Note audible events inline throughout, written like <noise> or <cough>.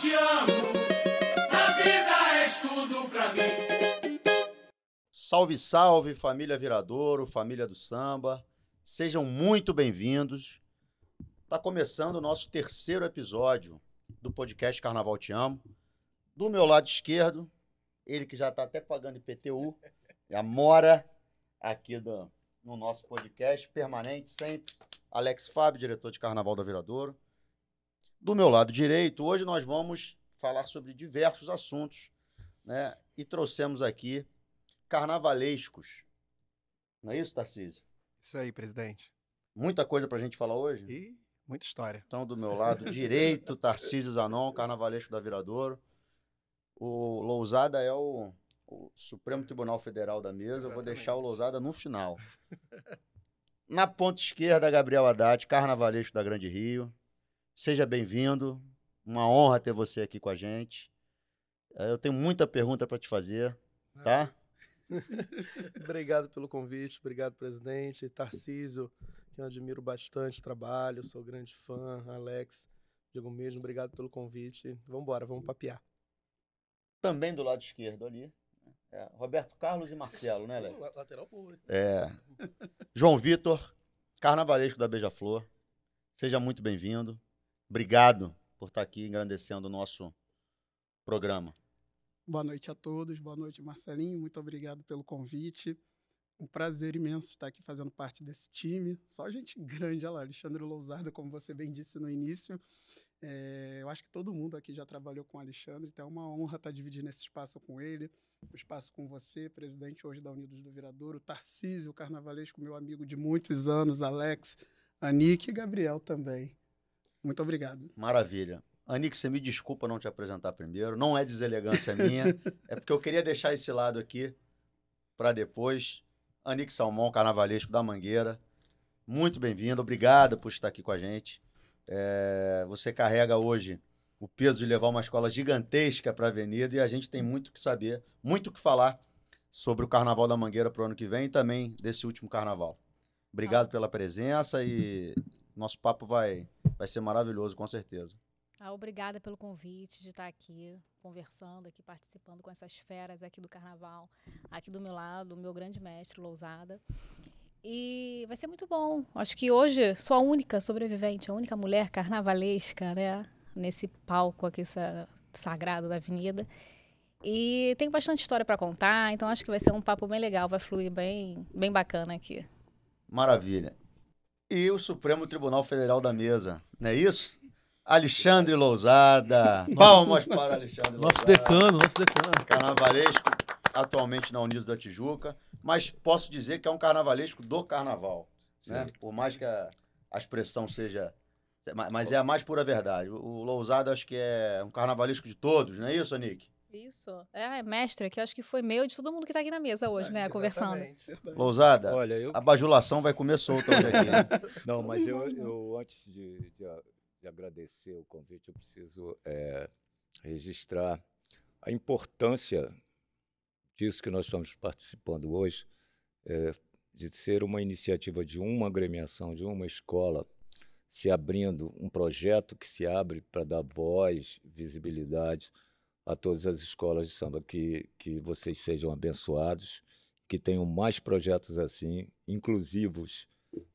te amo, a vida és tudo pra mim. Salve, salve, família Viradouro, família do samba. Sejam muito bem-vindos. Tá começando o nosso terceiro episódio do podcast Carnaval Te Amo. Do meu lado esquerdo, ele que já tá até pagando IPTU, é a Mora aqui do, no nosso podcast permanente, sempre. Alex Fábio, diretor de Carnaval da Viradouro. Do meu lado direito, hoje nós vamos falar sobre diversos assuntos, né? E trouxemos aqui carnavalescos. Não é isso, Tarcísio? Isso aí, presidente. Muita coisa pra gente falar hoje? E muita história. Então, do meu lado direito, Tarcísio Zanon, carnavalesco da Viradouro. O Lousada é o, o Supremo Tribunal Federal da mesa. Eu vou deixar o. Lousada no final. Na ponta esquerda, Gabriel Haddad, carnavalesco da Grande Rio. Seja bem-vindo. Uma honra ter você aqui com a gente. Eh, Eu tenho muita pergunta para te fazer, tá? <laughs> Obrigado pelo convite, obrigado, presidente. Tarcísio, que eu admiro bastante o trabalho, sou grande fã. Alex, digo mesmo, obrigado pelo convite. Vamos embora, vamos papear. Também do lado esquerdo ali. é, Roberto Carlos e Marcelo, né? <laughs> La- Lateral boa. hein? É. João Vitor, carnavalesco da Beija-Flor. Seja muito bem-vindo. Obrigado por estar aqui engrandecendo o nosso programa. Boa noite a todos, boa noite, Marcelinho. Muito obrigado pelo convite. Um prazer imenso estar aqui fazendo parte desse time. Só gente grande, olha lá, Alexandre Lousada, como você bem disse no início. É, eu acho que todo mundo aqui já trabalhou com o Alexandre, então é uma honra estar dividindo esse espaço com ele, o espaço com você, presidente hoje da Unidos do Viradouro, Tarcísio, carnavalesco, meu amigo de muitos anos, Alex, Anique e Gabriel também. Muito obrigado. Maravilha. Anique, você me desculpa não te apresentar primeiro. Não é deselegância minha. é porque eu queria deixar esse lado aqui para depois. Anique Salmão, carnavalesco da Mangueira. Muito bem-vindo. Obrigado por estar aqui com a gente. É, você carrega hoje o peso de levar uma escola gigantesca para a Avenida e a gente tem muito que saber, muito que falar sobre o Carnaval da Mangueira para o ano que vem e também desse último Carnaval. Obrigado pela presença e nosso papo vai, vai ser maravilhoso, com certeza. Ah, obrigada pelo convite de estar aqui conversando, aqui participando com essas feras aqui do Carnaval. Aqui do meu lado, o meu grande mestre, Lousada. E vai ser muito bom. Acho que hoje sou a única sobrevivente, a única mulher carnavalesca, né? Nesse palco aqui sa- sagrado da avenida. E tem bastante história para contar, então acho que vai ser um papo bem legal, vai fluir bem, bem bacana aqui. Maravilha. E o Supremo Tribunal Federal da Mesa, não é isso? Alexandre Lousada. Palmas para Alexandre Nosso Lousada. decano, nosso decano. Carnavalesco, atualmente na Unidos da Tijuca. Mas posso dizer que é um carnavalesco do carnaval. Né? Por mais que a, a expressão seja. ma- Mas é a mais pura verdade. O o Lousada acho que é um carnavalesco de todos, não é isso, Nick? Isso. É, mestre, que eu acho que foi meu de todo mundo que está aqui na mesa hoje, né? Conversando. Exatamente. Lousada, Olha, eu. a bajulação vai comer solta hoje aqui. né? <laughs> Não, mas eu, eu antes de, de, a- de agradecer o convite, eu preciso eh, registrar a importância disso que nós estamos participando hoje, eh, de ser uma iniciativa de uma agremiação, de uma escola, se abrindo, um projeto que se abre para dar voz, visibilidade a todas as escolas de samba. Que, que vocês sejam abençoados, que tenham mais projetos assim, inclusivos,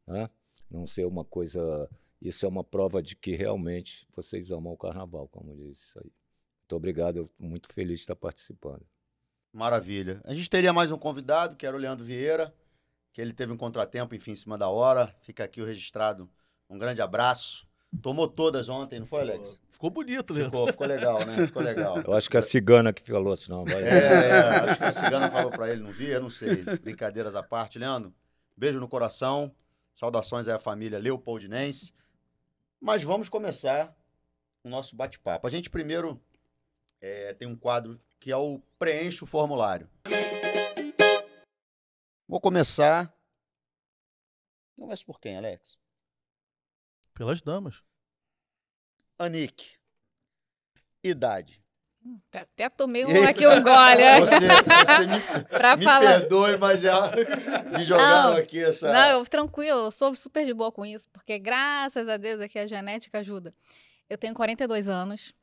né? não ser uma coisa. Isso é uma prova de que realmente vocês amam o carnaval, como disse isso aí. Muito obrigado, eu muito feliz de estar participando. Maravilha. A gente teria mais um convidado, que era o Leandro Vieira, que ele teve um contratempo, enfim, em cima da hora. Fica aqui o registrado. Um grande abraço. Tomou todas ontem, não foi, Alex? Ficou bonito, Leandro. Ficou, ficou legal, né? Ficou legal. Eu acho que a cigana que falou assim, não, vai. É, é, acho que a cigana falou pra ele, não via, não sei. Brincadeiras à parte. Leandro, beijo no coração. Saudações aí à família Leopoldinense. Mas vamos começar o nosso bate-papo. A gente primeiro é, tem um quadro que é o Preencha o Formulário. Vou começar. Começo por quem, Alex? Pelas damas. Anique. Idade. Até, até tomei um, aqui um gole. né? Você, você me, <laughs> pra me falar. perdoe, mas já me jogaram Não, aqui essa. Não, eu tranquilo, eu sou super de boa com isso, porque graças a Deus aqui a genética ajuda. Eu tenho 42 anos.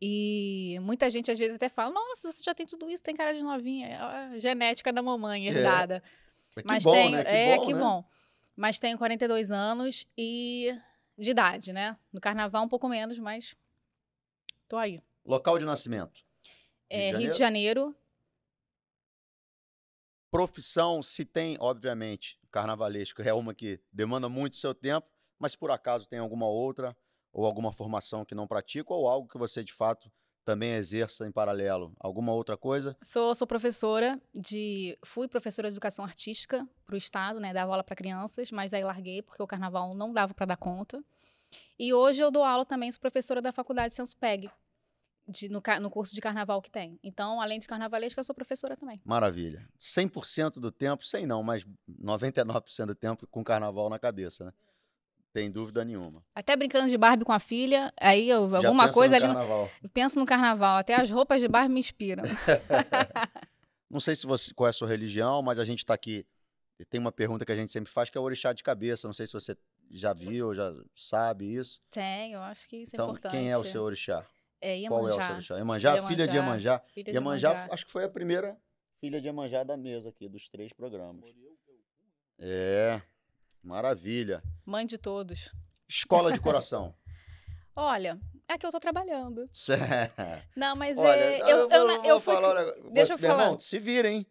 E muita gente às vezes até fala: Nossa, você já tem tudo isso, tem cara de novinha. É a genética da mamãe, herdada. Que Mas bom, tenho, né? Que é, bom, que né? bom. Mas tenho 42 anos e de idade, né? No carnaval um pouco menos, mas tô aí. Local de nascimento. É, de Rio de Janeiro, Profissão, se tem, obviamente, carnavalesco é uma que demanda muito seu tempo, mas por acaso tem alguma outra ou alguma formação que não pratica ou algo que você de fato também exerça em paralelo? Alguma outra coisa? sou, sou professora de. Fui professora de educação artística para o Estado, né? Dava aula para crianças, mas aí larguei porque o carnaval não dava para dar conta. E hoje eu dou aula também, sou professora da faculdade Sensupeg, de, no, no curso de carnaval que tem. Então, além de carnavalesca, eu sou professora também. Maravilha. 100% do tempo, sem não, mas 99% do tempo com carnaval na cabeça, né? Tem dúvida nenhuma. Até brincando de Barbie com a filha, aí eu, Já alguma coisa no ali. carnaval. Penso no carnaval, até as roupas de Barbie me inspiram. <laughs> Não sei se você qual é a sua religião, mas a gente está aqui. e Tem uma pergunta que a gente sempre faz que é o orixá de cabeça. Não sei se você já viu, já sabe isso. Tem, eu acho que isso é então, importante. quem é o seu orixá? É Qual é o seu Iemanjá. orixá? Iemanjá, filha de Iemanjá. filha de Iemanjá, Iemanjá. acho que foi a primeira filha de Iemanjá da mesa aqui, dos três programas. É, maravilha. Mãe de todos. Escola de <laughs> coração. Olha, é que eu tô trabalhando. <laughs> Não, mas Olha, é. eu, Eu, eu, vou eu fui. falar deixa eu meu irmão, falar. se vira, hein?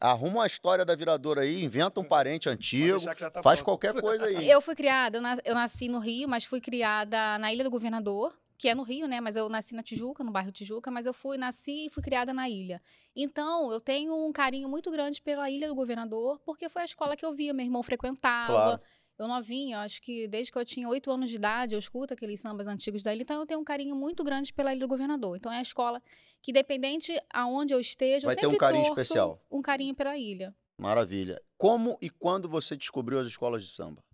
Arruma uma história da viradora aí, inventa um parente antigo, tá faz pronto. qualquer coisa aí. Eu fui criada, eu, eu nasci no Rio, mas fui criada na Ilha do Governador, que é no Rio, né? Mas eu nasci na Tijuca, no bairro Tijuca, mas eu fui, nasci e fui criada na ilha. Então, eu tenho um carinho muito grande pela Ilha do Governador, porque foi a escola que eu via, meu irmão frequentava. Claro. Eu novinha, acho que desde que eu tinha oito anos de idade, eu escuto aqueles sambas antigos da ilha, então eu tenho um carinho muito grande pela Ilha do Governador. Então é a escola que, dependente aonde eu esteja, Vai eu ter um sempre carinho especial. um carinho pela ilha. Maravilha. Como e quando você descobriu as escolas de samba?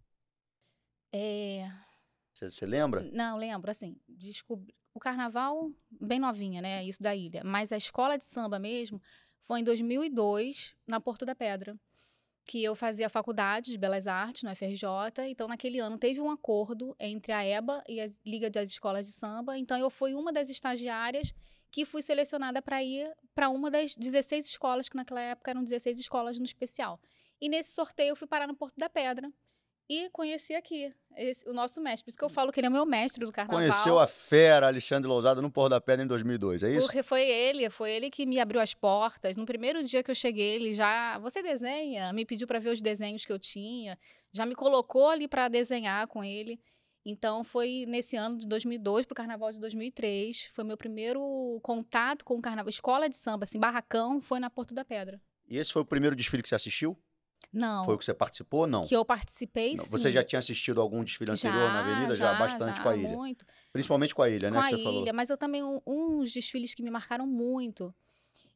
É, Você, lembra? Não, lembro, assim, descobri... o carnaval, bem novinha, né, isso da ilha, mas a escola de samba mesmo foi em 2002, na Porto da Pedra, que eu fazia faculdade de Belas Artes, no FRJ, então naquele ano teve um acordo entre a EBA e a Liga das Escolas de Samba, então eu fui uma das estagiárias que fui selecionada para ir para uma das 16 escolas, que naquela época eram 16 escolas no especial. E nesse sorteio eu fui parar no Porto da Pedra, e conheci aqui esse- o nosso mestre. Por isso que eu falo que ele é meu mestre do carnaval. Conheceu a fera Alexandre Lousada no Pôr da Pedra em 2002, é isso? Porque foi ele, foi ele que me abriu as portas. No primeiro dia que eu cheguei, ele já, você desenha, me pediu para ver os desenhos que eu tinha, já me colocou ali para desenhar com ele. Então foi nesse ano de 2002 pro carnaval de 2003, foi meu primeiro contato com o carnaval, escola de samba, assim, barracão, foi na Porto da Pedra. E esse foi o primeiro desfile que você assistiu? Não, Foi o que você participou? Não. que eu participei Não. sim. Você já tinha assistido algum desfile anterior na Avenida? Já, bastante com a ilha. Muito. Principalmente com a ilha, né? com a você ilha, falou. mas eu também um, uns desfiles que me marcaram muito,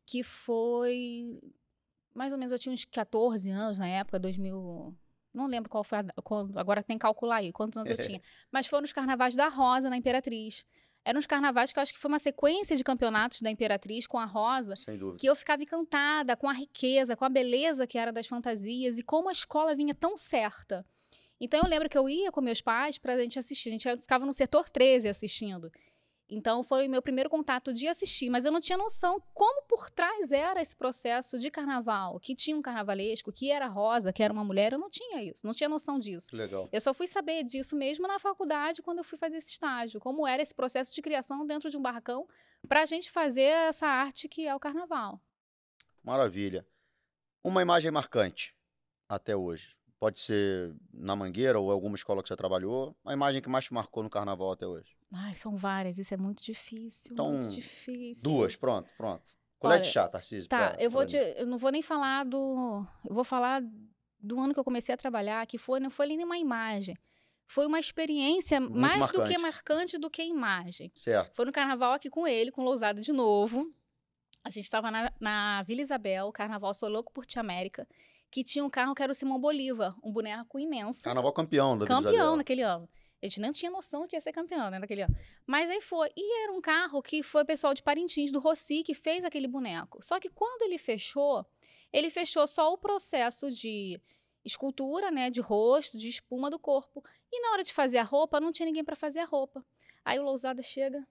que foi mais ou menos eu tinha uns 14 anos na época, 2000, não lembro qual foi a, quando, agora tem que calcular aí quantos anos eu <laughs> tinha, mas foram os carnavais da Rosa na Imperatriz. Eram os carnavais que eu acho que foi uma sequência de campeonatos da Imperatriz com a Rosa, que eu ficava encantada com a riqueza, com a beleza que era das fantasias e como a escola vinha tão certa. Então eu lembro que eu ia com meus pais para a gente assistir. A gente ficava no setor 13 assistindo. Então foi o meu primeiro contato de assistir, mas eu não tinha noção como por trás era esse processo de carnaval, que tinha um carnavalesco, que era rosa, que era uma mulher, eu não tinha isso, não tinha noção disso. Legal. Eu só fui saber disso mesmo na faculdade, quando eu fui fazer esse estágio. Como era esse processo de criação dentro de um barracão para a gente fazer essa arte que é o carnaval. Maravilha. Uma imagem marcante até hoje. Pode ser na Mangueira ou alguma escola que você trabalhou. A imagem que mais te marcou no carnaval até hoje. Ai, são várias, isso é muito difícil, Então, muito difícil. Duas, pronto, pronto. Colher de Olha, chá, Tarcísio. Tá, pra- eu vou te, eu não vou nem falar do, eu vou falar do ano que eu comecei a trabalhar, que foi não foi nem uma imagem, foi uma experiência mais do que marcante. marcante do que imagem. Certo. Foi no carnaval aqui com ele, com o Lousada de novo. A gente estava na, na Vila Isabel, carnaval Sou Louco por Tia América, que tinha um carro que era o Simão Bolívar, um boneco imenso. Carnaval campeão da Vila campeão naquele ano. A gente não tinha noção que ia ser campeão, né, naquele ano. Mas aí foi. E era um carro que foi o pessoal de Parintins, do Rossi, que fez aquele boneco. Só que quando ele fechou, ele fechou só o processo de escultura, né, de rosto, de espuma do corpo. E na hora de fazer a roupa, não tinha ninguém para fazer a roupa. Aí o Lousada chega,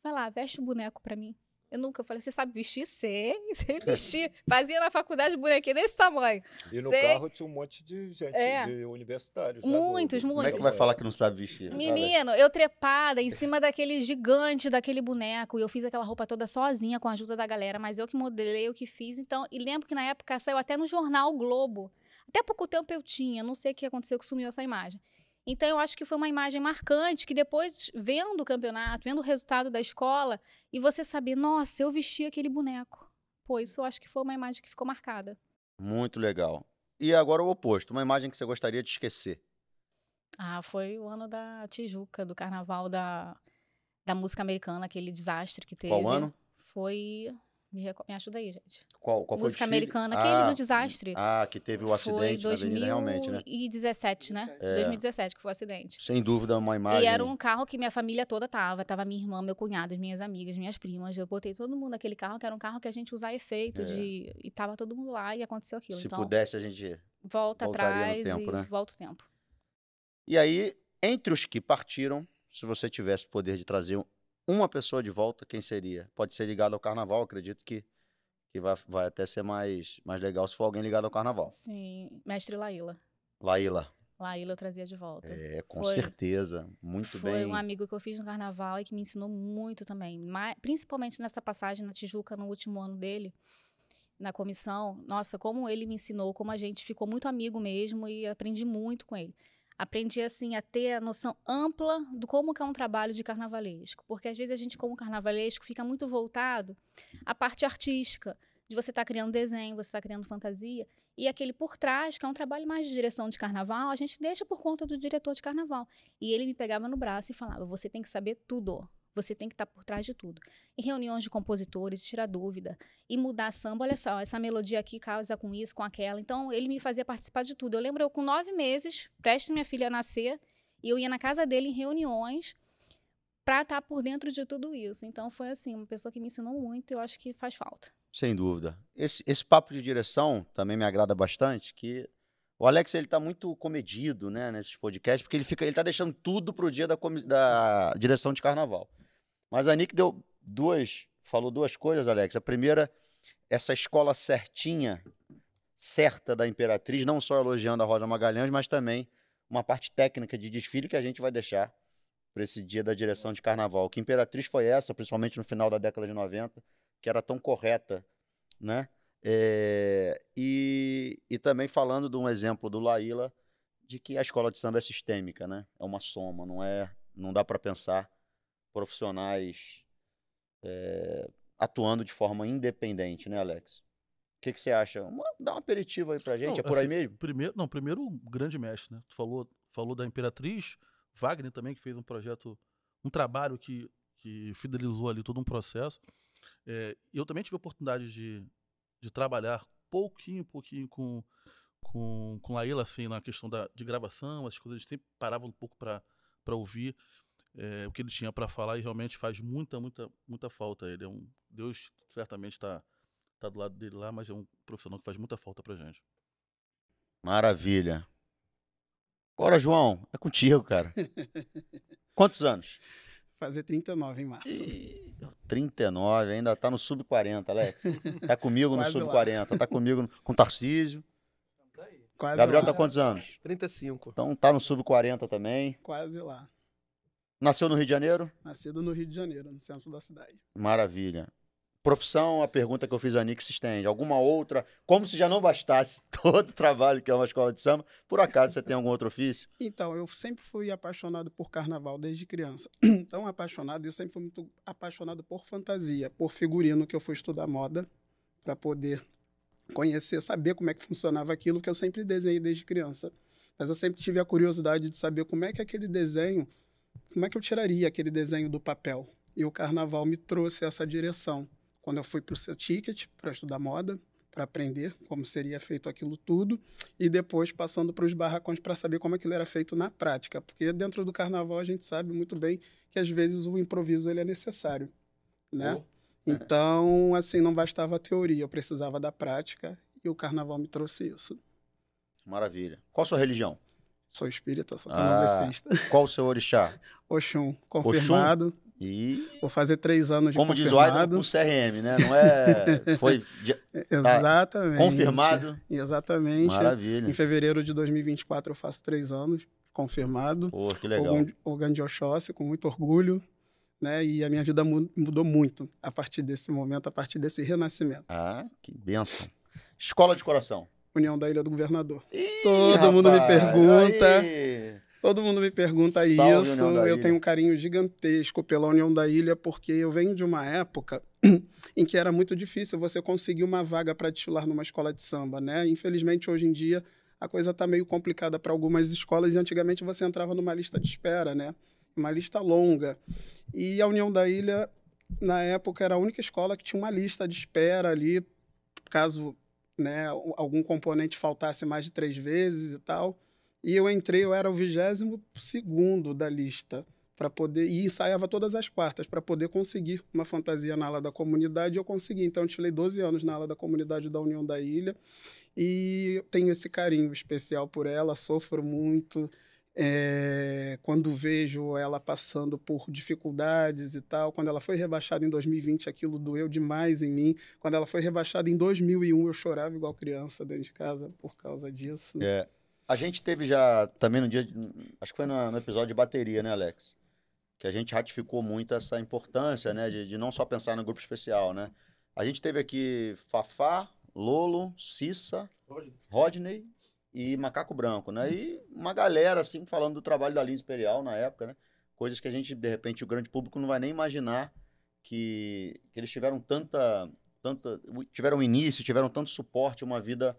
vai lá, veste o boneco pra mim. Eu nunca falei, você sabe vestir? Sei, <laughs> sei <laughs> vestir. Fazia na faculdade bonequinho desse tamanho. E no Sei. carro tinha um monte de gente, É. de universitários. né, Muitos, do- Como é que muitos. vai falar que não sabe vestir? Menino, eu trepada em cima daquele gigante, daquele boneco. E eu fiz aquela roupa toda sozinha, com a ajuda da galera. Mas eu que modelei, eu que fiz. Então, e lembro que na época saiu até no jornal Globo. Até pouco tempo eu tinha. Não sei o que aconteceu que sumiu essa imagem. Então, eu acho que foi uma imagem marcante, que depois, vendo o campeonato, vendo o resultado da escola, e você saber, nossa, eu vesti aquele boneco. Pô, isso eu acho que foi uma imagem que ficou marcada. Muito legal. E agora o oposto, uma imagem que você gostaria de esquecer. Ah, foi o ano da Tijuca, do carnaval da, da música americana, aquele desastre que teve. Qual ano? Foi. Me, me ajuda aí, gente. Qual, qual música foi o americana, aquele Ah, do desastre. Ah, que teve o foi acidente na avenida, realmente, né? 2017, né? É. 2017 que foi o acidente. Sem dúvida, uma imagem. E era um carro que minha família toda tava. Tava minha irmã, meu cunhado, as minhas amigas, minhas primas. Eu botei todo mundo naquele carro, que era um carro que a gente usava efeito É. de. E tava todo mundo lá e aconteceu aquilo. Se então, pudesse, a gente. volta atrás tempo, e né? volta o tempo. E aí, entre os que partiram, se você tivesse o poder de trazer uma pessoa de volta, quem seria? Pode ser ligado ao carnaval, acredito que, que vai, vai até ser mais, mais legal se for alguém ligado ao carnaval. Sim, mestre Laíla. Laíla. Laíla eu trazia de volta. É, com Foi. certeza. Muito Foi bem. um amigo que eu fiz no carnaval e que me ensinou muito também. Ma- Principalmente nessa passagem na Tijuca, no último ano dele, na comissão. Nossa, como ele me ensinou, como a gente ficou muito amigo mesmo e aprendi muito com ele. Aprendi, assim, a ter a noção ampla do como é um trabalho de carnavalesco. Porque às vezes a gente, como carnavalesco, fica muito voltado à parte artística, de você estar criando desenho, você estar criando fantasia. E aquele por trás, que é um trabalho mais de direção de carnaval, a gente deixa por conta do diretor de carnaval. E ele me pegava no braço e falava: você tem que saber tudo. Você tem que estar por trás de tudo. Em reuniões de compositores, tirar dúvida. E mudar samba, olha só, essa melodia aqui casa com isso, com aquela. Então, ele me fazia participar de tudo. Eu lembro eu com nove meses, prestes minha filha a nascer, e eu ia na casa dele em reuniões para estar por dentro de tudo isso. Então, foi assim, uma pessoa que me ensinou muito e eu acho que faz falta. Sem dúvida. Esse, esse papo de direção também me agrada bastante, que o Alex ele tá muito comedido, né, nesses podcasts, porque ele fica, ele tá deixando tudo pro dia da, da direção de carnaval. Mas a Nick deu duas, falou duas coisas, Alex. A primeira, essa escola certinha, certa da Imperatriz, não só elogiando a Rosa Magalhães, mas também uma parte técnica de desfile que a gente vai deixar para esse dia da direção de carnaval. Que Imperatriz foi essa, principalmente no final da década de 90, que era tão correta, né? É, e, e também falando de um exemplo do Laíla, de que a escola de samba é sistêmica, né? É uma soma, não é, não dá para pensar profissionais é, atuando de forma independente, né, Alex? O que, que você acha? Uma- dá um aperitivo aí pra gente, Não, é por aí assim, mesmo? Primeiro, não, primeiro o grande mestre, né? Tu falou, falou da Imperatriz, Wagner também, que fez um projeto, um trabalho que, que fidelizou ali todo um processo. É, eu também tive a oportunidade de, de trabalhar pouquinho, pouquinho com, com, com Laíla, assim, na questão da, de gravação, as coisas, a gente sempre parava um pouco para ouvir é, o que ele tinha para falar e realmente faz muita, muita, muita falta. Ele é um, Deus certamente está tá do lado dele lá, mas é um profissional que faz muita falta pra gente. Maravilha. Agora, João, é contigo, cara. <laughs> Quantos anos? Fazer 39 em março. 39, ainda tá no sub-40, Alex. <laughs> Tá comigo no Quase lá. sub-40, tá comigo no- com Tarcísio. Quase Gabriel lá. tá quantos anos? 35. Então tá no sub-40 também. Quase lá. Nasceu no Rio de Janeiro? Nascido no Rio de Janeiro, no centro da cidade. Maravilha. Profissão, a pergunta que eu fiz a Nick se estende. Alguma outra? Como se já não bastasse <laughs> todo o trabalho que é uma escola de samba, por acaso você tem algum outro ofício? Então, eu sempre fui apaixonado por carnaval desde criança. <clears throat> Tão apaixonado, eu sempre fui muito apaixonado por fantasia, por figurino que eu fui estudar moda para poder conhecer, saber como é que funcionava aquilo que eu sempre desenhei desde criança. Mas eu sempre tive a curiosidade de saber como é que aquele desenho, como é que eu tiraria aquele desenho do papel. E o carnaval me trouxe essa direção. Quando eu fui para o seu ticket para estudar moda, para aprender como seria feito aquilo tudo, e depois passando para os barracões para saber como aquilo era feito na prática, porque dentro do carnaval a gente sabe muito bem que às vezes o improviso ele é necessário, né? Então, assim, não bastava a teoria, eu precisava da prática e o carnaval me trouxe isso. Maravilha. Qual a sua religião? Sou espírita, sou Ah. candomblessista. Qual o seu orixá? <laughs> Oxum, confirmado E, Vou fazer três anos de como diz o confirmado. com CRM, né? Não é... <laughs> Foi de- Exatamente. confirmado. Exatamente. Maravilha. Em fevereiro de 2024 eu faço três anos, confirmado. Pô, que legal. Organ de Oxóssi, com muito orgulho. Né? E a minha vida mu- mudou muito a partir desse momento, a partir desse renascimento. Ah, que benção. Escola de coração. União da Ilha do Governador. Ih, Todo mundo me rapaz, pergunta. aí. Todo mundo me pergunta Salve, isso. Eu Ilha. tenho um carinho gigantesco pela União da Ilha, porque eu venho de uma época <clears throat> em que era muito difícil você conseguir uma vaga para desfilar numa escola de samba, né? Infelizmente, hoje em dia, a coisa está meio complicada para algumas escolas e antigamente você entrava numa lista de espera, né? Uma lista longa. E a União da Ilha, na época, era a única escola que tinha uma lista de espera ali, caso né, algum componente faltasse mais de três vezes e tal. E eu entrei, eu era o vigésimo segundo da lista para poder e ensaiava todas as quartas para poder conseguir uma fantasia na ala da comunidade. Eu consegui, então eu tirei 12 anos na ala da comunidade da União da Ilha e tenho esse carinho especial por ela, sofro muito. É, quando vejo ela passando por dificuldades e tal, quando ela foi rebaixada em 2020, aquilo doeu demais em mim. Quando ela foi rebaixada em 2001, eu chorava igual criança dentro de casa por causa disso. É. A gente teve já também no dia, acho que foi no, no episódio de bateria, né, Alex? Que a gente ratificou muito essa importância, né, de, de não só pensar no grupo especial, né? A gente teve aqui Fafá, Lolo, Cissa, Rodney e Macaco Branco, né? E uma galera, assim, falando do trabalho da Linha Imperial na época, né? Coisas que a gente, de repente, o grande público não vai nem imaginar que, que eles tiveram tanta, tanta. Tiveram início, tiveram tanto suporte, uma vida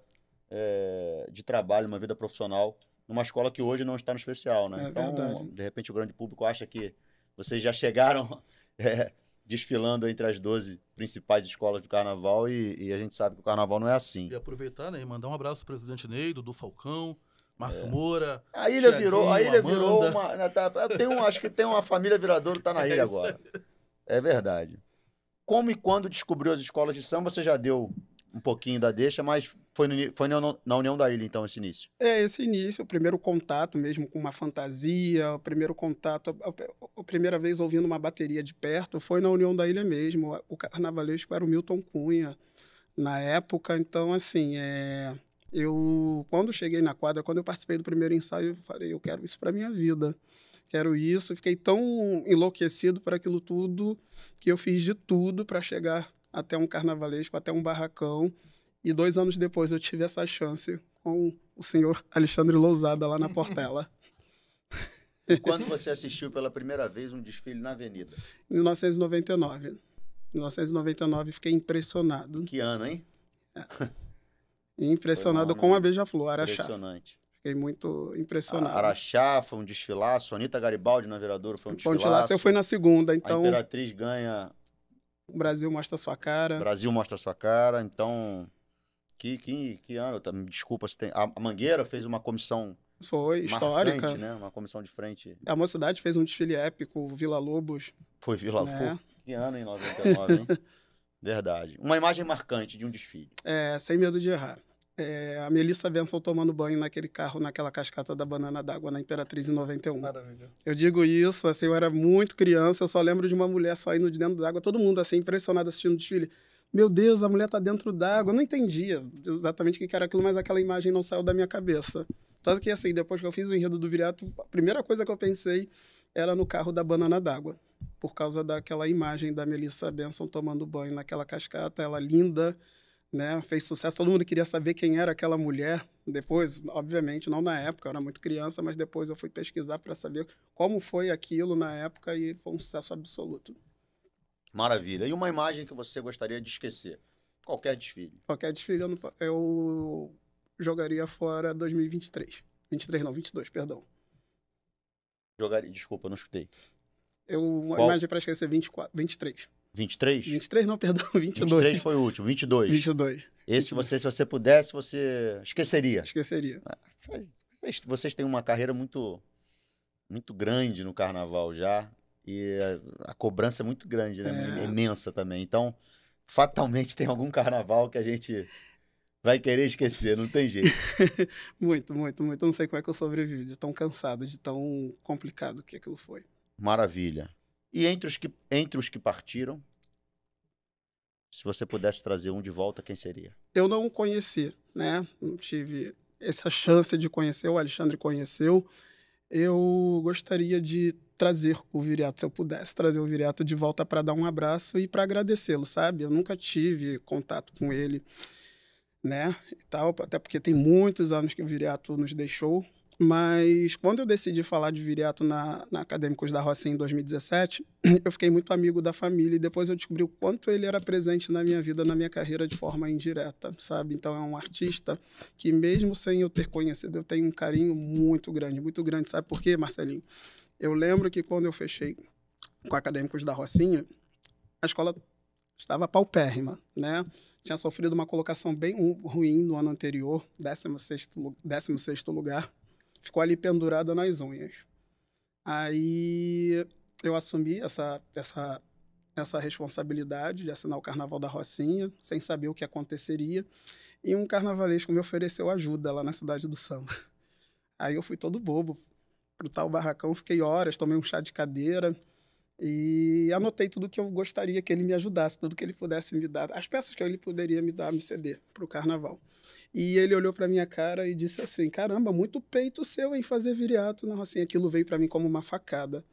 eh, de trabalho, uma vida profissional, numa escola que hoje não está no especial, né? É então, verdade. de repente, o grande público acha que vocês já chegaram <laughs> eh, desfilando entre as 12 principais escolas do carnaval e, e a gente sabe que o carnaval não é assim. E aproveitar, né? E mandar um abraço pro presidente Ney, do Falcão, Márcio É. Moura. A ilha virou, a ilha virou Amanda. uma. né, tá- Tem um, acho que tem uma família Viradouro tá na <laughs> É ilha agora. É verdade. Como e quando descobriu as escolas de samba, você já deu um pouquinho da deixa, mas foi, no foi na, na União da Ilha, então, esse início. É esse início, o primeiro contato mesmo com uma fantasia, o primeiro contato, a, a- a primeira vez ouvindo uma bateria de perto foi na União da Ilha mesmo. O carnavalesco era o Milton Cunha na época, então assim, é, eu quando cheguei na quadra, quando eu participei do primeiro ensaio, eu falei, eu quero isso para minha vida. Quero isso, fiquei tão enlouquecido por aquilo tudo que eu fiz de tudo para chegar até um carnavalesco, até um barracão. E dois anos depois eu tive essa chance com o senhor Alexandre Lousada lá na <laughs> Portela. E quando você assistiu pela primeira vez um desfile na Avenida? Em 1999. Em 1999 fiquei impressionado. Que ano, hein? Impressionado Foi um com a Beija-Flor, Araxá. Impressionante. Fiquei muito A- impressionado. Araxá foi um desfilaço, Anitta Garibaldi na Viradouro foi um desfilaço. Laço eu fui na segunda, A então Imperatriz ganha, o Brasil mostra sua cara. Brasil mostra sua cara, então... Que, que, que ano? Tá, Me desculpa se tem... A Mangueira fez uma comissão Foi histórica. marcante, né? Uma comissão de frente. A mocidade fez um desfile épico, Vila Lobos. Foi Vila Né? Pô, Que ano em 99, hein? <laughs> Verdade. Uma imagem marcante de um desfile. É, sem medo de errar. É, a Melissa Benson tomando banho naquele carro, naquela cascata da banana d'água na Imperatriz em 91. Maravilha. Eu digo isso, assim, eu era muito criança, eu só lembro de uma mulher saindo de dentro d'água, todo mundo assim, impressionado assistindo o desfile. Meu Deus, a mulher tá dentro d'água. Eu não entendia exatamente o que que era aquilo, mas aquela imagem não saiu da minha cabeça. Tanto que, assim, depois que eu fiz o enredo do Viriato, a primeira coisa que eu pensei era no carro da banana d'água. Por causa daquela imagem da Melissa Benson tomando banho naquela cascata, ela linda, né? Fez sucesso, todo mundo queria saber quem era aquela mulher. Depois, obviamente, não na época, eu era muito criança, mas depois eu fui pesquisar para saber como foi aquilo na época e foi um sucesso absoluto. Maravilha. E uma imagem que você gostaria de esquecer? Qualquer desfile. Qualquer desfile eu, não eu jogaria fora 2023. 23 não, 22, perdão. Jogaria... Desculpa, não escutei. Eu, uma Qual? imagem para esquecer 24, 23. 23? 23 não, perdão, 22. 23 foi o último. 22. 22. Esse, você, se você pudesse, você esqueceria. Esqueceria. Vocês- Vocês, vocês têm uma carreira muito, muito grande no carnaval já. E a, a cobrança é muito grande, né? É. Imensa também. Então, fatalmente tem algum carnaval que a gente vai querer esquecer, não tem jeito. <laughs> Muito, muito, muito. Eu não sei como é que eu sobrevivi de tão cansado, de tão complicado que aquilo foi. Maravilha. E entre os que, entre os que partiram, se você pudesse trazer um de volta, quem seria? Eu não o conheci, né? Não tive essa chance de conhecer, o Alexandre conheceu. Eu gostaria de trazer o Viriato, se eu pudesse trazer o Viriato de volta para dar um abraço e para agradecê-lo, sabe? Eu nunca tive contato com ele, né? E tal, até porque tem muitos anos que o Viriato nos deixou. Mas quando eu decidi falar de Viriato na, na Acadêmicos da Roça em 2017, <clears throat> eu fiquei muito amigo da família e depois eu descobri o quanto ele era presente na minha vida, na minha carreira de forma indireta, sabe? Então é um artista que mesmo sem eu ter conhecido, eu tenho um carinho muito grande, muito grande. Sabe por quê, Marcelinho? Eu lembro que quando eu fechei com Acadêmicos da Rocinha, a escola estava paupérrima, né? Tinha sofrido uma colocação bem ruim no ano anterior, 16º, 16 lugar ficou ali pendurada nas unhas. Aí eu assumi essa, essa, essa responsabilidade de assinar o Carnaval da Rocinha, sem saber o que aconteceria. E um carnavalesco me ofereceu ajuda lá na cidade do samba. Aí eu fui todo bobo pro tal barracão, fiquei horas, tomei um chá de cadeira e anotei tudo que eu gostaria que ele me ajudasse, tudo que ele pudesse me dar, as peças que ele poderia me dar, me ceder para o carnaval. E ele olhou para minha cara e disse assim: Caramba, muito peito seu em fazer viriato na Rocinha. Aquilo veio para mim como uma facada.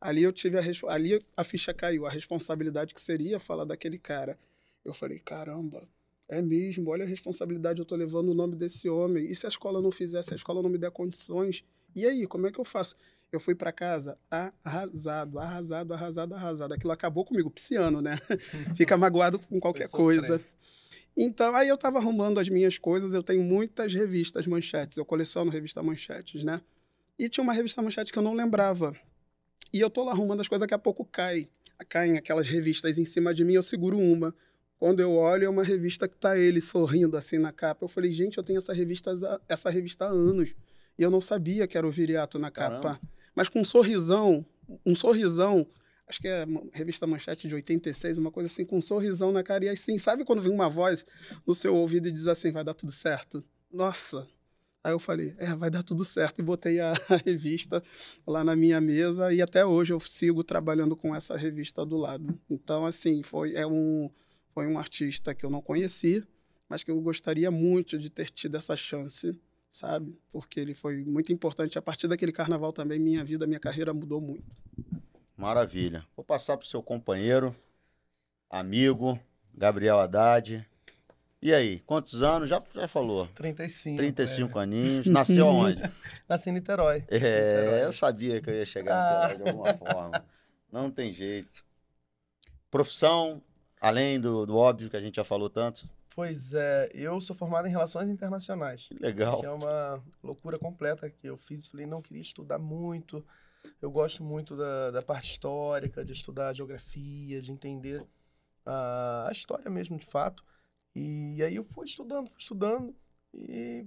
Ali eu tive a ali a ficha caiu, a responsabilidade que seria falar daquele cara. Eu falei: Caramba, é mesmo, olha a responsabilidade, eu estou levando o nome desse homem. E se a escola não fizesse, se a escola não me der condições? E aí, como é que eu faço? Eu fui para casa arrasado, arrasado, arrasado, arrasado. Aquilo acabou comigo, pisciano, né? <laughs> Fica magoado com qualquer coisa. Então, aí eu estava arrumando as minhas coisas, eu tenho muitas revistas manchetes, eu coleciono revista manchetes, né? E tinha uma revista manchete que eu não lembrava. E eu tô lá arrumando as coisas, daqui a pouco cai. Caem aquelas revistas em cima de mim, eu seguro uma. Quando eu olho, é uma revista que tá ele sorrindo assim na capa. Eu falei, gente, eu tenho essa revista, essa revista há anos. E eu não sabia que era o Viriato na capa. Caramba. Mas com um sorrisão, um sorrisão acho que é revista Manchete de 86, uma coisa assim, com um sorrisão na cara. E assim, sabe quando vem uma voz no seu ouvido e diz assim, vai dar tudo certo? Nossa! Aí eu falei, é, vai dar tudo certo. E botei a, <laughs> a revista lá na minha mesa e até hoje eu sigo trabalhando com essa revista do lado. Então, assim, foi, é um, foi um artista que eu não conheci, mas que eu gostaria muito de ter tido essa chance, sabe? Porque ele foi muito importante. A partir daquele carnaval também, minha vida, minha carreira mudou muito. Maravilha. Vou passar para o seu companheiro, amigo, Gabriel Haddad. E aí, quantos anos? Já, já falou? 35. 35 é. aninhos. Nasceu <laughs> onde? Nasci em Niterói. É, Niterói. eu sabia que eu ia chegar ah. Niterói de alguma forma. Não tem jeito. Profissão, além do, do óbvio que a gente já falou tanto? Pois é, eu sou formado em Relações Internacionais. Legal. Que é uma loucura completa que eu fiz. Falei, não queria estudar muito, eu gosto muito da, da parte histórica, de estudar a geografia, de entender a, a história mesmo, de fato. E aí eu fui estudando, fui estudando e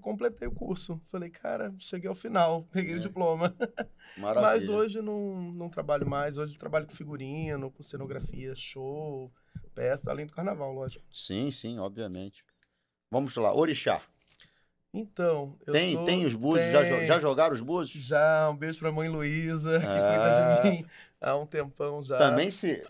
completei o curso. Falei, cara, cheguei ao final, peguei é. o diploma. <laughs> Maravilha. Mas hoje não, não trabalho mais, hoje trabalho com figurino, com cenografia, show, peça, além do carnaval, lógico. Sim, sim, obviamente. Vamos lá, Orixá. Então, eu tem, sou... tem os búzios? Tem... Já, já jogaram os búzios? Já, um beijo pra mãe Luísa, que ah. cuida de mim <laughs> há um tempão já. Também se...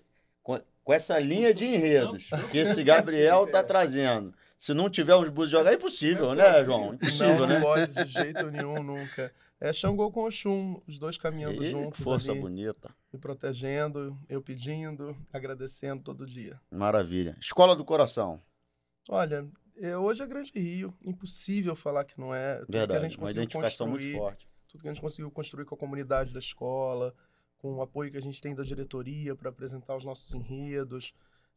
Com, com essa linha de enredos que esse Gabriel tá <laughs> trazendo. Se não tiver uns búzios jogar, é impossível, né, João? Impossível, não, né? Não pode de jeito nenhum, nunca. É Xangô com Oxum, os dois caminhando e, juntos. Força ali, bonita. Me protegendo, eu pedindo, agradecendo todo dia. Maravilha. Escola do Coração. Olha, é, hoje é Grande Rio, impossível falar que não é. Tudo Verdade, que a gente uma identificação muito forte. Tudo que a gente conseguiu construir com a comunidade da escola, com o apoio que a gente tem da diretoria para apresentar os nossos enredos.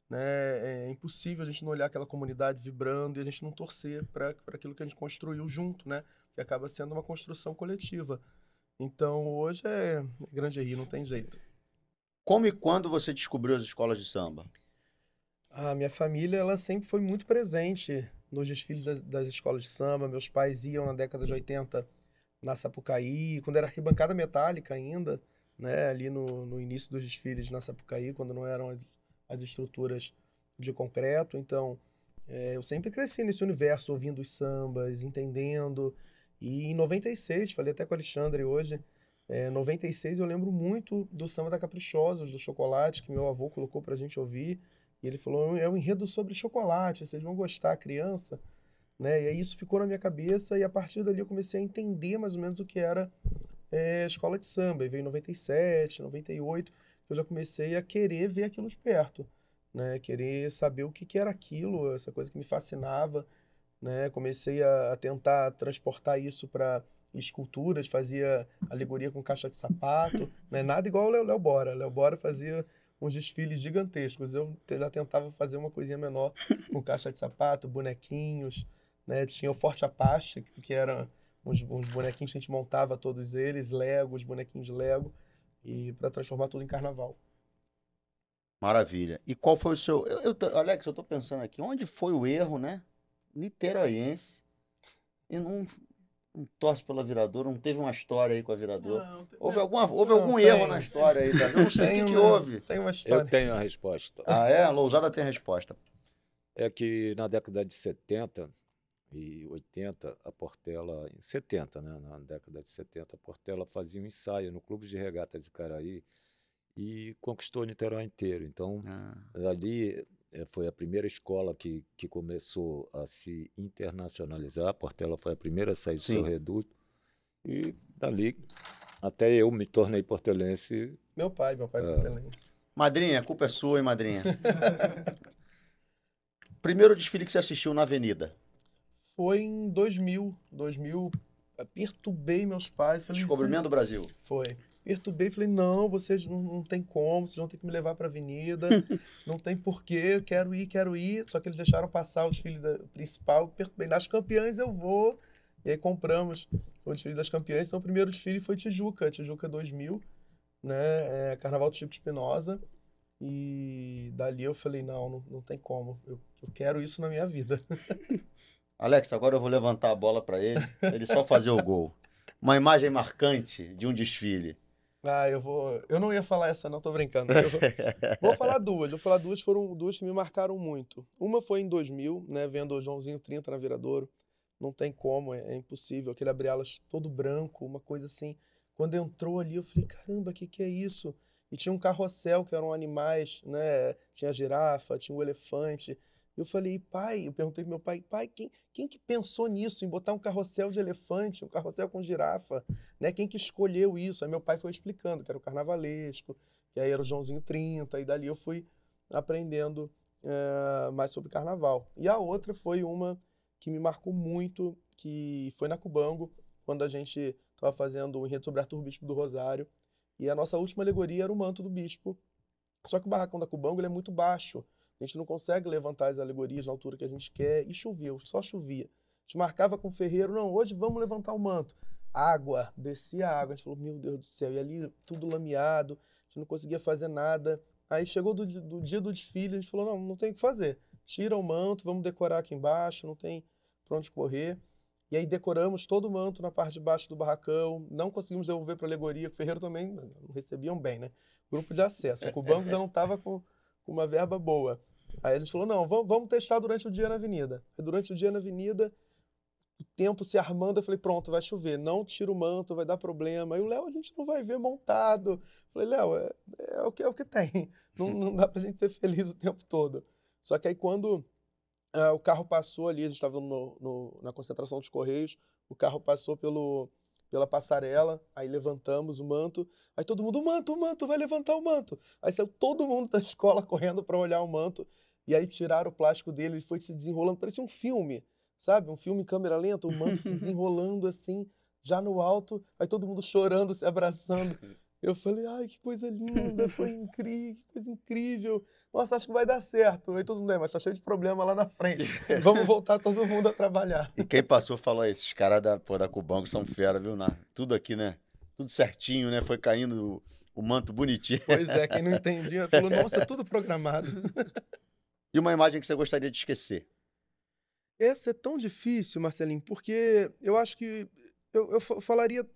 Né? É impossível a gente não olhar aquela comunidade vibrando e a gente não torcer para aquilo que a gente construiu junto, né? Que acaba sendo uma construção coletiva. Então, hoje é Grande Rio, não tem jeito. Como e quando você descobriu as escolas de samba? A minha família, ela sempre foi muito presente nos desfiles das, das, escolas de samba. Meus pais iam na década de 80 na Sapucaí, quando era arquibancada metálica ainda, né? Ali no, no início dos desfiles na Sapucaí, quando não eram as, as estruturas de concreto. Então, é, eu sempre cresci nesse universo, ouvindo os sambas, entendendo. E em 96, falei até com o Alexandre hoje, É, 96 eu lembro muito do Samba da Caprichosos, do Chocolate, que meu avô colocou pra gente ouvir. E ele falou, é um enredo sobre chocolate, vocês vão gostar, criança. Né? E aí isso ficou na minha cabeça e a partir dali eu comecei a entender mais ou menos o que era é, escola de samba. E veio em 97, 98, eu já comecei a querer ver aquilo de perto. Né? Querer saber o que, que era aquilo, essa coisa que me fascinava. Né? Comecei a, a tentar transportar isso para esculturas, fazia alegoria com caixa de sapato, né? nada igual o Léo, Bora. Léo Bora fazia uns desfiles gigantescos. Eu já tentava fazer uma coisinha menor <laughs> com caixa de sapato, bonequinhos, né? Tinha o Forte Apache, que, que eram uns, uns bonequinhos que a gente montava todos eles, Lego, os bonequinhos de Lego, e para transformar tudo em carnaval. Maravilha. E qual foi o seu. Eu, eu Alex, eu tô pensando aqui, onde foi o erro, né? Niteroiense. E não, não torce pela viradora, não teve uma história aí com a viradora. Não, tem- Houve, alguma, houve Não, algum tem. erro na história aí, tá? Eu não sei o que, houve. Tem uma Eu história. tenho a resposta. Ah, é? A Lousada tem a resposta. É que na década de 70 e 80, a Portela, em 70, né? Na década de 70, a Portela fazia um ensaio no Clube de Regatas de Caraí e conquistou Niterói inteiro. Então, Ah, ali foi a primeira escola que, que começou a se internacionalizar. A Portela foi a primeira a sair do Sim. seu reduto. E dali, até eu me tornei portelense. Meu pai, meu pai é Ah. portelense. Madrinha, a culpa é sua, hein, madrinha? <laughs> Primeiro desfile que você assistiu na Avenida. Foi em 2000. 2000, eu perturbei meus pais. Falei, Descobrimento do Brasil. Foi. Perturbei, falei, não, vocês não, não tem como, vocês vão ter que me levar pra avenida, <laughs> não tem porquê, quero ir, quero ir. Só que eles deixaram passar o desfile da, principal, perturbei, nas campeãs eu vou. E aí compramos o desfile das campeãs. Então o primeiro desfile foi Tijuca, Tijuca 2000, né, é, Carnaval do Chico Espinosa. E dali eu falei, não, não, não tem como, eu, eu quero isso na minha vida. <laughs> Alex, agora eu vou levantar a bola pra ele, ele só fazer o gol. Uma imagem marcante de um desfile. Ah, eu vou. Eu não ia falar essa, não, tô brincando. Vou, vou falar duas. Vou falar duas, foram duas que me marcaram muito. Uma foi em 2000, né, vendo o Joãozinho 30 na Viradouro. Não tem como, é, é impossível. Aquele abre-alas todo branco, uma coisa assim. Quando entrou ali, eu falei, caramba, o que, que é isso? E tinha um carrossel que eram animais, né? Tinha a girafa, tinha o elefante. Eu falei, pai, eu perguntei pro meu pai, pai, quem, quem que pensou nisso, em botar um carrossel de elefante, um carrossel com girafa? né? Quem que escolheu isso? Aí meu pai foi explicando que era o carnavalesco, que aí era o Joãozinho 30, e dali eu fui aprendendo eh, mais sobre carnaval. E a outra foi uma que me marcou muito, que foi na Cubango, quando a gente estava fazendo o enredo sobre Arthur Bispo do Rosário, e a nossa última alegoria era o manto do bispo. Só que o barracão da Cubango é muito baixo, a gente não consegue levantar as alegorias na altura que a gente quer, e choveu, só chovia. A gente marcava com o ferreiro, não, hoje vamos levantar o manto água, descia a água. A gente falou, meu Deus do céu, e ali tudo lameado, a gente não conseguia fazer nada. Aí chegou do, do dia do desfile, a gente falou, não, não tem o que fazer. Tira o manto, vamos decorar aqui embaixo, não tem pra onde correr. E aí decoramos todo o manto na parte de baixo do barracão, não conseguimos devolver para a alegoria, o Ferreiro também não recebiam bem, né? Grupo de acesso. O banco já não estava com, com uma verba boa. Aí a gente falou, não, vamos, vamos testar durante o dia na avenida. Durante o dia na avenida, o tempo se armando, eu falei, pronto, vai chover, não tira o manto, vai dar problema. Aí o Léo, a gente não vai ver montado. Eu falei, Léo, é, é, o que, é o que tem. <laughs> Não, não dá pra gente ser feliz o tempo todo. Só que aí quando ah, o carro passou ali, a gente estava na concentração dos Correios, o carro passou pelo, pela passarela, aí levantamos o manto, aí todo mundo, o manto, o manto, vai levantar o manto. Aí saiu todo mundo da <laughs> escola correndo para olhar o manto, e aí tiraram o plástico dele, ele foi se desenrolando, parecia um filme, sabe? Um filme em câmera lenta, o manto se <laughs> desenrolando assim, já no alto, aí todo mundo chorando, se abraçando. Eu falei, ai, que coisa linda, foi incrível, que coisa incrível. Nossa, acho que vai dar certo. Aí todo mundo, é, mas tá cheio de problema lá na frente. <laughs> Vamos voltar todo mundo a trabalhar. E quem passou falou, esses caras da, pô, da Cubango são fera, viu? Na, tudo aqui, né? Tudo certinho, né? Foi caindo o, o manto bonitinho. Pois é, quem não <laughs> entendia falou, nossa, tudo programado. E uma imagem que você gostaria de esquecer? Esse é tão difícil, Marcelinho, porque eu acho que eu, eu fa- falaria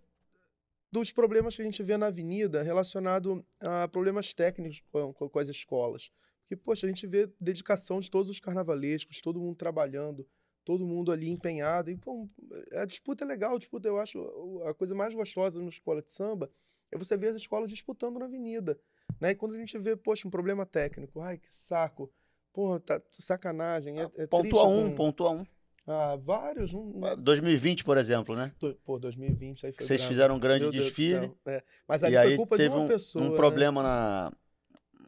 dos problemas que a gente vê na avenida relacionado a problemas técnicos com, com- as escolas. Porque, poxa, a gente vê dedicação de todos os carnavalescos, todo mundo trabalhando todo mundo ali empenhado. E, pô, a disputa é legal, a disputa eu acho a coisa mais gostosa numa escola de samba é você ver as escolas disputando na avenida. Né? E quando a gente vê, poxa, um problema técnico, ai, que saco. Porra, tá sacanagem. É, é Pontua triste um, com- pontua um. Ah, vários. Não- 2020, por exemplo, né? Pô, 2020 aí foi Vocês fizeram um grande do desfile. É, Mas ali e foi aí culpa de teve uma um, pessoa. um né? problema na,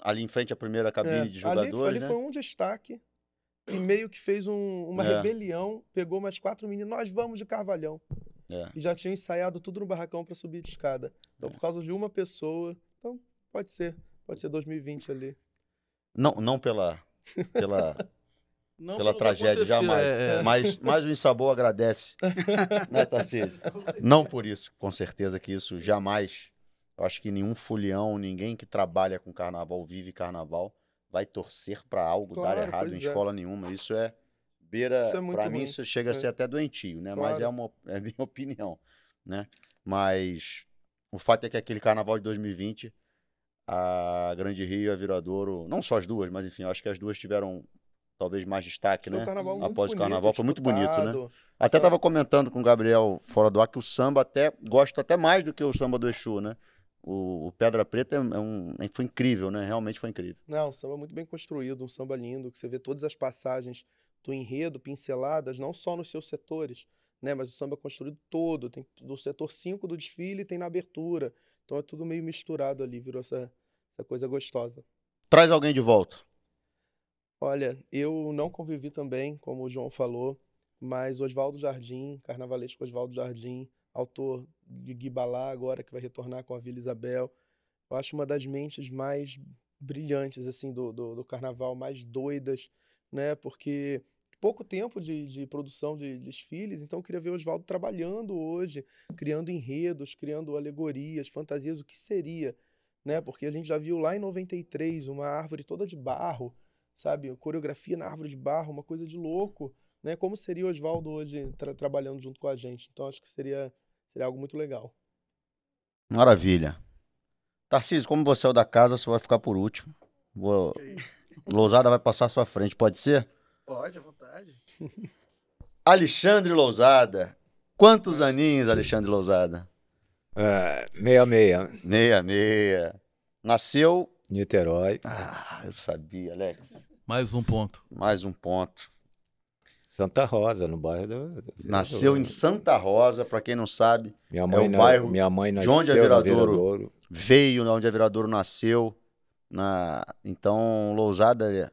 ali em frente à primeira cabine É, de ali, jogadores, ali né? foi um destaque e meio que fez um- uma É. rebelião, pegou mais quatro meninos, nós vamos de Carvalhão. É. E já tinham ensaiado tudo no barracão para subir de escada. Então, por causa de uma pessoa, então pode ser, pode ser 2020 ali. Não, não pela, pela, Não pela tragédia, jamais. é, é. Mas, mas o Insabor agradece, <laughs> né, Tarcísio? Não por isso, com certeza que isso jamais. Eu acho que nenhum folião, ninguém que trabalha com carnaval, vive carnaval, vai torcer para algo Claro, dar errado em é. escola nenhuma. Isso é beira, Isso é para mim, isso chega a É. ser até doentio, né? Mas é Claro. uma é a minha <laughs> opinião, né? Mas o fato é que aquele carnaval de 2020, a Grande Rio e a Viradouro, não só as duas, mas enfim, acho que as duas tiveram talvez mais destaque, Foi né? carnaval Após o carnaval, foi muito bonito, né? Até Samba- tava comentando com o Gabriel fora do ar que o samba até gosto até mais do que o samba do Exu, né? O, o Pedra Preta é, é um, é- foi incrível, né? Realmente foi incrível. Não, um samba muito bem construído, um samba lindo, que você vê todas as passagens do enredo pinceladas, não só nos seus setores, né? Mas o samba construído todo, tem do setor 5 do desfile tem na abertura. Então é tudo meio misturado ali, virou essa, essa coisa gostosa. Traz alguém de volta. Olha, eu não convivi também, como o João falou, mas Oswaldo Jardim, carnavalesco Oswaldo Jardim, autor de Guibalá agora, que vai retornar com a Vila Isabel, eu acho uma das mentes mais brilhantes, assim, do, do, do carnaval, mais doidas, né? Porque pouco tempo de, de produção de desfiles, então eu queria ver o Oswaldo trabalhando hoje, criando enredos, criando alegorias, fantasias, o que seria, né? Porque a gente já viu lá em 93 uma árvore toda de barro, sabe? Coreografia na árvore de barro, uma coisa de louco, né? Como seria o Oswaldo hoje tra- trabalhando junto com a gente? Então acho que seria, seria algo muito legal. Maravilha. Tarcísio, como você é o da casa, você vai ficar por último. Vou... Lousada vai passar à sua frente, pode ser? Pode, à vontade. <laughs> Alexandre Lousada. Quantos aninhos, Alexandre Lousada? É, meia meia, Meia, meia. Nasceu. Niterói, Ah, eu sabia, Alex. Mais um ponto. Mais um ponto. Santa Rosa, no bairro do. Nasceu em Santa Rosa, para quem não sabe, Minha mãe, o na- bairro minha mãe de nasceu onde é Viradouro. Viradouro. veio na onde a Viradouro nasceu. Na... Então, Lousada, é-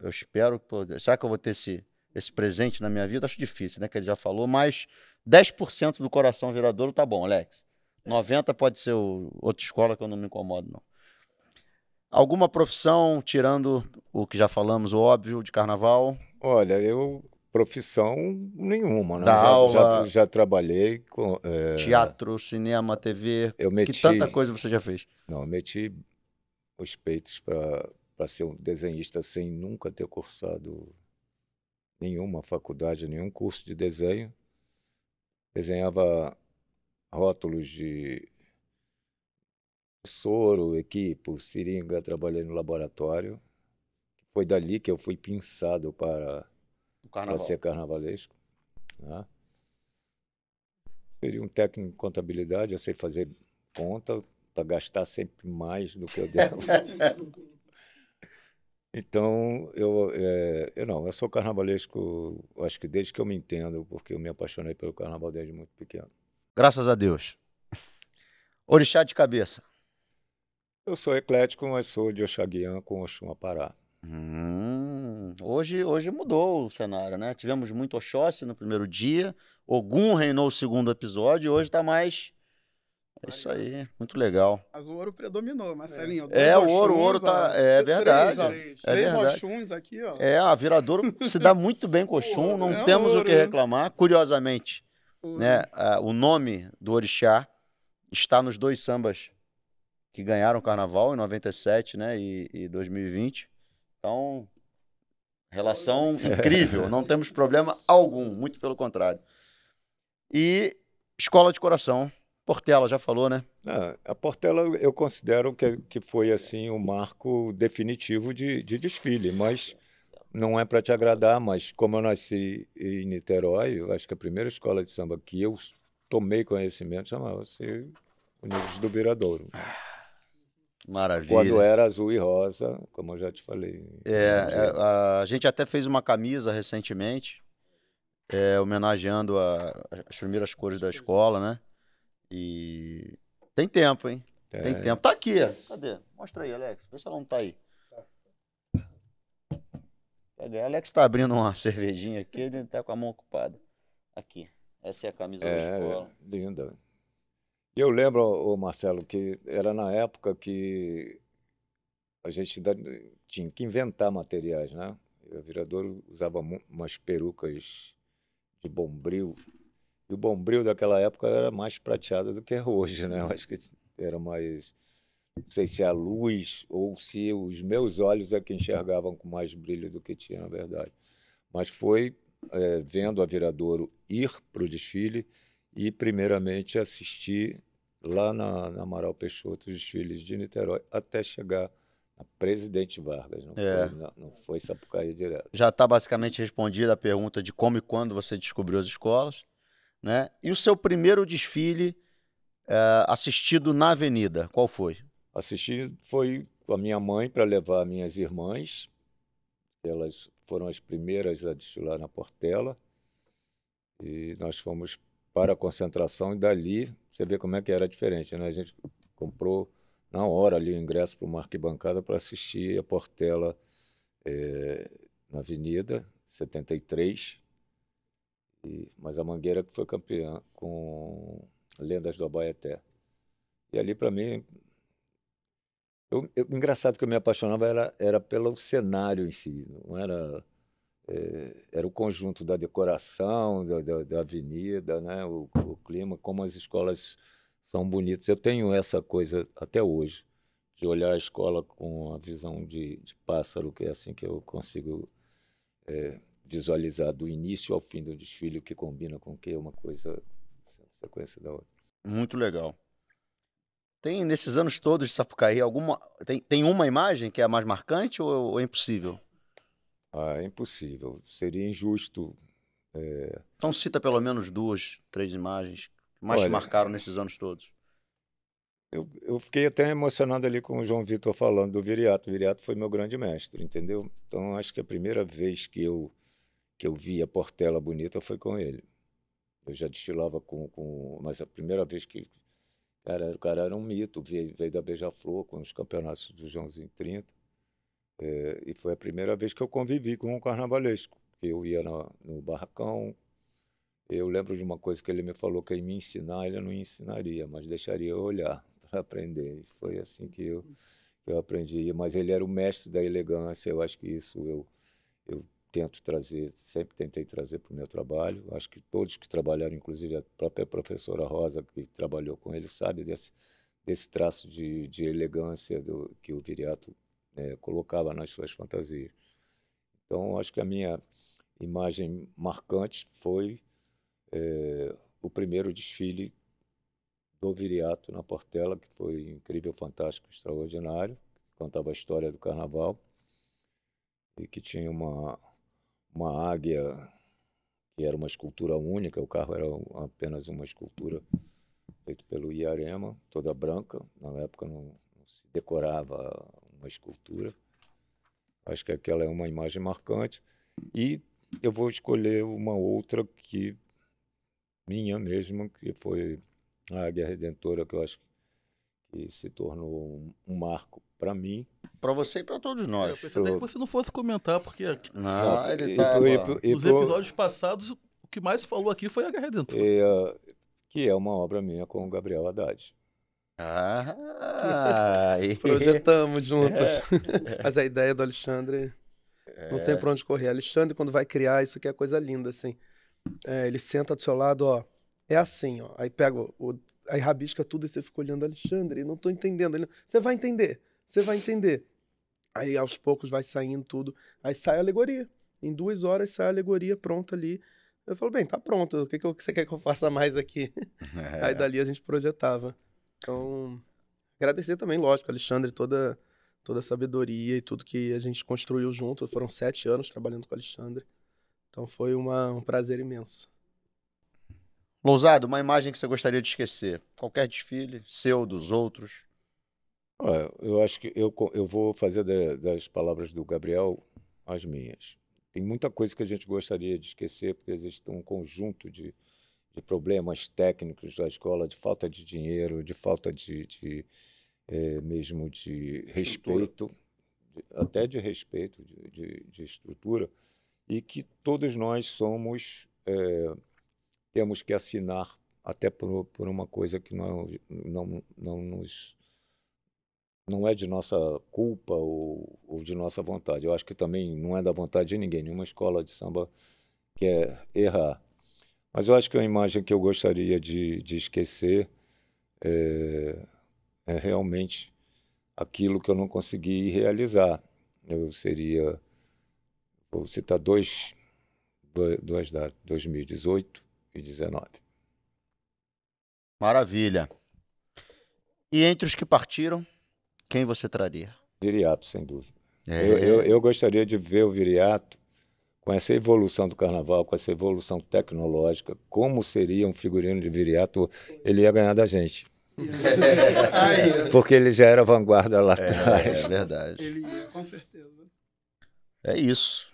eu espero. será que eu vou ter esse, esse presente na minha vida? Acho difícil, né? Que ele já falou, mas 10% do coração Viradouro tá bom, Alex. 90% pode ser o, outra escola que eu não me incomodo, não. Alguma profissão, tirando o que já falamos, o óbvio, de carnaval? Olha, eu. Profissão nenhuma, né? Dá já, aula. já, já trabalhei com. é, Teatro, cinema, TV. eu meti. Que tanta coisa você já fez? Não, eu meti os peitos para ser um desenhista sem nunca ter cursado nenhuma faculdade, nenhum curso de desenho. Desenhava rótulos de soro, equipo, seringa, trabalhei no laboratório. Foi dali que eu fui pinçado para para ser carnavalesco. Né? Seria um técnico em contabilidade, eu sei fazer conta para gastar sempre mais do que eu devo. <laughs> então, eu, é, eu não, eu sou carnavalesco, acho que desde que eu me entendo, porque eu me apaixonei pelo carnaval desde muito pequeno. Graças a Deus. Orixá de cabeça. Eu sou eclético, mas sou de Oxaguian com Oxum Apará. Hum, hoje, hoje mudou o cenário, né? Tivemos muito Oxóssi no primeiro dia, Ogum reinou o segundo episódio e hoje tá mais. É isso aí, muito legal. Mas o ouro predominou, Marcelinho. É, Dois o ouro, o ouro tá- ó. é Três, verdade, ó. é Três verdade. Oxuns aqui, ó. É, a Viradouro se dá muito bem com Oxum, não É temos o ouro, que né? reclamar. Curiosamente, O- né, a- o nome do Orixá está nos dois sambas que ganharam o carnaval em 97 né, e, e 2020. Então, relação <laughs> incrível, não temos problema algum, muito pelo contrário. E escola de coração, Portela já falou, né? Ah, a Portela eu considero que, que foi assim um marco definitivo de, de desfile, mas não é para te agradar, mas como eu nasci em Niterói, eu acho que a primeira escola de samba que eu tomei conhecimento chamava-se Unidos do Viradouro. Maravilha. Quando era azul e rosa, como eu já te falei. É, é, a, a gente até fez uma camisa recentemente, é, homenageando a- as primeiras cores da escola, né? E tem tempo, hein? Tem É, tempo. Tá aqui. Cadê? Mostra aí, Alex. Vê se ela não tá aí. Cadê? Alex tá abrindo uma <laughs> cervejinha aqui, ele tá com a mão ocupada. Aqui. Essa é a camisa da É, escola. linda. Eu lembro, ô Marcelo, que era na época que a gente tinha que inventar materiais, né? O Viradouro usava umas perucas de bombril. E o bombril daquela época era mais prateado do que é hoje, né? Eu acho que era mais. Não sei se é a luz ou se os meus olhos é que enxergavam com mais brilho do que tinha, na verdade. Mas foi eh, vendo a Viradouro ir para o desfile e, primeiramente, assistir lá na, na Amaral Peixoto os desfiles de Niterói até chegar a Presidente Vargas. Não, É. foi, não, não foi Sapucaí direto. Já tá basicamente respondida a pergunta de como e quando você descobriu as escolas, né? E o seu primeiro desfile é, assistido na avenida, qual foi? Assisti foi com a minha mãe para levar minhas irmãs. Elas foram as primeiras a desfilar na Portela. E nós fomos para a concentração e dali você vê como é que era diferente, né? A gente comprou na hora ali o ingresso para uma arquibancada para assistir a Portela eh, na Avenida 73. Mas a Mangueira que foi campeã com Lendas do Abaeté. E ali para mim eu, eu- engraçado que eu me apaixonava era, era pelo cenário em si, não era eh, era o conjunto da decoração, da, da, da avenida, né? O, o clima, como as escolas são bonitas. Eu tenho essa coisa até hoje, de olhar a escola com a visão de, de pássaro, que é assim que eu consigo eh, visualizar do início ao fim do desfile, o que combina com o que, uma coisa sequência da outra. Muito legal. Tem nesses anos todos de Sapucaí alguma tem, tem uma imagem que é a mais marcante ou, ou é impossível? Ah, é impossível. Seria injusto. eh, Então cita pelo menos duas, três imagens que mais te Olha, marcaram nesses anos todos. Eu, eu fiquei até emocionado ali com o João Vitor falando do Viriato. O Viriato foi meu grande mestre, entendeu? Então, acho que a primeira vez que eu, que eu vi a Portela bonita foi com ele. Eu já desfilava com, com... Mas a primeira vez que... O cara era um mito. Veio, veio da Beija-Flor com os campeonatos do Joãozinho 30. É, e foi a primeira vez que eu convivi com um carnavalesco. Eu ia no barracão. Eu lembro de uma coisa que ele me falou que ele me ensinar, ele não ensinaria, mas deixaria eu olhar <laughs> para aprender. E foi assim que eu, que eu aprendi. Mas ele era o mestre da elegância. Eu acho que isso eu tento trazer, sempre tentei trazer para o meu trabalho. Acho que todos que trabalharam, inclusive a própria professora Rosa, que trabalhou com ele, sabe desse, desse traço de, de elegância do, que o Viriato eh, colocava nas suas fantasias. Então, acho que a minha imagem marcante foi eh, o primeiro desfile do Viriato na Portela, que foi incrível, fantástico, extraordinário, contava a história do carnaval e que tinha uma, uma águia que era uma escultura única, o carro era apenas uma escultura feita pelo Iarema, toda branca, na época não, não se decorava uma escultura. Acho que aquela é uma imagem marcante. E eu vou escolher uma outra que minha mesmo, que foi a Águia Redentora, que eu acho que se tornou um, marco para mim. Para você e para todos nós. Eu pensei até que você não fosse comentar, porque Não, ele e tá. pro- e pro- e nos pro- episódios passados, o que mais falou aqui foi a Guerra Redentora. e, ah, que é uma obra minha com o Gabriel Haddad. Ah, <laughs> e- Projetamos juntos. <laughs> Mas a ideia do Alexandre não tem pra onde correr. Alexandre, quando vai criar, isso aqui é coisa linda, assim. É, ele senta do seu lado, ó. É assim, ó. Aí pega o. aí rabisca tudo e você fica olhando, Alexandre, não tô entendendo. Ele, você vai entender, você vai entender. Aí aos poucos vai saindo tudo. Aí sai a alegoria. Em duas horas sai a alegoria pronta ali. Eu falo, bem, tá pronto. O que, que você quer que eu faça mais aqui? <laughs> É. Aí dali a gente projetava. Então, agradecer também, lógico, Alexandre, toda, toda a sabedoria e tudo que a gente construiu junto. Foram sete anos trabalhando com o Alexandre. Então foi uma, um prazer imenso. Lousado, uma imagem que você gostaria de esquecer. Qualquer desfile, seu, dos outros. Olha, eu acho que eu, eu vou fazer da- das palavras do Gabriel as minhas. Tem muita coisa que a gente gostaria de esquecer, porque existe um conjunto de, de problemas técnicos da escola, de falta de dinheiro, de falta de, de, eh, mesmo de respeito, de- até de respeito, de, de, de estrutura, e que todos nós somos, eh, temos que assinar até por, por uma coisa que não, não, não nos não é de nossa culpa ou, ou de nossa vontade. Eu acho que também não é da vontade de ninguém. Nenhuma escola de samba quer errar. Mas eu acho que a imagem que eu gostaria de, de esquecer é, é realmente aquilo que eu não consegui realizar. Eu seria, vou citar dois, dois- datas, 2018 e 2019. Maravilha. E entre os que partiram, quem você traria? Viriato, sem dúvida. É, Eu, eu, eu gostaria de ver o Viriato com essa evolução do carnaval, com essa evolução tecnológica, como seria um figurino de Viriato, ele ia ganhar da gente. Porque ele já era vanguarda lá é, atrás. é verdade. Ele ia, com certeza. É isso.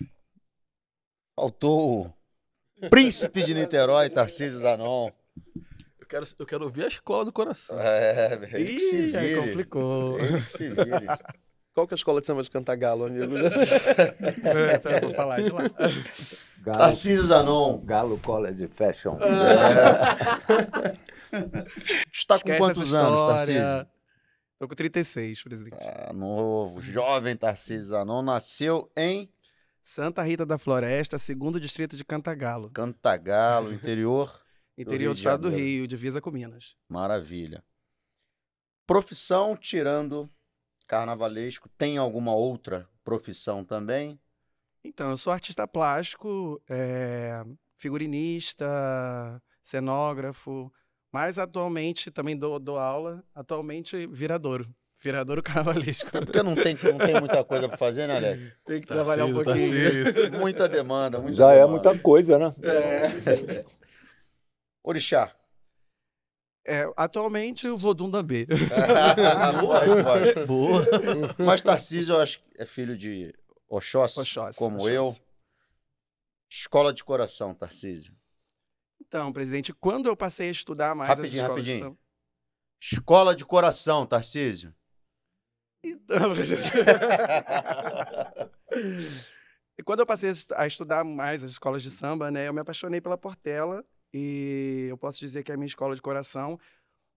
Faltou o príncipe de Niterói, Tarcísio Zanon. Eu quero, eu quero ouvir a escola do coração. É, ele que se Ih, aí vire. complicou. Ele que se vire. Qual que é a escola de samba de Cantagalo, amigo? <laughs> É, eu vou falar de lá. Galo, Tarcísio Zanon. Galo College Fashion. Está com Esquece quantos anos. Tarcísio? Tô com 36, presidente. Ah, novo, jovem Tarcísio Zanon, nasceu em Santa Rita da Floresta, segundo distrito de Cantagalo, Cantagalo, <laughs> interior. interior Rio do, de estado do. Rio, divisa com Minas. Maravilha. Profissão, tirando carnavalesco, tem alguma outra profissão também? Então, eu sou artista plástico, é, figurinista, cenógrafo, mas atualmente também dou, dou aula, atualmente viradouro, viradouro <laughs> carnavalesco. É porque não tem, não tem muita coisa para fazer, né, Alex? Tem que trabalhar um pouquinho. Tarcísio. Muita demanda, muita Já é demanda. muita coisa, né? <laughs> Orixá. É, atualmente eu vou Dundambê. Pode, pode. Boa. Mas Tarcísio, eu acho que é filho de Oxóssi, Oxóssi, como Oxóssi. eu. Escola de coração, Tarcísio. Então, presidente, quando eu passei a estudar mais Rapidinho, as escolas de rapidinho. Escola de coração, Tarcísio. Então. <laughs> E quando eu passei a estu- a estudar mais as escolas de samba, né, eu me apaixonei pela Portela e eu posso dizer que é a minha escola de coração,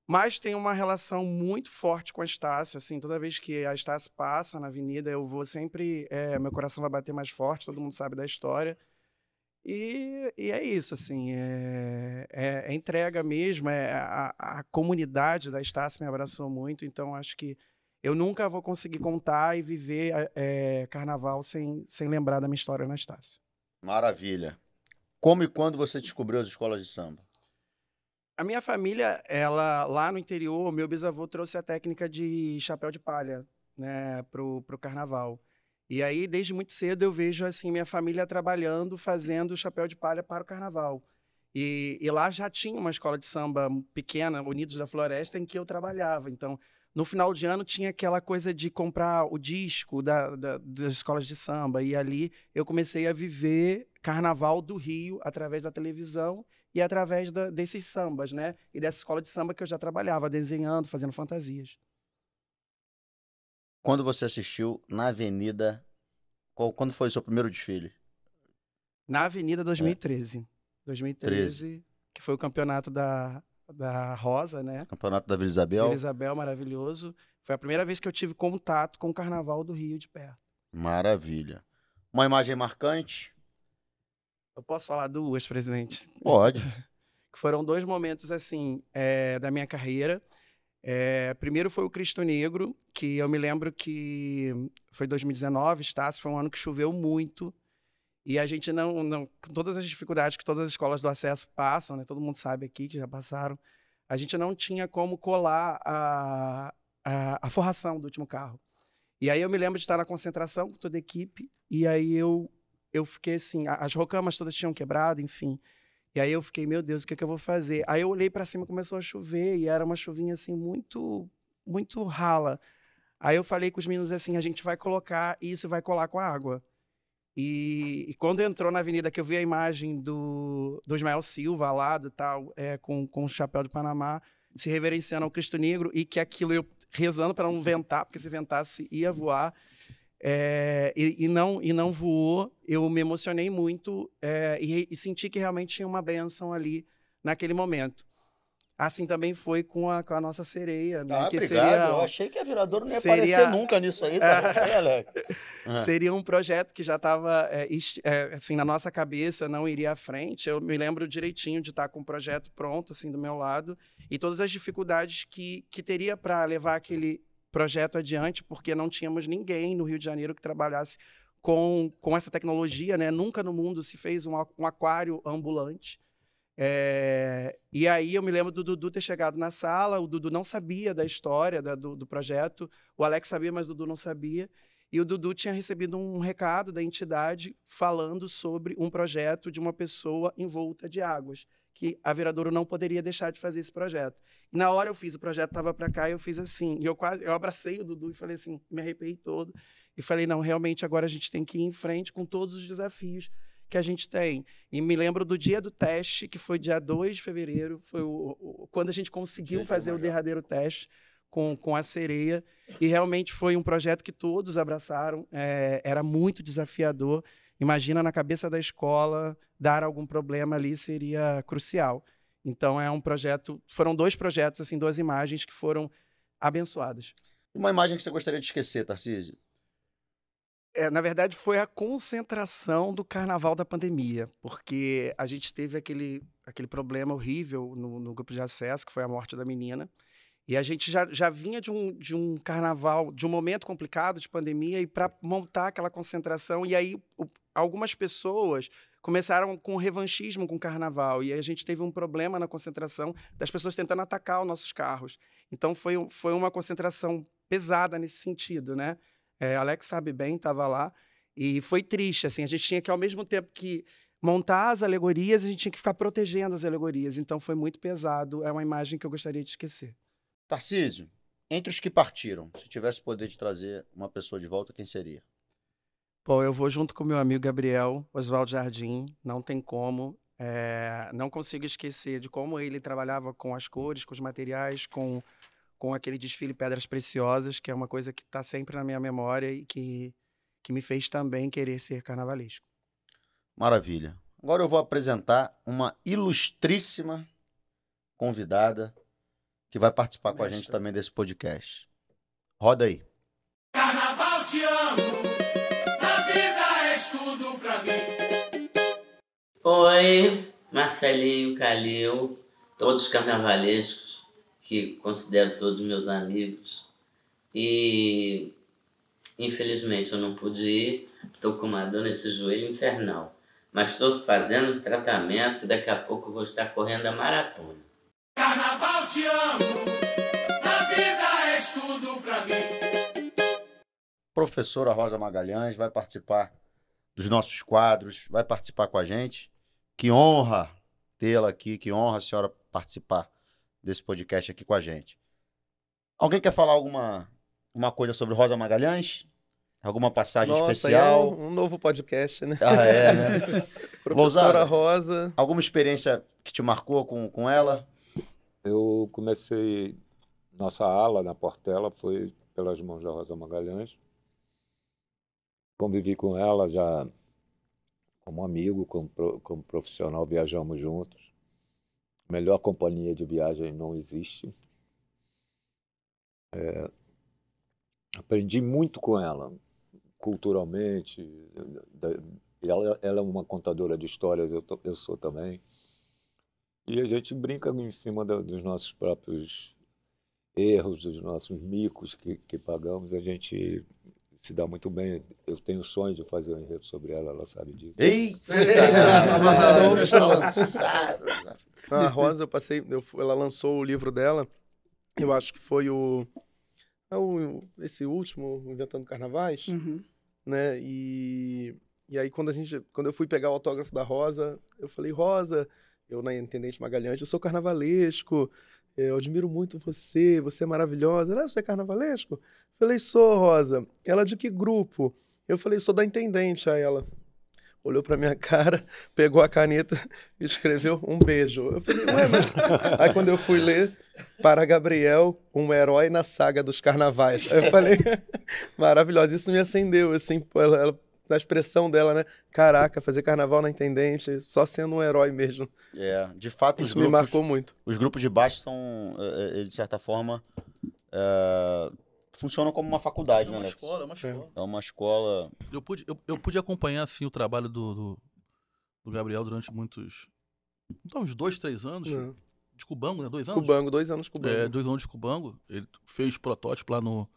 mas tem uma relação muito forte com a Estácio, assim, toda vez que a Estácio passa na avenida, eu vou sempre, é, meu coração vai bater mais forte, todo mundo sabe da história. E, e é isso, assim, é, é- é entrega mesmo, é, a, a comunidade da Estácio me abraçou muito, então acho que eu nunca vou conseguir contar e viver é, carnaval sem, sem lembrar da minha história na Estácio. Maravilha. Como e quando você descobriu as escolas de samba? A minha família, ela lá no interior, meu bisavô trouxe a técnica de chapéu de palha, né, pro, pro carnaval. E aí, desde muito cedo, eu vejo assim minha família trabalhando, fazendo chapéu de palha para o carnaval. E, e lá já tinha uma escola de samba pequena, Unidos da Floresta, em que eu trabalhava. Então, no final de ano tinha aquela coisa de comprar o disco da, da- das escolas de samba. E ali eu comecei a viver carnaval do Rio através da televisão e através da- desses sambas, né? E dessa escola de samba que eu já trabalhava, desenhando, fazendo fantasias. Quando você assistiu na Avenida. qual- quando foi o seu primeiro desfile? Na Avenida 2013. 2013, que foi o campeonato da, da Rosa, né? Campeonato da Vila Isabel? Vila Isabel, maravilhoso. Foi a primeira vez que eu tive contato com o Carnaval do Rio de perto. Maravilha. Uma imagem marcante? Eu posso falar duas, presidente? Pode. <laughs> que foram dois momentos assim eh, da minha carreira. Eh, primeiro foi o Cristo Negro, que eu me lembro que foi 2019, Estácio, foi um ano que choveu muito. E a gente não, não, com todas as dificuldades que todas as escolas do acesso passam, né? Todo mundo sabe aqui que já passaram. A gente não tinha como colar a, a, a forração do último carro. E aí eu me lembro de estar na concentração com toda a equipe, e aí eu, eu fiquei assim, as rocamas todas tinham quebrado, enfim. E aí eu fiquei, meu Deus, o que, que eu vou fazer? Aí eu olhei para cima e começou a chover, e era uma chuvinha assim, muito, muito rala. Aí eu falei com os meninos assim, a gente vai colocar isso vai colar com a água. E, e quando entrou na avenida, que eu vi a imagem do, do Ismael Silva lá, do tal, é, com, com o chapéu de Panamá, se reverenciando ao Cristo Negro, e que aquilo eu rezando para não ventar, porque se ventasse ia voar, é, e, e não, e não voou, eu me emocionei muito é, e, e senti que realmente tinha uma bênção ali naquele momento. Assim também foi com a, com a nossa sereia, né? Ah, que obrigado. seria, Eu achei que a viradora não ia seria- aparecer nunca nisso aí, <laughs> cara. É. Seria um projeto que já estava assim na nossa cabeça, não iria à frente. Eu me lembro direitinho de estar com o projeto pronto assim do meu lado e todas as dificuldades que, que teria para levar aquele projeto adiante, porque não tínhamos ninguém no Rio de Janeiro que trabalhasse com, com essa tecnologia, né? Nunca no mundo se fez um, um aquário ambulante. É, e aí eu me lembro do Dudu ter chegado na sala, o Dudu não sabia da história da- do, do projeto, o Alex sabia, mas o Dudu não sabia. E o Dudu tinha recebido um recado da entidade falando sobre um projeto de uma pessoa envolta de águas, que a Viradouro não poderia deixar de fazer esse projeto. E na hora eu fiz, o projeto estava para cá e eu fiz assim. E eu quase eu abracei o Dudu e falei assim, me arrepiei todo. E falei, não, realmente agora a gente tem que ir em frente com todos os desafios que a gente tem. E me lembro do dia do teste, que foi dia 2 de fevereiro, foi o, o- quando a gente conseguiu de fazer o derradeiro teste com, com a sereia. E realmente foi um projeto que todos abraçaram. é, era muito desafiador. Imagina na cabeça da escola dar algum problema ali seria crucial. Então é um projeto, foram dois projetos assim, duas imagens que foram abençoadas. Uma imagem que você gostaria de esquecer, Tarcísio? É, na verdade, foi a concentração do carnaval da pandemia, porque a gente teve aquele, aquele problema horrível no, no grupo de acesso, que foi a morte da menina. E a gente já, já vinha de um, de um carnaval, de um momento complicado de pandemia, e para montar aquela concentração. E aí, o- algumas pessoas começaram com revanchismo com o carnaval. E a gente teve um problema na concentração das pessoas tentando atacar os nossos carros. Então, foi, foi uma concentração pesada nesse sentido, né? É, Alex sabe bem, estava lá. E foi triste, assim, a gente tinha que, ao mesmo tempo que montar as alegorias, a gente tinha que ficar protegendo as alegorias. Então foi muito pesado. É uma imagem que eu gostaria de esquecer. Tarcísio, entre os que partiram, se tivesse o poder de trazer uma pessoa de volta, quem seria? Bom, eu vou junto com meu amigo Gabriel, Oswaldo Jardim, não tem como. É, não consigo esquecer de como ele trabalhava com as cores, com os materiais, com, com aquele desfile Pedras Preciosas, que é uma coisa que está sempre na minha memória e que, que me fez também querer ser carnavalesco. Maravilha. Agora eu vou apresentar uma ilustríssima convidada que vai participar com a gente também desse podcast. Roda aí. Carnaval te amo, a vida és tudo pra mim. Oi, Marcelinho, Calil, todos os carnavalescos, que considero todos meus amigos. E infelizmente eu não pude ir, estou com uma dor nesse joelho infernal. Mas estou fazendo tratamento que daqui a pouco eu vou estar correndo a maratona. Carnaval te amo, a vida és tudo pra mim. Professora Rosa Magalhães vai participar dos nossos quadros, vai participar com a gente. Que honra tê-la aqui, que honra a senhora participar desse podcast aqui com a gente. Alguém quer falar alguma uma coisa sobre Rosa Magalhães? Alguma passagem Nossa, é especial? um, um novo podcast, né? Ah, é, né? <laughs> Professora Lousada. Rosa. Alguma experiência que te marcou com, com ela? Eu comecei, nossa ala na Portela foi pelas mãos da Rosa Magalhães. Convivi com ela já como amigo, como, como profissional, viajamos juntos. Melhor companhia de viagem não existe. É, aprendi muito com ela, culturalmente. ela, ela é uma contadora de histórias, eu, eu sou também. E a gente brinca em cima da- dos nossos próprios erros, dos nossos micos que, que pagamos. A gente se dá muito bem. Eu tenho o sonho de fazer um enredo sobre ela, ela sabe disso. Eita! Está lançado. A Rosa, eu passei, eu ela lançou o livro dela, eu acho que foi o É o, esse último, Inventando Carnavais, Uhum. né? E, e aí quando a gente, quando eu fui pegar o autógrafo da Rosa, eu falei, Rosa, eu na Intendente Magalhães, eu sou carnavalesco, eu admiro muito você, você é maravilhosa. Ela, você é carnavalesco? Eu falei, sou, Rosa. Ela, de que grupo? Eu falei, sou da Intendente. Aí ela olhou pra minha <laughs> cara, pegou a caneta e escreveu um beijo. Eu falei, ué, mas... <laughs> Aí quando eu fui ler, para Gabriel, um herói na saga dos carnavais. Aí eu falei, <laughs> maravilhosa. Isso me acendeu, assim, ela, ela- na expressão dela, né? Caraca, fazer carnaval na Intendente, só sendo um herói mesmo. É, de fato, os Isso me grupos, marcou muito. os grupos de baixo são, eh, eh, de certa forma, eh, funcionam como uma É faculdade, né, uma Alex? escola, é uma escola. É uma escola. Eu pude, eu, eu pude acompanhar assim, o trabalho do, do, do Gabriel durante muitos. Então, uns dois, três anos. Não. De Cubango, né? Dois anos? Cubango, dois anos Cubango. É, dois anos de Cubango. Ele fez protótipo lá no,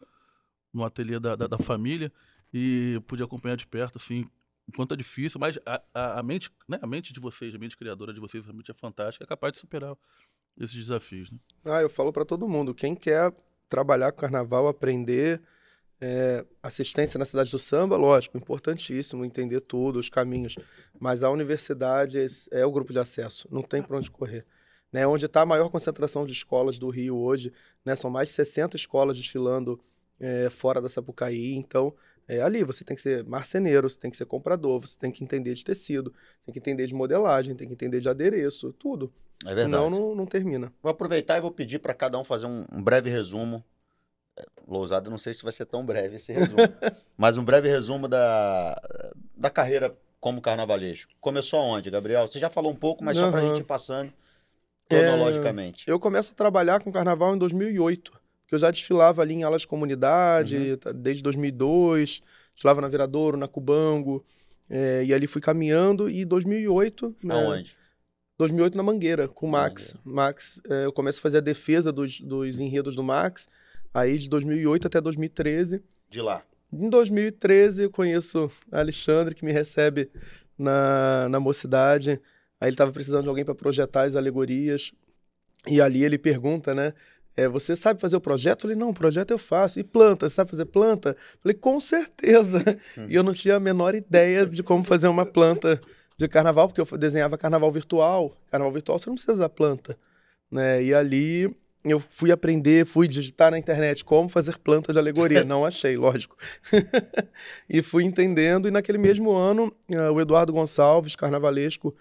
no ateliê da, da, da família e pude acompanhar de perto, assim, o quanto é difícil, mas a, a, a mente, né, a mente de vocês, a mente criadora de vocês realmente é fantástica, é capaz de superar esses desafios, né? Ah, eu falo pra todo mundo, quem quer trabalhar com carnaval, aprender, é, assistência na cidade do samba, lógico, importantíssimo entender tudo, os caminhos, mas a universidade é, é o grupo de acesso, não tem pra onde correr. Né, onde está a maior concentração de escolas do Rio hoje, né, são mais de 60 escolas desfilando é, fora da Sapucaí, então é ali, você tem que ser marceneiro, você tem que ser comprador, você tem que entender de tecido, tem que entender de modelagem, tem que entender de adereço, tudo. É verdade. Senão não, não termina. Vou aproveitar e vou pedir para cada um fazer um, um breve resumo. É, Lousada, não sei se vai ser tão breve esse resumo, <laughs> mas um breve resumo da, da carreira como carnavalesco. Começou aonde, Gabriel? Você já falou um pouco, mas só para a gente ir passando É, cronologicamente. Eu começo a trabalhar com carnaval em 2008, porque eu já desfilava ali em aulas de comunidade, Uhum. tá- desde 2002, desfilava na Viradouro, na Cubango, é, e ali fui caminhando, e 2008... né, Aonde? 2008 na Mangueira, com o Max. Max, é, eu começo a fazer a defesa dos, dos enredos do Max, aí de 2008 até 2013. De lá. Em 2013, eu conheço Alexandre, que me recebe na, na mocidade. Aí ele estava precisando de alguém para projetar as alegorias. E ali ele pergunta, né? É, você sabe fazer o projeto? Eu falei, não, projeto eu faço. E planta, você sabe fazer planta? Eu falei, com certeza. E eu não tinha a menor ideia de como fazer uma planta de carnaval, porque eu desenhava carnaval virtual. Carnaval virtual você não precisa usar planta. Né? E ali eu fui aprender, fui digitar na internet como fazer planta de alegoria. Não achei, lógico. <laughs> e fui entendendo. E naquele mesmo ano, eh, o Eduardo Gonçalves, carnavalesco,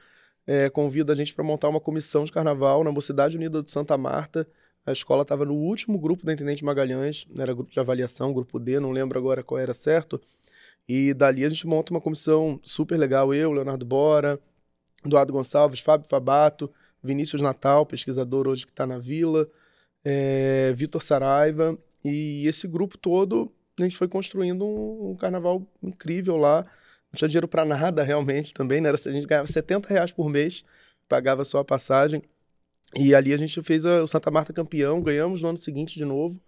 eh, convida a gente para montar uma comissão de carnaval na Mocidade Unida de Santa Marta. A escola estava no último grupo da Intendente Magalhães, era grupo de avaliação, grupo D, não lembro agora qual era certo. E dali a gente monta uma comissão super legal, eu, Leonardo Bora, Eduardo Gonçalves, Fábio Fabato, Vinícius Natal, pesquisador hoje que está na Vila, é, Vitor Saraiva, e esse grupo todo, a gente foi construindo um, um carnaval incrível lá, não tinha dinheiro para nada <laughs> realmente também, né? A gente ganhava 70 reais por mês, pagava só a passagem, e ali a gente fez a- o Santa Marta campeão, ganhamos no ano seguinte de novo,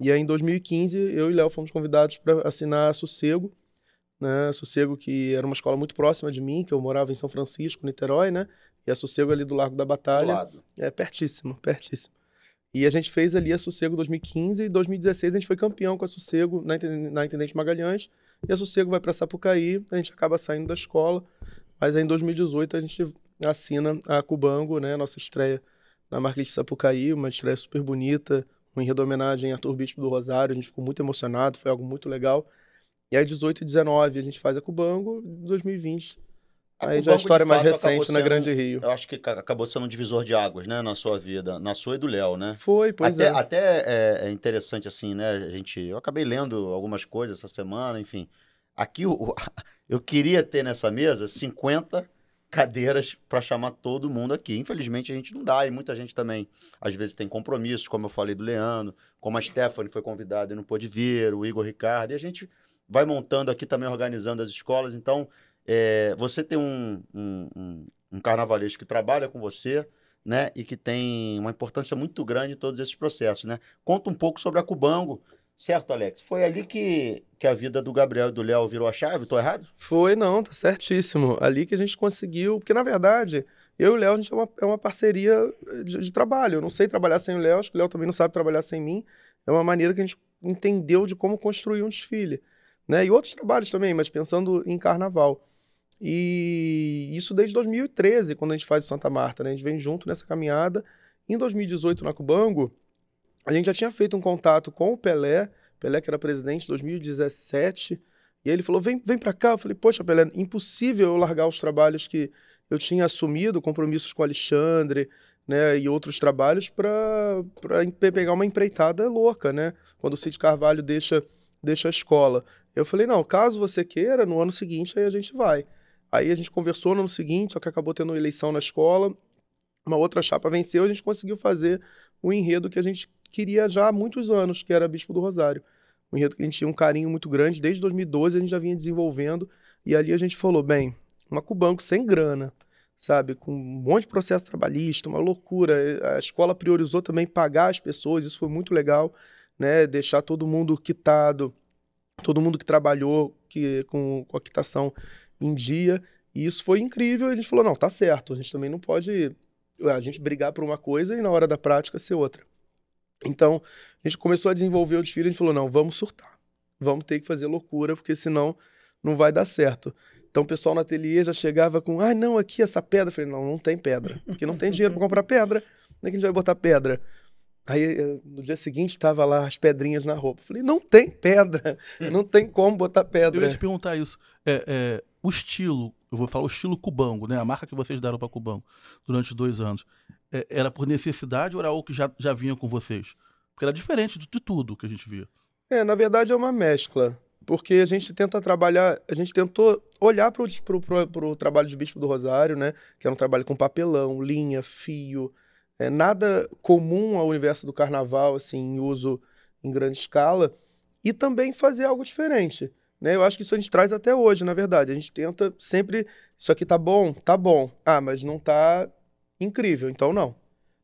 e aí em 2015 eu e Léo fomos convidados para assinar a Sossego, né? Sossego que era uma escola muito próxima de mim, que eu morava em São Francisco, Niterói, né? E a Sossego ali do Largo da Do Batalha. lado. É pertíssimo, pertíssimo. E a gente fez ali a Sossego 2015 e 2016 a gente foi campeão com a Sossego na, na Intendente Magalhães. E a Sossego vai para Sapucaí, a gente acaba saindo da escola. Mas aí em 2018 a gente assina a Cubango, né? Nossa estreia na Marquês de Sapucaí, uma estreia super bonita, um enredo homenagem a Arthur Bispo do Rosário. A gente ficou muito emocionado, foi algo muito legal. E aí 18 e 19 a gente faz a Cubango, 2020. A aí já é a Cubango, de história mais fato, acabou recente na sendo- Grande Rio. Eu acho que ca- acabou sendo um divisor de águas, né, na sua vida, na sua e do Léo, né? Foi, pois até, é. até é, é interessante assim, né? A gente, eu acabei lendo algumas coisas essa semana, enfim. Aqui <laughs> eu queria ter nessa mesa 50 cadeiras para chamar todo mundo aqui. Infelizmente a gente não dá e muita gente também às vezes tem compromissos, como eu falei do Leandro, como a Stephanie foi convidada e não pôde vir, o Igor Ricardo, e a gente vai montando aqui também organizando as escolas. Então, é, você tem um, um, um, um que trabalha com você, né? E que tem uma importância muito grande em todos esses processos, né? Conta um pouco sobre a Cubango, certo, Alex? Foi ali que, que a vida do Gabriel e do Léo virou a chave? Tô errado? Foi, não, tá certíssimo. Ali que a gente conseguiu, porque na verdade, eu e o Léo, a gente é uma, é uma parceria de, de trabalho. Eu não sei trabalhar sem o Léo, acho que o Léo também não sabe trabalhar sem mim. É uma maneira que a gente entendeu de como construir um desfile. Né? E outros trabalhos também, mas pensando em carnaval. E isso desde 2013, quando a gente faz Santa Marta, né? A gente vem junto nessa caminhada. Em 2018, na Cubango, a gente já tinha feito um contato com o Pelé, Pelé que era presidente em 2017, e ele falou: vem, vem para cá. Eu falei: Poxa, Pelé, impossível eu largar os trabalhos que eu tinha assumido, compromissos com o Alexandre, né, e outros trabalhos para pegar uma empreitada louca, né? Quando o Cid Carvalho deixa, deixa a escola. Eu falei: Não, caso você queira, no ano seguinte aí a gente vai. Aí a gente conversou no ano seguinte, só que acabou tendo eleição na escola. Uma outra chapa venceu, a gente conseguiu fazer o enredo que a gente queria já há muitos anos, que era Bispo do Rosário. Um enredo que a gente tinha um carinho muito grande, desde 2012 a gente já vinha desenvolvendo, e ali a gente falou, bem, uma Cubanco sem grana, sabe, com um monte de processo trabalhista, uma loucura. A escola priorizou também pagar as pessoas, isso foi muito legal, né, deixar todo mundo quitado, todo mundo que trabalhou que, com, com a quitação em dia, e isso foi incrível, e a gente falou, não, tá certo, a gente também não pode a gente brigar por uma coisa e na hora da prática ser outra. Então, a gente começou a desenvolver o desfile, a gente falou, não, vamos surtar. Vamos ter que fazer loucura, porque senão não vai dar certo. Então o pessoal no ateliê já chegava com, ah, não, aqui essa pedra. Eu falei, não, não tem pedra, porque não tem dinheiro para comprar pedra. Onde é que a gente vai botar pedra? Aí no dia seguinte estava lá as pedrinhas na roupa. Eu falei, não tem pedra, <laughs> não tem como botar pedra. Eu ia te perguntar isso. É, é, o estilo, eu vou falar o estilo Cubango, né? A marca que vocês deram para Cubango durante dois anos. É, era por necessidade ou era algo que já, já vinha com vocês? Porque era diferente de, de tudo que a gente via. É, na verdade é uma mescla. Porque a gente tenta trabalhar, a gente tentou olhar para o trabalho de Bispo do Rosário, né? Que era um trabalho com papelão, linha, fio, é, nada comum ao universo do carnaval, assim, em uso em grande escala, e também fazer algo diferente. Né? Eu acho que isso a gente traz até hoje, na verdade. A gente tenta sempre, isso aqui tá bom, tá bom. Ah, mas não tá incrível, então não.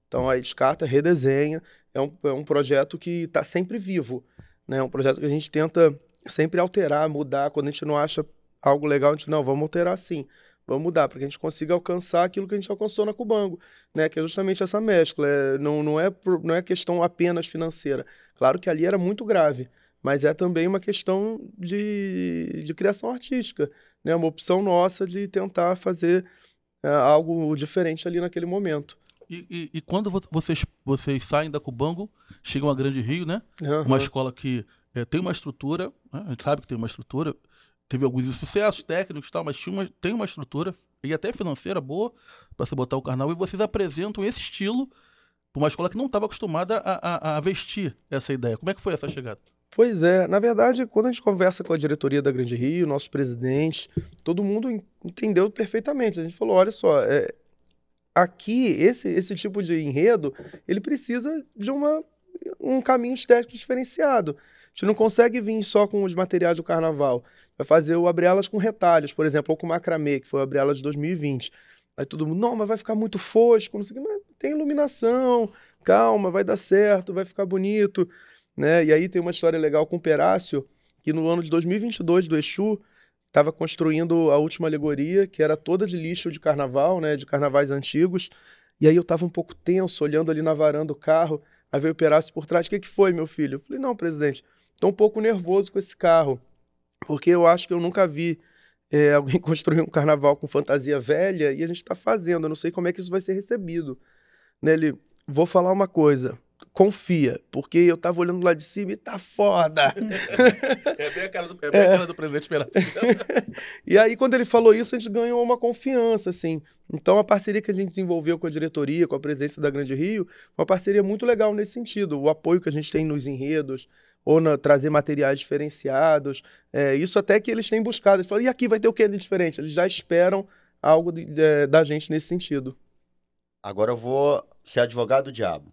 Então aí descarta, redesenha. É um, é um projeto que está sempre vivo. Né? É um projeto que a gente tenta sempre alterar, mudar. Quando a gente não acha algo legal, a gente, não, vamos alterar sim. Vamos mudar, para que a gente consiga alcançar aquilo que a gente alcançou na Cubango, né? Que é justamente essa mescla. É, não, não, é, não é questão apenas financeira. Claro que ali era muito grave, mas é também uma questão de, de criação artística, né? Uma opção nossa de tentar fazer é, algo diferente ali naquele momento. E, e, e, quando vocês, vocês saem da Cubango, chegam a Grande Rio, né? Uhum. Uma escola que é, tem uma estrutura, né? a gente sabe que tem uma estrutura, teve alguns sucessos técnicos e tal, mas tinha uma, tem uma estrutura, e até financeira boa, para se botar o carnaval, e vocês apresentam esse estilo para uma escola que não estava acostumada a, a, a vestir essa ideia. Como é que foi essa chegada? Pois é, na verdade, quando a gente conversa com a diretoria da Grande Rio, nossos presidentes, todo mundo entendeu perfeitamente. A gente falou: olha só, é, aqui, esse, esse tipo de enredo, ele precisa de uma, um caminho estético diferenciado. A gente não consegue vir só com os materiais do carnaval. Vai fazer o abre-alas com retalhos, por exemplo, ou com macramê, que foi o abre-alas de 2020. Aí todo mundo, não, mas vai ficar muito fosco, não sei o que, mas tem iluminação, calma, vai dar certo, vai ficar bonito. Né? E aí tem uma história legal com o Perácio, que no ano de 2022 do Exu estava construindo a última alegoria, que era toda de lixo de carnaval, né, de carnavais antigos. E aí eu estava um pouco tenso, olhando ali na varanda do carro. Aí veio o Perácio por trás. O que, que foi, meu filho? Eu falei, não, presidente, estou um pouco nervoso com esse carro, porque eu acho que eu nunca vi é, <laughs> alguém construir um carnaval com fantasia velha e a gente está fazendo. Eu não sei como é que isso vai ser recebido. Né, ele, vou falar uma coisa confia, porque eu tava olhando lá de cima e tá foda. <laughs> É bem a cara do, é bem é. A cara do presidente Perazzo. <laughs> e aí, quando ele falou isso, a gente ganhou uma confiança, assim. Então, a parceria que a gente desenvolveu com a diretoria, com a presença da Grande Rio, uma parceria muito legal nesse sentido. O apoio que a gente tem nos enredos, ou na, trazer materiais diferenciados. É, isso até que eles têm buscado. Eles falam, e aqui vai ter o que de diferente? Eles já esperam algo de, de, da gente nesse sentido. Agora eu vou ser advogado do diabo.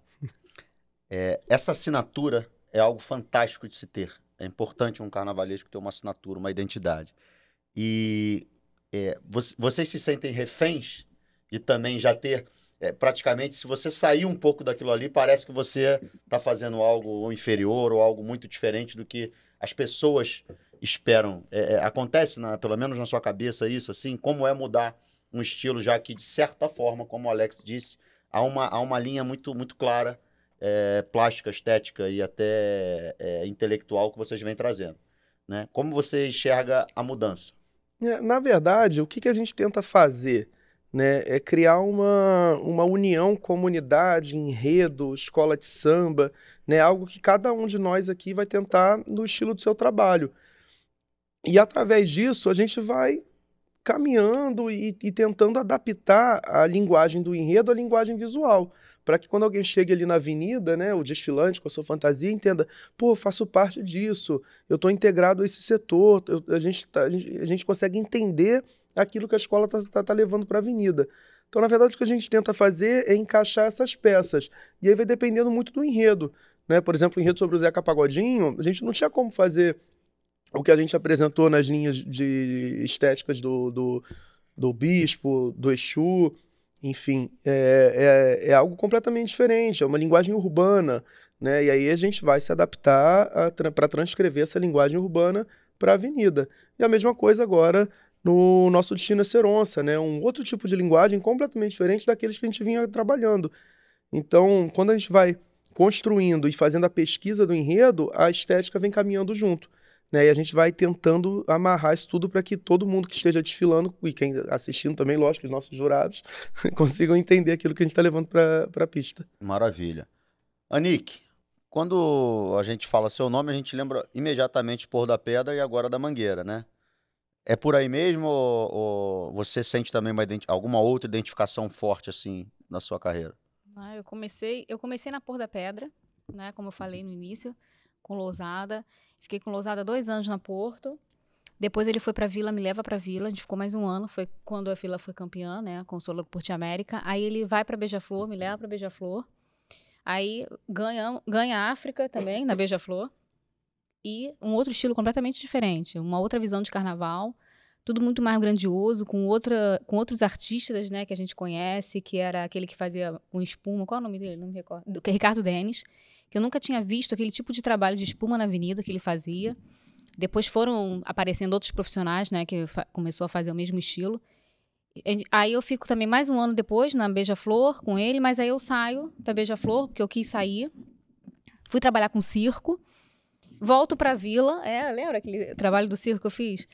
É, essa assinatura é algo fantástico de se ter. É importante um carnavalesco ter uma assinatura, uma identidade. E é, vocês se sentem reféns de também já ter. É, praticamente, se você sair um pouco daquilo ali, parece que você está fazendo algo inferior ou algo muito diferente do que as pessoas esperam. É, é, acontece, na, pelo menos na sua cabeça, isso, assim? Como é mudar um estilo, já que, de certa forma, como o Alex disse, há uma, há uma linha muito, muito clara é, plástica, estética e até é, intelectual que vocês vêm trazendo. Né? Como você enxerga a mudança? É, na verdade, o que, que a gente tenta fazer? Né, é criar uma, uma união, comunidade, enredo, escola de samba, né, algo que cada um de nós aqui vai tentar no estilo do seu trabalho. E através disso, a gente vai caminhando e, e tentando adaptar a linguagem do enredo à linguagem visual para que quando alguém chegue ali na avenida, né, o desfilante com a sua fantasia, entenda, pô, faço parte disso, eu estou integrado a esse setor, eu, a, gente, tá, a, gente, a gente consegue entender aquilo que a escola está tá, tá levando para a avenida. Então, na verdade, o que a gente tenta fazer é encaixar essas peças. E aí vai dependendo muito do enredo. Né? Por exemplo, o enredo sobre o Zeca Pagodinho, a gente não tinha como fazer o que a gente apresentou nas linhas de estéticas do, do, do Bispo, do Exu, enfim, é, é, é, algo completamente diferente, é uma linguagem urbana, né? E aí a gente vai se adaptar para transcrever essa linguagem urbana para a avenida. E a mesma coisa agora no nosso destino é Seronça, né? Um outro tipo de linguagem completamente diferente daqueles que a gente vinha trabalhando. Então, quando a gente vai construindo e fazendo a pesquisa do enredo, a estética vem caminhando junto. Né? E a gente vai tentando amarrar isso tudo para que todo mundo que esteja desfilando, e quem assistindo também, lógico, os nossos jurados, <laughs> consigam entender aquilo que a gente está levando para a pista. Maravilha. Anik, quando a gente fala seu nome, a gente lembra imediatamente Pôr da Pedra e agora da Mangueira, né? É por aí mesmo ou, ou você sente também uma alguma outra identificação forte assim na sua carreira? Ah, eu comecei, eu comecei na Pôr da Pedra, né? Como eu falei no início, com Lousada. Fiquei com Lousada dois anos na Porto. Depois ele foi para Vila, me leva para Vila. A gente ficou mais um ano. Foi quando a Vila foi campeã, né? Com o Solo Porte América. Aí ele vai para Beija-Flor, me leva para Beija-Flor. Aí ganha, ganha África também, na Beija-Flor. E um outro estilo completamente diferente. Uma outra visão de carnaval. Tudo muito mais grandioso, com, outra, com outros artistas, né? Que a gente conhece, que era aquele que fazia com espuma. Qual é o nome dele? Não me recordo. Ricardo Denis que eu nunca tinha visto aquele tipo de trabalho de espuma na avenida que ele fazia. Depois foram aparecendo outros profissionais, né, que começou a fazer o mesmo estilo. Aí eu fico também mais um ano depois na Beija-Flor com ele, mas aí eu saio da Beija-Flor, porque eu quis sair. Fui trabalhar com circo. Volto para a vila. É, lembra aquele trabalho do circo que eu fiz?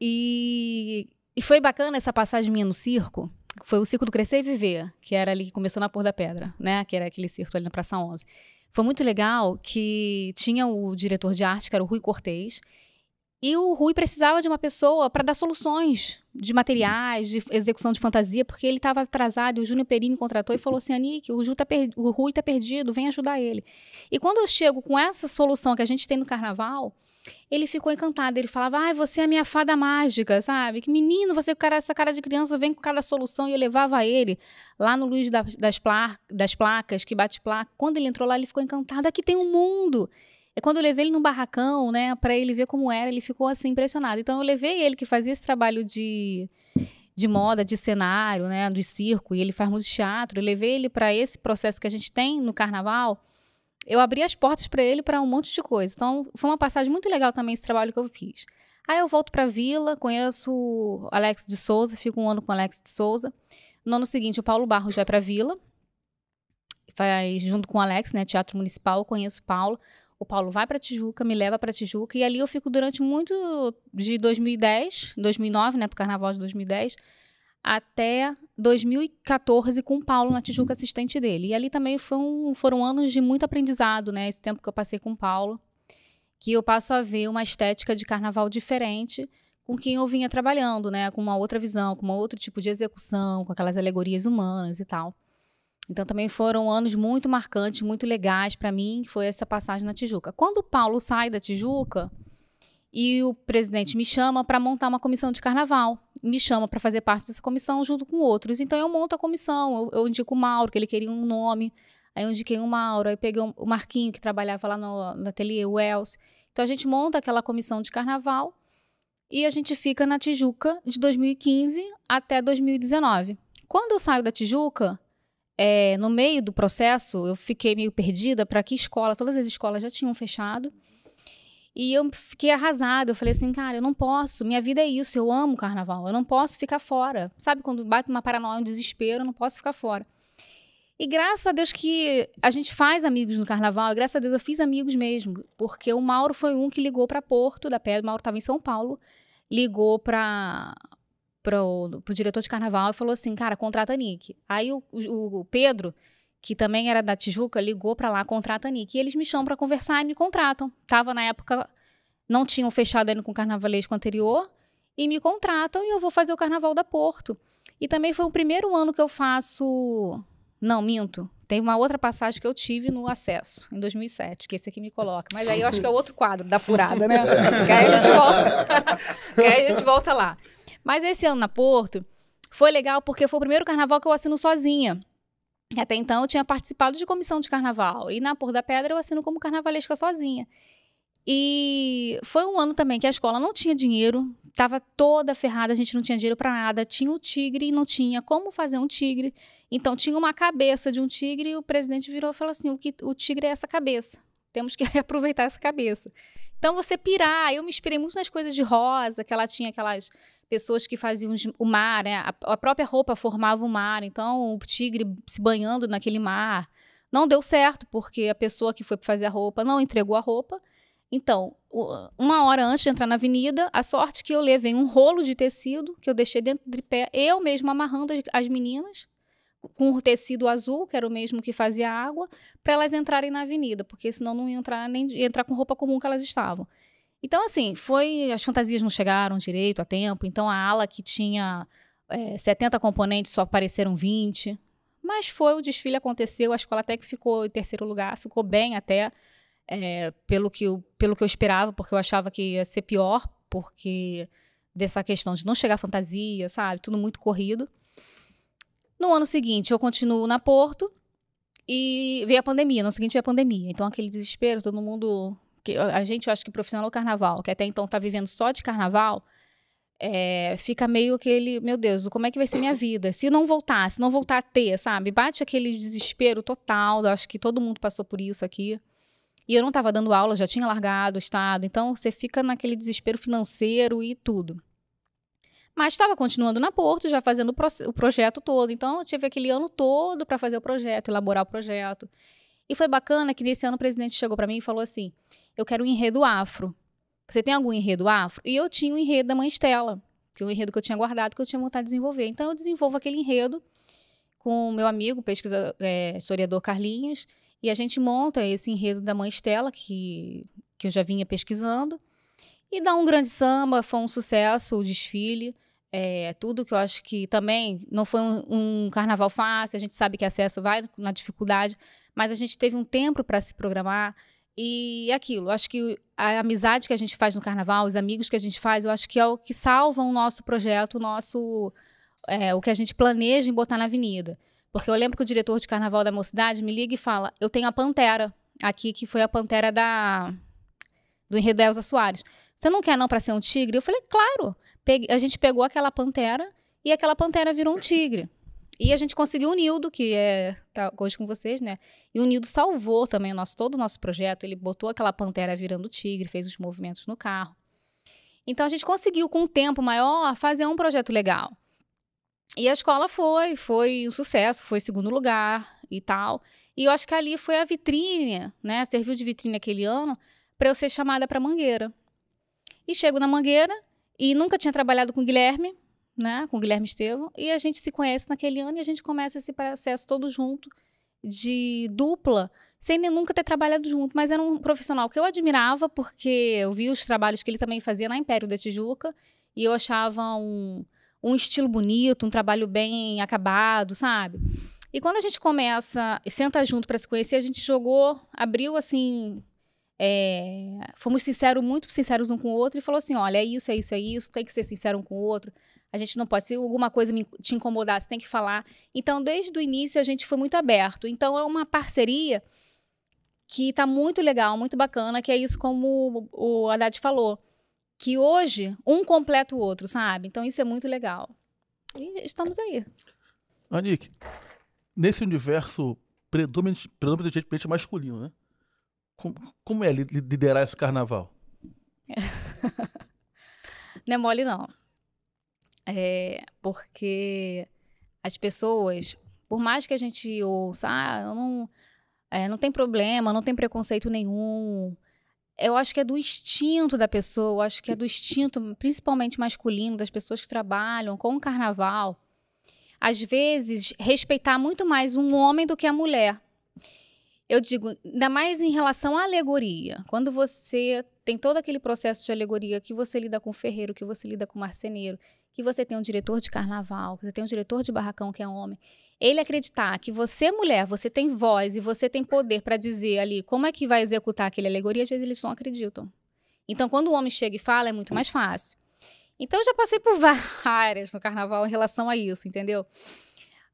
E, e foi bacana essa passagem minha no circo. Foi o circo do Crescer e Viver, que era ali que começou na Pôr da Pedra, né? Que era aquele circo ali na Praça 11. Foi muito legal que tinha o diretor de arte, que era o Rui Cortez, e o Rui precisava de uma pessoa para dar soluções de materiais, de execução de fantasia, porque ele estava atrasado e o Júnior Perini me contratou e falou assim: Anique, o, tá o Rui está perdido, vem ajudar ele. E quando eu chego com essa solução que a gente tem no carnaval, ele ficou encantado. Ele falava: Ai, você é a minha fada mágica, sabe? Que menino, você com essa cara de criança vem com cada solução. E eu levava ele lá no Luiz das, das Placas, que bate placa. Quando ele entrou lá, ele ficou encantado. Aqui tem um mundo. É quando eu levei ele no barracão, né, para ele ver como era, ele ficou assim impressionado. Então eu levei ele que fazia esse trabalho de, de moda, de cenário, né, do circo, e ele faz muito teatro. Eu levei ele para esse processo que a gente tem no carnaval eu abri as portas para ele para um monte de coisa. Então, foi uma passagem muito legal também esse trabalho que eu fiz. Aí eu volto para a Vila, conheço o Alex de Souza, fico um ano com o Alex de Souza. No ano seguinte, o Paulo Barros vai para a Vila, faz junto com o Alex, né, Teatro Municipal, eu conheço o Paulo. O Paulo vai para Tijuca, me leva para Tijuca, e ali eu fico durante muito de 2010, 2009, né, o Carnaval de 2010, até 2014 com o Paulo na Tijuca, assistente dele. E ali também um, foram anos de muito aprendizado, né? Esse tempo que eu passei com o Paulo, que eu passo a ver uma estética de carnaval diferente com quem eu vinha trabalhando, né? Com uma outra visão, com um outro tipo de execução, com aquelas alegorias humanas e tal. Então também foram anos muito marcantes, muito legais para mim, que foi essa passagem na Tijuca. Quando o Paulo sai da Tijuca, e o presidente me chama para montar uma comissão de carnaval. Me chama para fazer parte dessa comissão junto com outros. Então eu monto a comissão, eu, eu indico o Mauro, que ele queria um nome. Aí eu indiquei o Mauro, aí peguei o Marquinho, que trabalhava lá no, no ateliê, o Elcio. Então a gente monta aquela comissão de carnaval e a gente fica na Tijuca de 2015 até 2019. Quando eu saio da Tijuca, é, no meio do processo, eu fiquei meio perdida para que escola, todas as escolas já tinham fechado. E eu fiquei arrasada. Eu falei assim, cara, eu não posso. Minha vida é isso. Eu amo carnaval. Eu não posso ficar fora. Sabe quando bate uma paranoia, um desespero, eu não posso ficar fora. E graças a Deus que a gente faz amigos no carnaval, e graças a Deus eu fiz amigos mesmo, porque o Mauro foi um que ligou para Porto da Pedra, o Mauro estava em São Paulo, ligou para pro, pro diretor de carnaval e falou assim, cara, contrata a Nick. Aí o, o, o Pedro, que também era da Tijuca, ligou para lá, contrata a Nick. E eles me chamam para conversar e me contratam. Tava na época, não tinham fechado ainda com o carnavalesco anterior, e me contratam e eu vou fazer o carnaval da Porto. E também foi o primeiro ano que eu faço não, minto. Tem uma outra passagem que eu tive no acesso, em 2007, que esse aqui me coloca. Mas aí eu acho que é outro quadro da furada, né? <laughs> que, aí a gente volta, <laughs> que aí a gente volta lá. Mas esse ano na Porto foi legal porque foi o primeiro carnaval que eu assino sozinha. Até então eu tinha participado de comissão de carnaval. E na Porto da Pedra eu assino como carnavalesca sozinha. E foi um ano também que a escola não tinha dinheiro, estava toda ferrada, a gente não tinha dinheiro para nada. Tinha o tigre e não tinha como fazer um tigre. Então tinha uma cabeça de um tigre e o presidente virou e falou assim: o, que, o tigre é essa cabeça. Temos que <laughs> aproveitar essa cabeça. Então você pirar, eu me inspirei muito nas coisas de rosa, que ela tinha aquelas pessoas que faziam o mar, né? A, a própria roupa formava o mar, então o tigre se banhando naquele mar. Não deu certo, porque a pessoa que foi fazer a roupa não entregou a roupa então, uma hora antes de entrar na avenida, a sorte que eu levei um rolo de tecido que eu deixei dentro de pé, eu mesma amarrando as meninas com o tecido azul, que era o mesmo que fazia água, para elas entrarem na avenida, porque senão não iam entrar nem ia entrar com roupa comum que elas estavam. Então, assim, foi. As fantasias não chegaram direito a tempo, então a ala que tinha é, 70 componentes só apareceram 20. Mas foi, o desfile aconteceu, a escola até que ficou em terceiro lugar, ficou bem até é, pelo, que eu, pelo que eu esperava, porque eu achava que ia ser pior, porque dessa questão de não chegar fantasia, sabe? Tudo muito corrido. No ano seguinte, eu continuo na Porto e veio a pandemia. No ano seguinte veio a pandemia. Então, aquele desespero, todo mundo. A gente, eu acho que profissional do carnaval, que até então está vivendo só de carnaval, é, fica meio aquele, meu Deus, como é que vai ser minha vida? Se não voltar, se não voltar a ter, sabe? Bate aquele desespero total. Eu acho que todo mundo passou por isso aqui. E eu não estava dando aula, já tinha largado o estado. Então você fica naquele desespero financeiro e tudo. Mas estava continuando na Porto, já fazendo o, pro o projeto todo. Então eu tive aquele ano todo para fazer o projeto, elaborar o projeto. E foi bacana que nesse ano o presidente chegou para mim e falou assim: Eu quero um enredo afro. Você tem algum enredo afro? E eu tinha o um enredo da Mãe Estela, que é um enredo que eu tinha guardado, que eu tinha vontade de desenvolver. Então eu desenvolvo aquele enredo com o meu amigo, pesquisador, é, historiador Carlinhos, e a gente monta esse enredo da Mãe Estela, que, que eu já vinha pesquisando, e dá um grande samba, foi um sucesso o desfile. É, tudo que eu acho que também não foi um, um, carnaval fácil, a gente sabe que acesso vai na dificuldade, mas a gente teve um tempo para se programar. E aquilo, acho que a amizade que a gente faz no carnaval, os amigos que a gente faz, eu acho que é o que salva o nosso projeto, o nosso. É, o que a gente planeja em botar na avenida. Porque eu lembro que o diretor de carnaval da mocidade me liga e fala: Eu tenho a Pantera aqui, que foi a Pantera da do Enredo Elza Soares. Você não quer não para ser um tigre? Eu falei: Claro. Peguei, a gente pegou aquela Pantera e aquela Pantera virou um tigre. E a gente conseguiu o Nildo, que é tá hoje com vocês, né? E o Nildo salvou também o nosso, todo o nosso projeto. Ele botou aquela pantera virando tigre, fez os movimentos no carro. Então a gente conseguiu, com um tempo maior, fazer um projeto legal. E a escola foi, foi um sucesso, foi segundo lugar e tal. E eu acho que ali foi a vitrine, né? Serviu de vitrine aquele ano para eu ser chamada para Mangueira. E chego na Mangueira e nunca tinha trabalhado com o Guilherme, né? Com o Guilherme Estevam. E a gente se conhece naquele ano e a gente começa esse processo todo junto de dupla, sem nem nunca ter trabalhado junto, mas era um profissional que eu admirava porque eu vi os trabalhos que ele também fazia na Império da Tijuca e eu achava um um estilo bonito, um trabalho bem acabado, sabe? E quando a gente começa e senta junto para se conhecer, a gente jogou, abriu assim. É, fomos sinceros, muito sinceros um com o outro, e falou assim: olha, é isso, é isso, é isso, tem que ser sincero um com o outro. A gente não pode, se alguma coisa me, te incomodar, você tem que falar. Então, desde o início, a gente foi muito aberto. Então, é uma parceria que está muito legal, muito bacana, que é isso como o Haddad falou que hoje um completa o outro, sabe? Então isso é muito legal. E estamos aí. Anik, nesse universo predominantemente masculino, né? Como, como é liderar esse carnaval? <laughs> não é mole, não. É porque as pessoas, Por mais que a gente ouça, ah, eu não, é, não tem problema, não tem preconceito nenhum. Eu acho que é do instinto da pessoa, eu acho que é do instinto, principalmente masculino, das pessoas que trabalham com o carnaval. Às vezes, respeitar muito mais um homem do que a mulher. Eu digo, ainda mais em relação à alegoria. Quando você tem todo aquele processo de alegoria que você lida com ferreiro, que você lida com marceneiro, que você tem um diretor de carnaval, que você tem um diretor de barracão que é homem, ele acreditar que você, mulher, você tem voz e você tem poder para dizer ali como é que vai executar aquele alegoria, às vezes eles não acreditam. Então, quando o homem chega e fala, é muito mais fácil. Então, eu já passei por <laughs> várias no carnaval em relação a isso, entendeu?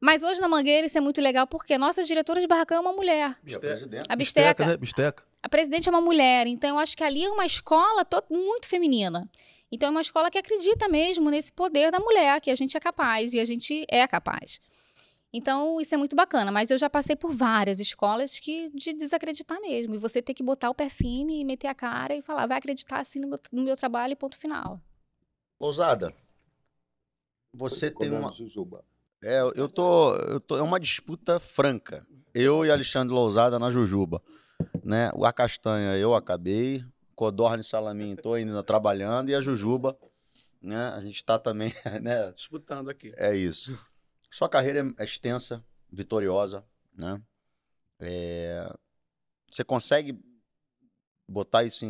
Mas hoje na Mangueira isso é muito legal porque a nossa diretora de barracão é uma mulher. E a presidente? A Bisteca. né? Bisteca. A presidente é uma mulher. Então eu acho que ali é uma escola to- muito feminina. Então é uma escola que acredita mesmo nesse poder da mulher, que a gente é capaz e a gente é capaz. Então isso é muito bacana. Mas eu já passei por várias escolas que de desacreditar mesmo. E você ter que botar o pé firme e meter a cara e falar, vai acreditar assim no meu, no meu trabalho e ponto final. Ousada, você tem uma. Jujuba. É, eu tô, eu tô. É uma disputa franca. Eu e Alexandre Lousada na Jujuba. Né? O A Castanha eu acabei. Codorne Salamin tô ainda trabalhando. E a Jujuba, né? A gente tá também, <laughs> né? Disputando aqui. É isso. Sua carreira é extensa, vitoriosa, né? É, Você consegue botar isso em,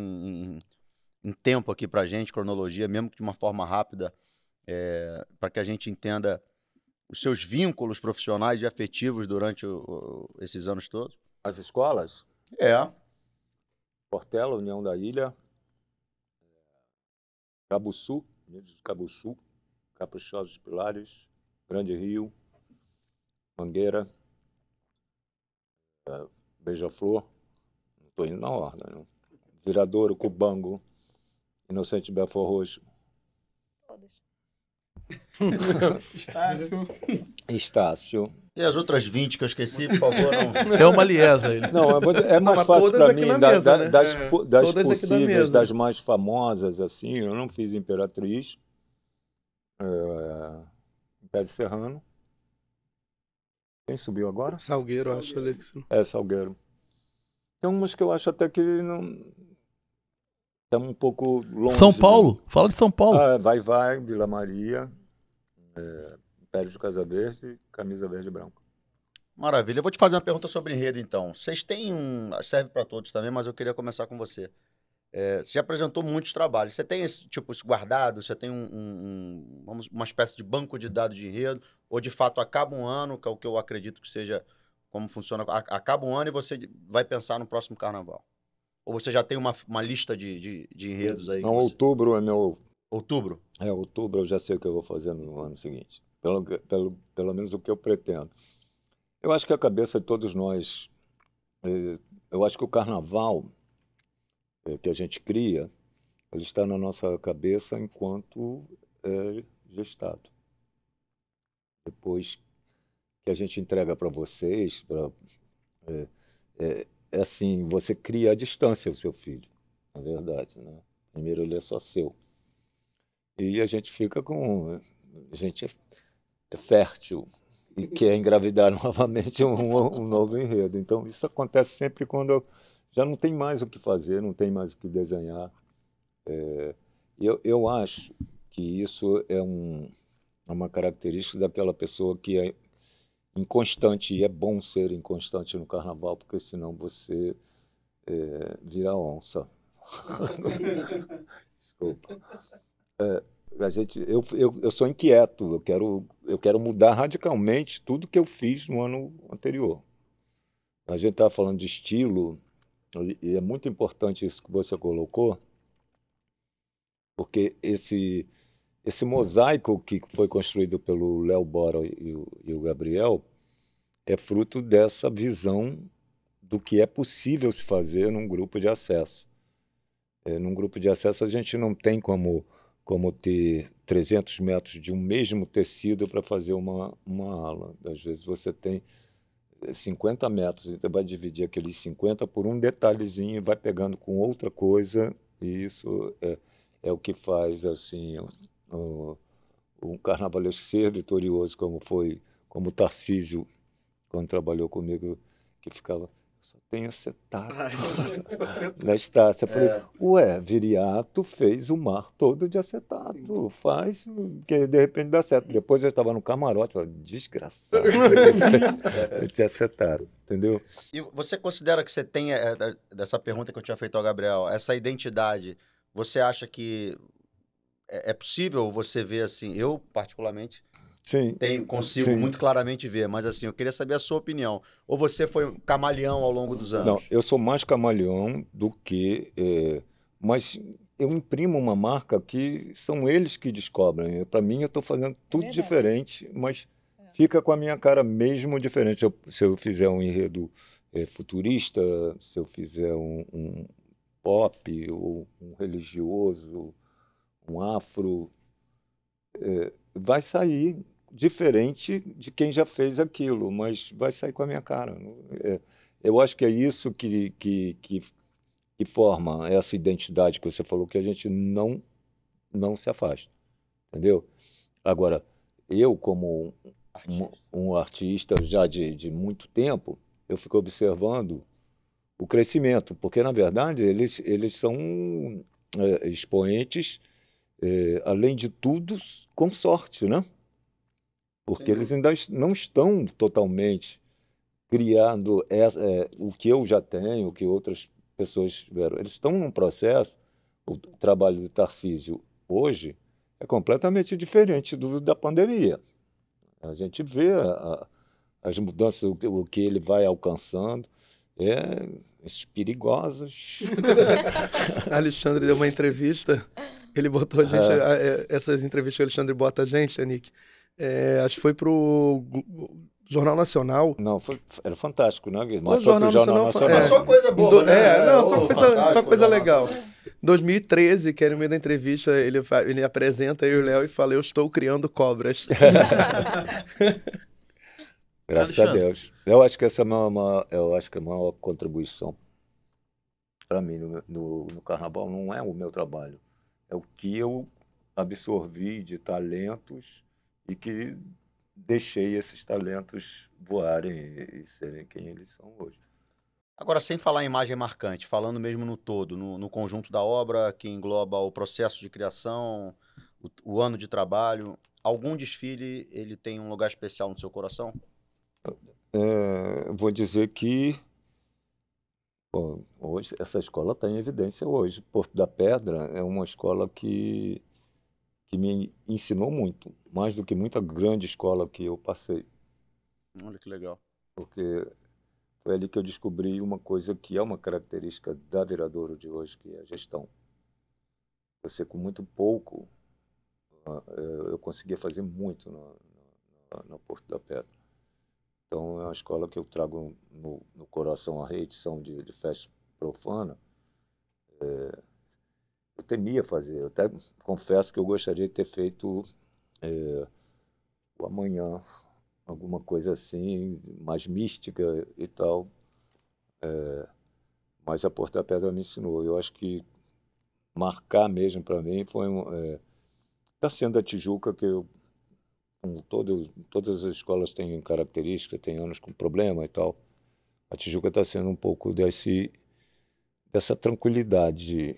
em- em tempo aqui pra gente, cronologia, mesmo que de uma forma rápida, para que a gente entenda os seus vínculos profissionais e afetivos durante o- o- esses anos todos? As escolas? É. Portela, União da Ilha, Cabuçu, Unidos de Cabuçu, Caprichosos Pilares, Grande Rio, Mangueira, eh, Beija-Flor, não estou indo na ordem, não. Viradouro, Cubango, Inocente Belfor Roxo, <laughs> Estácio. Estácio. E as outras 20 que eu esqueci, por favor, não. <laughs> É uma liesa ele. Não, vou- é mais mas fácil para mim, da- mesa, da- né? das, É, das possíveis, mesa. das mais famosas, assim, eu não fiz Imperatriz, é, Império Serrano. Quem subiu agora? Salgueiro, acho ali. É, Salgueiro. Tem umas que eu acho até que não... Estamos um pouco longe. São né? Paulo? Fala de São Paulo. Ah, vai, vai, Vila Maria, é, de Casa Verde, Camisa Verde e Branco. Maravilha. Eu vou te fazer uma pergunta sobre enredo, então. Vocês têm um. Serve para todos também, mas eu queria começar com você. É, você apresentou muitos trabalhos. Você tem esse tipo isso guardado? Você tem um, um- um- uma espécie de banco de dados de enredo? Ou de fato acaba um ano, que é o que eu acredito que seja como funciona? Acaba um ano e você vai pensar no próximo carnaval? Ou você já tem uma, uma lista de, de, de enredos aí? Não, você- outubro é meu Outubro? É, outubro eu já sei o que eu vou fazer no ano seguinte. Pelo, pelo, pelo menos o que eu pretendo. Eu acho que a cabeça de todos nós. eh, Eu acho que o carnaval eh, que a gente cria, ele está na nossa cabeça enquanto é gestado. Depois que a gente entrega para vocês, pra, é, é, é assim, você cria a distância do seu filho, na verdade. Né? Primeiro ele é só seu. E a gente fica com. A gente é, fértil e quer engravidar <laughs> novamente um, um novo enredo. Então, isso acontece sempre quando já não tem mais o que fazer, não tem mais o que desenhar. É, eu, eu acho que isso é um, é uma característica daquela pessoa que é inconstante, e é bom ser inconstante no carnaval, porque senão você é, vira onça. <laughs> Desculpa. É, a gente, eu, eu, eu sou inquieto, eu quero, eu quero mudar radicalmente tudo que eu fiz no ano anterior. A gente estava falando de estilo, e é muito importante isso que você colocou, porque esse, esse mosaico que foi construído pelo Léo Bora e o, e o Gabriel é fruto dessa visão do que é possível se fazer num grupo de acesso. É, num grupo de acesso, a gente não tem como, como ter 300 metros de um mesmo tecido para fazer uma, uma ala. Às vezes você tem eh, 50 metros, então vai dividir aqueles 50 por um detalhezinho e vai pegando com outra coisa, e isso é, é o que faz assim um carnavalesco ser vitorioso como foi, como Tarcísio quando trabalhou comigo, que ficava. Só tem acetato na estácia. Eu falei, É. ué, Viriato fez o mar todo de acetato. Faz, que de repente dá certo. Depois eu estava no camarote, falei, desgraçado. <laughs> de acetato, entendeu? E você considera que você tem, é, dessa pergunta que eu tinha feito ao Gabriel, essa identidade, você acha que é, é possível você ver assim? Eu, particularmente, Sim. tenho, consigo Sim. muito claramente ver, mas assim, eu queria saber a sua opinião. Ou você foi um camaleão ao longo dos anos? Não, eu sou mais camaleão do que. é, mas eu imprimo uma marca que são eles que descobrem. Para mim, eu estou fazendo tudo Verdade. diferente, mas fica com a minha cara mesmo diferente. Se eu, se eu fizer um enredo é, futurista, se eu fizer um, um pop, ou um religioso, um afro, é, vai sair diferente de quem já fez aquilo, mas vai sair com a minha cara. É, eu acho que é isso que, que, que, que forma essa identidade que você falou, que a gente não, não se afasta. Entendeu? Agora, eu, como um, um artista já de, de muito tempo, eu fico observando o crescimento, porque, na verdade, eles, eles são é, expoentes, é, além de tudo, com sorte, né? Porque Sem eles ainda não estão totalmente criando essa- é, o que eu já tenho, o que outras pessoas tiveram. Eles estão num processo, o trabalho do Tarcísio hoje é completamente diferente do da pandemia. A gente vê a- as mudanças, o, que- o que ele vai alcançando, é esses perigosos. <laughs> Alexandre deu uma entrevista, ele botou a gente, a- é, essas entrevistas que o Alexandre bota a gente, Anick, é, acho que foi pro Jornal Nacional. Não, foi, era fantástico, né, Guilherme? O Jornal Jornal Nacional Nacional. Mas só coisa boa, Do- né? é, não, só Ô, coisa, só coisa legal. Nacional. 2013, que era no meio da entrevista, ele, ele apresenta eu e o Léo e fala, eu estou criando cobras. <laughs> Graças a Alexandre. Deus. Eu acho que essa é a maior, maior- eu acho que a maior contribuição para mim no, no, no carnaval não é o meu trabalho, é o que eu absorvi de talentos e que deixei esses talentos voarem e, e serem quem eles são hoje. Agora, sem falar em imagem marcante, falando mesmo no todo, no, no conjunto da obra que engloba o processo de criação, o, o ano de trabalho, algum desfile ele tem um lugar especial no seu coração? É, vou dizer que bom, hoje essa escola está em evidência hoje. Porto da Pedra é uma escola que, que me ensinou muito, mais do que muita grande escola que eu passei, Olha que legal. porque foi ali que eu descobri uma coisa que é uma característica da Viradouro de hoje, que é a gestão. Você com muito pouco, ah, eu conseguia fazer muito na, na, na Porto da Pedra. Então, é uma escola que eu trago no, no coração a reedição de, de festa profana. É, eu temia fazer, eu até confesso que eu gostaria de ter feito é, o amanhã, alguma coisa assim, mais mística e tal. É, mas a Porta da Pedra me ensinou. Eu acho que marcar mesmo para mim foi um. Está sendo a Tijuca que eu como todo, todas as escolas têm características, tem anos com problema e tal. A Tijuca está sendo um pouco desse, dessa tranquilidade,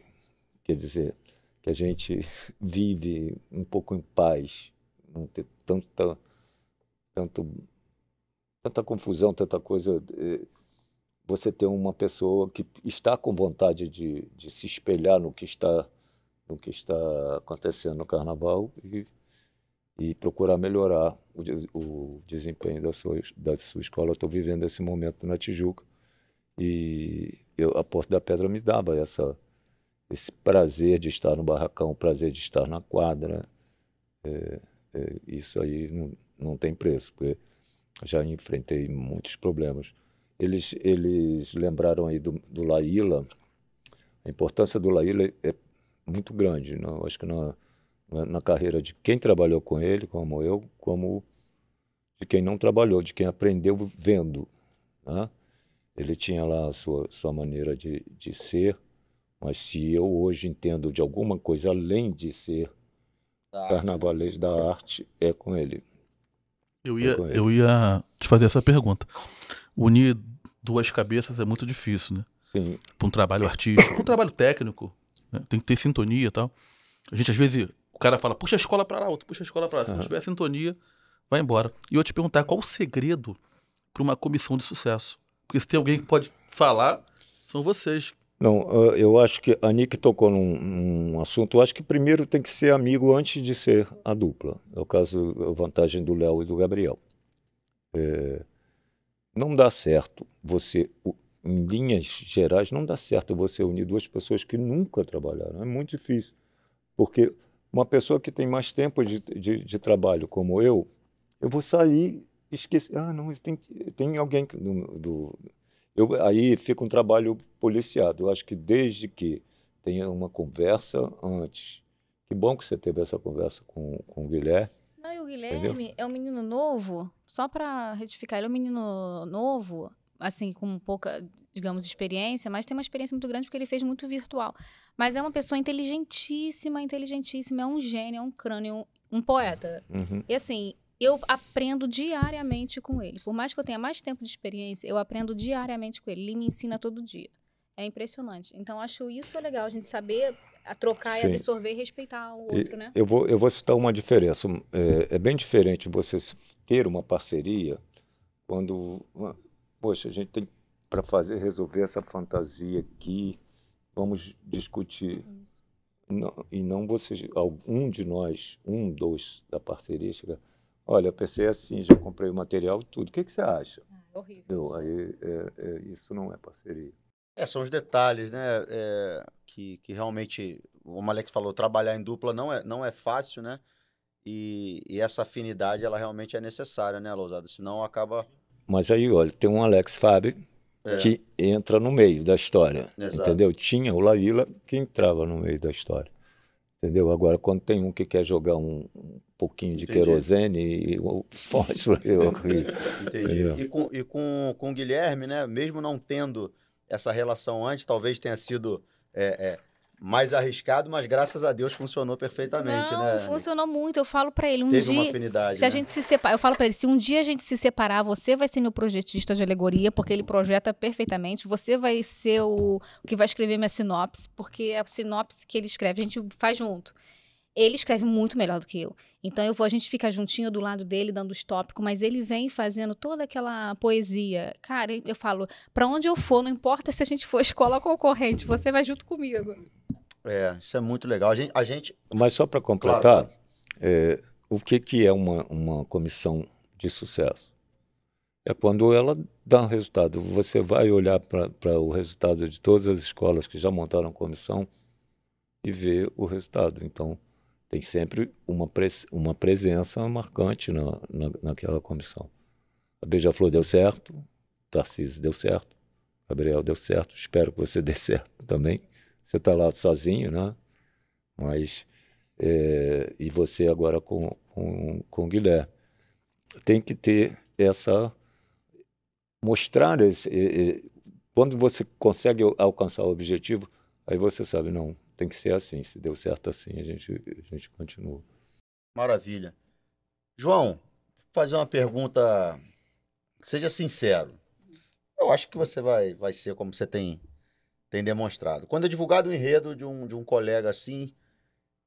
quer dizer, que a gente <laughs> vive um pouco em paz, não ter tanta, tanto, tanta confusão, tanta coisa. eh, Você ter uma pessoa que está com vontade de, de se espelhar no que está, no que está acontecendo no Carnaval e e procurar melhorar o, o desempenho da sua, da sua escola. Estou vivendo esse momento na Tijuca e eu, a Porta da Pedra me dava essa, esse prazer de estar no barracão, o prazer de estar na quadra. É, é, isso aí não, não tem preço, porque já enfrentei muitos problemas. Eles, eles lembraram aí do, do Laíla, a importância do Laíla é muito grande. Eu acho que na, na carreira de quem trabalhou com ele, como eu, como de quem não trabalhou, de quem aprendeu vendo. Né? Ele tinha lá a sua, sua maneira de, de ser, mas se eu hoje entendo de alguma coisa além de ser Tá. carnavalês da arte, é com ele. Eu ia, com ele. eu ia te fazer essa pergunta. Unir duas cabeças é muito difícil, né? Sim. Para um trabalho artístico, para um trabalho técnico, né? tem que ter sintonia e tal. A gente, às vezes, cara fala, puxa a escola para lá, outro puxa a escola para lá. Se não tiver sintonia, vai embora. E eu te perguntar, qual o segredo para uma comissão de sucesso? Porque se tem alguém que pode falar, são vocês. Não, eu acho que a Nick tocou num, num assunto. Eu acho que primeiro tem que ser amigo antes de ser a dupla. É o caso, a vantagem do Léo e do Gabriel. É, não dá certo você, em linhas gerais, não dá certo você unir duas pessoas que nunca trabalharam. É muito difícil. Porque uma pessoa que tem mais tempo de, de, de trabalho, como eu, eu vou sair esquecer. Ah, não, tem, tem alguém do, do, eu, aí fica um trabalho policiado. Eu acho que desde que tenha uma conversa antes. Que bom que você teve essa conversa com, com o Guilherme. Não, e o Guilherme é um menino novo, só pra retificar, ele é um menino novo, assim, com pouca, digamos, experiência, mas tem uma experiência muito grande porque ele fez muito virtual. Mas é uma pessoa inteligentíssima, inteligentíssima, é um gênio, é um crânio, um poeta. Uhum. E assim, eu aprendo diariamente com ele. Por mais que eu tenha mais tempo de experiência, eu aprendo diariamente com ele. Ele me ensina todo dia. É impressionante. Então, acho isso legal, a gente saber a trocar Sim. e absorver e respeitar o E outro, né? Eu vou, eu vou citar uma diferença. É, é bem diferente você ter uma parceria quando, poxa, a gente tem para fazer resolver essa fantasia aqui, vamos discutir. Não- e não você, algum de nós, um, dois da parceria, chega, olha, pensei assim, já comprei o material e tudo. O que, que você acha? É horrível. Eu, isso. aí, é, é, isso não é parceria. É, são os detalhes, né? é, que, que realmente, como o Alex falou, trabalhar em dupla não é, não é fácil, né? E, e essa afinidade, ela realmente é necessária, né, Lousada? Senão acaba. Mas aí, olha, tem um Alex Fábio É. que entra no meio da história, Exato. entendeu? Tinha o Laíla que entrava no meio da história, entendeu? Agora, quando tem um que quer jogar um, um pouquinho de Entendi. querosene e o <laughs> fósforo, é horrível. Entendi. Entendeu? E, com, e com, com o Guilherme, né? Mesmo não tendo essa relação antes, talvez tenha sido é, é, mais arriscado, mas graças a Deus funcionou perfeitamente, Não, né? funcionou muito. Eu falo pra ele, um Teve uma dia. afinidade. Se a né? gente se separar, eu falo pra ele, se um dia a gente se separar, você vai ser meu projetista de alegoria, porque ele projeta perfeitamente. Você vai ser o, o que vai escrever minha sinopse, porque a sinopse que ele escreve a gente faz junto. Ele escreve muito melhor do que eu. Então eu vou, a gente fica juntinho do lado dele, dando os tópicos, mas ele vem fazendo toda aquela poesia. Cara, eu falo, pra onde eu for, não importa se a gente for escola concorrente, você vai junto comigo. É, isso é muito legal. A gente, a gente Mas só para completar, Claro, é, o que, que é uma, uma comissão de sucesso? É quando ela dá um resultado. Você vai olhar para o resultado de todas as escolas que já montaram comissão e ver o resultado. Então, tem sempre uma, pres uma presença marcante na, na, naquela comissão. A Beija-Flor deu certo, Tarcísio deu certo, Gabriel deu certo, espero que você <laughs> dê certo também. Você está lá sozinho, né? Mas, é, e você agora com, com, com o Guilherme. Tem que ter essa. mostrar esse. quando você consegue al- alcançar o objetivo, aí você sabe, não, tem que ser assim. Se deu certo assim, a gente, a gente continua. Maravilha. João, fazer uma pergunta. Seja sincero. Eu acho que você vai, vai ser como você tem, tem demonstrado. Quando é divulgado o enredo de um, de um colega assim,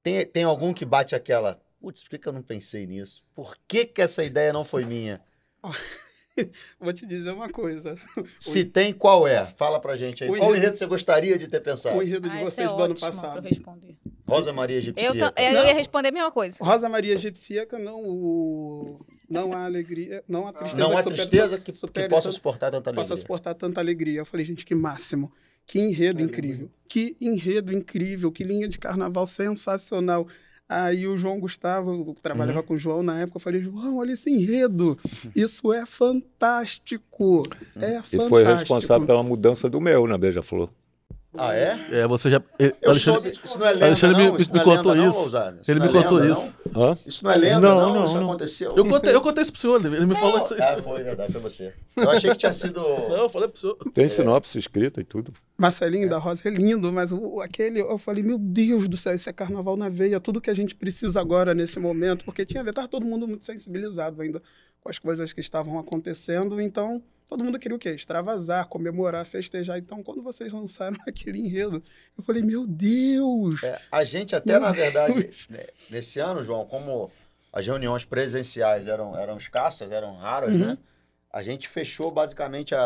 tem, tem algum que bate aquela. Putz, por que, que eu não pensei nisso? Por que, que essa ideia não foi minha? <laughs> Vou te dizer uma coisa. <laughs> Se tem, qual é? Fala pra gente aí. O Qual enredo- enredo você gostaria de ter pensado? O enredo de Ah, esse vocês é do ano passado. eu responder. Rosa Maria Eu, Egipcia. ta- eu Não. ia responder a mesma coisa. Rosa Maria Egipsíaca, não o. Não há alegria. Não há tristeza Não há que tristeza que, que supere possa tanto- suportar tanta possa alegria. suportar tanta alegria. Eu falei, gente, que máximo. Que enredo incrível. Que enredo incrível. Que linha de carnaval sensacional. Aí o João Gustavo, eu trabalhava com o João na época, eu falei, João, olha esse enredo. Isso é fantástico. É E fantástico. foi responsável pela mudança do meu na Beija-Flor. Ah, é? É, você já. eh, Eu Alexandre, soube, isso não é lenda, Alexandre me- não? Isso me não é contou lenda, isso. Não? Ele não me é contou lenda, isso. Hã? Isso não é lenda, Não, não? não, Isso não. aconteceu. eu, contei, eu contei isso pro senhor, ele me falou isso aí. Ah, foi verdade, foi você. Eu achei que tinha sido. <laughs> Não, eu falei pro senhor. Tem sinopse escrita e tudo. Marcelinho da Rosa é lindo, mas o, aquele, eu falei, meu Deus do céu, isso é carnaval na veia, tudo que a gente precisa agora nesse momento, porque tinha a ver, tava todo mundo muito sensibilizado ainda com as coisas que estavam acontecendo. Então, todo mundo queria o quê? Extravasar, comemorar, festejar. Então, quando vocês lançaram <laughs> aquele enredo, eu falei, meu Deus! É, a gente até, Meu na verdade, né, nesse ano, João, como as reuniões presenciais eram, eram escassas, eram raras, Uhum. né? A gente fechou basicamente a,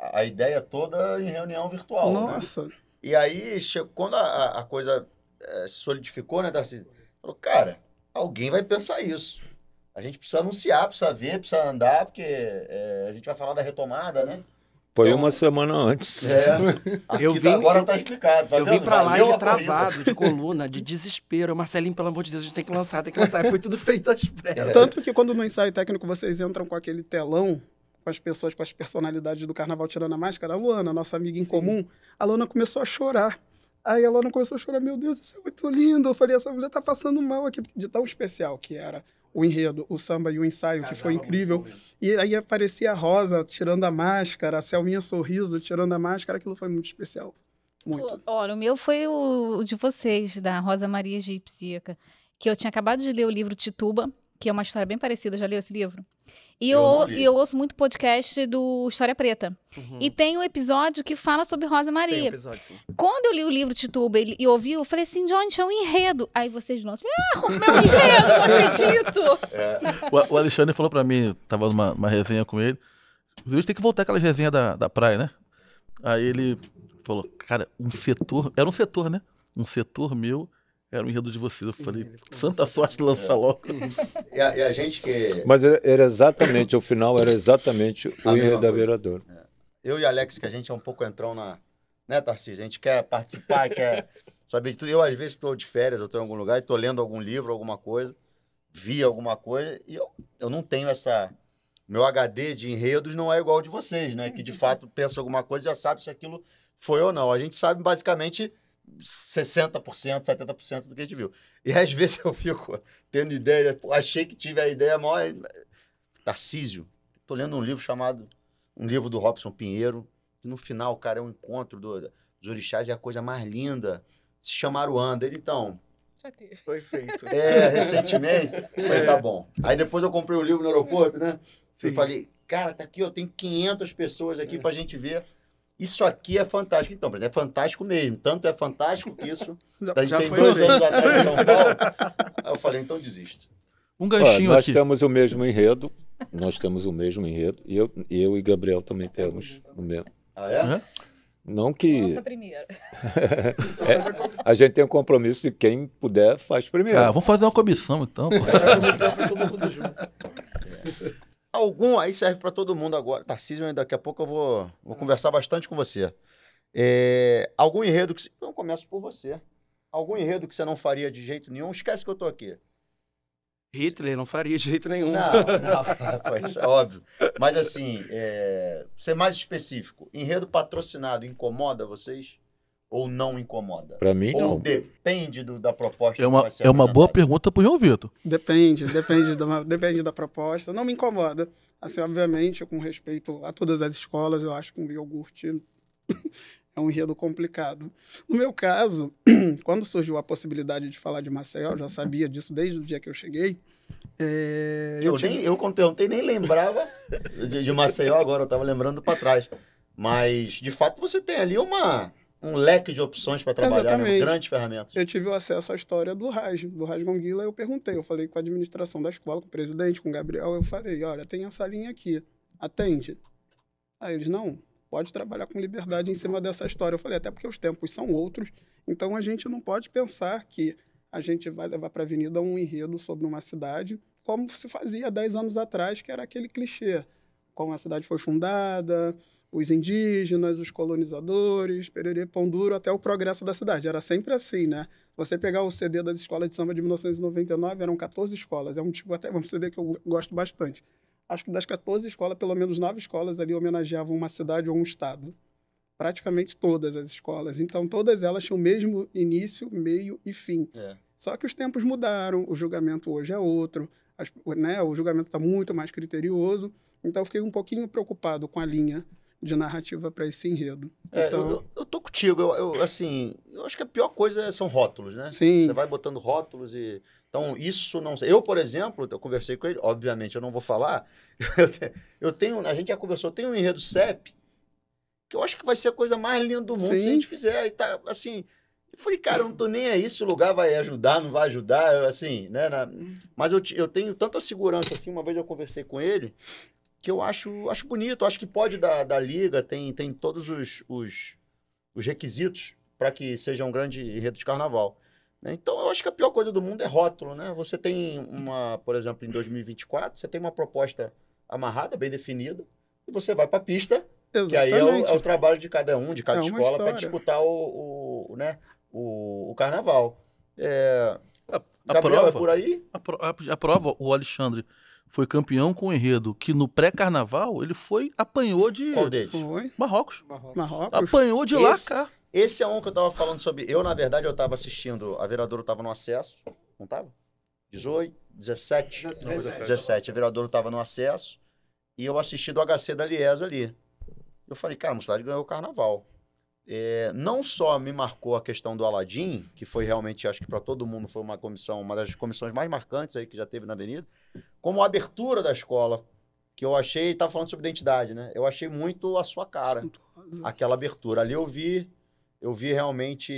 a, a ideia toda em reunião virtual. né? Nossa! E aí, quando a, a coisa eh, se solidificou, né, Darcy? Falou, cara, alguém vai pensar isso. A gente precisa anunciar, precisa ver, precisa andar, porque eh, a gente vai falar da retomada, né? Foi Então- uma semana antes. É. <laughs> Eu vim- agora eu- tá explicado. tá Eu vim pra a corrida. travado, de coluna, de desespero. Marcelinho, pelo amor de Deus, a gente tem que lançar, tem que lançar. Foi tudo feito às pressas. Tanto que quando no ensaio técnico vocês entram com aquele telão, com as pessoas, com as personalidades do carnaval tirando a máscara, a Luana, nossa amiga em comum, a Luana começou a chorar. Aí a Luana começou a chorar, meu Deus, isso é muito lindo. Eu falei, essa mulher tá passando mal aqui, de tão especial que era o enredo, o samba e o ensaio, que foi incrível. E aí aparecia a Rosa tirando a máscara, a Selminha Sorriso tirando a máscara, aquilo foi muito especial. Muito. Olha, o meu foi o, o de vocês, da Rosa Maria Egípcia, que eu tinha acabado de ler o livro Tituba, que é uma história bem parecida. Já leu esse livro? E eu, Eu eu ouço muito podcast do História Preta. E tem um episódio que fala sobre Rosa Tem um Maria. episódio, sim. Quando eu li o livro Tituba e, e ouvi, eu falei assim, John, tinha um enredo. Aí vocês lançam, ah, o meu enredo, não acredito. <laughs> O, o Alexandre falou pra mim, tava numa, numa resenha com ele. Inclusive, tem que voltar aquela resenha da, da praia, né? Aí ele falou, cara, um setor. Era um setor, né? Um setor meu era o enredo de vocês. Eu falei, santa sorte de lançar logo. <laughs> E a, e a gente que. Mas era, era exatamente, o final era exatamente o A enredo da vereadora. Eu e Alex, que a gente é um pouco entrão na. Né, Tarcísio? A gente quer participar, <laughs> quer saber de tudo. Eu, às vezes, estou de férias, eu estou em algum lugar, estou lendo algum livro, alguma coisa, vi alguma coisa, e eu, eu não tenho essa. Meu HD de enredos não é igual ao de vocês, né? Que de fato pensa alguma coisa e já sabe se aquilo foi ou não. A gente sabe basicamente 60%, 70% do que a gente viu. E às <laughs> vezes eu fico tendo ideia, pô, achei que tive a ideia maior. Tarcísio, estou lendo um livro chamado um livro do Robson Pinheiro, que no final, cara, é um encontro do- dos orixás e a coisa mais linda. Se chamar o Ander. Então, Foi feito. é, recentemente, falei, tá bom. Aí depois eu comprei um livro no aeroporto, né? E Sim. falei, cara, tá aqui, ó, tem 500 pessoas aqui pra gente ver. Isso aqui é fantástico. Então, mas é fantástico mesmo. Tanto é fantástico que isso, <laughs> Já- daí já tem foi dois anos atrás em São <laughs> Paulo. Aí eu falei, então desisto. Um ganchinho nós aqui. temos o mesmo enredo, nós temos o mesmo enredo, e eu, eu e Gabriel também temos o mesmo. Ah, é? Né? Não que Nossa, primeira. <laughs> é, a gente tem um compromisso de quem puder faz primeiro. Ah, vamos fazer uma comissão então. pô. A comissão todo mundo junto. Algum aí serve para todo mundo agora. Tarcísio, daqui a pouco eu vou, vou conversar bastante com você. É, algum enredo que. Eu começo por você. Algum enredo que você não faria de jeito nenhum? Esquece que eu tô aqui. Hitler não faria de jeito nenhum. Não, não, <laughs> isso é óbvio. Mas assim, é, ser mais específico. Enredo patrocinado incomoda vocês? Ou não incomoda? Para mim, Ou não. depende do- da proposta É que uma, vai ser é uma boa pergunta pro João Vitor. Depende, depende da, depende da proposta. Não me incomoda. Assim, obviamente, com respeito a todas as escolas, eu acho que um iogurte <laughs> é um enredo complicado. No meu caso, <clears throat> quando surgiu a possibilidade de falar de Maceió, eu já sabia disso desde o dia que eu cheguei. é, Eu, tive- nem, eu quando perguntei, nem lembrava de, de Maceió agora, eu estava lembrando para trás. Mas, de fato, você tem ali uma, um leque de opções para trabalhar, né? Exatamente. grandes ferramentas. eu tive o acesso à história do Raj, do Raj Gonguila, eu perguntei, eu falei com a administração da escola, com o presidente, com o Gabriel, eu falei, olha, tem essa linha aqui, atende. Aí eles, não, pode trabalhar com liberdade em cima dessa história. Eu falei, até porque os tempos são outros, então a gente não pode pensar que a gente vai levar para a avenida um enredo sobre uma cidade, como se fazia 10 anos atrás, que era aquele clichê. Como a cidade foi fundada, os indígenas, os colonizadores, pererê, pão duro, até o progresso da cidade. Era sempre assim, né? Você pegar o CD das escolas de samba de 1999, eram 14 escolas. É um tipo até um CD que eu gosto bastante. Acho que das 14 escolas, pelo menos nove escolas ali homenageavam uma cidade ou um estado. Praticamente todas as escolas. Então, todas elas tinham o mesmo início, meio e fim. É. Só que os tempos mudaram, o julgamento hoje é outro, as- né, o julgamento está muito mais criterioso. Então, eu fiquei um pouquinho preocupado com a linha de narrativa para esse enredo. É, então, eu, eu- tô contigo. Eu, eu, assim, eu acho que a pior coisa são rótulos, né? Sim. Você vai botando rótulos e Então, isso não sei. Eu, por exemplo, eu conversei com ele, obviamente eu não vou falar. <laughs> Eu te- Eu tenho, a gente já conversou, eu tenho um enredo CEP, que eu acho que vai ser a coisa mais linda do mundo se a Sim. gente fizer. E tá, assim, eu falei, cara, eu não tô nem aí se o lugar vai ajudar, não vai ajudar, assim, né? na- mas eu, eu tenho tanta segurança, assim, uma vez eu conversei com ele, que eu acho, acho bonito, acho que pode da, da liga, tem, tem todos os, os, os requisitos para que seja um grande enredo de carnaval. né? Então, eu acho que a pior coisa do mundo é rótulo, né? Você tem uma, por exemplo, em 2024, você tem uma proposta amarrada, bem definida, e você vai para a pista, que aí é o, é o trabalho de cada um, de cada É escola, para disputar o, o, né? o, o carnaval. É, A, a Gabriel, é prova, por aí? a, pro- a- a prova, o Alexandre foi campeão com o enredo que no pré-carnaval ele foi, apanhou de Qual deles? Foi. Marrocos. Marrocos. Apanhou de lá, Esse- cara. Esse é um que eu tava falando sobre. Eu, na verdade, eu tava assistindo. A vereadora tava no acesso. Não tava? 18, 17? 17. 17. A vereadora tava no acesso. E eu assisti do HC da Liesa ali. Eu falei, cara, a mocidade ganhou o carnaval. É, não só me marcou a questão do Aladim, que foi realmente, acho que para todo mundo foi uma comissão, uma das comissões mais marcantes aí que já teve na Avenida, como a abertura da escola, que eu achei, tá falando sobre identidade, né? Eu achei muito a sua cara aquela abertura. Ali eu vi, eu vi realmente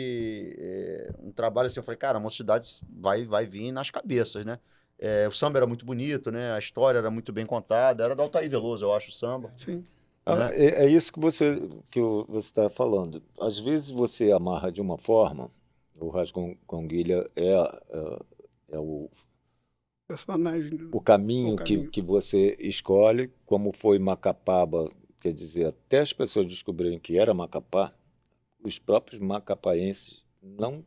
é, um trabalho assim, eu falei, cara, a mocidade vai, vai vir nas cabeças, né? É, o samba era muito bonito, né? A história era muito bem contada. Era da Altair Veloso, eu acho, o samba. Sim. Ah, É, é isso que você que você está falando. Às vezes você amarra de uma forma, o rasconguilha é, é, é o, Personagem. o caminho, O que, caminho. que você escolhe, como foi Macapaba, quer dizer, até as pessoas descobrirem que era Macapá, os próprios macapaenses não.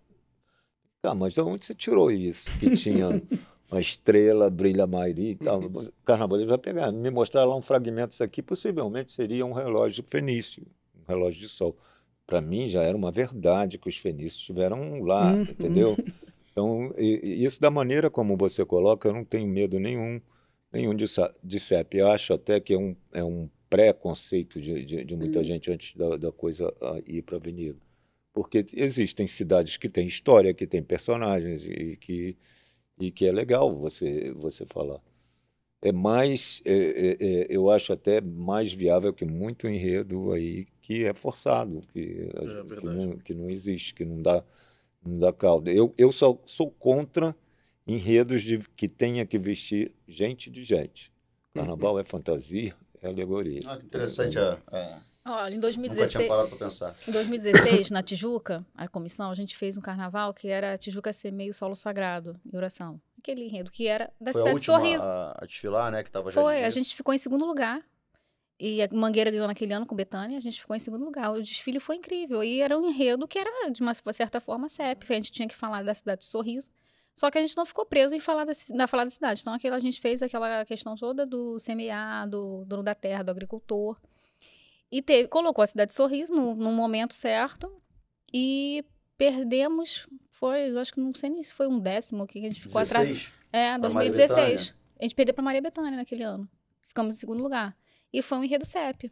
Ah, mas de onde você tirou isso? Que tinha <laughs> uma estrela, brilha Mairi e tal. Carnaval vai pegar. Me mostraram lá um fragmento, isso aqui possivelmente seria um relógio fenício, um relógio de sol. Para mim já era uma verdade que os fenícios estiveram lá, Uhum. entendeu? <laughs> Então, e- e isso da maneira como você coloca, eu não tenho medo nenhum, nenhum de, de CEP. Eu acho até que é um, é um pré-conceito de, de, de muita Uhum. gente antes da, da coisa ah, ir para a avenida. Porque existem cidades que têm história, que têm personagens e que, e que é legal você, você falar. É mais, é, é, é, eu acho até mais viável que muito enredo aí que é forçado, que, a- que, não, que não existe, que não dá, dá caldo. Eu, eu só sou contra enredos de, que tenha que vestir gente de gente. Carnaval é fantasia, é alegoria. Ah, que interessante. É, é, Olha, em nunca tinha 2016, parado para pensar. em 2016, na Tijuca, a comissão, a gente fez um carnaval que era a Tijuca ser meio solo sagrado em oração. Aquele enredo que era da Foi a cidade de última Sorriso. a, a desfilar, né? Que tava já Foi, de a gente ficou em segundo lugar. E a Mangueira ganhou naquele ano com Betânia, a gente ficou em segundo lugar. O desfile foi incrível. E era um enredo que era, de uma certa forma, CEP. A gente tinha que falar da cidade de Sorriso. Só que a gente não ficou preso em falar da, na falar da cidade. Então, aquela, a gente fez aquela questão toda do semear, do dono da terra, do agricultor. E teve, colocou a cidade de Sorriso no, no momento certo. E perdemos. Foi, eu acho que não sei nem se foi um décimo que a gente ficou atrás. 16. É, Pra Maria 2016. A gente perdeu pra Maria Bethânia naquele ano. Ficamos em segundo lugar. E foi um enredo CEP.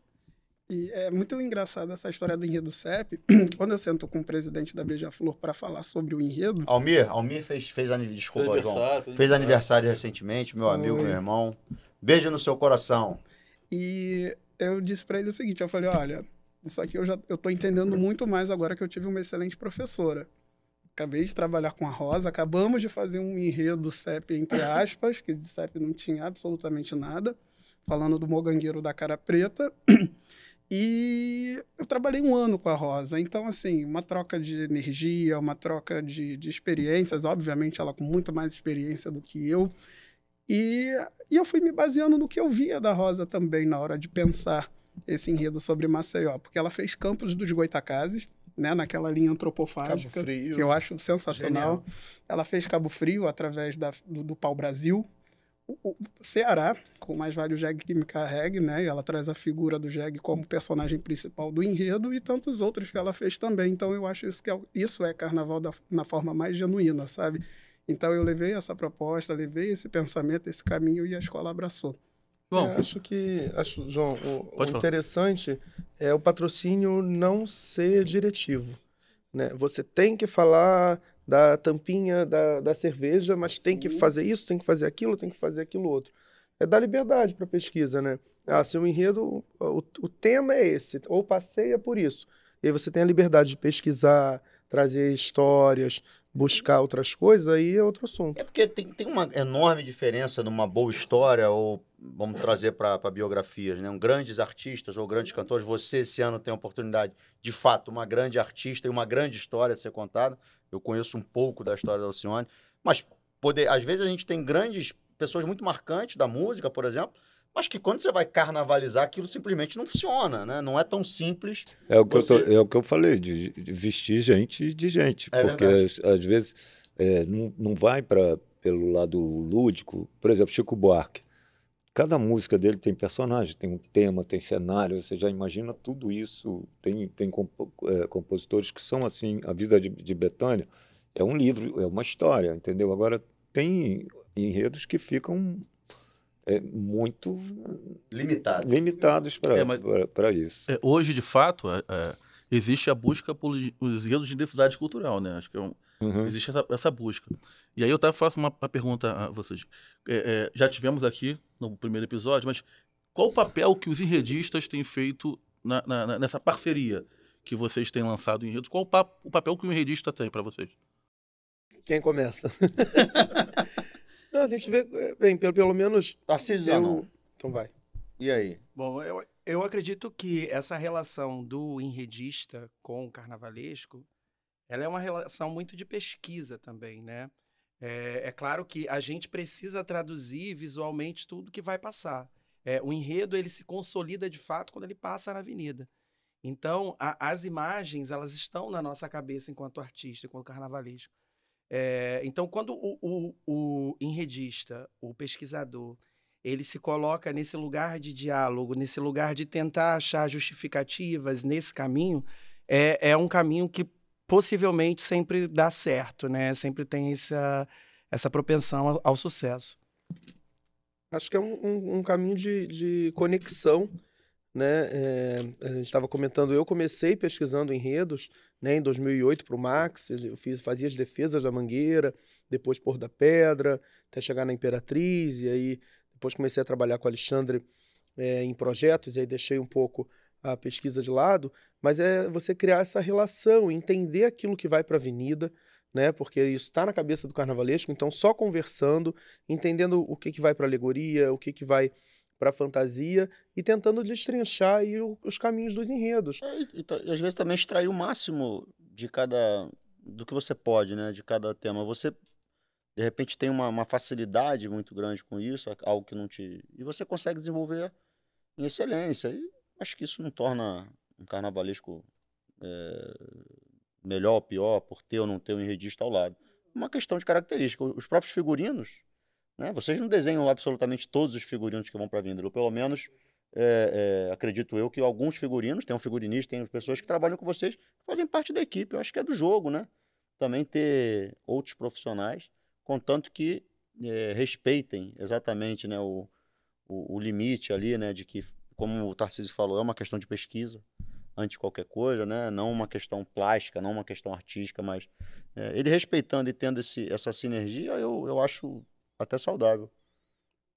E é muito engraçado essa história do enredo CEP. <clears throat> Quando eu sento com o presidente da Beija-Flor para falar sobre o enredo, Almir, Almir fez, fez aniversário. Desculpa, Fez João. aniversário, fez aniversário recentemente, meu amigo, Foi. meu irmão. Beijo no seu coração. E eu disse para ele o seguinte, eu falei, olha, isso aqui eu já eu tô entendendo muito mais agora que eu tive uma excelente professora. Acabei de trabalhar com a Rosa, acabamos de fazer um enredo CEP entre aspas, que de CEP não tinha absolutamente nada, falando do mogangueiro da cara preta. <clears throat> E eu trabalhei um ano com a Rosa, então, assim, uma troca de energia, uma troca de, de experiências, obviamente ela com muito mais experiência do que eu, e, e eu fui me baseando no que eu via da Rosa também na hora de pensar esse enredo sobre Maceió, porque ela fez Campos dos Goitacazes, né, naquela linha antropofágica, Cabo Frio. que eu acho sensacional. Genial. Ela fez Cabo Frio através da, do, do Pau Brasil. O, Ceará, com mais vale o Jeg que me carregue, né? E ela traz a figura do Jeg como personagem principal do enredo e tantos outros que ela fez também. Então eu acho isso que é, isso é carnaval da, na forma mais genuína, sabe? Então eu levei essa proposta, levei esse pensamento, esse caminho e a escola abraçou. João, É, acho que, acho, João, o, o interessante é o patrocínio não ser diretivo. Né? Você tem que falar da tampinha da, da cerveja, mas tem que fazer isso, tem que fazer aquilo, tem que fazer aquilo outro. É dar liberdade para pesquisa, né? Ah, seu enredo, o, o tema é esse, ou passeia por isso. E aí você tem a liberdade de pesquisar, trazer histórias, buscar outras coisas, aí é outro assunto. É porque tem, tem uma enorme diferença numa boa história, ou vamos trazer para biografias, né? Um, grandes artistas ou grandes cantores. Você, esse ano, tem a oportunidade, de fato, uma grande artista e uma grande história a ser contada. Eu conheço um pouco da história da Alcione, mas poder, às vezes a gente tem grandes pessoas muito marcantes da música, por exemplo, mas que quando você vai carnavalizar, aquilo simplesmente não funciona, né? Não é tão simples. É o que, você... eu, tô, é o que eu falei, de, de vestir gente de gente. É porque às, às, vezes é, não, não vai para pelo lado lúdico. Por exemplo, Chico Buarque. Cada música dele tem personagem, tem um tema, tem cenário, você já imagina tudo isso. Tem, tem compo, é, compositores que são assim, a vida de, de Betânia é um livro, é uma história, entendeu? Agora, tem enredos que ficam é, muito limitados, limitados para É, isso. É, hoje, de fato, é, é, existe a busca por os enredos de identidade cultural, né? Acho que é um- Uhum. existe essa, essa busca. E aí eu até faço uma, uma pergunta a vocês. É, é, já tivemos aqui no primeiro episódio, mas qual o papel que os enredistas têm feito na- na- na- nessa parceria que vocês têm lançado em enredos? Qual o, pa- o papel que o enredista tem para vocês? Quem começa? <laughs> Não, a gente vê, é, bem, pelo, pelo menos. Tarcísio eu- Então vai. e aí? Bom, eu, eu acredito que essa relação do enredista com o carnavalesco, ela é uma relação muito de pesquisa também, né? É, é claro que a gente precisa traduzir visualmente tudo que vai passar. É, o enredo, ele se consolida de fato quando ele passa na avenida. Então, a- as imagens, elas estão na nossa cabeça enquanto artista, enquanto carnavalesco. É, então, quando o, o, o enredista, o pesquisador, ele se coloca nesse lugar de diálogo, nesse lugar de tentar achar justificativas nesse caminho, é, é um caminho que possivelmente sempre dá certo, né? Sempre tem essa, essa propensão ao, ao sucesso. Acho que é um, um- um caminho de, de conexão, né? É, a gente estava comentando, eu comecei pesquisando enredos, né, em 2008 para o Max, eu fiz, fazia as defesas da Mangueira, depois Pôr da Pedra, até chegar na Imperatriz, e aí depois comecei a trabalhar com o Alexandre é, em projetos, e aí deixei um pouco a pesquisa de lado, mas é você criar essa relação, entender aquilo que vai para a avenida, né? Porque isso está na cabeça do carnavalesco, então só conversando, entendendo o que, que vai para alegoria, o que, que vai para fantasia e tentando destrinchar aí o- os caminhos dos enredos. É, e, e às vezes também extrair o máximo de cada. do que você pode, né? De cada tema. Você, de repente, tem uma, uma facilidade muito grande com isso, algo que não te. E você consegue desenvolver em excelência. E acho que isso não torna um carnavalesco é, melhor ou pior por ter ou não ter um enredista ao lado. Uma questão de característica. Os próprios figurinos, né? Vocês não desenham absolutamente todos os figurinos que vão para a Vindra, ou pelo menos é, é, acredito eu que alguns figurinos, tem um figurinista, tem pessoas que trabalham com vocês, fazem parte da equipe. Eu acho que é do jogo, né? Também ter outros profissionais, contanto que é, respeitem exatamente né, o, o, o limite ali, né? De que, como o Tarcísio falou, é uma questão de pesquisa antes de qualquer coisa, né? Não uma questão plástica, não uma questão artística, mas é, ele respeitando e tendo esse, essa sinergia, eu, eu acho até saudável.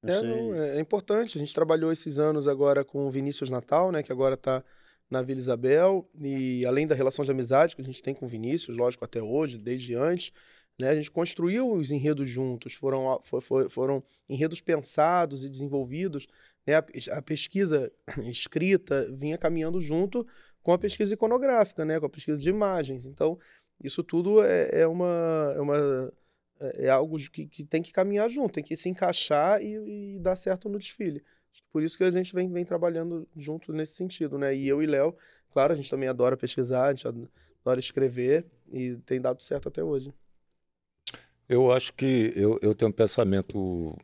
Não É, não, é, é importante. A gente trabalhou esses anos agora com o Vinícius Natal, né? Que agora está na Vila Isabel. E além da relação de amizade que a gente tem com o Vinícius, lógico, até hoje, desde antes, né? A gente construiu os enredos juntos. Foram, a- fo- fo- foram enredos pensados e desenvolvidos. Né? A, a pesquisa <clears throat> escrita vinha caminhando junto com a pesquisa iconográfica, né? Com a pesquisa de imagens. Então, isso tudo é, é uma... É uma é é algo que, que tem que caminhar junto, tem que se encaixar e, e dar certo no desfile. Por isso que a gente vem, vem trabalhando junto nesse sentido, né? E eu e Léo, claro, a gente também adora pesquisar, a gente adora escrever e tem dado certo até hoje. Eu acho que eu, eu tenho um pensamento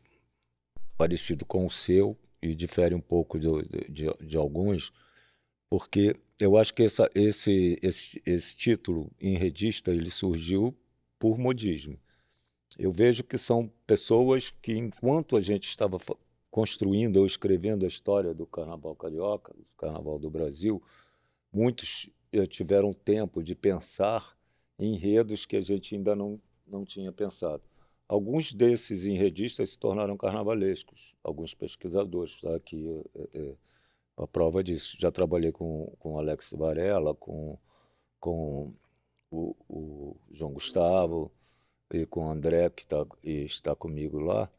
parecido com o seu e difere um pouco de, de, de alguns, porque eu acho que essa, esse, esse, esse título enredista ele surgiu por modismo. Eu vejo que são pessoas que, enquanto a gente estava construindo ou escrevendo a história do Carnaval Carioca, do Carnaval do Brasil, muitos eh, tiveram tempo de pensar enredos que a gente ainda não, não tinha pensado. Alguns desses enredistas se tornaram carnavalescos, alguns pesquisadores, tá? que é, é, a prova disso. Já trabalhei com, com Alex Varela, com, com o, o João Gustavo e com o André, que tá, está comigo lá,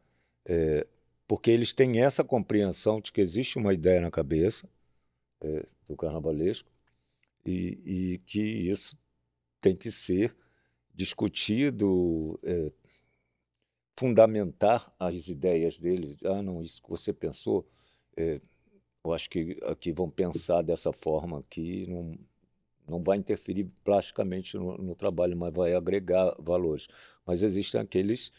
é, porque eles têm essa compreensão de que existe uma ideia na cabeça é, do carnavalesco e, e, que isso tem que ser discutido, é, fundamentar as ideias deles. Ah, não, isso que você pensou, é, eu acho que aqui vão pensar dessa forma aqui, não, não vai interferir plasticamente no, no trabalho, mas vai agregar valores. Mas existem aqueles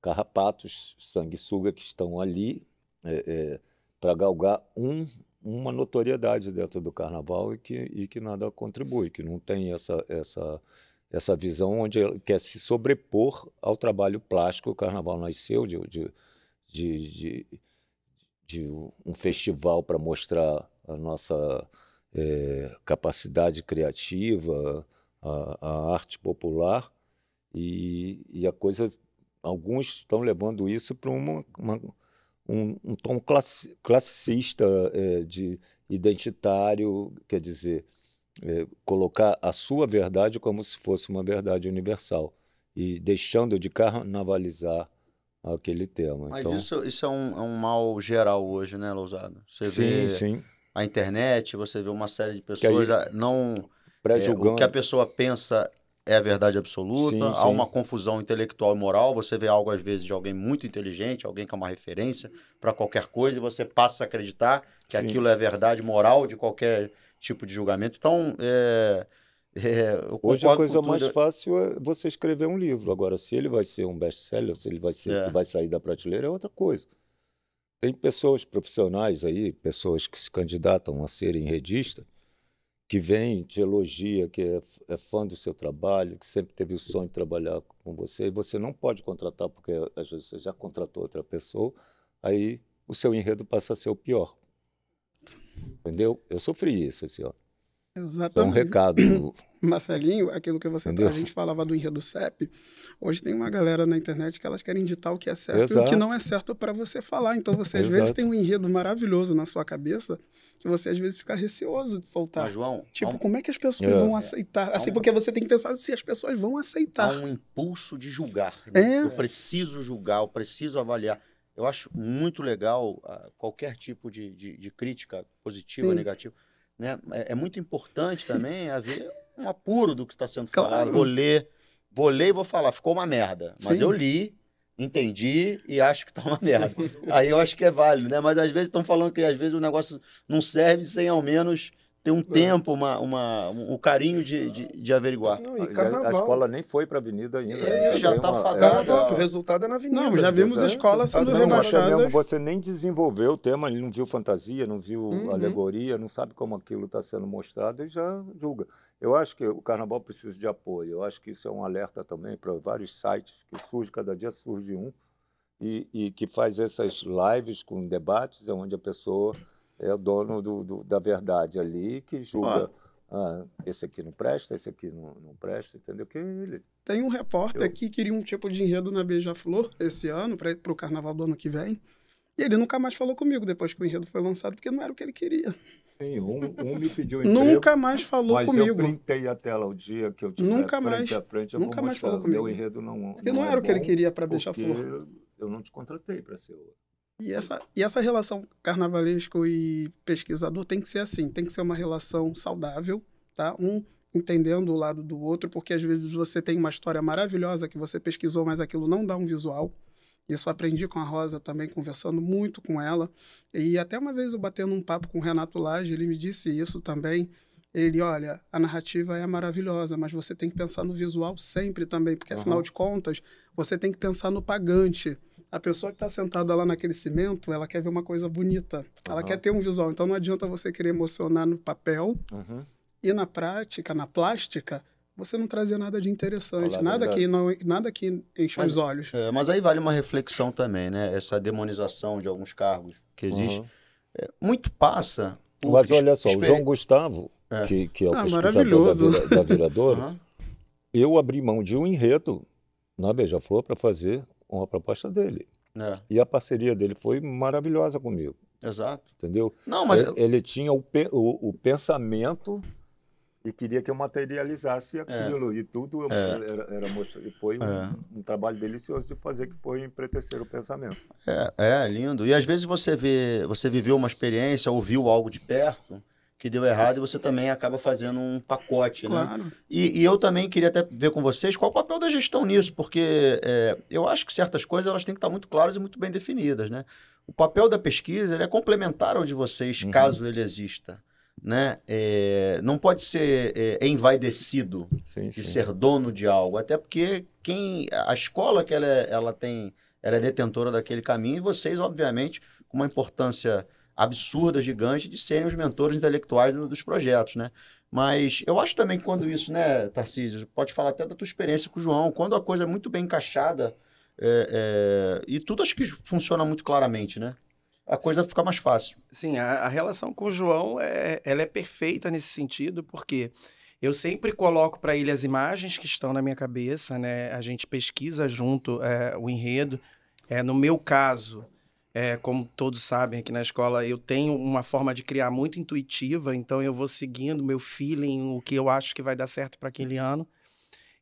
carrapatos, sanguessuga que estão ali é, é, para galgar um, uma notoriedade dentro do carnaval e que, e que nada contribui, que não tem essa, essa essa visão onde ele quer se sobrepor ao trabalho plástico. O carnaval nasceu de, de, de, de, de um festival para mostrar a nossa é, capacidade criativa, a, a, arte popular, e, e a coisa. Alguns estão levando isso para uma, uma um, um, tom classicista, é, de identitário, quer dizer, é, colocar a sua verdade como se fosse uma verdade universal e deixando de carnavalizar aquele tema. Mas então, isso, isso é, um, é um mal geral hoje, né, Lousada? Você sim, vê sim. a internet, você vê uma série de pessoas aí, não... É, o que a pessoa pensa é a verdade absoluta, Sim, há sim. uma confusão intelectual e moral. Você vê algo, às vezes, de alguém muito inteligente, alguém que é uma referência para qualquer coisa, e você passa a acreditar que Sim. aquilo é verdade moral de qualquer tipo de julgamento. Então, é, <laughs> é, Hoje a coisa mais tudo. fácil é você escrever um livro. Agora, se ele vai ser um best-seller, se ele vai, ser, É. vai sair da prateleira, é outra coisa. Tem pessoas profissionais aí, pessoas que se candidatam a serem redista, que vem, te elogia, que é, é fã do seu trabalho, que sempre teve o sonho de trabalhar com você, e você não pode contratar, porque às vezes você já contratou outra pessoa, aí o seu enredo passa a ser o pior. Entendeu? Eu sofri isso esse ano. Então, um Exatamente. recado. <clears throat> Marcelinho, aquilo que você Entendeu? a gente falava do enredo CEP, hoje tem uma galera na internet que elas querem ditar o que é certo e o Exato. que não é certo para você falar. Então você às vezes Exato. tem um enredo maravilhoso na sua cabeça que você às vezes fica receoso de soltar. Mas, João, Tipo, há um- como é que as pessoas É. vão aceitar? Assim, um- porque você tem que pensar se as pessoas vão há aceitar. um impulso de julgar. né? É. Eu preciso julgar, eu preciso avaliar. Eu acho muito legal ah, qualquer tipo de, de, de crítica, positiva, Sim. negativa. Né? É, é muito importante também haver um apuro do que está sendo Claro. falado. Vou ler, vou ler e vou falar, ficou uma merda. Mas Sim. eu li, entendi e acho que tá uma merda. <laughs> Aí eu acho que é válido, né? Mas às vezes estão falando que às vezes o negócio não serve sem ao menos ter um tempo, uma, uma, um, um carinho de, de, de averiguar. Não, e A escola nem foi para a avenida ainda. É, já Tem tá uma- fadada. Carnaval, o resultado é na avenida. Não, já vimos é, escola o sendo Não, é rebaixada. você nem desenvolveu o tema, ele não viu fantasia, não viu Uhum. alegoria, não sabe como aquilo está sendo mostrado e já julga. Eu acho que o carnaval precisa de apoio. Eu acho que isso é um alerta também para vários sites que surge, cada dia surge um, e, e que faz essas lives com debates, onde a pessoa é o dono do, do- da verdade ali, que julga. Ah, esse aqui não presta, esse aqui não, não presta, entendeu? Que ele Tem um repórter Eu- que queria um tipo de enredo na Beija-Flor esse ano, para o carnaval do ano que vem. E ele nunca mais falou comigo depois que o enredo foi lançado, porque não era o que ele queria. Sim, um, um me pediu <laughs> emprego. Nunca mais falou mas eu comigo. printei a tela o dia que eu tiver Nunca frente mais. a frente, eu Nunca mais falou Meu comigo. enredo não Porque não, é era o que ele queria para Beija-Flor. Eu não te contratei para ser o... E essa, e essa relação carnavalesco e pesquisador tem que ser assim, tem que ser uma relação saudável, tá? Um entendendo o lado do outro, porque às vezes você tem uma história maravilhosa que você pesquisou, mas aquilo não dá um visual. Isso eu aprendi com a Rosa também, conversando muito com ela. E até uma vez eu batendo um papo com o Renato Lage, ele me disse isso também. Ele, olha, a narrativa é maravilhosa, mas você tem que pensar no visual sempre também, porque afinal Uhum. de contas, você tem que pensar no pagante. A pessoa que está sentada lá naquele cimento, ela quer ver uma coisa bonita. Ela quer ter um visual. Então não adianta você querer emocionar no papel Uhum. e na prática, na plástica, você não trazer nada de interessante, a nada verdade. que não, nada que enche Mas- os olhos. É, mas aí vale uma reflexão também, né? Essa demonização de alguns cargos que existe. Uhum. Muito passa. por Mas olha só, o João Gustavo, É. que, que é o Ah, pesquisador da, maravilhoso. vira, da <laughs> viradora, Aham. eu abri mão de um enredo na Beija-Flor para fazer uma proposta dele. É, E a parceria dele foi maravilhosa comigo, exato. entendeu? Não, mas ele, ele tinha o, pe- o- o pensamento e queria que eu materializasse aquilo. E tudo eu- era, era mostra- e foi um, É. um trabalho delicioso de fazer, que foi empretecer o pensamento. É, é lindo. E às vezes você vê, você viveu uma experiência, ouviu algo de perto que deu errado e você também acaba fazendo um pacote, né? Claro. E, e eu também queria até ver com vocês qual o papel da gestão nisso, porque é, eu acho que certas coisas elas têm que estar muito claras e muito bem definidas, né? O papel da pesquisa ele é complementar ao de vocês, Uhum. caso ele exista, né? É, não pode ser é, envaidecido Sim, de sim. ser dono de algo, até porque quem a escola que ela, é- ela tem, ela é detentora daquele caminho e vocês, obviamente, com uma importância absurda, gigante, de serem os mentores intelectuais do- dos projetos, né? Mas eu acho também que quando isso, né, Tarcísio, pode falar até da tua experiência com o João, quando a coisa é muito bem encaixada é, é, e tudo acho que funciona muito claramente, né? A coisa fica mais fácil. Sim, a, a relação com o João é, ela é perfeita nesse sentido, porque eu sempre coloco para ele as imagens que estão na minha cabeça, né? A gente pesquisa junto é, o enredo. É, no meu caso, é, como todos sabem aqui na escola, eu tenho uma forma de criar muito intuitiva, então eu vou seguindo meu feeling, o que eu acho que vai dar certo para aquele ano.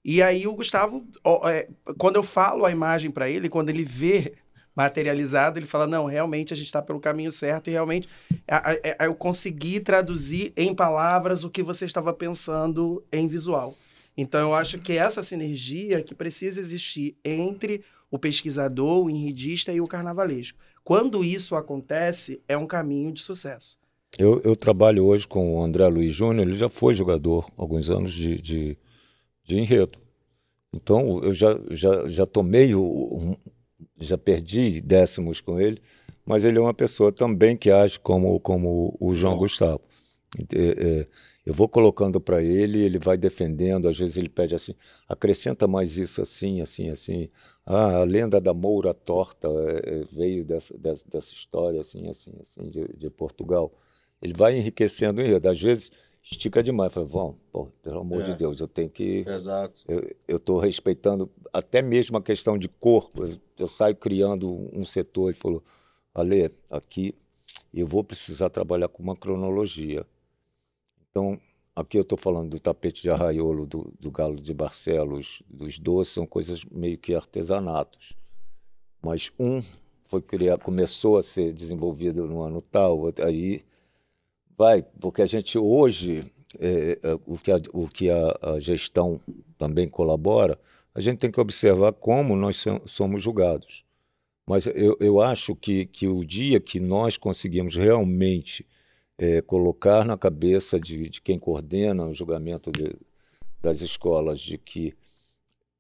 E aí o Gustavo, é, quando eu falo a imagem para ele, quando ele vê materializado, ele fala: não, realmente a gente está pelo caminho certo e realmente a- eu consegui traduzir em palavras o que você estava pensando em visual. Então eu acho que essa sinergia que precisa existir entre o pesquisador, o enredista e o carnavalesco. Quando isso acontece, é um caminho de sucesso. Eu, eu trabalho hoje com o André Luiz Júnior, ele já foi jogador alguns anos de, de, de enredo. Então, eu já, já, já tomei, o, já perdi décimos com ele, mas ele é uma pessoa também que age como, como o João Gustavo. É, é, eu vou colocando para ele, ele vai defendendo, às vezes ele pede assim, acrescenta mais isso assim, assim, assim. Ah, a lenda da Moura Torta é, é, veio dessa, dessa, dessa história, assim, assim, assim, de, de Portugal. Ele vai enriquecendo o enredo. Às vezes estica demais. Fala, vão, pô, pelo amor É. de Deus, eu tenho que. Exato. Eu estou respeitando até mesmo a questão de corpo. Eu, eu saio criando um setor. Ele falou: Ale, aqui eu vou precisar trabalhar com uma cronologia. Então, aqui eu estou falando do tapete de arraiolo, do, do galo de Barcelos, dos doces, são coisas meio que artesanatos. Mas um foi criar, começou a ser desenvolvido no ano tal, aí vai, porque a gente hoje, é, é, o que, a, o que a, a gestão também colabora, a gente tem que observar como nós so- somos julgados. Mas eu, eu acho que, que o dia que nós conseguimos realmente é, colocar na cabeça de, de quem coordena o julgamento de- das escolas de que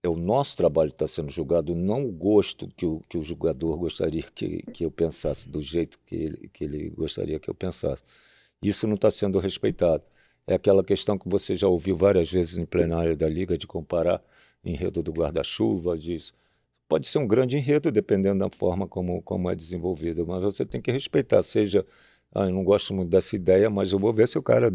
é o nosso trabalho que está sendo julgado, não o gosto que o, que o julgador gostaria que, que eu pensasse, do jeito que ele, que ele gostaria que eu pensasse. Isso não está sendo respeitado. É aquela questão que você já ouviu várias vezes em plenária da Liga de comparar enredo do guarda-chuva, disso. Pode ser um grande enredo, dependendo da forma como, como é desenvolvido, mas você tem que respeitar, seja, ah, eu não gosto muito dessa ideia, mas eu vou ver se o cara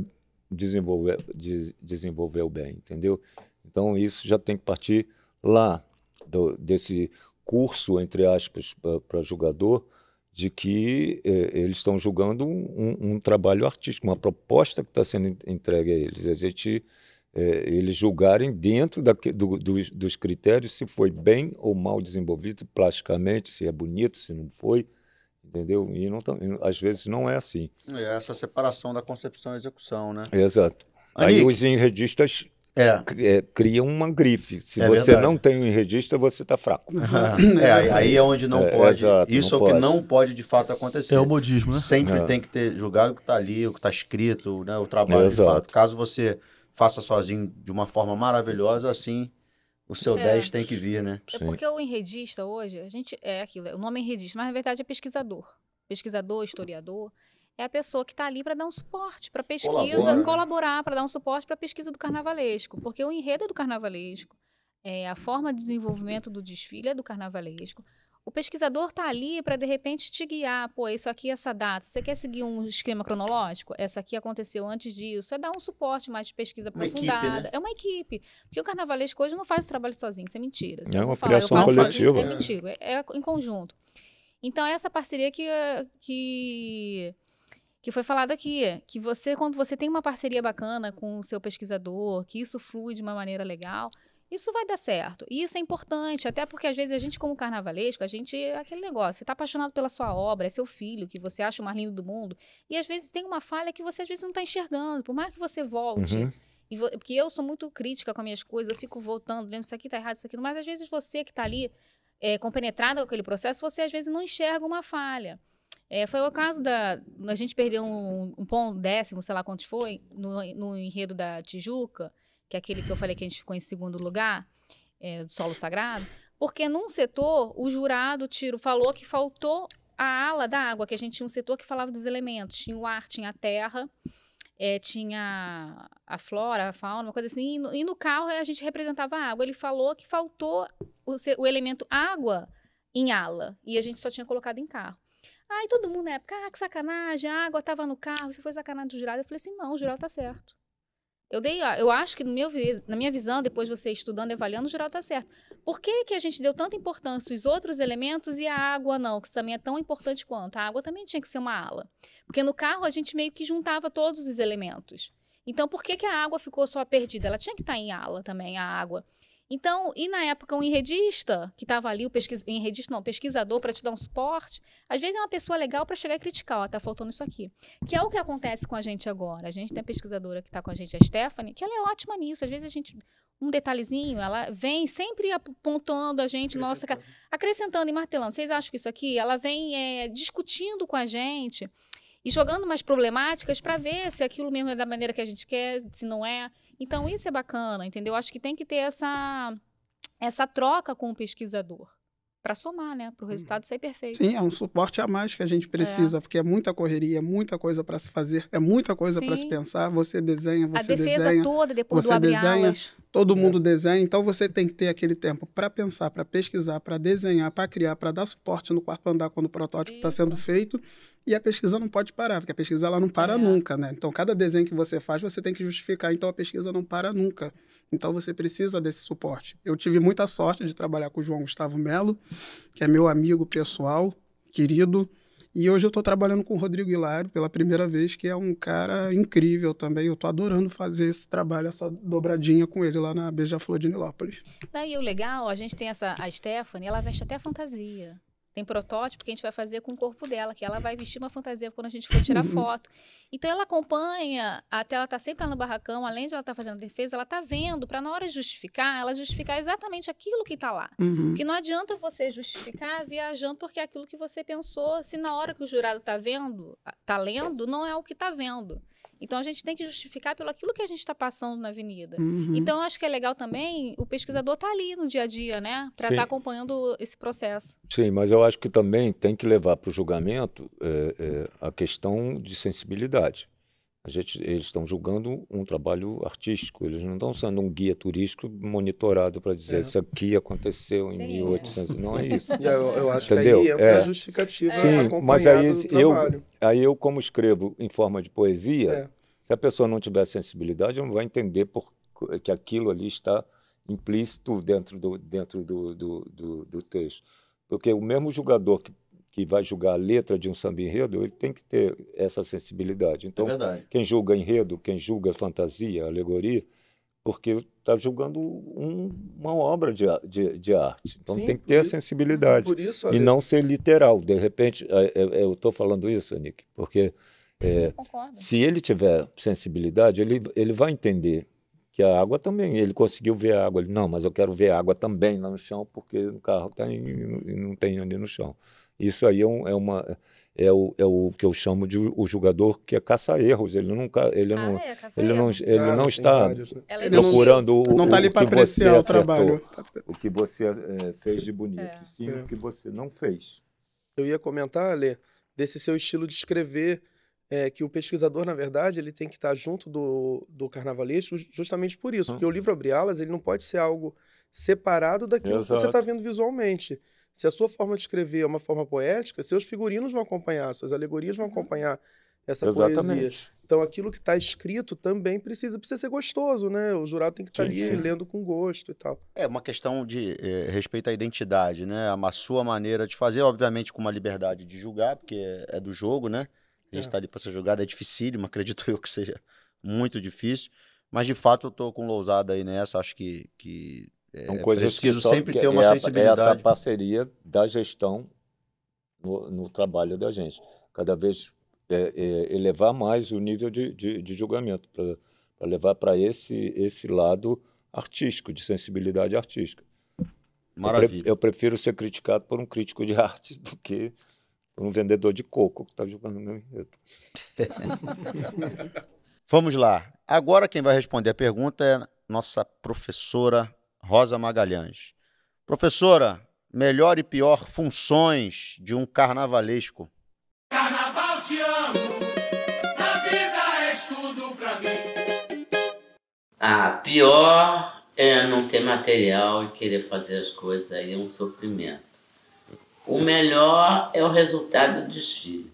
desenvolver, des- desenvolveu bem, entendeu? Então isso já tem que partir lá do- desse curso, entre aspas, para jogador, de que eh, eles estão julgando um, um- um trabalho artístico, uma proposta que está sendo en- entregue a eles. A gente, eh, eles julgarem dentro daque- do- dos, dos critérios se foi bem ou mal desenvolvido plasticamente, se é bonito, se não foi, entendeu? E não tão- às vezes não é assim. É essa separação da concepção e execução, né? Exato. Aí os enredistas É. eh, criam uma grife. Se É você verdade. não tem um enredista, você está fraco. <laughs> É, aí- aí é onde não É, pode. exato, isso não é o que pode. não pode de fato acontecer. É o modismo, né? Sempre É. tem que ter julgado o que está ali, o que está escrito, né? o trabalho de Exato. fato. Caso você faça sozinho de uma forma maravilhosa, assim, o seu É. 10 tem que vir, né? É Sim. porque o enredista hoje, a gente é aquilo, o nome é enredista, mas na verdade é pesquisador. Pesquisador, historiador, é a pessoa que está ali para dar um suporte para pesquisa, Colabora. colaborar para dar um suporte para a pesquisa do carnavalesco, porque o enredo é do carnavalesco, é, a forma de desenvolvimento do desfile é do carnavalesco, O pesquisador está ali para, de repente, te guiar. Pô, isso aqui é essa data. Você quer seguir um esquema cronológico? Essa aqui aconteceu antes disso. É dar um suporte mais de pesquisa Uma equipe, aprofundada. né? É uma equipe. Porque o carnavalesco hoje não faz esse trabalho sozinho, isso é mentira. É uma falar, criação coletiva. É mentira. É, é em conjunto. Então, essa parceria que, que, que foi falado aqui, que você, quando você tem uma parceria bacana com o seu pesquisador, que isso flui de uma maneira legal, isso vai dar certo. E isso é importante, até porque às vezes a gente, como carnavalesco, a gente é aquele negócio, você está apaixonado pela sua obra, é seu filho, que você acha o mais lindo do mundo, e às vezes tem uma falha que você às vezes não está enxergando, por mais que você volte. Uhum. E vo- porque eu sou muito crítica com as minhas coisas, eu fico voltando, lendo isso aqui tá errado, isso aqui não. Mas às vezes você que tá ali é, compenetrada com aquele processo, você às vezes não enxerga uma falha. É, foi o caso da. A gente perdeu um, um ponto décimo, sei lá quantos foi, no, no enredo da Tijuca, que é aquele que eu falei que a gente ficou em segundo lugar, é, do solo sagrado, porque num setor o jurado tiro falou que faltou a ala da água, que a gente tinha um setor que falava dos elementos, tinha o ar, tinha a terra, é, tinha a flora, a fauna, uma coisa assim, e no, e no carro a gente representava a água. Ele falou que faltou o, o elemento água em ala, e a gente só tinha colocado em carro. Aí todo mundo na época, ah, que sacanagem, a água estava no carro, isso foi sacanagem do jurado. Eu falei assim, não, o jurado tá certo. Eu dei, eu acho que meu, na minha visão, depois você estudando e avaliando, o jurado tá certo. Por que, que a gente deu tanta importância aos outros elementos e a água não, que também é tão importante quanto? A água também tinha que ser uma ala. Porque no carro a gente meio que juntava todos os elementos. Então, por que, que a água ficou só perdida? Ela tinha que estar em ala também, a água. Então, e na época, um enredista que estava ali, o pesquis... enredista não, pesquisador para te dar um suporte, às vezes é uma pessoa legal para chegar e criticar, ó, tá faltando isso aqui. Que é o que acontece com a gente agora. A gente tem a pesquisadora que está com a gente, a Stephanie, que ela é ótima nisso. Às vezes a gente, um detalhezinho, ela vem sempre apontando a gente, nossa, acrescentando e martelando. Vocês acham que isso aqui? Ela vem é, discutindo com a gente e jogando umas problemáticas para ver se aquilo mesmo é da maneira que a gente quer, se não é. Então isso é bacana, entendeu? Acho que tem que ter essa essa troca com o pesquisador para somar, né, para o resultado sair perfeito. Sim, é um suporte a mais que a gente precisa, porque é muita correria, é muita coisa para se fazer, é muita coisa para se pensar. Você desenha, a você defesa desenha, toda depois do você abre desenha, todo mundo desenha, então você tem que ter aquele tempo para pensar, para pesquisar, para desenhar, para criar, para dar suporte no quarto andar quando o protótipo está sendo feito. E a pesquisa não pode parar, porque a pesquisa ela não para É. nunca, né? Então cada desenho que você faz, você tem que justificar, então a pesquisa não para nunca. Então você precisa desse suporte. Eu tive muita sorte de trabalhar com o João Gustavo Melo, que é meu amigo pessoal, querido. E hoje eu estou trabalhando com o Rodrigo Hilário pela primeira vez, que é um cara incrível também. Eu estou adorando fazer esse trabalho, essa dobradinha com ele lá na Beija-Flor de Nilópolis. Daí o legal, a gente tem essa a Stephanie, ela veste até fantasia. Tem protótipo que a gente vai fazer com o corpo dela, que ela vai vestir uma fantasia quando a gente for tirar foto. Então ela acompanha, até ela tá sempre lá no barracão, além de ela estar fazendo a defesa, ela tá vendo, para na hora de justificar, ela justificar exatamente aquilo que tá lá. Uhum. Porque não adianta você justificar viajando porque é aquilo que você pensou, se na hora que o jurado tá vendo, tá lendo, não é o que tá vendo. Então a gente tem que justificar pelo aquilo que a gente está passando na avenida. Uhum. Então, eu acho que é legal também o pesquisador estar ali no dia a dia, né? Para estar acompanhando esse processo. Sim, mas eu acho que também tem que levar para o julgamento é, é, a questão de sensibilidade. A gente, eles estão julgando um trabalho artístico, eles não estão sendo um guia turístico monitorado para dizer É. isso aqui aconteceu em Sim, é. 1800. Não é isso. <laughs> E eu, eu acho Entendeu? que aí É. a justificativa Sim, mas aí do eu, aí eu, como escrevo em forma de poesia, É. se a pessoa não tiver sensibilidade, não vai entender por, que aquilo ali está implícito dentro do, dentro do, do, do, do texto. Porque o mesmo julgador que, que vai julgar a letra de um samba enredo, ele tem que ter essa sensibilidade. É Então, verdade. quem julga enredo, quem julga fantasia, alegoria, porque está julgando um- uma obra de, de, de arte. Então Sim, tem que por ter a sensibilidade. Por isso, E não ser literal. De repente, é, é, eu estou falando isso, Nick, porque é, se ele tiver sensibilidade, ele, ele vai entender que a água também, ele conseguiu ver a água. Ele, não, mas eu quero ver a água também lá no chão, porque o carro e não tem ali no chão. Isso aí é, um- é uma. É o, é o que eu chamo de o jogador que é caça-erros. Ele, nunca, ele, não, ah, é, caça ele, não, erro. ele ah, não está vários, né? Ela ele não- existiu. procurando o, Não está o ali que para você apreciar o acertou, trabalho. o que você eh, fez de bonito, É. sim É. o que você não fez. Eu ia comentar, Ale, desse seu estilo de escrever, é, que o pesquisador, na verdade, ele tem que estar junto do, do carnavalesco ju- justamente por isso. Hum. Porque o livro Abre Alas, ele não pode ser algo separado daquilo que você Exato. está vendo visualmente. Se a sua forma de escrever é uma forma poética, seus figurinos vão acompanhar, suas alegorias vão acompanhar essa poesia. Exatamente. Então aquilo que está escrito também precisa, precisa ser gostoso, né? O jurado tem que estar Sim, ali sim. lendo com gosto e tal. É uma questão de eh, respeito à identidade, né? A sua maneira de fazer, obviamente, com uma liberdade de julgar, porque é, é do jogo, né? A gente É. está ali para ser julgado, é dificílimo, <laughs> acredito eu que seja muito difícil. Mas, de fato, eu tô com lousada aí nessa, acho que, que é, São coisas preciso sempre ter uma é É sensibilidade. essa parceria da gestão no, no trabalho da gente. Cada vez é, é, elevar mais o nível de, de, de julgamento, para levar para esse, esse lado artístico, de sensibilidade artística. Eu pre- Maravilha. Eu, prefiro ser criticado por um crítico de <laughs> arte do que por um vendedor de coco que está julgando meu enredo. <laughs> Vamos lá. Agora quem vai responder a pergunta é nossa professora Rosa Magalhães. Professora, melhor e pior funções de um carnavalesco. Carnaval te amo, a vida és tudo pra mim. Ah, pior é não ter material e querer fazer as coisas aí é um sofrimento. O melhor é o resultado do desfile.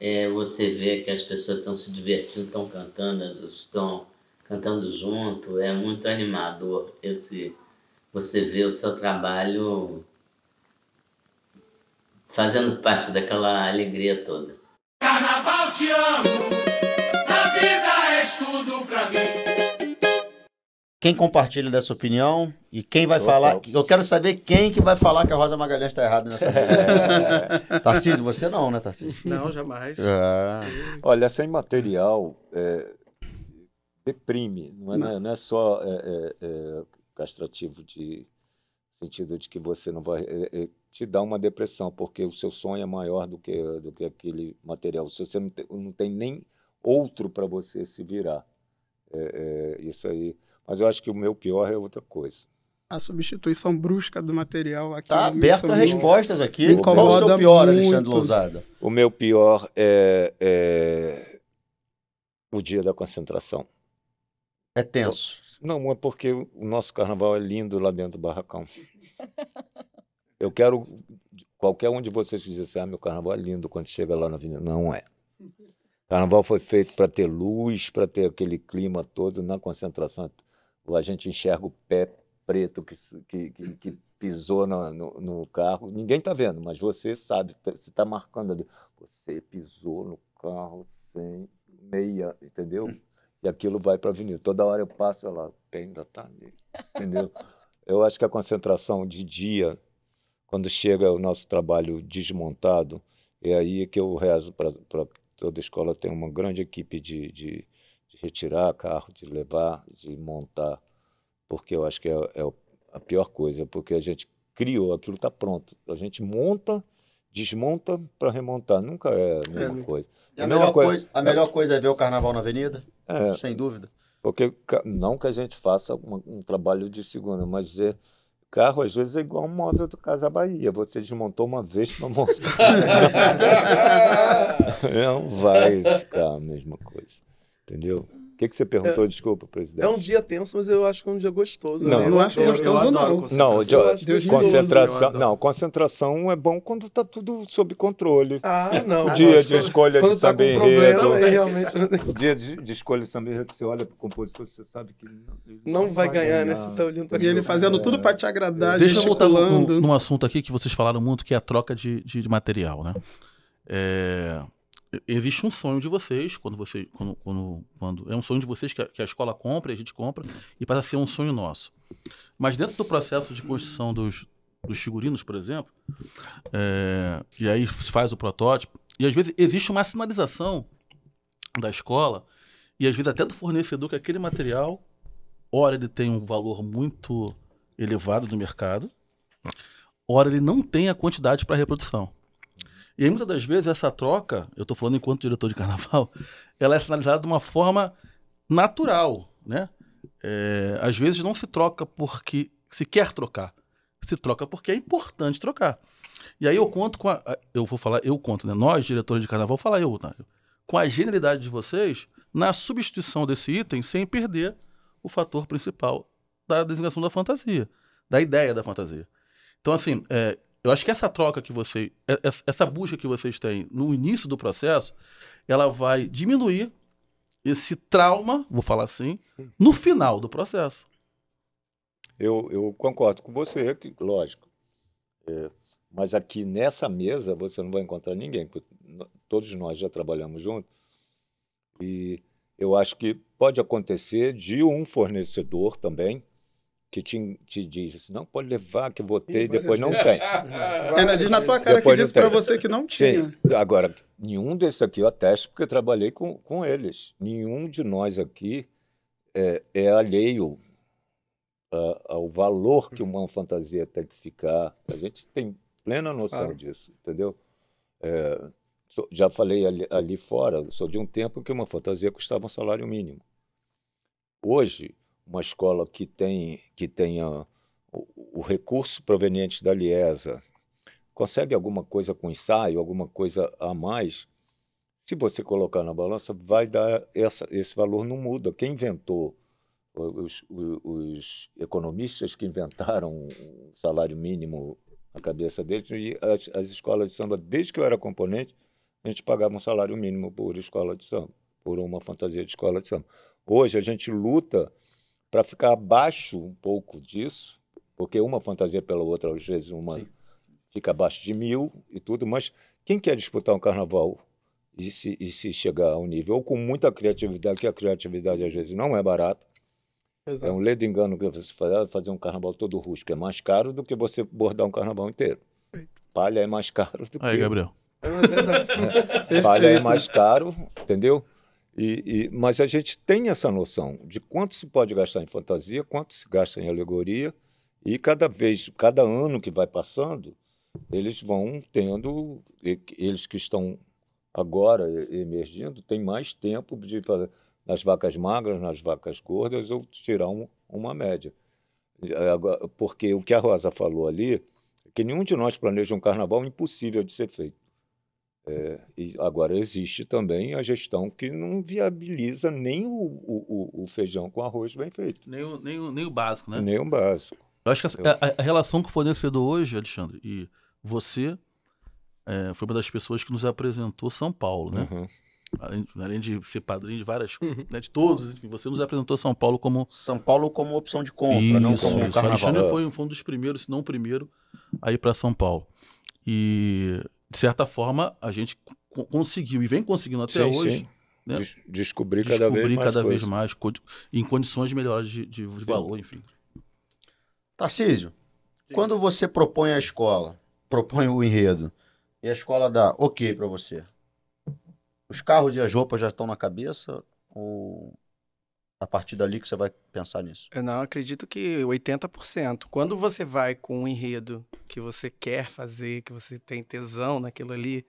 É você ver que as pessoas estão se divertindo, estão cantando, estão cantando junto. É muito animador esse você ver o seu trabalho fazendo parte daquela alegria toda. Carnaval te amo, a vida és tudo pra mim. Quem compartilha dessa opinião e quem vai Opa. falar. Eu quero saber quem que vai falar que a Rosa Magalhães está errada nessa. <laughs> Tarcísio, você não, né, Tarcísio? Não, jamais. Ah, Olha, sem material é, deprime, não é, não é- não é só é, é, é, castrativo de sentido de que você não vai é, é, te dá uma depressão porque o seu sonho é maior do que do que aquele material. Se você não tem, não tem nem outro para você se virar, é, é, isso aí. Mas eu acho que o meu pior é outra coisa. A substituição brusca do material aqui. tá aberto a respostas aqui. Me Qual o seu incomoda pior, muito. Alexandre Lousada? O meu pior é, é o dia da concentração. É tenso. Não, é porque o nosso carnaval é lindo lá dentro do barracão. <laughs> Eu quero qualquer um de vocês que dissesse, ah, meu carnaval é lindo quando chega lá na avenida. Não é. Carnaval foi feito para ter luz, para ter aquele clima todo na concentração. A gente enxerga o pé preto que, que, que, que pisou na- no, no carro. Ninguém está vendo, mas você sabe, tá- você está marcando ali. Você pisou no carro sem meia, entendeu? <laughs> E aquilo vai para a avenida. Toda hora eu passo lá, ainda está ali, entendeu? <laughs> Eu acho que a concentração de dia, quando chega o nosso trabalho desmontado, é aí que eu rezo para toda escola ter uma grande equipe de, de, de retirar carro, de levar, de montar, porque eu acho que é, é a pior coisa, porque a gente criou, aquilo está pronto. A gente monta, desmonta para remontar. Nunca é a mesma É, coisa. A, A melhor coisa- coisa, a melhor coisa é ver o carnaval na avenida, É, sem dúvida. porque não que a gente faça uma- um trabalho de segunda, mas é, carro às vezes é igual um móvel do Casa Bahia. Você desmontou uma vez para montar. não vai ficar a mesma coisa. Entendeu? O que, que você perguntou? Desculpa, presidente. É um dia tenso, mas eu acho que é um dia gostoso. Não, né? Eu não acho gostoso, adoro não. concentração. Não, de- Deus concentração. Não, concentração é bom quando está tudo sob controle. Ah, não. O <laughs> dia de escolha quando de tá samba com problema, enredo. O dia de, escolha de samba enredo, você olha para o compositor, você sabe que não, não vai ganhar, né? Você tá olhando E ele fazendo tudo pra te agradar, Deixa eu voltar num, num assunto aqui que vocês falaram muito, que é a troca de, de- de material, né? É, existe um sonho de vocês, quando você, quando, quando, quando- é um sonho de vocês que a, que a escola compra, a gente compra, e passa a ser um sonho nosso. Mas dentro do processo de construção dos, dos figurinos, por exemplo, é, e aí se faz o protótipo, e às vezes existe uma sinalização da escola, e às vezes até do fornecedor, que aquele material, ora ele tem um valor muito elevado no mercado, ora ele não tem a quantidade para reprodução. E aí, muitas das vezes, essa troca, eu estou falando enquanto diretor de carnaval, <laughs> ela é sinalizada de uma forma natural, né? É, às vezes não se troca porque se quer trocar, se troca porque é importante trocar. E aí eu conto com a, eu vou falar, eu conto, né? Nós, diretores de carnaval, vou falar eu, né? com a genialidade de vocês na substituição desse item sem perder o fator principal da designação da fantasia, da ideia da fantasia. Então, assim, é, Eu acho que essa troca que você, essa- busca que vocês têm no início do processo, ela vai diminuir esse trauma, vou falar assim, no final do processo. Eu, eu concordo com você, lógico. É, mas aqui nessa mesa você não vai encontrar ninguém, porque todos nós já trabalhamos juntos. E eu acho que pode acontecer de um fornecedor também que te, te diz assim, não, pode levar que ter e depois não tem. <laughs> Ainda diz na tua cara que Depois não disse tem. você que não tinha. Sim. Agora, nenhum desses aqui eu atesto porque eu trabalhei com, com eles. Nenhum de nós aqui é, é alheio a- ao valor que uma fantasia tem que ficar. A gente tem plena noção Claro. disso, entendeu? É, sou- já falei ali, ali fora, sou de um tempo que uma fantasia custava um salário mínimo. Hoje, uma escola que tem que tenha o, o recurso proveniente da Liesa consegue alguma coisa com ensaio, alguma coisa a mais, se você colocar na balança, vai dar essa, esse valor não muda. Quem inventou os, os- economistas que inventaram o salário mínimo na cabeça deles e as, as escolas de samba, desde que eu era componente, a gente pagava um salário mínimo por escola de samba, por uma fantasia de escola de samba. Hoje a gente luta para ficar abaixo um pouco disso, porque uma fantasia pela outra, às vezes uma fica abaixo de mil e tudo, mas quem quer disputar um carnaval e se, e se chegar ao nível, ou com muita criatividade, que a criatividade às vezes não é barata, é um ledo engano que você fazer, fazer um carnaval todo rústico, é mais caro do que você bordar um carnaval inteiro. Palha é mais <laughs> caro do que... Aí, Gabriel. <laughs> Palha é mais caro, entendeu? E, e- mas a gente tem essa noção de quanto se pode gastar em fantasia, quanto se gasta em alegoria, e cada vez, cada ano que vai passando, eles vão tendo, eles que estão agora emergindo, têm mais tempo de fazer nas vacas magras, nas vacas gordas, ou tirar um- uma média. E, agora, Porque o que a Rosa falou ali, que nenhum de nós planeja um carnaval impossível de ser feito. É, e agora existe também a gestão que não viabiliza nem o, o, o- feijão com arroz bem feito, Nem o, nem o, nem o básico, né? nem o básico. Eu acho que essa- a, a relação com o fornecedor hoje, Alexandre, e você é, foi uma das pessoas que nos apresentou São Paulo, né? Uhum. Além, além de ser padrinho de várias, né, de todos, enfim, você nos apresentou São Paulo como São Paulo como opção de compra, não isso, como isso. O carnaval. Alexandre foi, foi um dos primeiros, se não o primeiro, a ir para São Paulo. E, de certa forma, a gente co- conseguiu, e vem conseguindo até Sim, hoje, sim. né? Des- descobrir cada vez descobrir mais cada vez mais, co- em condições melhores de, de- de valor, enfim. Tarcísio, quando você propõe a escola, propõe o enredo, e a escola dá ok para você, os carros e as roupas já estão na cabeça? Ou a partir dali que você vai pensar nisso? Eu não acredito que 80%. Quando você vai com um enredo que você quer fazer, que você tem tesão naquilo ali,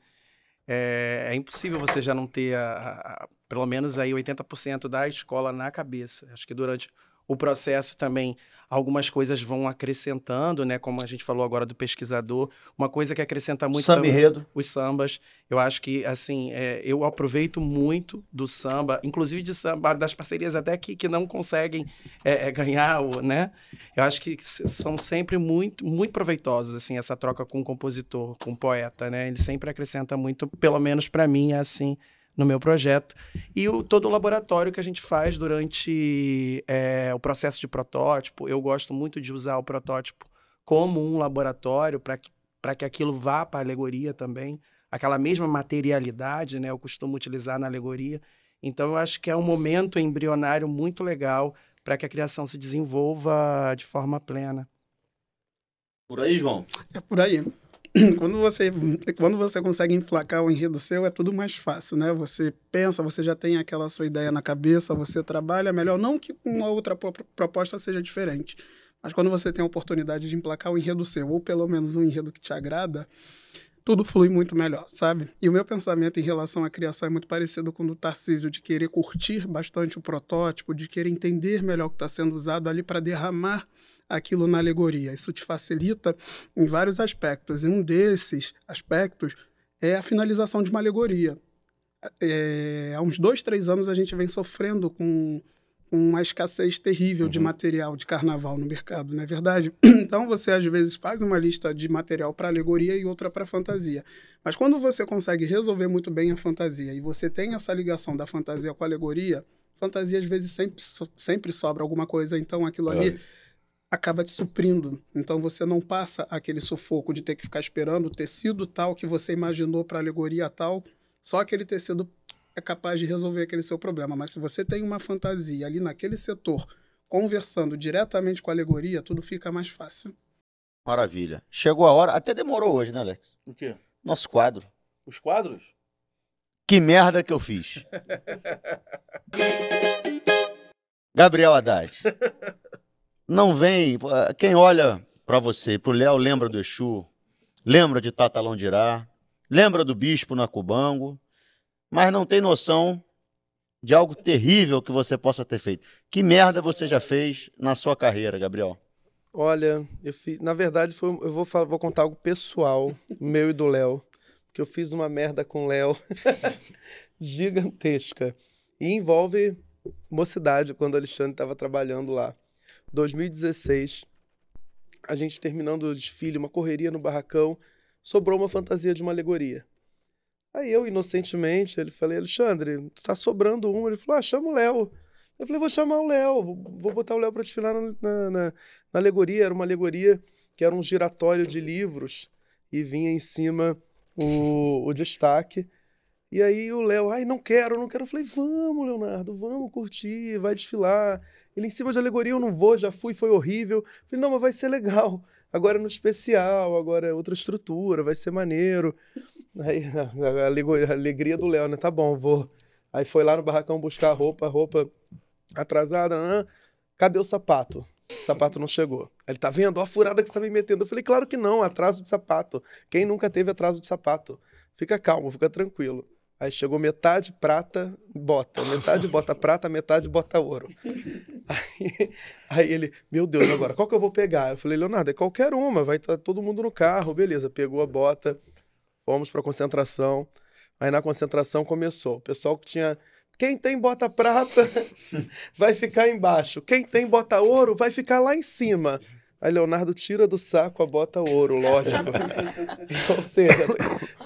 é, é impossível você já não ter a- a- a- pelo menos aí 80% da escola na cabeça. Acho que durante o processo também algumas coisas vão acrescentando, né? Como a gente falou agora do pesquisador, uma coisa que acrescenta muito Samba também- enredo. os sambas. Eu acho que, assim, é, eu aproveito muito do samba, inclusive de samba, das parcerias até que, que não conseguem é, é, ganhar, né? Eu acho que são sempre muito, muito proveitosos, assim, essa troca com o compositor, com o poeta, né? Ele sempre acrescenta muito, pelo menos para mim, é assim, no meu projeto. E o, todo o laboratório que a gente faz durante é, o processo de protótipo, eu gosto muito de usar o protótipo como um laboratório para que, pra que aquilo vá para a alegoria também. Aquela mesma materialidade, né? Eu costumo utilizar na alegoria. Então, eu acho que é um momento embrionário muito legal para que a criação se desenvolva de forma plena. Por aí, João. É por aí. <clears throat> Quando você, quando você consegue enflacar o enredo seu, é tudo mais fácil, né? Você pensa, você já tem aquela sua ideia na cabeça, você trabalha melhor. Não que uma outra pro- proposta seja diferente, mas quando você tem a oportunidade de emplacar o enredo seu, ou pelo menos um enredo que te agrada, tudo flui muito melhor, sabe? E o meu pensamento em relação à criação é muito parecido com o do Tarcísio, de querer curtir bastante o protótipo, de querer entender melhor o que está sendo usado ali para derramar aquilo na alegoria. Isso te facilita em vários aspectos. E um desses aspectos é a finalização de uma alegoria. É, há uns dois, três anos a gente vem sofrendo com, uma escassez terrível de Uhum. material de carnaval no mercado, não é verdade? <clears throat> Então você às vezes faz uma lista de material para alegoria e outra para fantasia. Mas quando você consegue resolver muito bem a fantasia e você tem essa ligação da fantasia com a alegoria, fantasia às vezes sempre, sempre sobra alguma coisa, então aquilo ali acaba te suprindo. Então você não passa aquele sufoco de ter que ficar esperando o tecido tal que você imaginou para alegoria tal, só aquele tecido é capaz de resolver aquele seu problema. Mas se você tem uma fantasia ali naquele setor, conversando diretamente com a alegoria, tudo fica mais fácil. Maravilha. Chegou a hora, até demorou hoje, né, Alex? O quê? Nosso quadro. Os quadros? Que merda que eu fiz. <laughs> Gabriel Haddad. <laughs> Não vem. Quem olha pra você, pro Léo, lembra do Exu, lembra de Tatalão de Irá, lembra do bispo na Cubango, mas não tem noção de algo terrível que você possa ter feito. Que merda você já fez na sua carreira, Gabriel? Olha, eu fiz, na verdade, foi, eu vou, falar, vou contar algo pessoal, meu e do Léo. Que eu fiz uma merda com o Léo <laughs> gigantesca. E envolve mocidade, quando o Alexandre estava trabalhando lá. 2016, a gente terminando o desfile, uma correria no barracão, sobrou uma fantasia de uma alegoria. Aí eu, inocentemente, ele falei, Alexandre, tá sobrando uma. Ele falou, ah, chama o Léo. Eu falei, vou chamar o Léo, vou, botar o Léo para desfilar na, na, na- na alegoria. Era uma alegoria que era um giratório de livros e vinha em cima o, o destaque. E aí o Léo, ai, não quero, não quero. Eu falei, vamos, Leonardo, vamos curtir, vai desfilar. Ele em cima de alegoria, eu não vou, já fui, foi horrível. Eu falei, não, mas vai ser legal. Agora é no especial, agora é outra estrutura, vai ser maneiro. Aí <laughs> a, a alegria do Léo, né? Tá bom, vou. Aí foi lá no barracão buscar roupa, roupa atrasada. ah, cadê o sapato? O sapato não chegou. Ele tá vendo? Ó a furada que você tá me metendo. Eu falei, claro que não, atraso de sapato. Quem nunca teve atraso de sapato? Fica calmo, fica tranquilo. Aí chegou metade prata, bota. Metade bota prata, metade bota ouro. <laughs> Aí, aí ele, meu Deus, agora qual que eu vou pegar? Eu falei, Leonardo, é qualquer uma, vai estar todo mundo no carro, beleza. Pegou a bota, fomos pra concentração. Aí na concentração começou. O pessoal que tinha. Quem tem bota prata <laughs> vai ficar embaixo. Quem tem bota ouro vai ficar lá em cima. Aí Leonardo tira do saco a bota ouro, lógico. <laughs> Ou seja,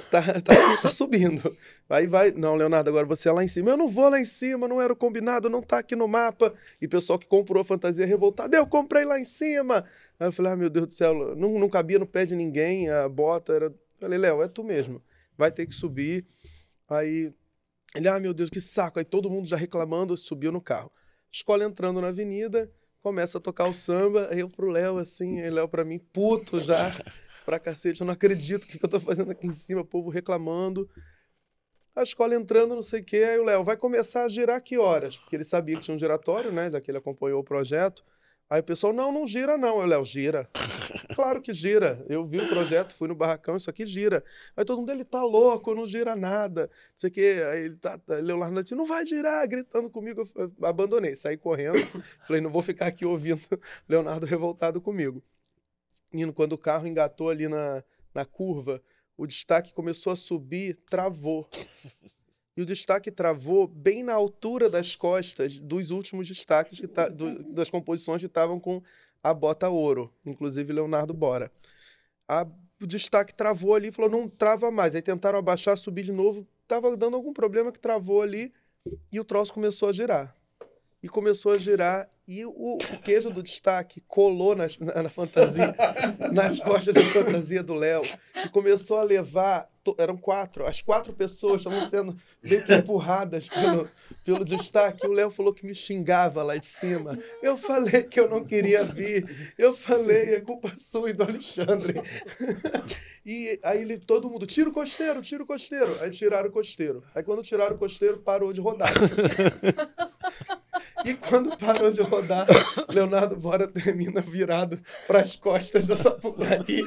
tá, tá, tá subindo. Aí vai, não, Leonardo, agora você é lá em cima. Eu não vou lá em cima, não era o combinado, não tá aqui no mapa. E o pessoal que comprou a fantasia revoltada, eu comprei lá em cima. Aí eu falei, ah, meu Deus do céu, não, não cabia no pé de ninguém, a bota era. Falei, Léo, é tu mesmo. Vai ter que subir. Aí ele, ah, meu Deus, que saco. Aí todo mundo já reclamando, subiu no carro. Escola entrando na avenida, começa a tocar o samba. Aí eu pro Léo, assim, aí Léo pra mim, puto já, <laughs> pra cacete. Eu não acredito o que, que eu tô fazendo aqui em cima, o povo reclamando. A escola entrando, não sei o quê. Aí o Léo, vai começar a girar que horas? Porque ele sabia que tinha um giratório, né? Já que ele acompanhou o projeto. Aí o pessoal, não, não gira não. Eu, Léo, gira. <laughs> claro que gira. Eu vi o projeto, fui no barracão, isso aqui gira. Aí todo mundo, ele tá louco, não gira nada. Não sei o quê. Aí ele tá, tá Leonardo disse, não vai girar, gritando comigo. Eu abandonei, saí correndo. <laughs> Falei, não vou ficar aqui ouvindo <laughs> Leonardo revoltado comigo. Indo, quando o carro engatou ali na, na curva, o destaque começou a subir, travou. E o destaque travou bem na altura das costas dos últimos destaques que tá, do- das composições que estavam com a bota ouro, inclusive Leonardo Bora. A- o destaque travou ali, falou não trava mais. Aí tentaram abaixar, subir de novo, tava dando algum problema que travou ali e o troço começou a girar. E começou a girar e o, o queijo do destaque colou nas- na, na fantasia, <laughs> nas costas da fantasia do Léo e começou a levar. to- Eram quatro, as quatro pessoas estavam sendo meio que empurradas pelo, pelo destaque. O Léo falou que me xingava lá de cima. Eu falei que eu não queria vir. Eu falei, é culpa sua e do Alexandre. <laughs> E aí ele, todo mundo, tira o costeiro, tira o costeiro. Aí tiraram o costeiro. Aí quando tiraram o costeiro, parou de rodar. <laughs> E quando parou de rodar, Leonardo Bora termina virado para as costas da Sapucaí.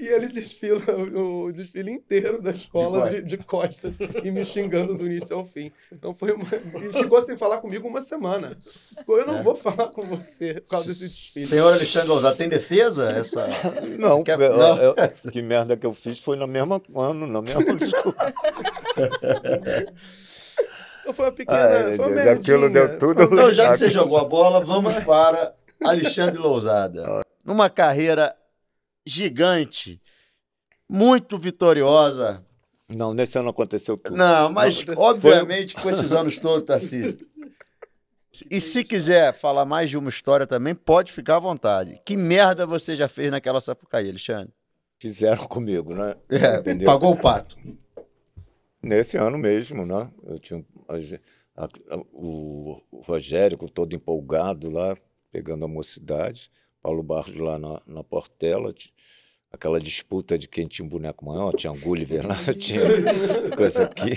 E ele desfila o, desfile inteiro da escola de, de costas e me xingando do início ao fim. Então foi uma. E ficou sem falar comigo uma semana. Eu não vou falar com você por causa desse desfile. Senhor Alexandre Lousada, tem defesa? Essa... Não, Quer- eu- não? eu- que merda que eu fiz foi no mesmo ano, na mesma <laughs> <laughs> escola. Foi uma pequena. Ah, foi uma aquilo deu tudo. Então, já que você jogou a bola, vamos para Alexandre Lousada. <laughs> Numa carreira gigante, muito vitoriosa. Não, nesse ano aconteceu tudo. Não, mas Não, obviamente com esses anos todos, Tarcísio. <laughs> E se quiser falar mais de uma história também, pode ficar à vontade. Que merda você já fez naquela Sapucaí, Alexandre? Fizeram comigo, né? É, Entendeu? pagou o pato. Nesse ano mesmo, né? Eu tinha a a- o, Rogério todo empolgado lá, pegando a mocidade, Paulo Barros lá na, na Portela, aquela disputa de quem tinha um boneco maior, tinha Gulliver lá, <laughs> tinha coisa aqui.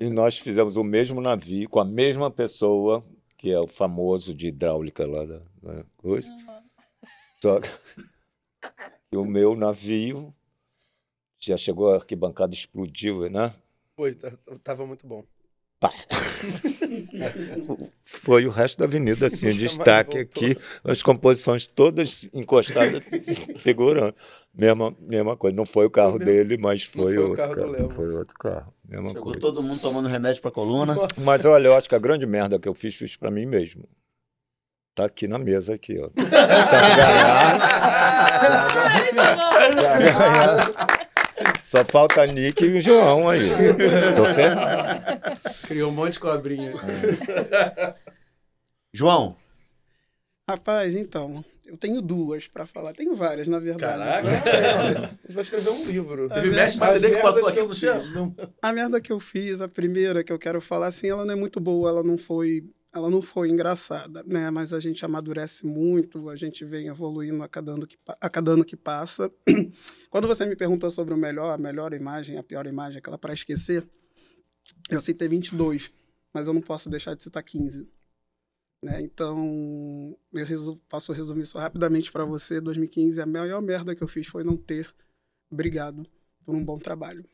E nós fizemos o mesmo navio com a mesma pessoa, que é o famoso de hidráulica lá da, da coisa. Só que <laughs> o meu navio já chegou, a arquibancada explodiu, né? Foi, tá- tava muito bom. Pá. Foi o resto da avenida, assim, destaque voltou. aqui, as composições todas encostadas, <laughs> segurando. Mesma, mesma coisa, não foi o carro Não dele, mas foi, foi o outro carro do carro. Foi outro carro, mesma Chegou coisa. todo mundo tomando remédio pra coluna. Nossa. Mas olha, eu acho que a grande merda que eu fiz, fiz pra mim mesmo. Tá aqui na mesa, aqui, ó. <laughs> Ganhar, <laughs> só falta Nick e o João aí. Tô ferrado. Criou um monte de cobrinha. João, Rapaz, então, eu tenho duas pra falar. Tenho várias, na verdade. Caraca, a gente vai escrever um livro. Teve mestre Materê que passou aqui, eu você não- A merda que eu fiz, a primeira que eu quero falar, assim, ela não é muito boa, ela não foi, ela não foi engraçada, né? Mas a gente amadurece muito, a gente vem evoluindo a cada ano que, a cada ano que passa. <clears throat> Quando você me perguntou sobre o melhor, a melhor imagem, a pior imagem, aquela para esquecer, eu citei 22, mas eu não posso deixar de citar 15. Né? Então, eu resu- posso resumir isso rapidamente para você. 2015, a maior merda que eu fiz foi não ter brigado por um bom trabalho.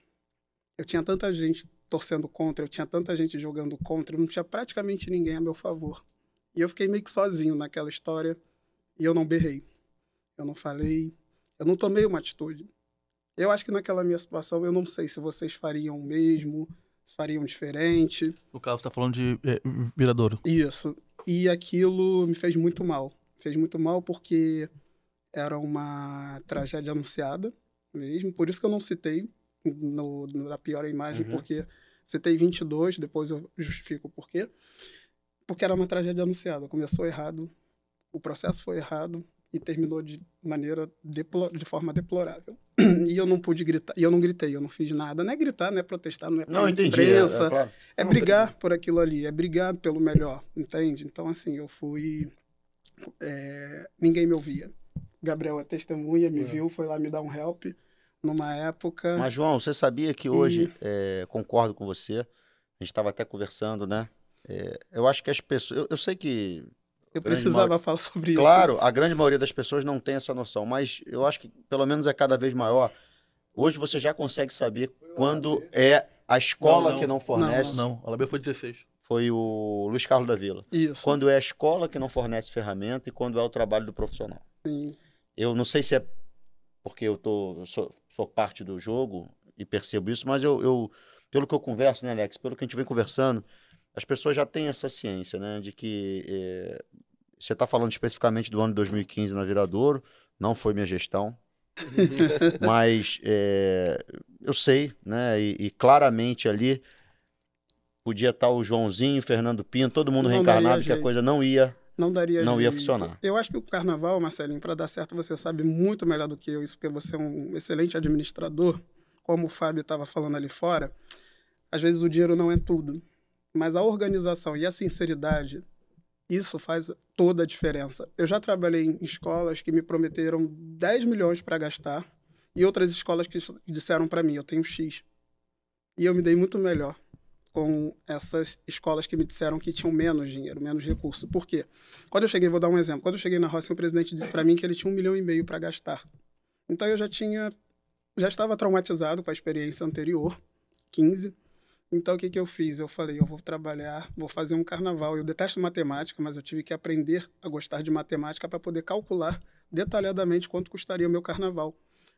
Eu tinha tanta gente torcendo contra, eu tinha tanta gente jogando contra, não tinha praticamente ninguém a meu favor. E eu fiquei meio que sozinho naquela história e eu não berrei. Eu não falei, eu não tomei uma atitude. Eu acho que naquela minha situação, eu não sei se vocês fariam o mesmo, se fariam diferente. No caso, você tá falando de é, viradouro. Isso. E aquilo me fez muito mal. Fez muito mal porque era uma tragédia anunciada mesmo. Por isso que eu não citei no, no- na pior imagem, Uhum. porque citei 22, depois eu justifico o porquê. Porque era uma tragédia anunciada. Começou errado, o processo foi errado e terminou de maneira de forma deplorável. <clears throat> E eu não pude gritar, e eu não gritei, eu não fiz nada. Não é gritar, não é protestar, não é não entendi. imprensa. é claro. É brigar por aquilo ali, é brigar pelo melhor, entende? Então, assim, eu fui. é, ninguém me ouvia. Gabriel é testemunha, me É. viu, foi lá me dar um help numa época. Mas, João, você sabia que hoje, é, concordo com você, a gente estava até conversando, né? É, eu acho que as pessoas. Eu, eu sei que, eu precisava falar sobre isso. claro, a grande maioria das pessoas não tem essa noção, mas eu acho que pelo menos é cada vez maior. Hoje você já consegue saber quando é a escola Não, não. que não fornece. Não, a Labia foi 16. Foi o Luiz Carlos da Vila. Isso. Quando é a escola que não fornece ferramenta e quando é o trabalho do profissional. Sim. Eu não sei se é porque eu, tô, eu sou, sou parte do jogo e percebo isso, mas eu, eu, pelo que eu converso, né, Alex? Pelo que a gente vem conversando, as pessoas já têm essa ciência, né? De que eh, você está falando especificamente do ano de 2015 na Viradouro, não foi minha gestão, <laughs> mas eh, eu sei, né? E, e claramente ali podia estar o Joãozinho, Fernando Pinto, todo mundo Não reencarnado, que a coisa não ia. Não daria Não ia jeito. funcionar. Eu acho que o carnaval, Marcelinho, para dar certo, você sabe muito melhor do que eu, isso porque você é um excelente administrador, como o Fábio estava falando ali fora. Às vezes o dinheiro não é tudo, mas a organização e a sinceridade, isso faz toda a diferença. Eu já trabalhei em escolas que me prometeram 10 milhões para gastar e outras escolas que disseram para mim, eu tenho X. E eu me dei muito melhor com essas escolas que me disseram que tinham menos dinheiro, menos recurso. Por quê? Quando eu cheguei, vou dar um exemplo. Quando eu cheguei na Roça, o presidente disse para mim que ele tinha um milhão e meio para gastar. Então eu já tinha, já estava traumatizado com a experiência anterior, 15. Então o que que eu fiz? Eu falei, eu vou trabalhar, vou fazer um carnaval. Eu detesto matemática, mas eu tive que aprender a gostar de matemática para poder calcular detalhadamente quanto custaria o meu carnaval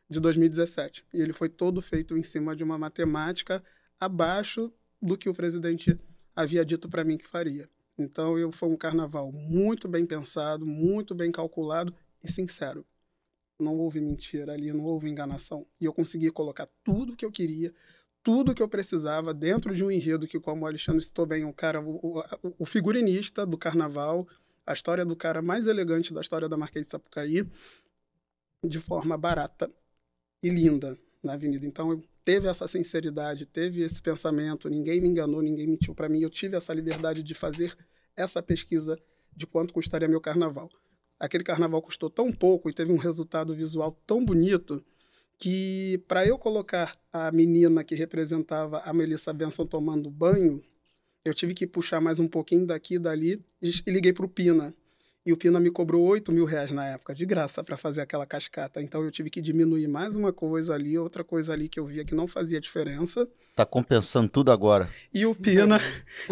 de 2017. E ele foi todo feito em cima de uma matemática abaixo do que o presidente havia dito para mim que faria. Então, eu foi um carnaval muito bem pensado, muito bem calculado e sincero. Não houve mentira ali, não houve enganação. E eu consegui colocar tudo que eu queria, tudo que eu precisava dentro de um enredo que, como o Alexandre citou bem, um cara, o, o, o figurinista do carnaval, a história do cara mais elegante da história da Marquês de Sapucaí, de forma barata e linda na avenida. Então, teve essa sinceridade, teve esse pensamento, ninguém me enganou, ninguém mentiu para mim. Eu tive essa liberdade de fazer essa pesquisa de quanto custaria meu carnaval. Aquele carnaval custou tão pouco e teve um resultado visual tão bonito que para eu colocar a menina que representava a Melissa Benson tomando banho, eu tive que puxar mais um pouquinho daqui e dali e liguei para o Pina. E o Pina me cobrou 8 mil reais na época, de graça, para fazer aquela cascata. Então eu tive que diminuir mais uma coisa ali, outra coisa ali que eu via que não fazia diferença. Tá compensando tudo agora. E o Pina,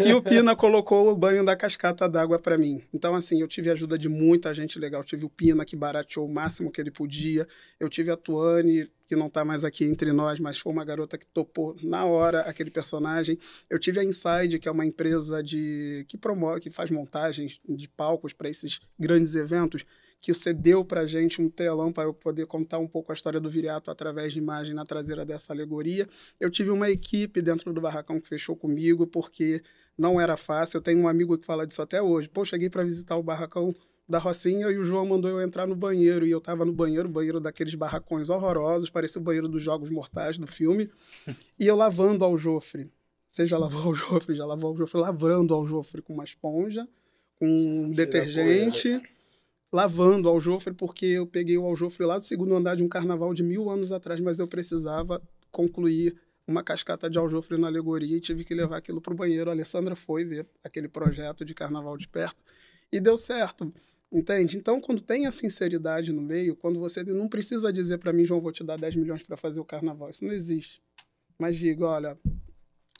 e o Pina colocou o banho da cascata d'água para mim. Então, assim, eu tive ajuda de muita gente legal. Eu tive o Pina, que barateou o máximo que ele podia. Eu tive a Tuane, que não está mais aqui entre nós, mas foi uma garota que topou na hora aquele personagem. Eu tive a Inside, que é uma empresa de que promove, que faz montagens de palcos para esses grandes eventos, que cedeu para gente um telão para eu poder contar um pouco a história do Viriato através de imagem na traseira dessa alegoria. Eu tive uma equipe dentro do barracão que fechou comigo, porque não era fácil. Eu tenho um amigo que fala disso até hoje. Pô, cheguei para visitar o barracão da Rocinha e o João mandou eu entrar no banheiro. E eu tava no banheiro, banheiro daqueles barracões horrorosos, parecia o banheiro dos Jogos Mortais do filme. <laughs> E eu lavando ao Jofre. Você já lavou ao Jofre? Já lavou ao Jofre? Lavando ao Jofre com uma esponja, com um detergente. Lavando ao Jofre, porque eu peguei o Aljofre lá do segundo andar de um carnaval de mil anos atrás, mas eu precisava concluir uma cascata de aljofre na alegoria e tive que levar aquilo para o banheiro. A Alessandra foi ver aquele projeto de carnaval de perto e deu certo. Entende? Então, quando tem a sinceridade no meio, quando você não precisa dizer para mim, João, vou te dar 10 milhões para fazer o carnaval, isso não existe. Mas diga, olha,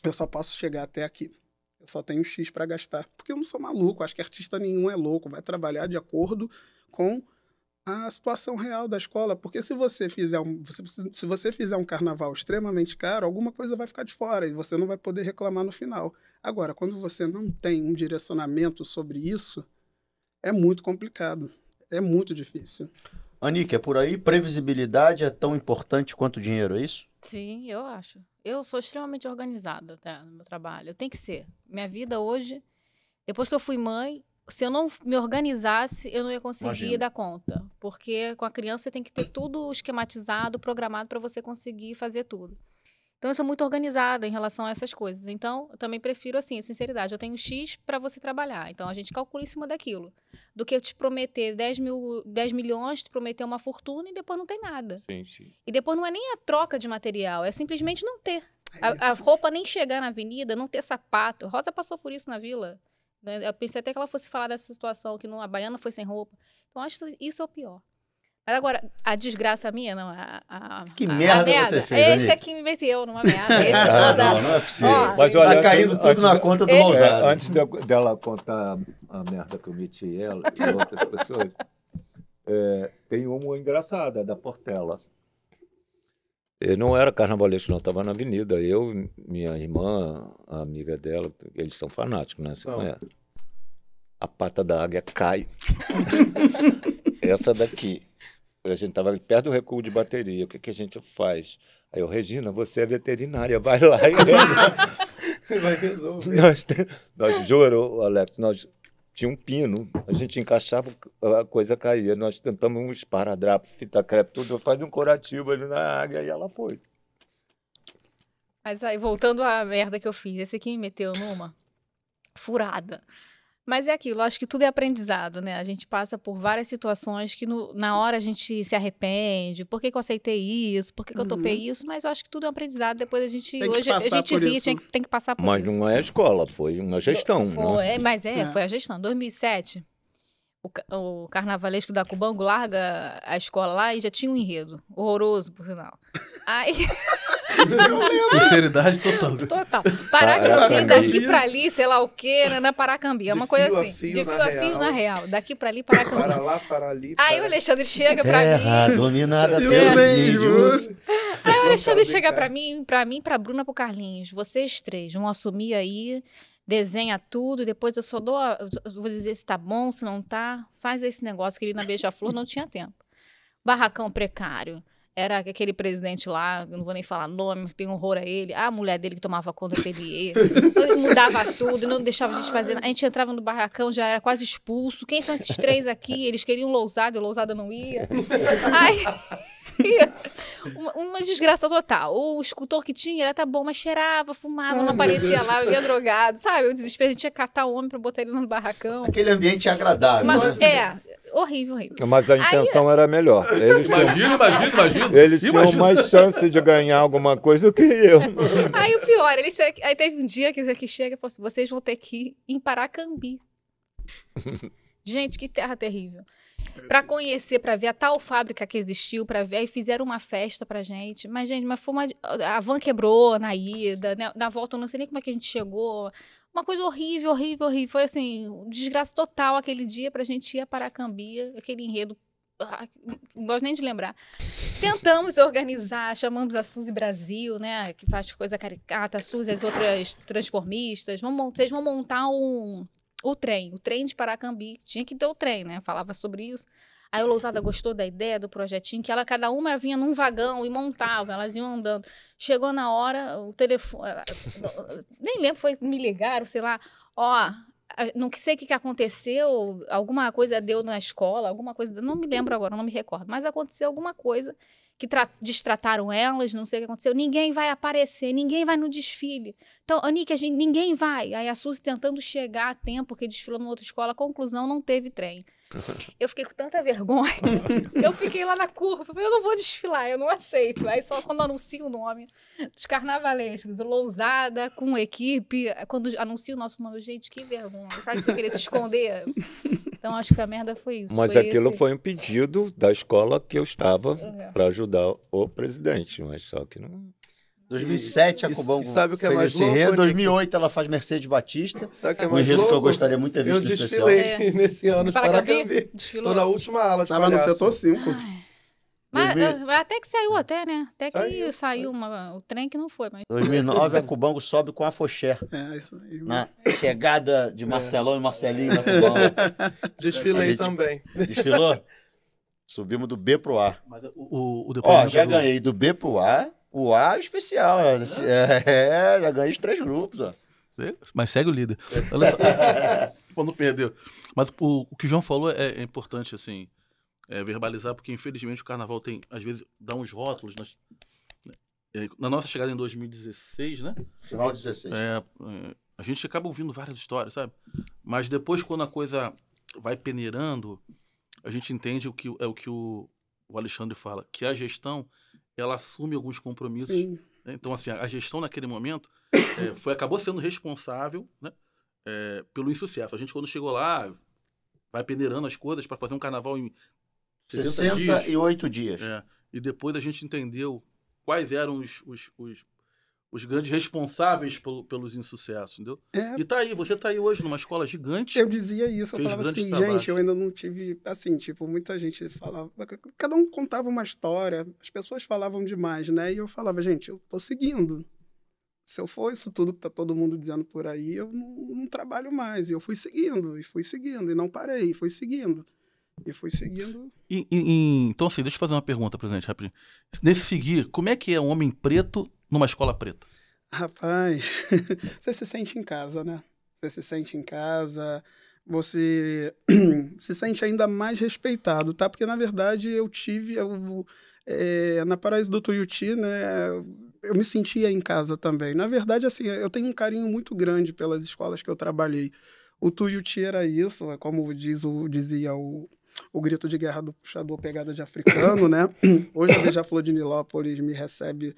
eu só posso chegar até aqui. Eu só tenho X para gastar. Porque eu não sou maluco, acho que artista nenhum é louco, vai trabalhar de acordo com a situação real da escola, porque se você fizer um, se você fizer um carnaval extremamente caro, alguma coisa vai ficar de fora e você não vai poder reclamar no final. Agora, quando você não tem um direcionamento sobre isso, é muito complicado. É muito difícil. Anique, é por aí? Previsibilidade é tão importante quanto dinheiro, é isso? Sim, eu acho. Eu sou extremamente organizada tá, no meu trabalho. Eu tenho que ser. Minha vida hoje, depois que eu fui mãe, se eu não me organizasse, eu não ia conseguir Imagina. dar conta. Porque com a criança você tem que ter tudo esquematizado, programado para você conseguir fazer tudo. Então, eu sou muito organizada em relação a essas coisas. Então, eu também prefiro, assim, a sinceridade. Eu tenho X para você trabalhar. Então, a gente calcula em cima daquilo. Do que eu te prometer 10, mil, 10 milhões, te prometer uma fortuna e depois não tem nada. Sim, sim. E depois não é nem a troca de material, é simplesmente não ter. É a, a roupa nem chegar na avenida, não ter sapato. Rosa passou por isso na vila. Né? Eu pensei até que ela fosse falar dessa situação, que não, a baiana foi sem roupa. Então, acho que isso é o pior. Mas agora, a desgraça minha, não. A, a, que a, merda, merda você fez, Esse aqui me meteu numa merda. Esse ah, não, não é possível. Ó, Mas olha, tá caindo antes- tudo antes na conta do Ele- Lousada. É, antes de- dela contar a merda que eu meti ela e outras pessoas, <laughs> é, tem uma engraçada da Portela. Eu não era carnavalesco, não, estava na avenida. Eu, minha irmã, a amiga dela, eles são fanáticos, né? Você conhece? A pata da águia cai. <laughs> Essa daqui. A gente estava perto do recuo de bateria. O que, que a gente faz? Aí eu, Regina, você é veterinária, vai lá. e <laughs> Vai resolver. nós, te- nós juro, Alex, nós tinha um pino, a gente encaixava, a coisa caía. Nós tentamos um esparadrapo, fita crepe, tudo, faz um curativo ali na águia e ela foi. Mas aí, voltando à merda que eu fiz, esse aqui me meteu numa furada. Mas é aquilo, acho que tudo é aprendizado, né? A gente passa por várias situações que no- na hora a gente se arrepende. Por que, que eu aceitei isso? Por que, que eu topei isso? Mas eu acho que tudo é um aprendizado. Depois a gente. Uhum. Hoje a gente ri, tem, que- tem que passar por Mas isso. não é a escola, foi uma gestão. Foi, né? é, mas é, É. foi a gestão. 2007, o, o carnavalesco da Cubango larga a escola lá e já tinha um enredo. Horroroso, por sinal. Aí, <laughs> Sinceridade total. total. Paracambi, daqui pra ali, sei lá o quê, né? na Paracambi. É uma De coisa fio assim. fio de fio a fio real. na real. Daqui pra ali, Paracambi. Para lá, para ali. Aí o para- Alexandre chega pra Terra mim. dominada pelos mesmo. Aí o Alexandre chega pra mim, pra mim, pra Bruna, pro Carlinhos. Vocês três vão assumir aí desenha tudo, depois eu só dou, a, eu vou dizer se tá bom, se não tá, faz esse negócio que ele na Beija-Flor não tinha tempo. Barracão precário. Era aquele presidente lá, não vou nem falar nome, tem horror a ele. A mulher dele que tomava conta ateliê. <laughs> mudava tudo, não deixava a gente fazer. A gente entrava no barracão, já era quase expulso. Quem são esses três aqui? Eles queriam lousada, e lousada não ia. Aí <laughs> uma, uma, desgraça total. O escultor que tinha era tá bom, mas cheirava, fumava, não aparecia lá, vivia drogado, sabe? O desespero, a gente ia catar o homem pra botar ele no barracão. Aquele ambiente agradável. Mas, né? É, horrível, horrível. Mas a intenção Aí, era melhor. Eles imagina, tinham, imagina, imagina. Eles imagina. tinham mais chance de ganhar alguma coisa do que eu. <laughs> Aí o pior, ele, aí teve um dia que aqui chega e falou assim: vocês vão ter que ir em Paracambi. <laughs> Gente, que terra terrível para conhecer, para ver a tal fábrica que existiu, para ver, aí fizeram uma festa pra gente. Mas, gente, mas foi uma. A van quebrou na ida, né? na volta, eu não sei nem como é que a gente chegou. Uma coisa horrível, horrível, horrível. Foi assim, desgraça total aquele dia pra gente ir a Paracambia, aquele enredo. Ah, não gosto nem de lembrar. Tentamos organizar, chamamos a Suzy Brasil, né? Que faz coisa caricata, a Suzy, as outras transformistas. Vamos, vocês vão montar um o trem, o trem de Paracambi. Tinha que ter o trem, né? Falava sobre isso. Aí a Lousada gostou da ideia do projetinho, que ela, cada uma vinha num vagão e montava, elas iam andando. Chegou na hora, o telefone. Nem lembro, foi me ligaram, sei lá. Ó, não sei o que, que aconteceu, alguma coisa deu na escola, alguma coisa. Não me lembro agora, não me recordo. Mas aconteceu alguma coisa que destrataram elas, não sei o que aconteceu. Ninguém vai aparecer, ninguém vai no desfile. Então, Anique, a gente, ninguém vai. Aí a Suzy tentando chegar a tempo, porque desfilou numa outra escola, a conclusão, não teve trem. <laughs> Eu fiquei com tanta vergonha. eu fiquei lá na curva. Eu não vou desfilar, eu não aceito. Aí só quando anuncio o nome dos carnavalescos, Lousada com equipe, quando anuncio o nosso nome, gente, que vergonha. Sabe que você queria se esconder? <laughs> Então acho que a merda foi isso. Mas foi aquilo esse... foi um pedido da escola que eu estava uhum. para ajudar o presidente, mas só que não. 2007 a Cubão sabe o que é mais louco? Em 2008 ela faz Mercedes Batista. <laughs> Sabe o que é mais um enredo louco? que eu gostaria muito de ter visto Eu desfilei é. <laughs> nesse ano para Paracambi. Estou na última ala de Tava no setor 5. Mas, 2000... até que saiu até, né? Até saiu, que saiu uma, o trem que não foi. Mas... 2009 a Cubango sobe com a Foché. É, isso aí. Na chegada de Marcelão é. e Marcelinho na Cubango. <laughs> Desfilei também. Desfilou? Subimos do B pro A. Mas o, o, o Ó, já do... ganhei do B pro A o A é especial. É, é, <laughs> já ganhei os três grupos, ó. Mas segue o líder. Olha só. <laughs> Quando perdeu. Mas o, o, que o João falou é, é importante, assim, é, verbalizar, porque infelizmente o carnaval tem, às vezes, dá uns rótulos. Nas, é, na nossa chegada em 2016, né? Final de 16. É, é, a gente acaba ouvindo várias histórias, sabe? Mas depois, quando a coisa vai peneirando, a gente entende o que, é o que o, o Alexandre fala, que a gestão ela assume alguns compromissos. Sim. Né? Então, assim, a gestão naquele momento é, foi, acabou sendo responsável né, é, pelo insucesso. A gente, quando chegou lá, vai peneirando as coisas para fazer um carnaval em 68 dias. dias. É, e depois a gente entendeu quais eram os, os, os os grandes responsáveis pelo, pelos insucessos, entendeu? É. E tá aí, você tá aí hoje numa escola gigante. Eu dizia isso, eu falava assim, trabalhos. gente, eu ainda não tive, assim, tipo, muita gente falava, cada um contava uma história, as pessoas falavam demais, né? E eu falava, gente, eu tô seguindo. Se eu for isso tudo que tá todo mundo dizendo por aí, eu não, não trabalho mais. E eu fui seguindo, e fui seguindo, e não parei, e fui seguindo. E fui seguindo. E, e, então, assim, deixa eu fazer uma pergunta, presidente, rapidinho. Nesse seguir, como é que é um homem preto numa escola preta? Rapaz, <laughs> você se sente em casa, né? Você se sente em casa, você <clears throat> se sente ainda mais respeitado, tá? Porque, na verdade, eu tive. Eu, é, na Paraíso do Tuiuti, né? Eu me sentia em casa também. Na verdade, assim, eu tenho um carinho muito grande pelas escolas que eu trabalhei. O Tuiuti era isso, é como diz o, dizia o, o grito de guerra do puxador pegada de africano, né? <clears throat> Hoje a Beija-Flor de Nilópolis me recebe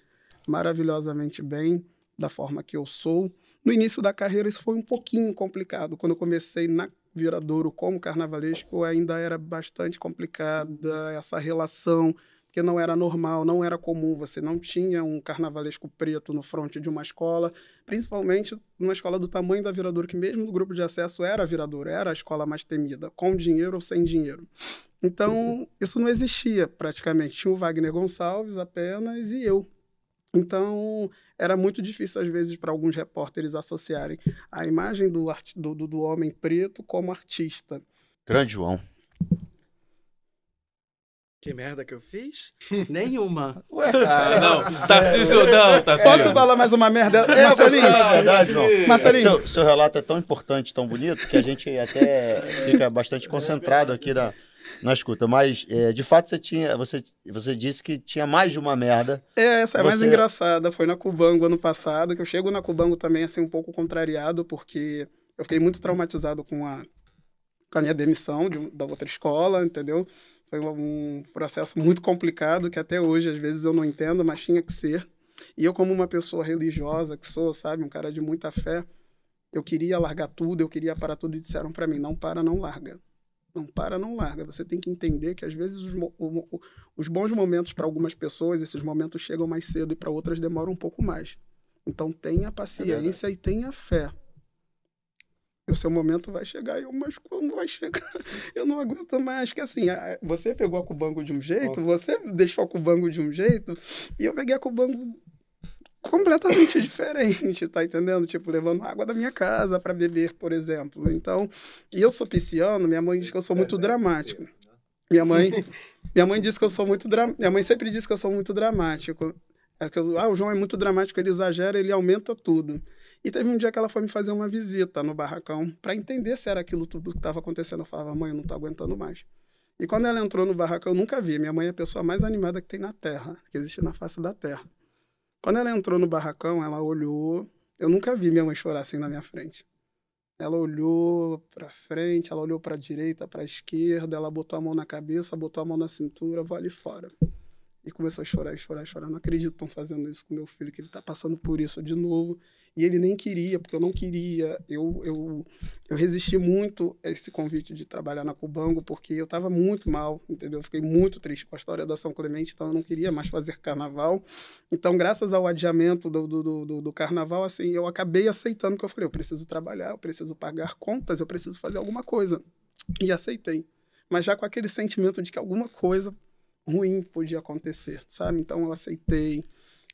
maravilhosamente bem, da forma que eu sou. No início da carreira isso foi um pouquinho complicado. Quando eu comecei na Viradouro como carnavalesco, ainda era bastante complicada essa relação, porque não era normal, não era comum, você não tinha um carnavalesco preto no fronte de uma escola, principalmente numa escola do tamanho da Viradouro, que mesmo no grupo de acesso era a Viradouro, era a escola mais temida, com dinheiro ou sem dinheiro. Então, <laughs> isso não existia praticamente. Tinha o Wagner Gonçalves apenas e eu Então, era muito difícil, às vezes, para alguns repórteres associarem a imagem do, do, do homem preto como artista. Grande João. Que merda que eu fiz? <laughs> Nenhuma. Ah, não. Tarcísio, não, <laughs> Tarcísio. Posso falar mais uma merda? É, Marcelinho, você, verdade, João. Marcelinho. Seu, seu relato é tão importante, tão bonito, que a gente até fica bastante concentrado aqui na, na escuta. Mas, é, de fato, você tinha. Você, você disse que tinha mais de uma merda. É, essa é a mais Você- engraçada. Foi na Cubango ano passado, que eu chego na Cubango também assim um pouco contrariado, porque eu fiquei muito traumatizado com a, com a minha demissão de, da outra escola, entendeu? Foi um, processo muito complicado que até hoje às vezes eu não entendo, mas tinha que ser. E eu como uma pessoa religiosa que sou, sabe, um cara de muita fé, eu queria largar tudo, eu queria parar tudo e disseram para mim, não para, não larga. Não para, não larga. Você tem que entender que às vezes os, o os bons momentos para algumas pessoas, esses momentos chegam mais cedo e para outras demoram um pouco mais. Então tenha paciência e tenha fé. O seu momento vai chegar, eu, mas quando vai chegar? <laughs> Eu não aguento mais. Que assim, você pegou a Cubango de um jeito, você deixou a Cubango de um jeito, e eu peguei a Cubango completamente <laughs> diferente, tá entendendo? Tipo, levando água da minha casa para beber, por exemplo. Então, e eu sou pisciano, minha mãe diz que eu sou muito dramático. Minha mãe, <laughs> minha mãe disse que eu sou muito dra... minha mãe sempre disse que eu sou muito dramático. É que eu- ah, o João é muito dramático, ele exagera, ele aumenta tudo. E teve um dia que ela foi me fazer uma visita no barracão para entender se era aquilo tudo que estava acontecendo. Eu falava, mãe, eu não tô aguentando mais. E quando ela entrou no barracão, eu nunca vi. Minha mãe é a pessoa mais animada que tem na Terra, que existe na face da Terra. Quando ela entrou no barracão, ela olhou. Eu nunca vi minha mãe chorar assim na minha frente. Ela olhou para frente, ela olhou para a direita, para a esquerda, ela botou a mão na cabeça, botou a mão na cintura, vou ali fora. E começou a chorar, chorar, chorar. Não acredito que estão fazendo isso com meu filho, que ele está passando por isso de novo. E ele nem queria, porque eu não queria. Eu, eu, eu resisti muito a esse convite de trabalhar na Cubango, porque eu estava muito mal, entendeu? Eu fiquei muito triste com a história da São Clemente, então eu não queria mais fazer <laughs> carnaval. Então, graças ao adiamento do, do, do, do- carnaval, assim, eu acabei aceitando que eu falei, eu preciso trabalhar, eu preciso pagar contas, eu preciso fazer alguma coisa. E aceitei. Mas já com aquele sentimento de que alguma coisa ruim podia acontecer, sabe? Então eu aceitei.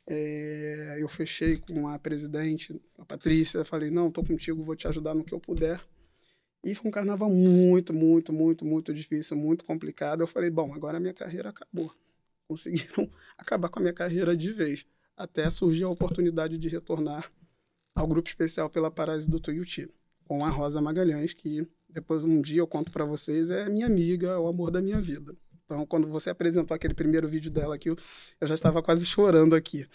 É, eu fechei com a presidente, a Patrícia, falei, não, tô contigo, vou te ajudar no que eu puder. E foi um carnaval muito, muito, muito, muito difícil, muito complicado. Eu falei, bom, agora a minha carreira acabou. Conseguiram <laughs> acabar com a minha carreira de vez. Até surgiu a oportunidade de retornar ao grupo especial pela Parásito do Tuiuti, com a Rosa Magalhães, que depois um dia eu conto para vocês, é minha amiga, é o amor da minha vida. Então, quando você apresentou aquele primeiro vídeo dela aqui, eu já estava quase chorando aqui,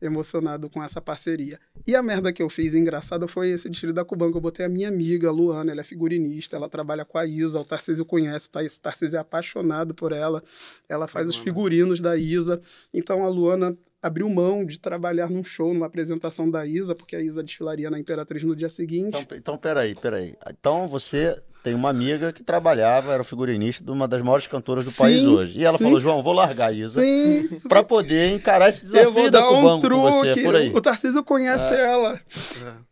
emocionado com essa parceria. E a merda que eu fiz engraçada foi esse desfile da Cubanca. Eu botei a minha amiga, a Luana, ela é figurinista, ela trabalha com a Isa, o Tarcísio conhece, esse Tarcísio é apaixonado por ela, ela faz os figurinos da Isa. Então a Luana abriu mão de trabalhar num show, numa apresentação da Isa, porque a Isa desfilaria na Imperatriz no dia seguinte. Então, então, peraí, peraí. Então você tem uma amiga que trabalhava, era figurinista de uma das maiores cantoras do Sim, país hoje. E ela sim. falou, João, vou largar a Isa Sim, pra poder encarar esse eu desafio vou da dar um Cubango com truque. você, por aí. O Tarcísio conhece ela.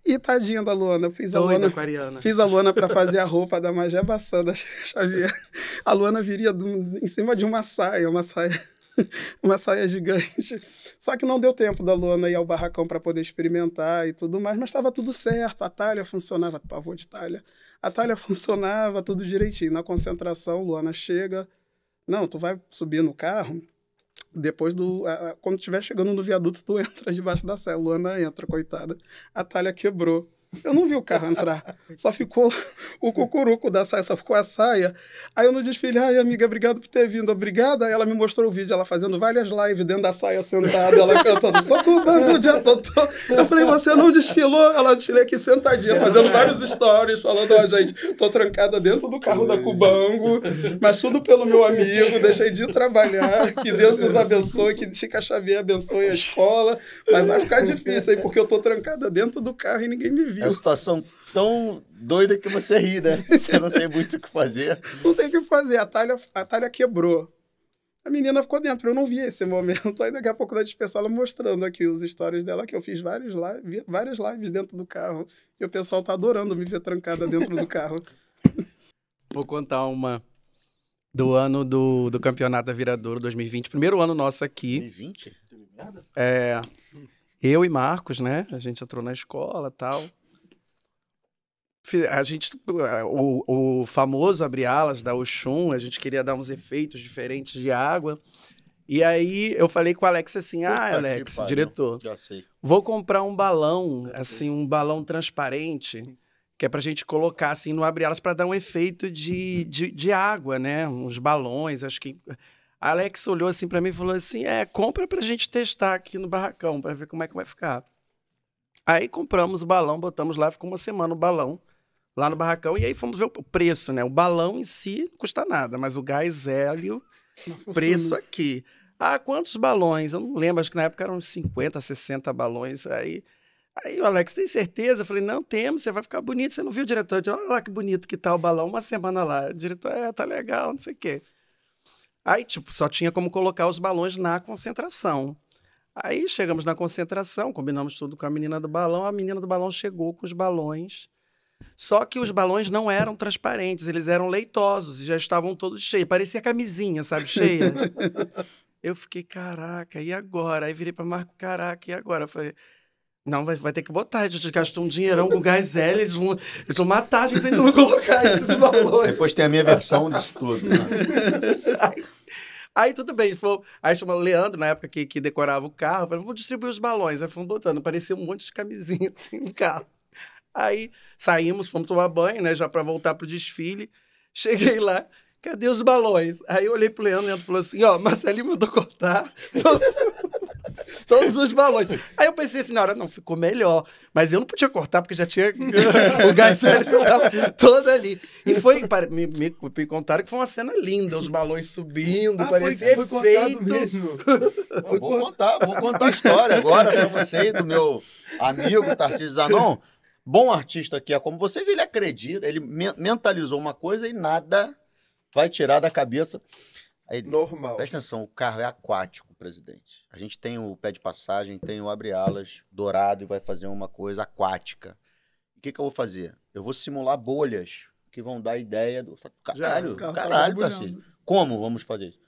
É. E tadinha da Luana, eu fiz a Doida, Luana. aquariana. Fiz a Luana para fazer a roupa da Magé Bassanda <laughs> Xavier. A Luana viria do- em cima de uma saia, uma saia, <laughs> uma saia gigante. Só que não deu tempo da Luana ir ao barracão para poder experimentar e tudo mais, mas estava tudo certo. A talha funcionava, pavor de talha. A talha <laughs> funcionava tudo direitinho. Na concentração, Luana chega. Não, tu vai subir no carro. Depois do. quando estiver chegando no viaduto, tu <laughs> entra debaixo da saia. Luana entra, coitada. A talha quebrou. Eu não vi o carro entrar. Só ficou o cucuruco da saia, só ficou a saia. Aí eu no desfile, ai, amiga, obrigado por ter vindo, obrigada. Aí ela me mostrou o vídeo, ela fazendo várias lives dentro da saia sentada, ela cantando, só com o de doutor. Eu falei, você não desfilou? Ela desfilei aqui sentadinha, fazendo vários stories, falando, ó, gente, tô trancada dentro do carro da Cubango, mas tudo pelo meu amigo, deixei de trabalhar, que Deus nos abençoe, que Chica Xavier abençoe a escola, mas vai ficar difícil aí, porque eu tô trancada dentro do carro e ninguém me viu. Uma situação tão doida que você ri, né? <laughs> Você não tem muito o que fazer. Não tem o que fazer, a talha, a talha quebrou. A menina ficou dentro, eu não vi esse momento. <laughs> Aí daqui a pouco da dispersão ela mostrando aqui os stories dela, que eu fiz várias lives, várias lives dentro do carro. E o pessoal tá adorando me ver trancada dentro do carro. <laughs> Vou contar uma do ano do, do Campeonato da Viradouro 2020. Primeiro ano nosso aqui. 2020? É, eu e Marcos, né? A gente entrou na escola tal. A gente, o, o famoso abre alas da Oxum, a gente queria dar uns efeitos diferentes de água. E aí eu falei com o Alex assim: ah, Alex, pariu. diretor, Já sei. vou comprar um balão, assim, um balão transparente, que é pra gente colocar assim no abre alas para dar um efeito de, de, de água, né? Uns balões, acho que. Alex olhou assim para mim e falou assim: é, compra pra gente testar aqui no barracão, para ver como é que vai ficar. Aí compramos o balão, botamos lá, ficou uma semana o balão lá no barracão, e aí fomos ver o preço, né? O balão em si não custa nada, mas o gás hélio, preço aqui. Ah, quantos balões? Eu não lembro, acho que na época eram uns 50, 60 balões. Aí, aí o Alex, tem certeza? Eu falei, não, temos, você vai ficar bonito. Você não viu o diretor? Eu disse, Olha lá que bonito que tá o balão, uma semana lá. O diretor, é, tá legal, não sei o quê. Aí, tipo, só tinha como colocar os balões na concentração. Aí chegamos na concentração, combinamos tudo com a menina do balão. A menina do balão chegou com os balões. Só que os balões não eram transparentes, eles eram leitosos e já estavam todos cheios. Parecia camisinha, sabe? Cheia. Eu fiquei, caraca, e agora? Aí virei para Marco, caraca, e agora? Eu falei, não, vai, vai ter que botar. A gente gastou um dinheirão com gás hélio, eles vão, eles vão matar a gente se a gente não colocar esses balões. Depois tem a minha versão disso tudo. né? aí, <laughs> aí tudo bem, foi, aí chamou o Leandro, na época que, que decorava o carro, falei, vamos distribuir os balões. Aí fomos botando, parecia um monte de camisinha assim no carro. Aí saímos, fomos tomar banho, né, já para voltar pro desfile. <laughs> Cheguei lá, cadê os balões? Aí eu olhei pro Leandro, o Leandro falou assim, ó, Marcelinho mandou cortar todos, <laughs> todos os balões. Aí eu pensei assim, na hora, não, ficou melhor. Mas eu não podia cortar, porque já tinha <laughs> o gás todo ali. E foi, me, me, me contaram que foi uma cena linda, os balões subindo, Ah, foi- parecia foi cortado efeito. mesmo. Eu vou contar, vou contar a história agora pra você, do meu amigo Tarcísio Zanon. Bom artista que é como vocês, ele acredita, ele men- mentalizou uma coisa e nada vai tirar da cabeça. Aí, Normal. presta atenção, o carro é aquático, presidente. A gente tem o pé de passagem, tem o abre-alas dourado e vai fazer uma coisa aquática. O que, que eu vou fazer? Eu vou simular bolhas que vão dar ideia do. Caralho, tá caralho. Tarcísio. Como vamos fazer isso?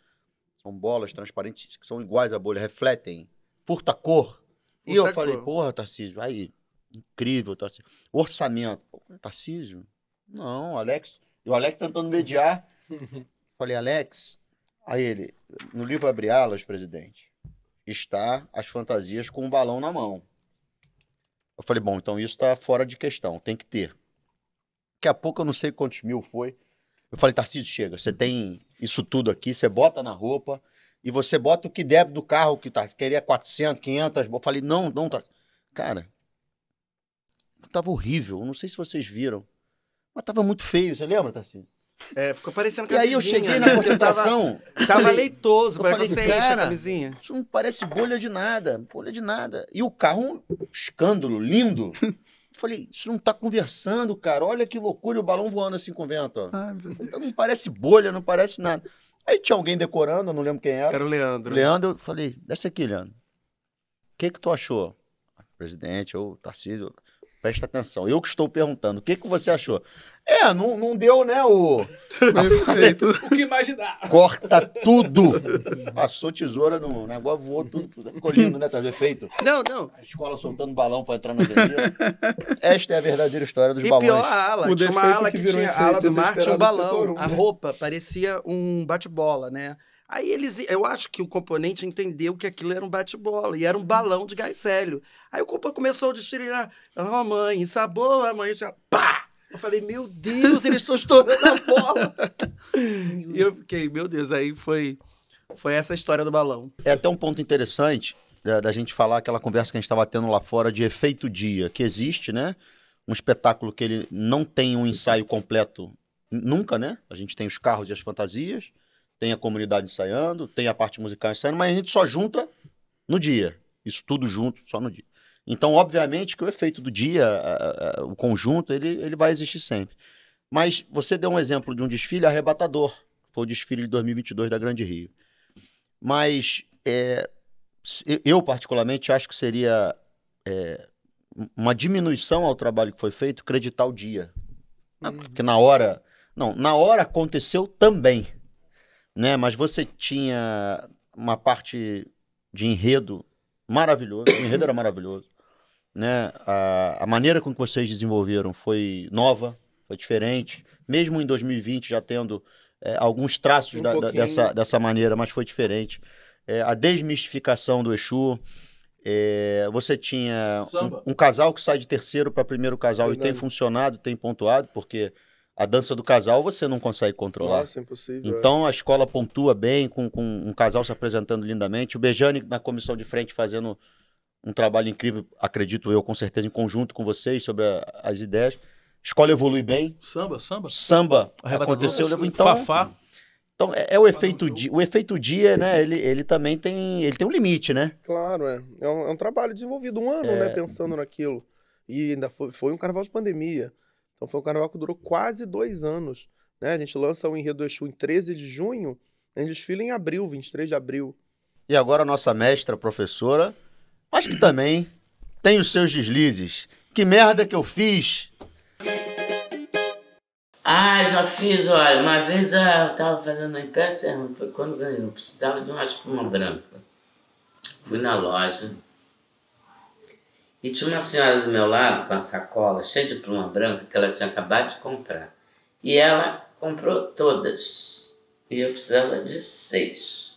São bolas transparentes que são iguais à bolha, refletem, furta cor. E eu Furta falei, cor. porra, Tarcísio, aí, incrível, Tarcísio. Orçamento. Pô, Tarcísio? Não, Alex. E o Alex tentando mediar. <laughs> falei, Alex. Aí ele, no livro Abre Alas, presidente, está as fantasias com o balão na mão. Eu falei, bom, então isso está fora de questão, tem que ter. Daqui a pouco eu não sei quantos mil foi. Eu falei, Tarcísio, chega, você tem isso tudo aqui, você bota na roupa e você bota o que der do carro que tá, queria 400, 500, eu falei, não, não, tá. Cara, tava horrível, não sei se vocês viram, mas tava muito feio, você lembra, Tarcísio? É, ficou parecendo E aí eu camisinha, cheguei na <laughs> tava, concentração, tava falei, leitoso, para falei, você enche a cara, camisinha. Isso não parece bolha de nada, bolha de nada. E o carro, um escândalo, lindo. <laughs> Falei, isso não tá conversando, cara. Olha que loucura, o balão voando assim com o vento, ó. Ai. Então não parece bolha, não parece nada. Aí tinha alguém decorando, eu não lembro quem era. Era o Leandro. Leandro, eu falei, desce aqui, Leandro. O que que tu achou? Presidente, ou Tarcísio, presta atenção. Eu que estou perguntando, o que que você achou? É, não, não deu, né, o... <laughs> Perfeito. <laughs> O que imaginar? Corta tudo. Passou tesoura no negócio, voou tudo. Ficou lindo, né? Tá feito. Não, não. A escola soltando balão para entrar na avenida. Esta é a verdadeira história dos E balões. pior a ala. O tinha uma ala que que, virou tinha. A ala do mar tinha um balão. setor um, a né? roupa parecia um bate-bola, né? Aí eles. Eu acho que o componente entendeu que aquilo era um bate-bola e era um balão de gás hélio. Aí o componente começou a destilar. Ah, mãe, sabor, a mãe. Já, pá! Eu falei, meu Deus, eles estão estourando a bola. <laughs> e eu fiquei, meu Deus, aí foi, foi essa a história do balão. É até um ponto interessante da, da gente falar aquela conversa que a gente estava tendo lá fora de efeito dia, que existe, né? Um espetáculo que ele não tem um ensaio completo nunca, né? A gente tem os carros e as fantasias, tem a comunidade ensaiando, tem a parte musical ensaiando, mas a gente só junta no dia. Isso tudo junto, só no dia. Então, obviamente, que o efeito do dia, a- a- o conjunto, ele, ele vai existir sempre. Mas você deu um exemplo de um desfile arrebatador. Foi o desfile de 2022 da Grande Rio. Mas é, eu, particularmente, acho que seria é, uma diminuição ao trabalho que foi feito acreditar o dia. Porque na hora. Não, na hora aconteceu também. Né? Mas você tinha uma parte de enredo maravilhoso, o enredo era maravilhoso. Né? A, a maneira com que vocês desenvolveram foi nova, foi diferente. Mesmo em 2020 já tendo é, alguns traços Um da- da- dessa, dessa maneira, mas foi diferente. É, a desmistificação do Exu. é, você tinha um, um casal que sai de terceiro para primeiro casal e tem funcionado, tem pontuado, porque a dança do casal você não consegue controlar. Nossa, impossível. é. Então a escola pontua bem, com, com um casal se apresentando lindamente. O Bejane na comissão de frente fazendo um trabalho incrível, acredito eu, com certeza, em conjunto com vocês sobre a- as ideias. A escola evolui bem. Samba, samba. Samba Arrebatador. aconteceu. Então, Fafá. então é, é o efeito dia. O efeito dia, né? Ele, ele também tem, ele tem um limite, né? Claro, é. É um, é um trabalho desenvolvido um ano, É. né? Pensando naquilo. E ainda foi, foi um carnaval de pandemia. Então foi um carnaval que durou quase dois anos. Né? A gente lança o Enredo Exu em 13 de junho, a gente desfila em abril, 23 de abril. E agora a nossa mestra, professora, mas que também tem os seus deslizes. Que merda que eu fiz? Ah, já fiz, olha, uma vez eu tava fazendo no Império Serrano, foi quando ganhei, eu precisava de uma espuma branca. Fui na loja e tinha uma senhora do meu lado com a sacola cheia de pluma branca que ela tinha acabado de comprar. E ela comprou todas. E eu precisava de seis.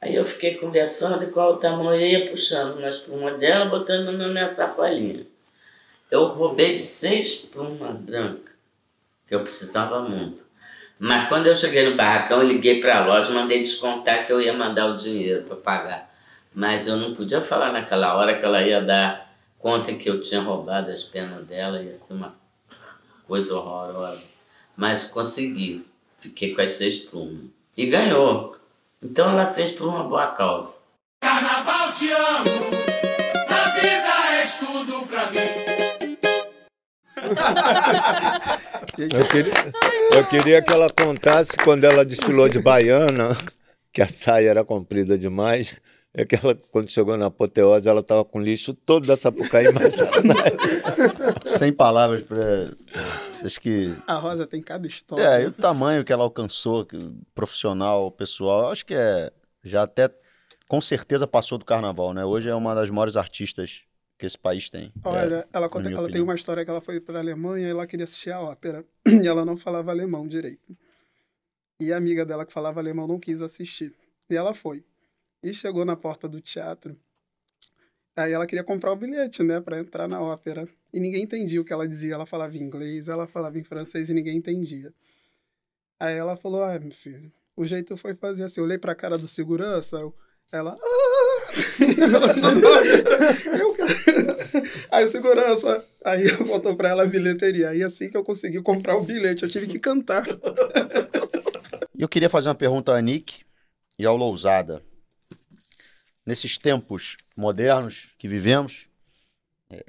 Aí eu fiquei conversando de qual o tamanho eu ia puxando uma espuma dela, botando na minha sacolinha. Eu roubei seis plumas brancas que eu precisava muito. Mas quando eu cheguei no barracão, liguei para a loja, mandei descontar que eu ia mandar o dinheiro para pagar. Mas eu não podia falar naquela hora que ela ia dar conta que eu tinha roubado as penas dela, ia ser uma coisa horrorosa. Mas consegui, fiquei com as seis plumas. E ganhou. Então ela fez por uma boa causa. Carnaval te amo, a vida és tudo pra mim. Eu queria, eu queria que ela contasse quando ela desfilou de baiana, que a saia era comprida demais. É que ela, quando chegou na apoteose, ela tava com lixo todo da Sapucaí embaixo da saia. Sem palavras para. Acho que. A Rosa tem cada história. É, e o tamanho que ela alcançou, profissional, pessoal, acho que é. Já até. Com certeza passou do carnaval, né? Hoje é uma das maiores artistas que esse país tem. Olha, ela, conta- ela tem uma história que ela foi para a Alemanha e ela queria assistir a ópera. <clears throat> E ela não falava alemão direito. E a amiga dela que falava alemão não quis assistir. E ela foi. E chegou na porta do teatro. Aí ela queria comprar o bilhete, né, para entrar na ópera. E ninguém entendia o que ela dizia. Ela falava em inglês, ela falava em francês e ninguém entendia. Aí ela falou: Ah, meu filho, o jeito foi fazer assim. Eu olhei pra cara do segurança, eu- ela. "Ah!" <laughs> <laughs> aí segurança. Aí eu voltou pra ela a bilheteria. Aí assim que eu consegui comprar o bilhete, eu tive que cantar. <laughs> Eu queria fazer uma pergunta à Nick e ao Lousada. Nesses tempos modernos que vivemos, é,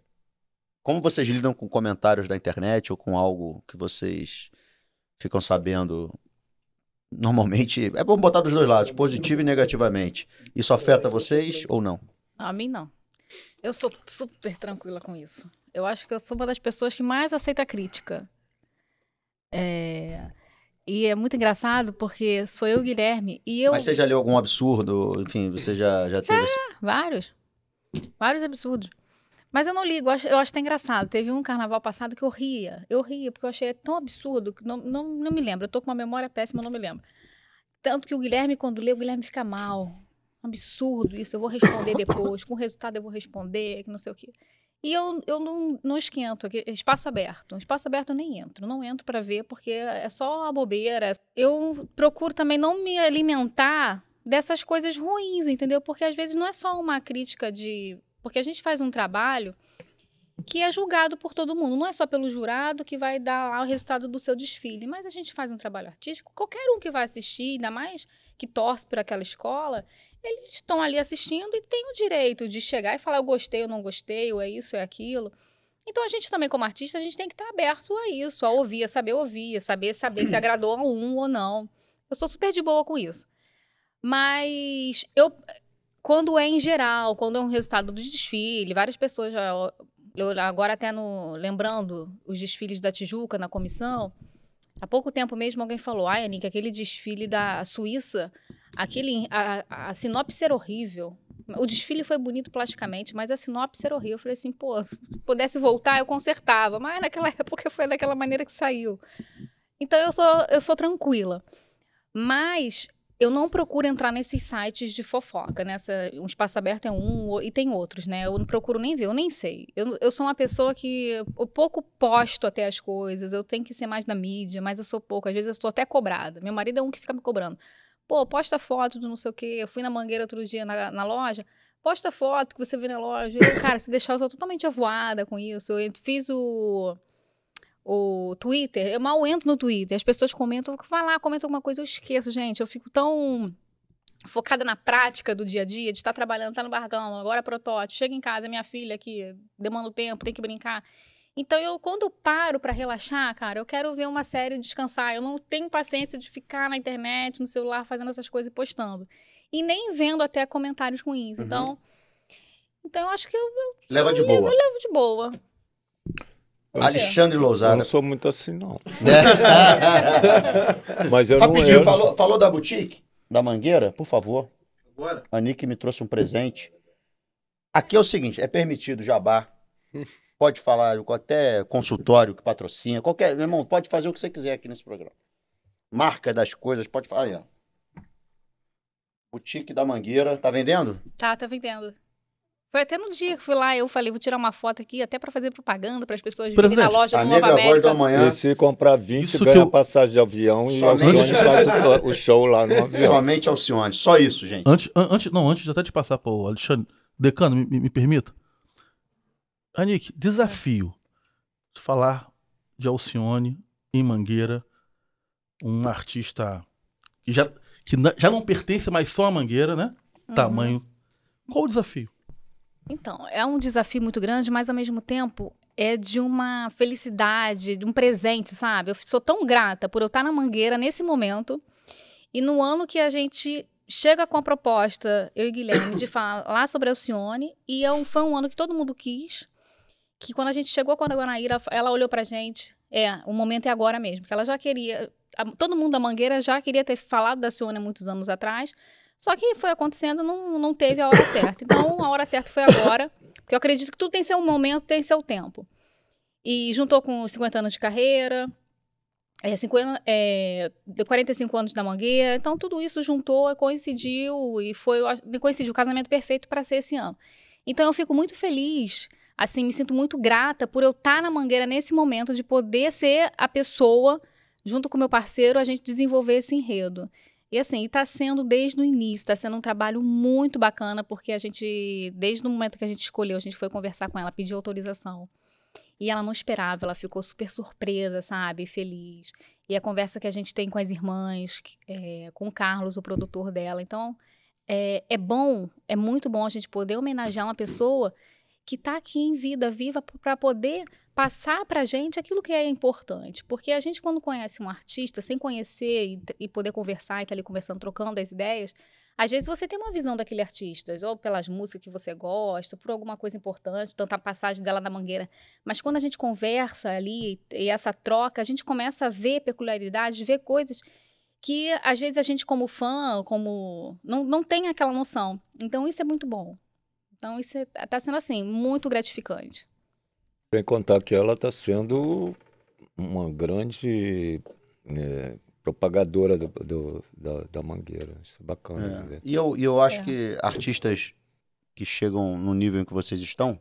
como vocês lidam com comentários da internet ou com algo que vocês ficam sabendo? Normalmente, é bom botar dos dois lados, positivo e negativamente. Isso afeta vocês ou não? A mim não. Eu sou super tranquila com isso. Eu acho que eu sou uma das pessoas que mais aceita crítica. É, E é muito engraçado porque sou eu, Guilherme, e eu. Mas você já leu algum absurdo? Enfim, você já, já teve. esse- Vários. Vários absurdos. Mas eu não ligo, eu acho, eu acho até engraçado. Teve um carnaval passado que eu ria. Eu ria, porque eu achei tão absurdo que não, não, não me lembro. Eu tô com uma memória péssima, não me lembro. Tanto que o Guilherme, quando lê, o Guilherme fica mal. Absurdo isso, eu vou responder depois. Com o resultado eu vou responder, que não sei o quê. E eu, eu não, não esquento. Espaço aberto. Espaço aberto eu nem entro. Não entro para ver, porque é só a bobeira. Eu procuro também não me alimentar dessas coisas ruins, entendeu? Porque às vezes não é só uma crítica de. Porque a gente faz um trabalho que é julgado por todo mundo. Não é só pelo jurado que vai dar lá o resultado do seu desfile, mas a gente faz um trabalho artístico. Qualquer um que vai assistir, ainda mais que torce por aquela escola, eles estão ali assistindo e tem o direito de chegar e falar eu gostei ou não gostei, ou é isso, é aquilo. Então a gente também, como artista, a gente tem que estar aberto a isso, a ouvir, a saber ouvir, a saber saber se agradou a um ou não. Eu sou super de boa com isso. Mas eu, quando é em geral, quando é um resultado do desfile, várias pessoas já. Eu agora até no, lembrando os desfiles da Tijuca na comissão, há pouco tempo mesmo alguém falou, ai, Anica, aquele desfile da Suíça, aquele, a, a sinopse era horrível. O desfile foi bonito plasticamente, mas a sinopse era horrível. Eu falei assim, pô, se pudesse voltar, eu consertava. Mas naquela <laughs> época foi daquela maneira que saiu. Então eu sou, eu sou tranquila. Mas eu não procuro entrar nesses sites de fofoca, nessa, um espaço aberto é um e tem outros, né? Eu não procuro nem ver, eu nem sei. Eu, eu sou uma pessoa que eu pouco posto até as coisas, eu tenho que ser mais na mídia, mas eu sou pouco, às vezes eu estou até cobrada. Meu marido é um que fica me cobrando. Pô, posta foto do não sei o quê. Eu fui na mangueira outro dia na, na loja, posta foto que você vê na loja. Eu, cara, se deixar, eu sou totalmente avoada com isso. Eu fiz o o Twitter, eu mal entro no Twitter, as pessoas comentam, vai lá, comenta alguma coisa, eu esqueço, gente. Eu fico tão focada na prática do dia a dia, de estar trabalhando, estar tá no barragão, agora é protótipo, chega em casa, minha filha aqui, demanda o tempo, tem que brincar. Então, eu, quando eu paro para relaxar, cara, eu quero ver uma série descansar. Eu não tenho paciência de ficar na internet, no celular, fazendo essas coisas e postando. E nem vendo até comentários ruins. Uhum. Então, então eu acho que eu. eu Leva de boa. Eu levo de boa. Alexandre Lousada. Eu não sou muito assim, não. <laughs> Mas eu Rapidinho, não. Eu... Falou, falou da boutique? Da Mangueira? Por favor. Bora. A Nick me trouxe um presente. Aqui é o seguinte: é permitido jabá. Pode falar até consultório que patrocina. Qualquer. Meu irmão, pode fazer o que você quiser aqui nesse programa. Marca das coisas, pode falar. Aí, ó. Boutique da Mangueira. Tá vendendo? Tá, tá vendendo. Foi até no dia que fui lá, eu falei, vou tirar uma foto aqui, até para fazer propaganda para as pessoas virem na loja do Nova América. Voz do amanhã. E se comprar 20, isso ganha eu... passagem de avião e Alcione faz o, <laughs> o, show lá no avião. Somente Alcione, só isso, gente. Antes, antes, não, antes de até te passar para o Alexandre, Decano, me, me, permita. Anique, desafio. Falar de Alcione em Mangueira, um artista que já, que já não pertence mais só à Mangueira, né? Uhum. Tamanho. Qual o desafio? Então, é um desafio muito grande, mas ao mesmo tempo é de uma felicidade, de um presente, sabe? Eu sou tão grata por eu estar na Mangueira nesse momento e no ano que a gente chega com a proposta, eu e Guilherme, de <coughs> falar sobre a Alcione, e é um, foi um ano que todo mundo quis, que quando a gente chegou com a Guanaíra, ela olhou pra gente, é, o momento é agora mesmo, que ela já queria, a, todo mundo da Mangueira já queria ter falado da Alcione há muitos anos atrás, só que foi acontecendo, não, não teve a hora certa. Então, a hora certa foi agora, porque eu acredito que tudo tem seu momento, tem seu tempo. E juntou com 50 anos de carreira, é, 50, é, 45 anos da Mangueira, então tudo isso juntou, coincidiu e foi coincidiu o casamento perfeito para ser esse ano. Então eu fico muito feliz, assim, me sinto muito grata por eu estar tá na Mangueira nesse momento de poder ser a pessoa junto com meu parceiro a gente desenvolver esse enredo. E assim, está sendo desde o início, está sendo um trabalho muito bacana, porque a gente, desde o momento que a gente escolheu, a gente foi conversar com ela, pediu autorização. E ela não esperava, ela ficou super surpresa, sabe? Feliz. E a conversa que a gente tem com as irmãs, é, com o Carlos, o produtor dela. Então, é, é bom, é muito bom a gente poder homenagear uma pessoa que está aqui em vida viva para poder passar para a gente aquilo que é importante. Porque a gente, quando conhece um artista, sem conhecer e, e poder conversar e estar tá ali conversando, trocando as ideias, às vezes você tem uma visão daquele artista, ou pelas músicas que você gosta, por alguma coisa importante, tanto a passagem dela na mangueira. Mas quando a gente conversa ali e essa troca, a gente começa a ver peculiaridades, ver coisas que às vezes a gente, como fã, como. não, não tem aquela noção. Então isso é muito bom. Então isso está é, sendo assim, muito gratificante. Sem contar que ela está sendo uma grande é, propagadora do, do, da, da, Mangueira. Isso é bacana. É. E eu, eu acho é. que artistas que chegam no nível em que vocês estão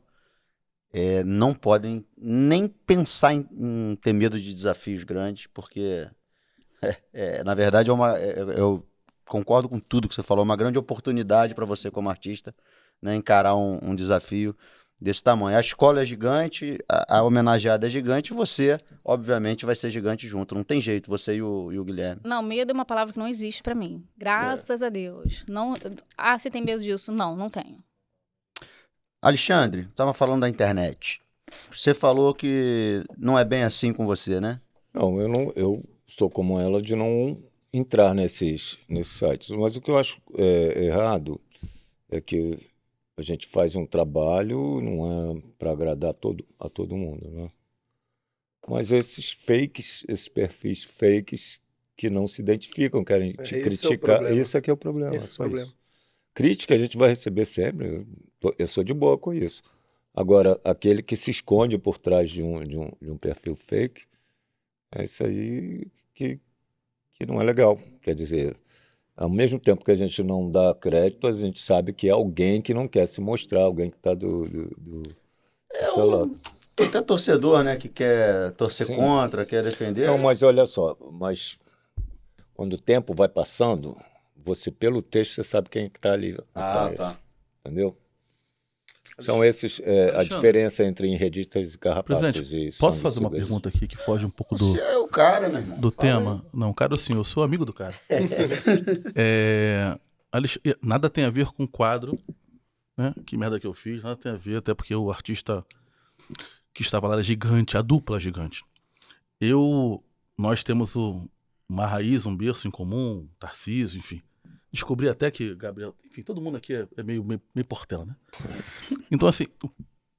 é, não podem nem pensar em, em, ter medo de desafios grandes, porque, <laughs> é, é, na verdade, é uma, eu concordo com tudo que você falou, é uma grande oportunidade para você como artista né, encarar um, um desafio desse tamanho. A escola é gigante, a, a, homenageada é gigante, você, obviamente, vai ser gigante junto. Não tem jeito, você e o, e o Guilherme. Não, medo é uma palavra que não existe para mim. Graças é. a Deus. Não, ah, você tem medo disso? Não, não tenho. Alexandre, estava falando da internet. Você falou que não é bem assim com você, né? Não, eu não, eu sou como ela de não entrar nesses, nesses sites. Mas o que eu acho é, errado é que a gente faz um trabalho, não é para agradar todo, a todo mundo, né? Mas esses fakes, esses perfis fakes que não se identificam, querem te Esse criticar, é isso aqui é o problema. Esse é o problema. Isso. Crítica a gente vai receber sempre. Eu sou de boa com isso. Agora, aquele que se esconde por trás de um, de um, de um perfil fake, é isso aí que, que não é legal. Quer dizer, ao mesmo tempo que a gente não dá crédito, a gente sabe que é alguém que não quer se mostrar, alguém que está do, do, do, do seu lado. Tem até torcedor, né, que quer torcer Sim. contra, quer defender. Não, mas olha só, mas quando o tempo vai passando, você, pelo texto, você sabe quem está ali Ah, atrás, tá. entendeu? São esses, é, a diferença entre enredistas e carrapatos. Presidente, e posso fazer uma pergunta aqui que foge um pouco do, Você é o cara, irmão. do Fala tema? Não, cara, sim, eu sou amigo do cara. <laughs> É, nada tem a ver com o quadro, né? Que merda que eu fiz, nada tem a ver, até porque o artista que estava lá era gigante, a dupla é gigante. Eu, nós temos o- uma raiz, um berço em comum, Tarcísio, enfim. Descobri até que Gabriel, enfim, todo mundo aqui é, é meio, meio, meio portela, né? <laughs> Então, assim,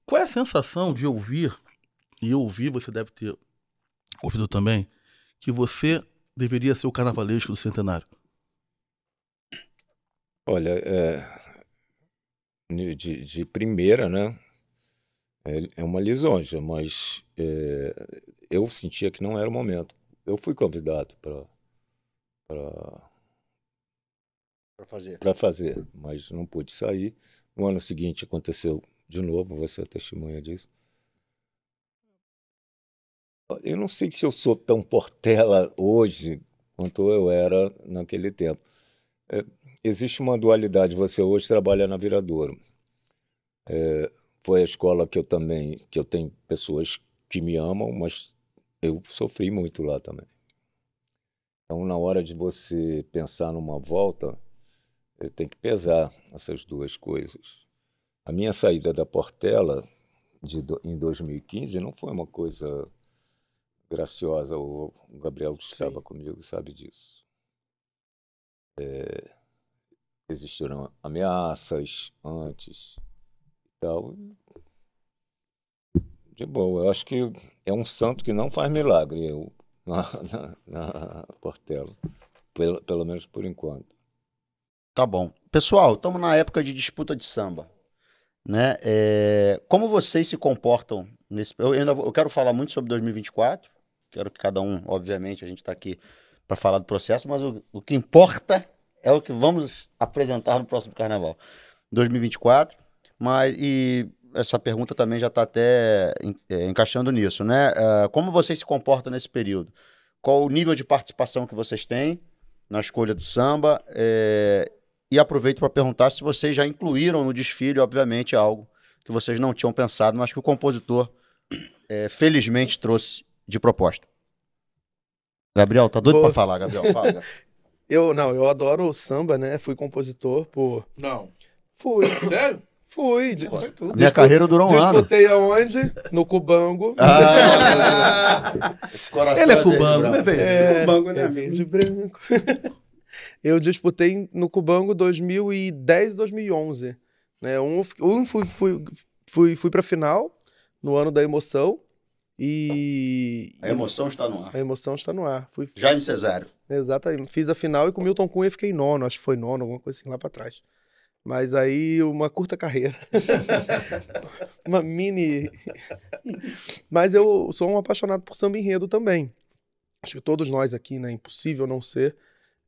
qual é a sensação de ouvir, e eu ouvi, você deve ter ouvido também, que você deveria ser o carnavalesco do centenário? Olha, é, de, de- de primeira, né? É, é uma lisonja, mas é, eu sentia que não era o momento. Eu fui convidado para Pra fazer. para fazer, mas não pude sair. No ano seguinte aconteceu de novo, você é testemunha disso. Eu não sei se eu sou tão portela hoje quanto eu era naquele tempo. É, existe uma dualidade. Você hoje trabalha na Viradouro. É, foi a escola que eu também, que eu tenho pessoas que me amam, mas eu sofri muito lá também. Então, na hora de você pensar numa volta, tem que pesar essas duas coisas. A minha saída da Portela de, em 2015 não foi uma coisa graciosa. O, Gabriel que estava comigo sabe disso. É, existiram ameaças antes e tal. De boa, eu acho que é um santo que não faz milagre eu, <laughs> na, na, na Portela, pelo, pelo menos por enquanto. Tá bom. Pessoal, estamos na época de disputa de samba. Né? É, como vocês se comportam nesse. Eu, ainda vou- eu quero falar muito sobre 2024. Quero que cada um, obviamente, a gente está aqui para falar do processo, mas o, o que importa é o que vamos apresentar no próximo carnaval. 2024. Mas, e essa pergunta também já está até é, encaixando nisso, né? Ah, como vocês se comportam nesse período? Qual o nível de participação que vocês têm na escolha do samba? É, e aproveito para perguntar se vocês já incluíram no desfile, obviamente, algo que vocês não tinham pensado, mas que o compositor é, felizmente trouxe de proposta. Gabriel, tá doido para falar, Gabriel? Fala. Gabriel. <laughs> Eu, não, eu adoro o samba, né? Fui compositor por... Não. Fui, Sério? fui. Di- Minha carreira durou um ano. Disputei aonde? No Cubango. Ah, <laughs> esse coração Ele é cubano, Gabriel. né? É, Cubango, né, é verde e branco. <laughs> eu disputei no Cubango 2010 2011. Né? Um, um fui, fui, fui, fui pra final, no ano da emoção. E. A emoção está no ar. A emoção está no ar. Fui, Jaime Cesário. Exatamente. Fiz a final e com o Milton Cunha fiquei nono, acho que foi nono, alguma coisa assim lá pra trás. Mas aí uma curta carreira. <laughs> uma mini. Mas eu sou um apaixonado por samba enredo também. Acho que todos nós aqui, né? Impossível não ser.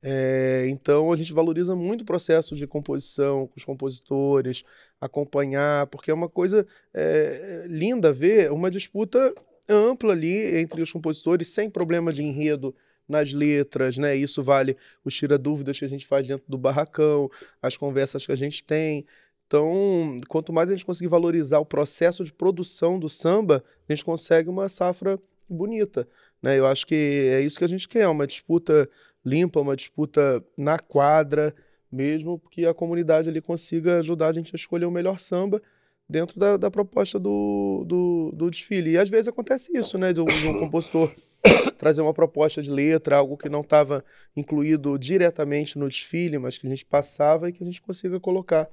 É, então a gente valoriza muito o processo de composição com os compositores, acompanhar, porque é uma coisa é, linda ver uma disputa ampla ali entre os compositores, sem problema de enredo nas letras, né? Isso vale os tira-dúvidas que a gente faz dentro do barracão, as conversas que a gente tem. Então, quanto mais a gente conseguir valorizar o processo de produção do samba, a gente consegue uma safra bonita, né? Eu acho que é isso que a gente quer, uma disputa limpa, uma disputa na quadra mesmo, que a comunidade ali consiga ajudar a gente a escolher o melhor samba dentro da, da proposta do, do, do desfile. E às vezes acontece isso, né? De um, de um compositor <coughs> trazer uma proposta de letra, algo que não estava incluído diretamente no desfile, mas que a gente passava e que a gente consiga colocar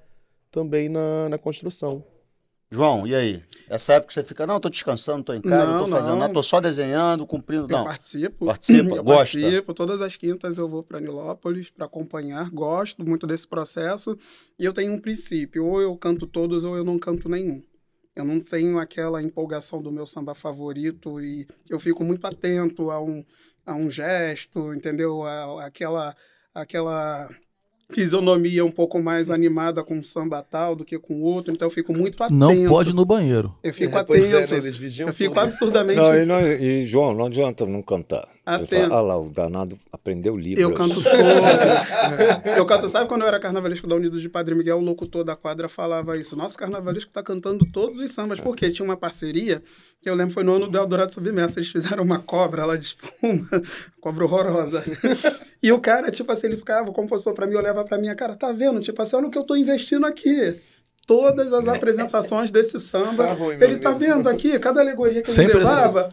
também na, na construção. João, e aí? Essa época você fica, não, tô descansando, tô em casa, não, Não, tô fazendo não. nada, tô só desenhando, cumprindo. Eu Não. participo. Participa? Eu Gosta? participo. Todas as quintas eu vou para Nilópolis para acompanhar. Gosto muito desse processo. E eu tenho um princípio: ou eu canto todos ou eu não canto nenhum. Eu não tenho aquela empolgação do meu samba favorito e eu fico muito atento a um, a um gesto, entendeu? A, aquela, aquela fisionomia um pouco mais animada com um samba tal do que com o outro. Então eu fico muito atento. Não pode ir no banheiro. Eu fico É, pois é, atento. né, eles vigiam eu fico tudo. absurdamente Não, e, não- e, João, não adianta não cantar. Atento. fala, ah lá, o danado aprendeu Libras. Eu canto <laughs> todo. eu canto, sabe quando eu era carnavalesco da Unidos de Padre Miguel, o locutor da quadra falava isso. Nosso carnavalesco tá cantando todos os sambas, porque tinha uma parceria, que eu lembro foi no ano do Eldorado Submerso, eles fizeram uma cobra lá de <laughs> espuma, cobra horrorosa. <laughs> E o cara, tipo assim, ele ficava, o compositor pra mim, olhava pra minha cara, tá vendo? Tipo assim, olha o que eu tô investindo aqui. Todas as apresentações desse samba. Tá ruim, ele tá amigo. vendo aqui, cada alegoria que ele pressão. levava,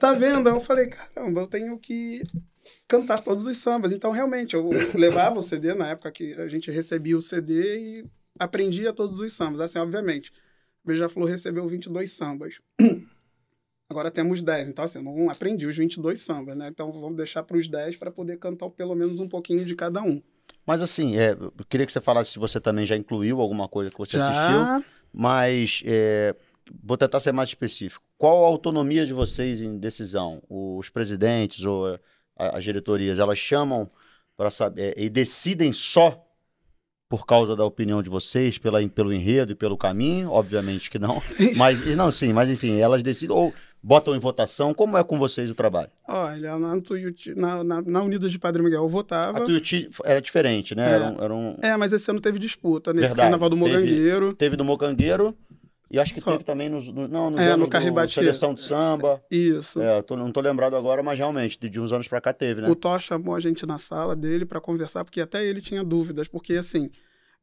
tá vendo? Aí eu falei, caramba, eu tenho que cantar todos os sambas. Então, realmente, eu levava o CD na época que a gente recebia o CD e aprendia todos os sambas. Assim, obviamente, o Beija-Flor recebeu 22 sambas. Agora temos 10. Então, assim, eu não aprendi os 22 sambas, né? Então, vamos deixar para os 10 para poder cantar pelo menos um pouquinho de cada um. Mas assim, é, eu queria que você falasse se você também já incluiu alguma coisa que você assistiu. Já, Mas é, vou tentar ser mais específico. Qual a autonomia de vocês em decisão? Os presidentes ou as diretorias, elas chamam para saber é, e decidem só por causa da opinião de vocês, pela, pelo enredo e pelo caminho? Obviamente que não. <laughs> Mas não, sim, mas enfim, elas decidem ou botam em votação. Como é com vocês o trabalho? olha, na, Tuiuti- na, na, na Unidos de Padre Miguel eu A votava. Tuiuti era diferente, né? É. Era um- era um- É, mas esse ano teve disputa nesse Verdade, carnaval do teve- Mogangueiro. Teve no Mocangueiro e acho que Só. teve também nos, no, não, nos É, no anos do Carribati. Seleção de Samba. Isso. É, tô- não tô lembrado agora, mas realmente, de, de uns anos pra cá teve, né? O Thor chamou a gente na sala dele para conversar, porque até ele tinha dúvidas, porque assim,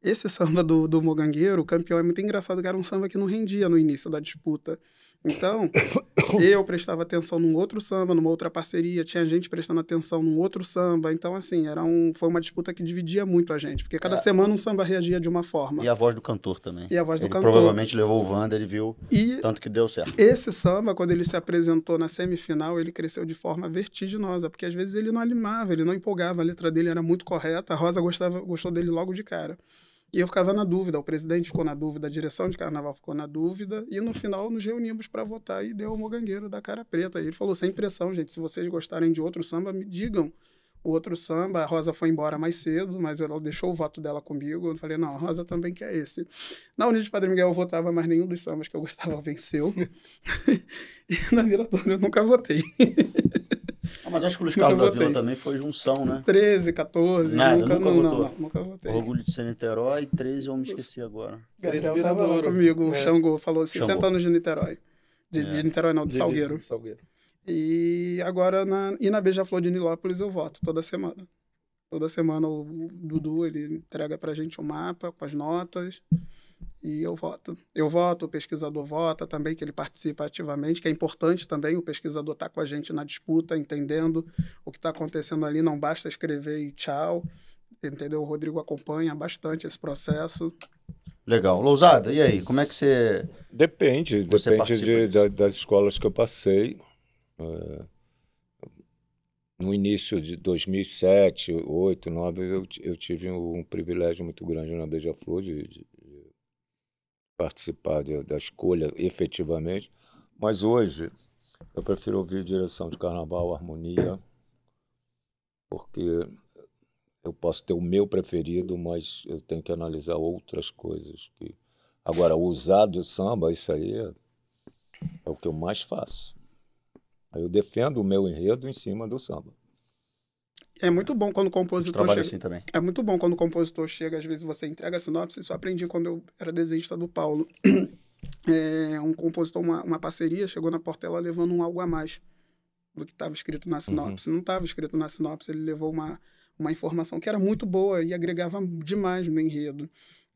esse <laughs> samba do, do Mogangueiro, o campeão, é muito engraçado, que era um samba que não rendia no início da disputa. Então, <coughs> eu prestava atenção num outro samba, numa outra parceria, tinha gente prestando atenção num outro samba. Então, assim, era um, foi uma disputa que dividia muito a gente, porque cada É. semana um samba reagia de uma forma. E a voz do cantor também. E a voz do ele cantor. provavelmente levou o Wander, ele viu E tanto que deu certo. esse samba, quando ele se apresentou na semifinal, ele cresceu de forma vertiginosa, porque às vezes ele não animava, ele não empolgava, a letra dele era muito correta, a Rosa gostava, gostou dele logo de cara. E eu ficava na dúvida, o presidente ficou na dúvida, a direção de carnaval ficou na dúvida, e no final nos reunimos para votar e deu o Mogangueiro da cara preta. E ele falou: sem pressão, gente, se vocês gostarem de outro samba, me digam. O outro samba, a Rosa foi embora mais cedo, mas ela deixou o voto dela comigo. Eu falei, não, a Rosa também quer esse. Na Unidos de Padre Miguel eu votava, mas nenhum dos sambas que eu gostava venceu. <laughs> e na Miradouro eu nunca votei. <laughs> Ah, mas acho que o Luiz Carlos da. Vila também foi junção, né? 13, 14, Nada, nunca, nunca não, não, votou. não, nunca votei. Orgulho de ser Niterói, 13 eu me esqueci agora. Gabriel Treze tava lá comigo, o É. Xangô falou 60 Xangô. anos de Niterói. De, de É. Niterói não, de De- Salgueiro. de Salgueiro. E agora, na, e na Beija-Flor de Nilópolis eu voto toda semana. Toda semana o, o Dudu, ele entrega pra gente um mapa com as notas e eu voto. Eu voto, o pesquisador vota também, que ele participa ativamente, que é importante também, o pesquisador tá com a gente na disputa, entendendo o que está acontecendo ali, não basta escrever e tchau, entendeu? O Rodrigo acompanha bastante esse processo. Legal. Lousada, e aí? Como é que você. Depende, Você depende de- da- das escolas que eu passei. É, no início de 2007, 2008, 2009, eu, eu tive um privilégio muito grande na Beija-Flor de- de participar de- da escolha efetivamente. Mas hoje, eu prefiro ouvir direção de carnaval, harmonia, porque eu posso ter o meu preferido, mas eu tenho que analisar outras coisas. Que... Agora, usar do samba, isso aí é, é o que eu mais faço. Eu defendo o meu enredo em cima do samba. É muito bom quando o compositor chega. assim também? É muito bom quando o compositor chega, às vezes você entrega a sinopse, isso eu aprendi quando eu era desenhista do Paulo. <clears throat> É, um compositor, uma, uma parceria, chegou na Portela levando um algo a mais do que estava escrito na sinopse. Não estava escrito na sinopse, ele levou uma, uma informação que era muito boa e agregava demais no enredo.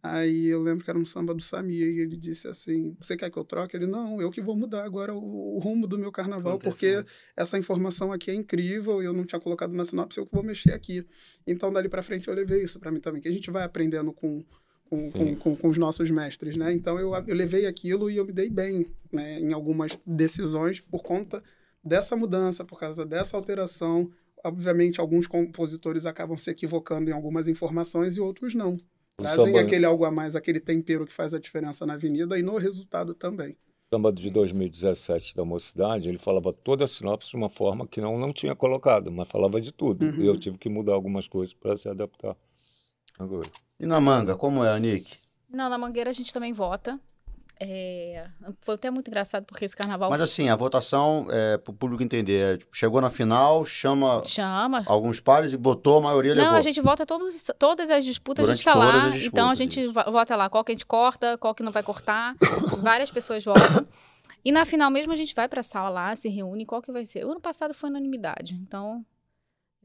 Aí eu lembro que era um samba do Samir e ele disse assim: Você quer que eu troque? Ele, não, eu que vou mudar agora o, o rumo do meu carnaval, porque essa informação aqui é incrível, eu não tinha colocado na sinopse, eu que vou mexer aqui. Então, dali para frente, eu levei isso para mim também, que a gente vai aprendendo com, com, com, com, com os nossos mestres, né? Então eu, eu levei aquilo e eu me dei bem né, em algumas decisões por conta dessa mudança, por causa dessa alteração. Obviamente, alguns compositores acabam se equivocando em algumas informações e outros não. O Trazem samba- aquele algo a mais, aquele tempero que faz a diferença na avenida e no resultado também. samba de 2017 da Mocidade, ele falava toda a sinopse de uma forma que não, não tinha colocado, mas falava de tudo. Uhum. E eu tive que mudar algumas coisas para se adaptar. Agora. E na manga, como é, Nick? Não, na Mangueira a gente também vota. É, Foi até muito engraçado porque esse carnaval Mas assim, a votação, é, para o público entender, é, tipo, chegou na final, chama chama. alguns pares e botou, a maioria levou. Não, a gente vota todos, todas as disputas, a Durante gente tá todas lá. as então a disputas, gente isso. vo- vota lá qual que a gente corta, qual que não vai cortar. <coughs> Várias pessoas votam. E na final mesmo a gente vai pra sala lá, se reúne, qual que vai ser? O ano passado foi unanimidade. Então,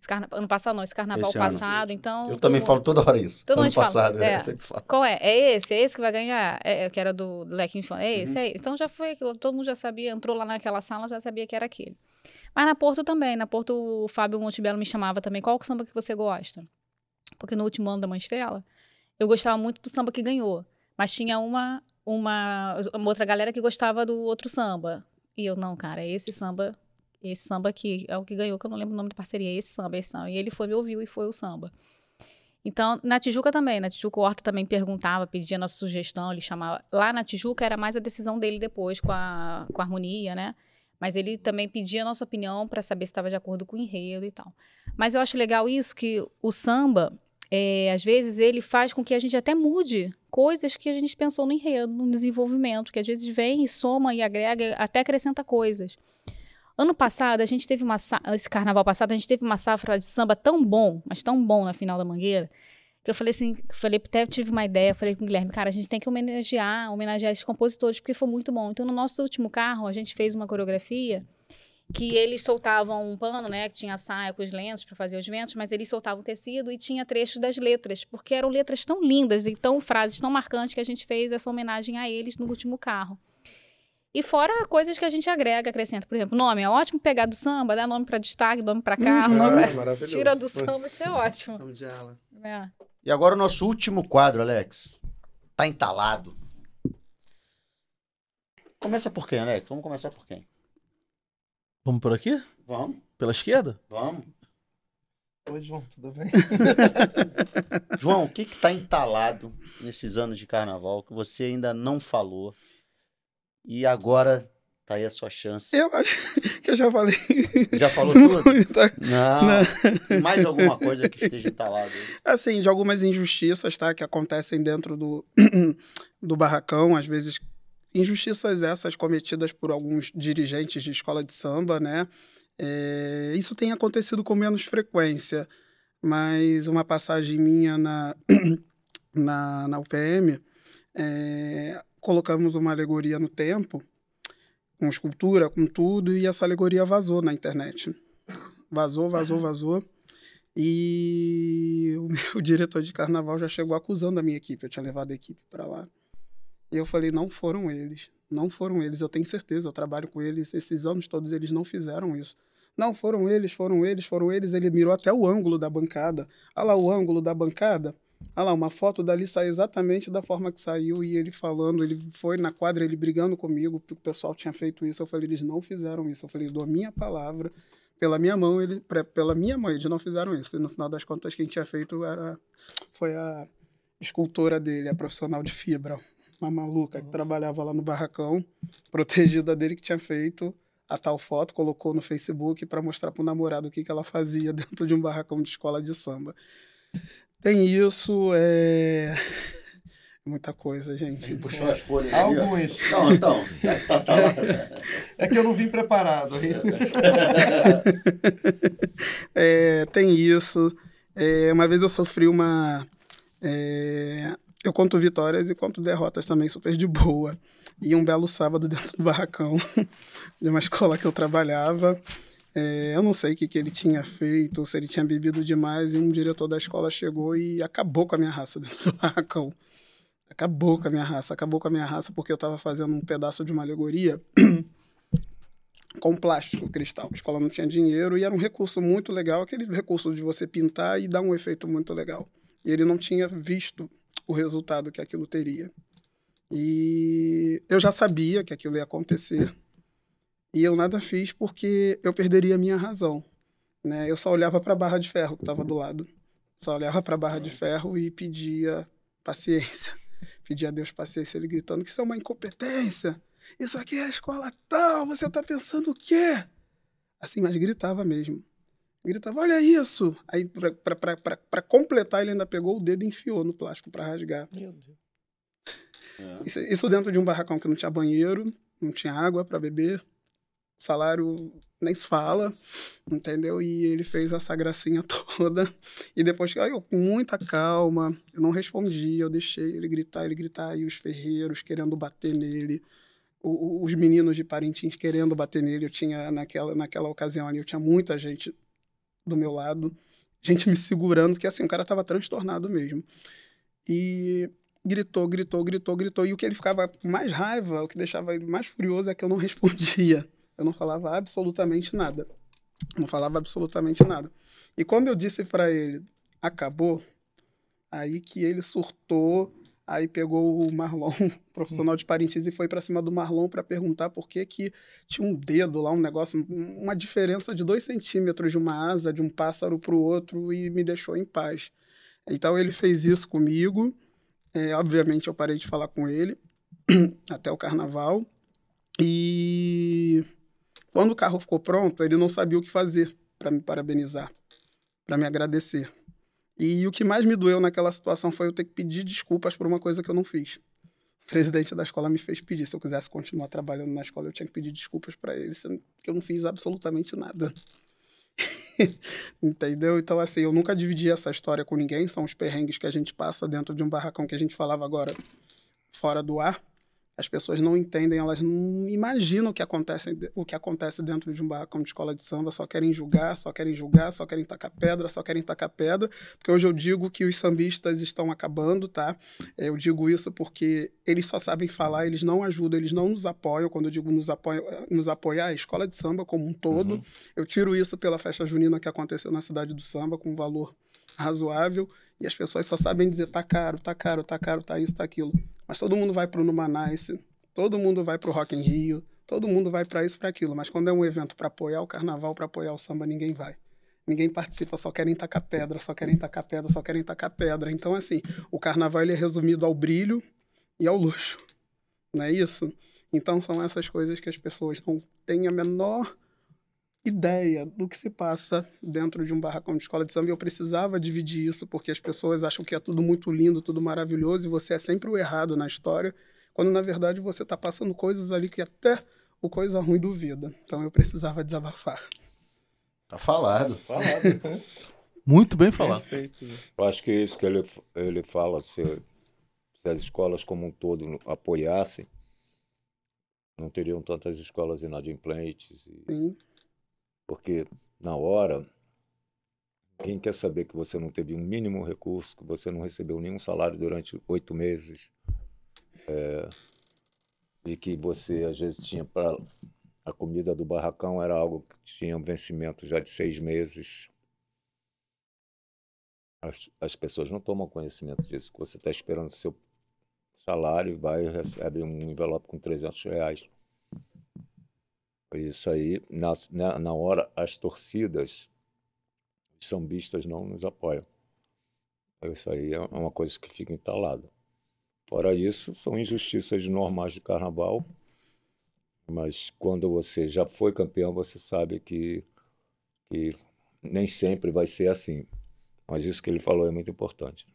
carna... ano passado não, esse carnaval Esse ano. passado, então... Eu também mundo- falo toda hora isso. Todo ano mundo fala, passado, é. eu sempre falo. Qual é? É esse? É esse que vai ganhar? É, que era do Leque Infante. É Uhum. esse? É esse. Então já foi aquilo. Todo mundo já sabia, entrou lá naquela sala, já sabia que era aquele. Mas na Porto também. Na Porto, o Fábio Montebello me chamava também. Qual o samba que você gosta? Porque no último ano da Mãe Estrela, eu gostava muito do samba que ganhou. Mas tinha uma, uma, uma outra galera que gostava do outro samba. E eu, não, cara, é esse samba, esse samba aqui é o que ganhou, que eu não lembro o nome da parceria, esse samba, esse samba. E ele foi, me ouviu e foi o samba. Então, na Tijuca também, na Tijuca o Horta também perguntava, pedia nossa sugestão, ele chamava. Lá na Tijuca era mais a decisão dele depois com a, com a harmonia, né? Mas ele também pedia a nossa opinião para saber se estava de acordo com o enredo e tal. Mas eu acho legal isso, que o samba, é, às vezes, ele faz com que a gente até mude coisas que a gente pensou no enredo, no desenvolvimento, que às vezes vem e soma e agrega, até acrescenta coisas. Ano passado, a gente teve uma. Esse carnaval passado, a gente teve uma safra de samba tão bom, mas tão bom na final da Mangueira, que eu falei assim, eu falei, até tive uma ideia, eu falei com o Guilherme, cara, a gente tem que homenagear, homenagear esses compositores, porque foi muito bom. Então, no nosso último carro, a gente fez uma coreografia que eles soltavam um pano, né, que tinha saia com os lenços para fazer os ventos, mas eles soltavam tecido e tinha trechos das letras, porque eram letras tão lindas e tão frases tão marcantes que a gente fez essa homenagem a eles no último carro. E fora coisas que a gente agrega, acrescenta. Por exemplo, nome. É ótimo pegar do samba, dar nome para destaque, nome para carro, nome pra... tira do samba, isso é ótimo. Vamos de ala. É. E agora o nosso último quadro, Alex. Tá entalado. Começa por quem, Alex? Vamos começar por quem? Vamos por aqui? Vamos, Pela esquerda? vamos. Oi, João, tudo bem? <laughs> João, o que que tá entalado nesses anos de carnaval que você ainda não falou? E agora tá aí a sua chance. Eu acho <laughs> que eu já falei. Já falou <laughs> tudo? Tá. Não. Tem mais alguma coisa que esteja entalado aí? assim, de algumas injustiças, tá? Que acontecem dentro do, <clears throat> do barracão, às vezes injustiças essas cometidas por alguns dirigentes de escola de samba, né? É, isso tem acontecido com menos frequência, mas uma passagem minha na, <clears throat> na, na UPM, é, colocamos uma alegoria no tempo, com escultura, com tudo, e essa alegoria vazou na internet. Vazou, vazou, vazou. E o meu <laughs> diretor de carnaval já chegou acusando a minha equipe. Eu tinha levado a equipe para lá. E eu falei: não foram eles. Não foram eles. Eu tenho certeza. Eu trabalho com eles. Esses anos todos eles não fizeram isso. Não, foram eles, foram eles, foram eles. Ele mirou até o ângulo da bancada. Olha lá o ângulo da bancada. Olha lá, uma foto dali saiu exatamente da forma que saiu. E ele falando, ele foi na quadra, ele brigando comigo, porque o pessoal tinha feito isso. Eu falei: eles não fizeram isso. Eu falei: dou minha palavra pela minha mão, ele, pela minha mãe, eles não fizeram isso. E no final das contas, quem tinha feito era, foi a escultora dele, a profissional de fibra, uma maluca que trabalhava lá no barracão, protegida dele, que tinha feito a tal foto, colocou no Facebook para mostrar pro namorado o que, que ela fazia <laughs> dentro de um barracão de escola de samba. Tem isso, é. <laughs> Muita coisa, gente. Puxou as folhas ali, ó. Alguns. Não, então. <laughs> É que eu não vim preparado. <laughs> É, tem isso. É, uma vez eu sofri uma. é, eu conto vitórias e conto derrotas também, super de boa. E um belo sábado dentro do barracão de uma escola que eu trabalhava. É, eu não sei o que, que ele tinha feito, se ele tinha bebido demais, e um diretor da escola chegou e acabou com a minha raça dentro do barracão. Acabou com a minha raça, acabou com a minha raça porque eu estava fazendo um pedaço de uma alegoria <clears throat> com plástico, cristal. A escola não tinha dinheiro e era um recurso muito legal, aquele recurso de você pintar e dar um efeito muito legal. E ele não tinha visto o resultado que aquilo teria. E eu já sabia que aquilo ia acontecer. E eu nada fiz porque eu perderia a minha razão. Né? Eu só olhava para a barra de ferro que estava do lado. Só olhava para a barra de ferro e pedia paciência. <laughs> Pedia a Deus paciência, ele gritando que isso é uma incompetência. Isso aqui é a escola tal, você está pensando o quê? Assim, mas gritava mesmo. Gritava, olha isso! Aí, para completar, ele ainda pegou o dedo e enfiou no plástico para rasgar. Meu Deus. É. Isso, isso dentro de um barracão que não tinha banheiro, não tinha água para beber, salário nem se fala, entendeu? E ele fez essa gracinha <laughs> toda. E depois, eu, com muita calma, eu não respondi, eu deixei ele gritar, ele gritar, e os ferreiros querendo bater nele, o, os meninos de Parintins querendo bater nele. Eu tinha, naquela, naquela ocasião ali, eu tinha muita gente do meu lado, gente me segurando, porque assim, o cara tava transtornado mesmo. E gritou, gritou, gritou, gritou. E o que ele ficava mais raiva, o que deixava ele mais furioso é que eu não <laughs> respondia. Eu não falava absolutamente nada. Não falava absolutamente nada. E quando eu disse para ele, acabou, aí que ele surtou, aí pegou o Marlon, <laughs> profissional de Parintins, e foi para cima do Marlon para perguntar por que, que tinha um dedo lá, um negócio, uma diferença de dois centímetros de uma asa de um pássaro para o outro e me deixou em paz. Então ele fez isso comigo. É, obviamente eu parei de falar com ele <clears throat> até o carnaval. E quando o carro ficou pronto, ele não sabia o que fazer para me parabenizar, para me agradecer. E o que mais me doeu naquela situação foi eu ter que pedir desculpas por uma coisa que eu não fiz. O presidente da escola me fez pedir. Se eu quisesse continuar trabalhando na escola, eu tinha que pedir desculpas para ele, sendo que eu não fiz absolutamente nada. <laughs> Entendeu? Então, assim, eu nunca dividi essa história com ninguém. São os perrengues que a gente passa dentro de um barracão que a gente falava agora fora do ar as pessoas não entendem, elas não imaginam o que acontece, o que acontece dentro de um barracão de escola de samba, só querem julgar, só querem julgar, só querem tacar pedra, só querem tacar pedra, porque hoje eu digo que os sambistas estão acabando, tá? Eu digo isso porque eles só sabem falar, eles não ajudam, eles não nos apoiam, quando eu digo nos, apoio, nos apoiar, a escola de samba como um todo, uhum. eu tiro isso pela festa junina que aconteceu na cidade do samba, com um valor razoável, e as pessoas só sabem dizer tá caro, tá caro, tá caro, tá isso, tá aquilo. Mas todo mundo vai para o Numanice, todo mundo vai para o Rock in Rio, todo mundo vai para isso, para aquilo. Mas quando é um evento para apoiar o carnaval, para apoiar o samba, ninguém vai. Ninguém participa, só querem tacar pedra, só querem tacar pedra, só querem tacar pedra. Então, assim, o carnaval ele é resumido ao brilho e ao luxo. Não é isso? Então, são essas coisas que as pessoas não têm a menor ideia do que se passa dentro de um barracão de escola de samba e eu precisava dividir isso porque as pessoas acham que é tudo muito lindo, tudo maravilhoso e você é sempre o errado na história, quando na verdade você está passando coisas ali que até o coisa ruim duvida. Então eu precisava desabafar. Tá falado. Falado. <laughs> muito bem falado. Perfeito. Eu acho que isso que ele, ele fala, se, se as escolas como um todo apoiassem, não teriam tantas escolas inadimplentes. E... Sim porque na hora, quem quer saber que você não teve um mínimo recurso, que você não recebeu nenhum salário durante oito meses, é, e que você às vezes tinha para a comida do barracão era algo que tinha um vencimento já de seis meses. As, as pessoas não tomam conhecimento disso, que você está esperando seu salário, vai e recebe um envelope com 300 reais. Isso aí, na, na, hora, as torcidas, os sambistas não nos apoiam. Isso aí é uma coisa que fica entalada. Fora isso, são injustiças normais de carnaval, mas quando você já foi campeão, você sabe que, que nem sempre vai ser assim. Mas isso que ele falou é muito importante.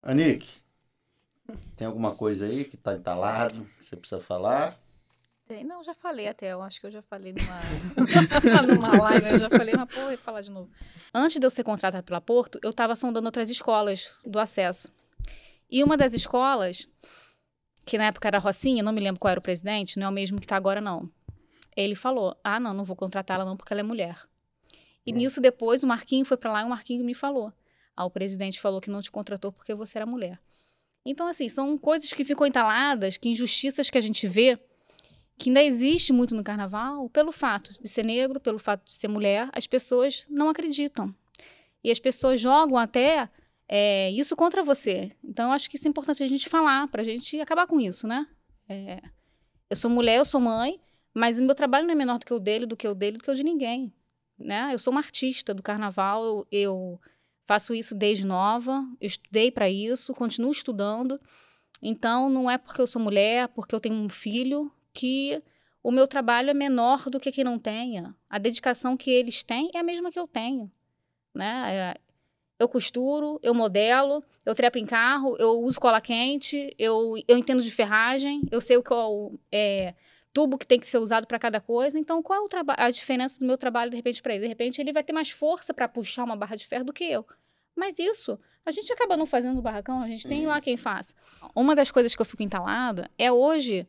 Anik, tem alguma coisa aí que está entalado, que você precisa falar? Tem, não, já falei até. Eu acho que eu já falei numa, <laughs> numa live, eu já falei, pô, eu ia falar de novo. Antes de eu ser contratada pela Porto, eu estava sondando outras escolas do acesso. E uma das escolas, que na época era Rocinha, não me lembro qual era o presidente, não é o mesmo que está agora, não. Ele falou: ah, não, não vou contratá-la não, porque ela é mulher. E hum. nisso depois o Marquinho foi para lá e o Marquinho me falou. Ah, o presidente falou que não te contratou porque você era mulher. Então, assim, são coisas que ficam entaladas, que injustiças que a gente vê que ainda existe muito no carnaval, pelo fato de ser negro, pelo fato de ser mulher, as pessoas não acreditam. E as pessoas jogam até é, isso contra você. Então, acho que isso é importante a gente falar, para a gente acabar com isso, né? É, eu sou mulher, eu sou mãe, mas o meu trabalho não é menor do que o dele, do que o dele, do que o de ninguém. Né? Eu sou uma artista do carnaval, eu, eu faço isso desde nova, estudei para isso, continuo estudando. Então, não é porque eu sou mulher, porque eu tenho um filho, que o meu trabalho é menor do que quem não tenha. A dedicação que eles têm é a mesma que eu tenho. Né? É, eu costuro, eu modelo, eu trepo em carro, eu uso cola quente, eu, eu entendo de ferragem, eu sei o qual é, tubo que tem que ser usado para cada coisa. Então, qual é a diferença do meu trabalho, de repente, para ele? De repente, ele vai ter mais força para puxar uma barra de ferro do que eu. Mas isso, a gente acaba não fazendo no barracão, a gente tem lá quem faz. Uma das coisas que eu fico entalada é hoje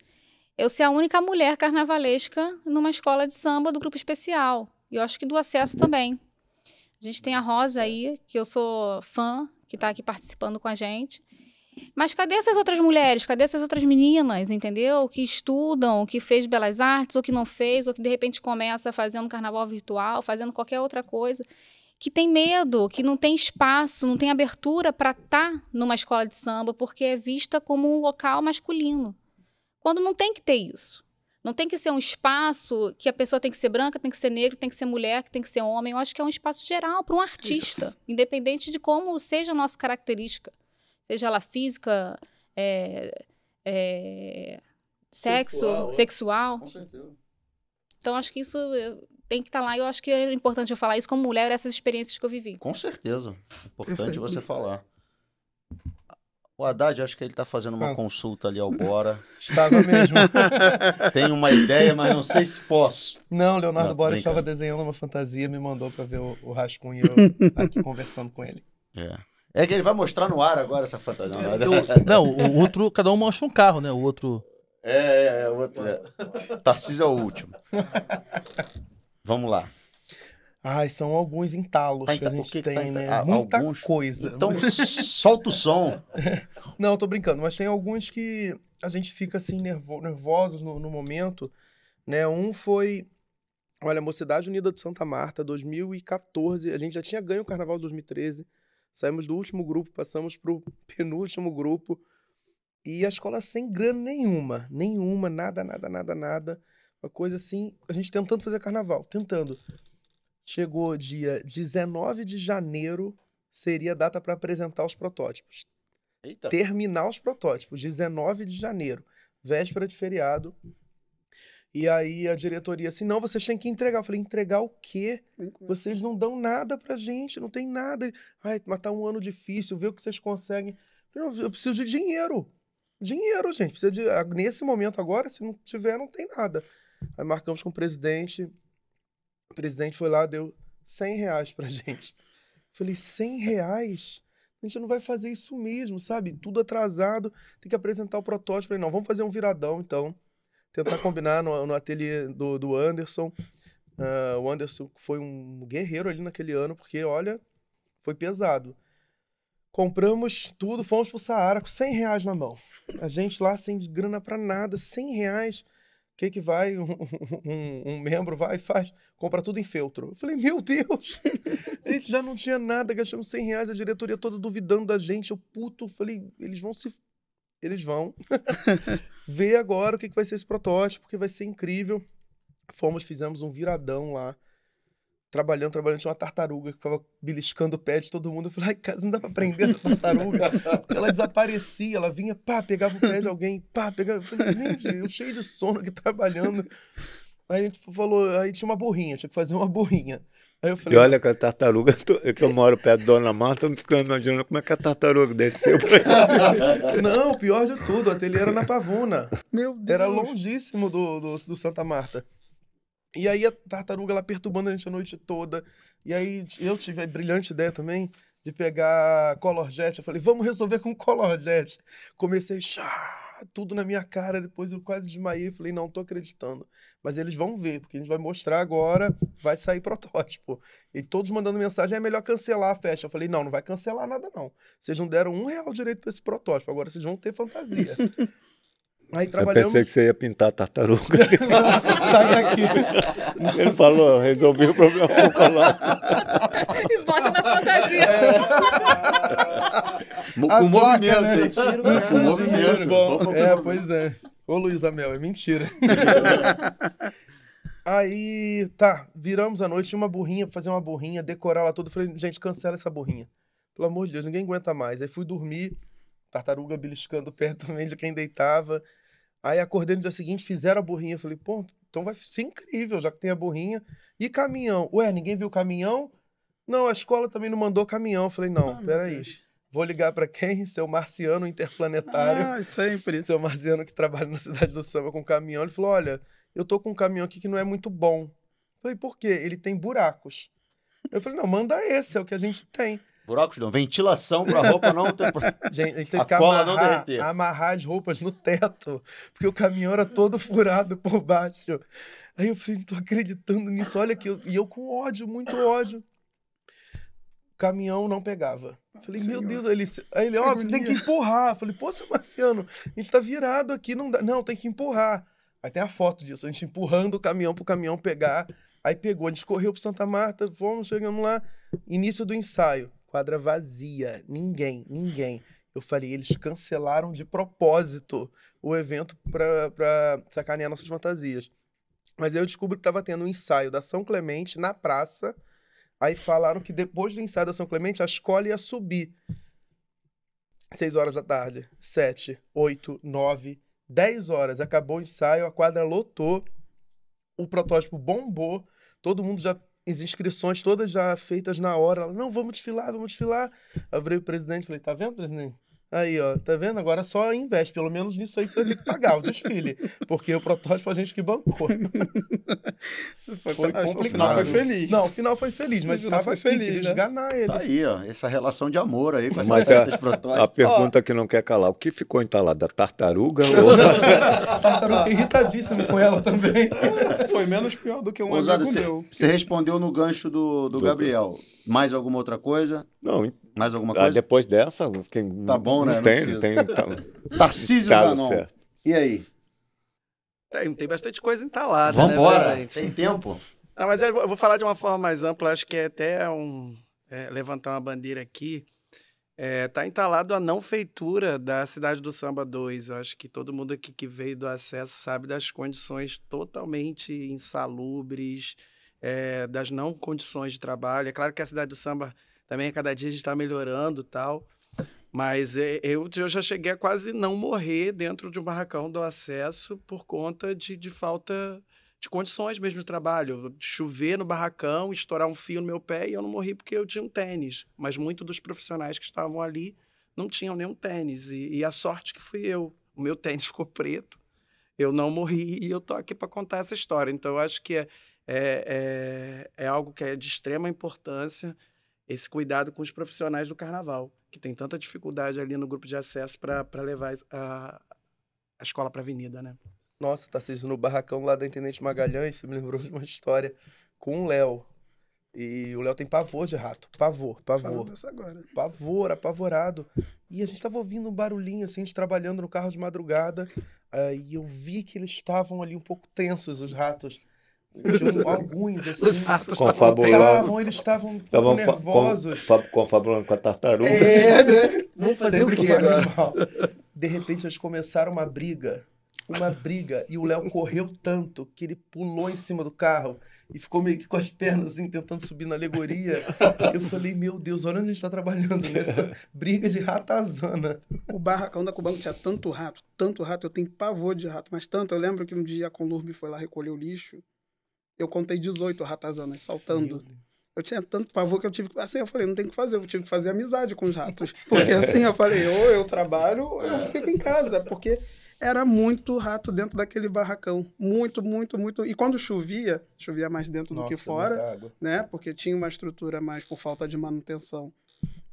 eu ser a única mulher carnavalesca numa escola de samba do grupo especial. E eu acho que do acesso também. A gente tem a Rosa aí, que eu sou fã, que está aqui participando com a gente. Mas cadê essas outras mulheres? Cadê essas outras meninas, entendeu? Que estudam, que fez belas artes, ou que não fez, ou que de repente começa fazendo carnaval virtual, fazendo qualquer outra coisa. Que tem medo, que não tem espaço, não tem abertura para estar tá numa escola de samba, porque é vista como um local masculino. Quando não tem que ter isso. Não tem que ser um espaço que a pessoa tem que ser branca, tem que ser negro, tem que ser mulher, que tem que ser homem. Eu acho que é um espaço geral para um artista, Isso. independente de como seja a nossa característica, seja ela física, é, é, sexo, sexual. sexual. Com certeza. Então acho que isso tem que estar tá lá. E eu acho que é importante eu falar isso como mulher, essas experiências que eu vivi. Com certeza. Importante você falar. O Haddad, acho que ele está fazendo uma ah. consulta ali ao Bora. <laughs> Estava mesmo. <laughs> Tenho uma ideia, mas não sei se posso. Não, Leonardo não, Bora estava desenhando uma fantasia, me mandou para ver o, o rascunho e eu aqui conversando com ele. É. É que ele vai mostrar no ar agora essa fantasia. É, eu, não, o outro, cada um mostra um carro, né? O outro. É, é, é o outro. É. Tarcísio é o último. Vamos lá. Ai, são alguns entalos tá, que a gente que tem, que tá, né? Ah, Muita alguns... coisa. Então, <laughs> solta o som. <laughs> Não, tô brincando, mas tem alguns que a gente fica assim nervo nervosos no, no, momento, né? Um foi, olha, Mocidade Unida do Santa Marta, 2014. A gente já tinha ganho o Carnaval de 2013. Saímos do último grupo, passamos pro <laughs> penúltimo grupo. E a escola sem grana nenhuma, nenhuma, nada, nada, nada, nada. Uma coisa assim, a gente tentando fazer carnaval, tentando. Chegou dia 19 de janeiro, seria a data para apresentar os protótipos. Eita. Terminar os protótipos, 19 de janeiro, véspera de feriado. E aí a diretoria assim, não, vocês têm que entregar. Eu falei, entregar o quê? Vocês não dão nada pra gente, não tem nada. Ai, mas tá um ano difícil, vê o que vocês conseguem. Eu, eu preciso de dinheiro. Dinheiro, gente. Precisa de, nesse momento agora, se não tiver, não tem nada. Aí marcamos com o presidente, presidente foi lá, deu 100 reais pra <laughs> gente. Falei, 100 reais? A gente não vai fazer isso mesmo, sabe? Tudo atrasado, tem que apresentar o protótipo. Falei, não, vamos fazer um viradão, então. Tentar combinar no, no ateliê do, do Anderson. Uh, o Anderson foi um guerreiro ali naquele ano, porque, olha, foi pesado. Compramos tudo, fomos pro Saara com 100 reais na mão. A gente lá sem grana pra nada, 100 reais que que vai, <laughs> um, um, um, membro vai e faz, compra tudo em feltro. Eu falei, meu Deus, <laughs> a gente já não tinha nada, gastamos 100 reais, a diretoria toda duvidando da gente, eu puto, falei, eles vão se... Eles vão <laughs> ver agora o que, que vai ser esse protótipo, que vai ser incrível. Fomos, fizemos um viradão lá, trabalhando, trabalhando, tinha uma tartaruga que ficava beliscando o pé de todo mundo. Eu falei, ai, cara, não dá pra prender essa tartaruga. Porque <laughs> ela desaparecia, ela vinha, pá, pegava o pé de alguém, pá, pegava. Eu falei, gente, eu cheio de sono aqui trabalhando. Aí a gente falou, aí tinha uma burrinha, tinha que fazer uma burrinha. Aí eu falei, e olha que a tartaruga, que eu moro perto da Dona Marta, tô me ficando imaginando como é que a tartaruga desceu pra <laughs> Não, pior de tudo, o ateliê era na Pavuna. Meu Deus. Era longíssimo do, do, do Santa Marta. E aí a tartaruga lá perturbando a gente a noite toda. E aí eu tive a brilhante ideia também de pegar Color Jet. Eu falei, vamos resolver com Color Jet. Comecei, chá, tudo na minha cara. Depois eu quase desmaiei. Falei, não, tô acreditando. Mas eles vão ver, porque a gente vai mostrar agora, vai sair <laughs> protótipo. E todos mandando mensagem, é melhor cancelar a festa. Eu falei, não, não vai cancelar nada não. Vocês não deram um real direito para esse protótipo. Agora vocês vão ter fantasia. <laughs> Aí Eu trabalhamos. pensei que você ia pintar tartaruga. <laughs> Sai daqui. Ele falou, resolvi o problema com o colar. E bota na fantasia. A Com placa, movimento, né? hein? Com movimento. Bom, Vamos- é, pois é. Ô, Luísa Mel, é mentira. <laughs> Aí, tá, viramos a noite, tinha uma burrinha, fazer uma burrinha, decorar ela toda. Falei, gente, cancela essa burrinha. Pelo amor de Deus, ninguém aguenta mais. Aí fui dormir, tartaruga beliscando perto <laughs> também de quem deitava. Aí acordei no dia seguinte, fizeram a burrinha. Falei, pô, então vai ser incrível, já que tem a burrinha. E caminhão? Ué, ninguém viu caminhão? Não, a escola também não mandou caminhão. Falei, não, Ah, peraí. Vou ligar pra quem? <laughs> Seu marciano interplanetário Ah, sempre. seu Marziano que trabalha na cidade do samba com caminhão, ele falou: Olha, eu tô com um caminhão aqui que não é muito bom. Falei, por quê? Ele tem buracos. Eu falei, não, manda esse, é o que a gente tem. Buracos não, ventilação pra roupa não ter <laughs> Gente, a gente teve A que cola não amarrar, derreter. amarrar as roupas no teto, porque o caminhão era todo furado por baixo. Aí eu falei, não tô acreditando nisso, olha que eu... E eu com ódio, muito ódio. O caminhão não pegava. Falei, meu Senhor. Deus, aí ele, aí ele ó, Que você tem que empurrar. Eu Falei, pô, seu Marciano, a gente tá virado aqui, não dá. Não, tem que empurrar. Aí tem a foto disso, a gente empurrando o caminhão pro caminhão pegar. Aí pegou, a gente correu pro Santa Marta, fomos, chegamos lá. Início do ensaio, quadra vazia, ninguém, ninguém. Eu falei, eles cancelaram de propósito o evento pra sacanear nossas fantasias. Mas aí eu descubro que tava tendo um ensaio da São Clemente na praça. Aí falaram que depois do ensaio da São Clemente, a escola ia subir. Seis horas da tarde, sete, oito, nove, dez horas. Acabou o ensaio, a quadra lotou, o protótipo bombou, todo mundo já. As inscrições todas já feitas na hora. Ela, não, vamos desfilar, vamos desfilar. Eu virei o presidente falei, tá vendo, presidente? Aí, ó, tá vendo? Agora só investe. Pelo menos nisso aí você vai ter que pagar o desfile. Porque o protótipo a gente que bancou. <laughs> Foi, Foi que o complicado. final foi feliz. Não, o final foi feliz, O mas final tava foi feliz, feliz, queria né? esganar ele. Tá aí, ó. Essa relação de amor aí com Mas festa a, de protótipo. a pergunta que não quer calar, o que ficou entalado? Da tartaruga <laughs> ou Tartaruga irritadíssimo com ela também. <laughs> Foi menos pior do que um Ousado, amigo você, meu. você respondeu no gancho do, do Do- Gabriel. Mais alguma outra coisa? Não, Mais alguma ah, coisa? depois dessa, quem, Tá bom, né? Não tem, não tem. Tá, Tarcísio tá Zanon. certo. E aí? Tem, tem bastante coisa entalada, né, Vambora. gente? Tem tempo? Não, mas eu vou falar de uma forma mais ampla, acho que é até um, é, levantar uma bandeira aqui. Está entalado a não feitura da Cidade do Samba 2. Eu acho que todo mundo aqui que veio do acesso sabe das condições totalmente insalubres, é, das não condições de trabalho. É claro que a Cidade do Samba também, a cada dia, a gente está melhorando tal. Mas é, eu, eu já cheguei a quase não morrer dentro de um barracão do acesso por conta de, de falta de condições mesmo de trabalho. Chover no barracão, estourar um fio no meu pé e eu não morri porque eu tinha um tênis. Mas muitos dos profissionais que estavam ali não tinham nenhum tênis. E, e a sorte que fui eu. O meu tênis <laughs> ficou preto, eu não morri e eu tô aqui para contar essa história. Então eu acho que é, é, é, é algo que é de extrema importância esse cuidado com os profissionais do carnaval, que tem tanta dificuldade ali no grupo de acesso para levar a, a escola para a avenida, né? Nossa, Tarcísio, no barracão lá da Intendente Magalhães, você me lembrou de uma história com o Léo. E o Léo tem pavor de rato. Pavor, pavor. Agora. Pavor, apavorado. E a gente tava ouvindo um barulhinho, assim, de trabalhando no carro de madrugada. Aí eu vi que eles estavam ali um pouco tensos, os ratos. Tinham alguns, <laughs> assim. Os ratos. Estavam, eles estavam com, nervosos. fa- confabulando com a tartaruga. É, né? <laughs> Vamos fazer o Sempre quê com agora? De repente eles começaram uma briga. Uma briga. E o Léo correu tanto que ele pulou em cima do carro e ficou meio que com as pernas assim, tentando subir na alegoria. Eu falei, meu Deus, olha onde a gente tá trabalhando nessa briga de ratazana. O barracão da Cubango tinha tanto rato, tanto rato, eu tenho pavor de rato, mas tanto. Eu lembro que um dia a Conlurb foi lá recolher o lixo, eu contei 18 ratazanas saltando. Eu tinha tanto pavor que eu tive que. Assim, eu falei, não tem o que fazer, eu tive que fazer amizade com os ratos. Porque assim, eu falei, ou eu trabalho, ou eu fico em casa. Porque era muito rato dentro daquele barracão. Muito, muito, muito. E quando chovia, chovia mais dentro do que Nossa, fora né? Porque tinha uma estrutura mais por falta de manutenção.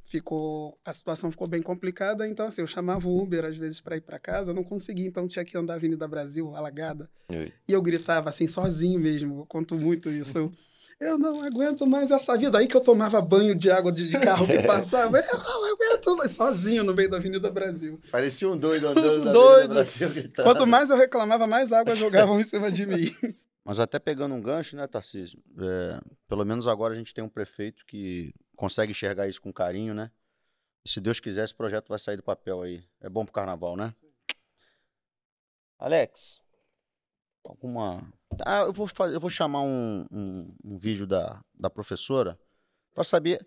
Ficou a situação ficou bem complicada, então assim, eu chamava o Uber às vezes para ir para casa, não conseguia, então tinha que andar a Avenida Brasil alagada. E? E eu gritava assim sozinho mesmo, eu conto muito isso. Eu, Eu não aguento mais essa vida. Aí que eu tomava banho de água de, carro que <laughs> passava. Eu não aguento mais, sozinho no meio da Avenida Brasil. Parecia um doido andando na <laughs> Doido. Brasil gritando. Quanto mais eu reclamava, mais água jogavam em cima de mim. <laughs> Mas até pegando um gancho, né, Tarcísio? É, pelo menos agora a gente tem um prefeito que consegue enxergar isso com carinho, né? E se Deus quiser, esse projeto vai sair do papel aí. É bom pro carnaval, né? Alex, alguma. Ah, eu vou, fazer, eu vou chamar um, um, um vídeo da, da professora para saber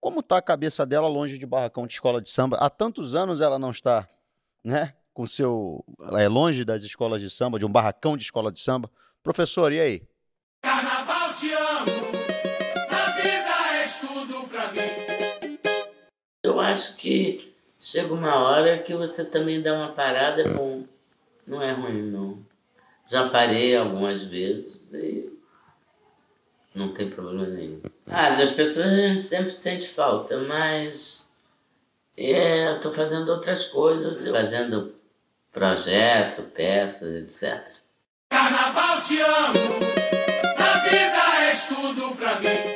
como tá a cabeça dela longe de barracão de escola de samba. Há tantos anos ela não está, né? Com seu. Ela é longe das escolas de samba, de um barracão de escola de samba. Professor, e aí? Eu acho que chega uma hora que você também dá uma parada com. Não é ruim, não. Já parei algumas vezes e não tem problema nenhum. Ah, das pessoas a gente sempre sente falta, mas é, eu tô fazendo outras coisas, fazendo projeto, peças, etc. Carnaval te amo, na vida és tudo pra mim.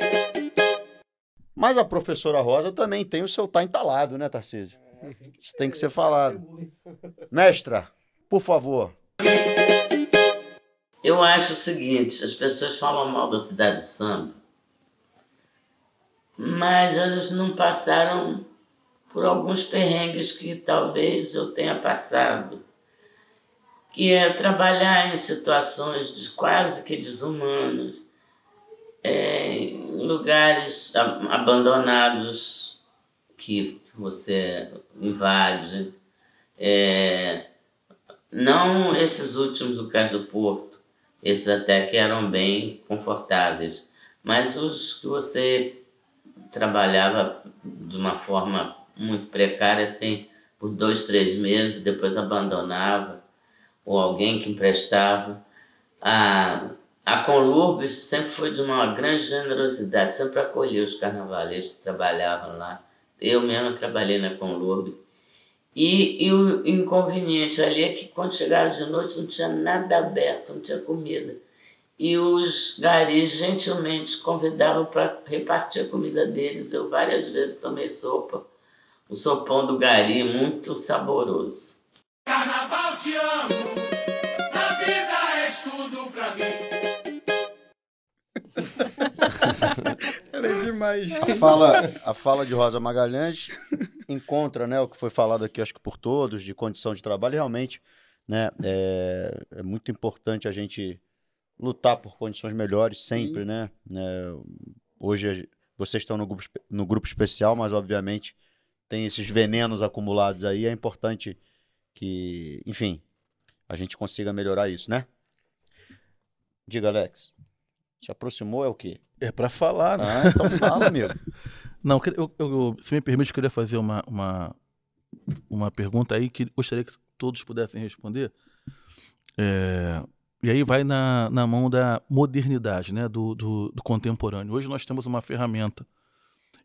Mas a professora Rosa também tem o seu tá entalado, né, Tarcísio? Isso tem que ser falado. Mestra, por favor. Eu acho o seguinte, as pessoas falam mal da cidade do samba, mas elas não passaram por alguns perrengues que talvez eu tenha passado, que é trabalhar em situações de quase que desumanas, é, lugares abandonados que você invade, é, não esses últimos Cais do Porto, esses até que eram bem confortáveis, mas os que você trabalhava de uma forma muito precária, assim, por dois, três meses, depois abandonava, ou alguém que emprestava. A, a Conlurbis sempre foi de uma grande generosidade, sempre acolheu os carnavalescos que trabalhavam lá. Eu mesma trabalhei na Conlurbis. E, e o inconveniente ali é que quando chegava de noite não tinha nada aberto, não tinha comida. E os garis gentilmente convidavam para repartir a comida deles. Eu várias vezes tomei sopa, o sopão do gari, muito saboroso. Carnaval te amo, <laughs> Era demais. A fala, a fala de Rosa Magalhães encontra né, o que foi falado aqui, acho que por todos, de condição de trabalho. Realmente, né, é, é muito importante a gente lutar por condições melhores sempre, né? né? Hoje vocês estão no grupo, no grupo especial, mas obviamente tem esses venenos acumulados aí. É importante que, enfim, a gente consiga melhorar isso, né? Diga, Alex. Se aproximou é o quê? É pra falar, né? Ah, então fala, amigo. <laughs> Não, eu, eu- se me permite, eu queria fazer uma, uma, uma pergunta aí que gostaria que todos pudessem responder. É, e aí vai na, na mão da modernidade, né? do, do, do contemporâneo. Hoje nós temos uma ferramenta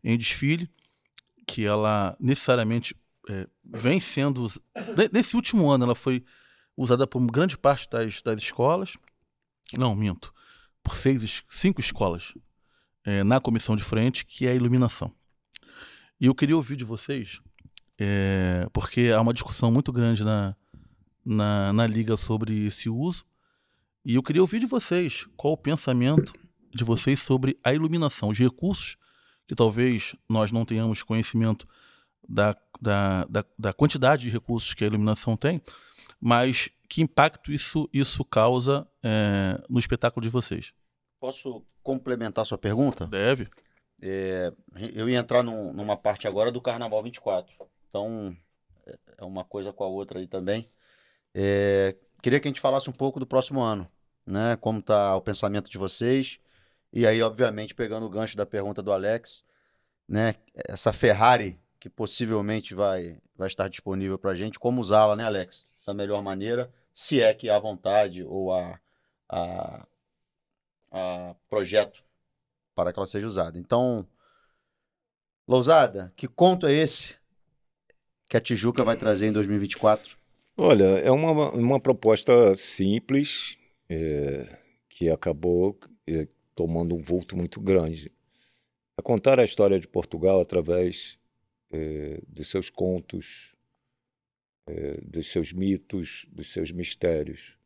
em desfile que ela necessariamente é, vem sendo. Nesse último ano, ela foi usada por grande parte das, das escolas. Não, minto. Por seis, cinco escolas é, na comissão de frente, que é a iluminação. E eu queria ouvir de vocês, é, porque há uma discussão muito grande na, na, na Liga sobre esse uso, e eu queria ouvir de vocês qual o pensamento de vocês sobre a iluminação, os recursos que talvez nós não tenhamos conhecimento da, da, da, da quantidade de recursos que a iluminação tem, mas que impacto isso, isso causa é, no espetáculo de vocês. Posso complementar sua pergunta? Deve. É, eu ia entrar num- numa parte agora do Carnaval 24. Então, é- é uma coisa com a outra aí também. É, queria que a gente falasse um pouco do próximo ano, né? Como tá o pensamento de vocês. E aí, obviamente, pegando o gancho da pergunta do Alex, né? Essa Ferrari que possivelmente vai, vai estar disponível para a gente, como usá-la, né, Alex? Da melhor maneira, se é que há vontade ou há, há, há projeto para que ela seja usada. Então, Lousada, que conto é esse que a Tijuca vai trazer em 2024? Olha, é uma, uma proposta simples, é, que acabou é, tomando um vulto muito grande. É contar a história de Portugal através é, dos seus contos, dos seus mitos, dos seus mistérios.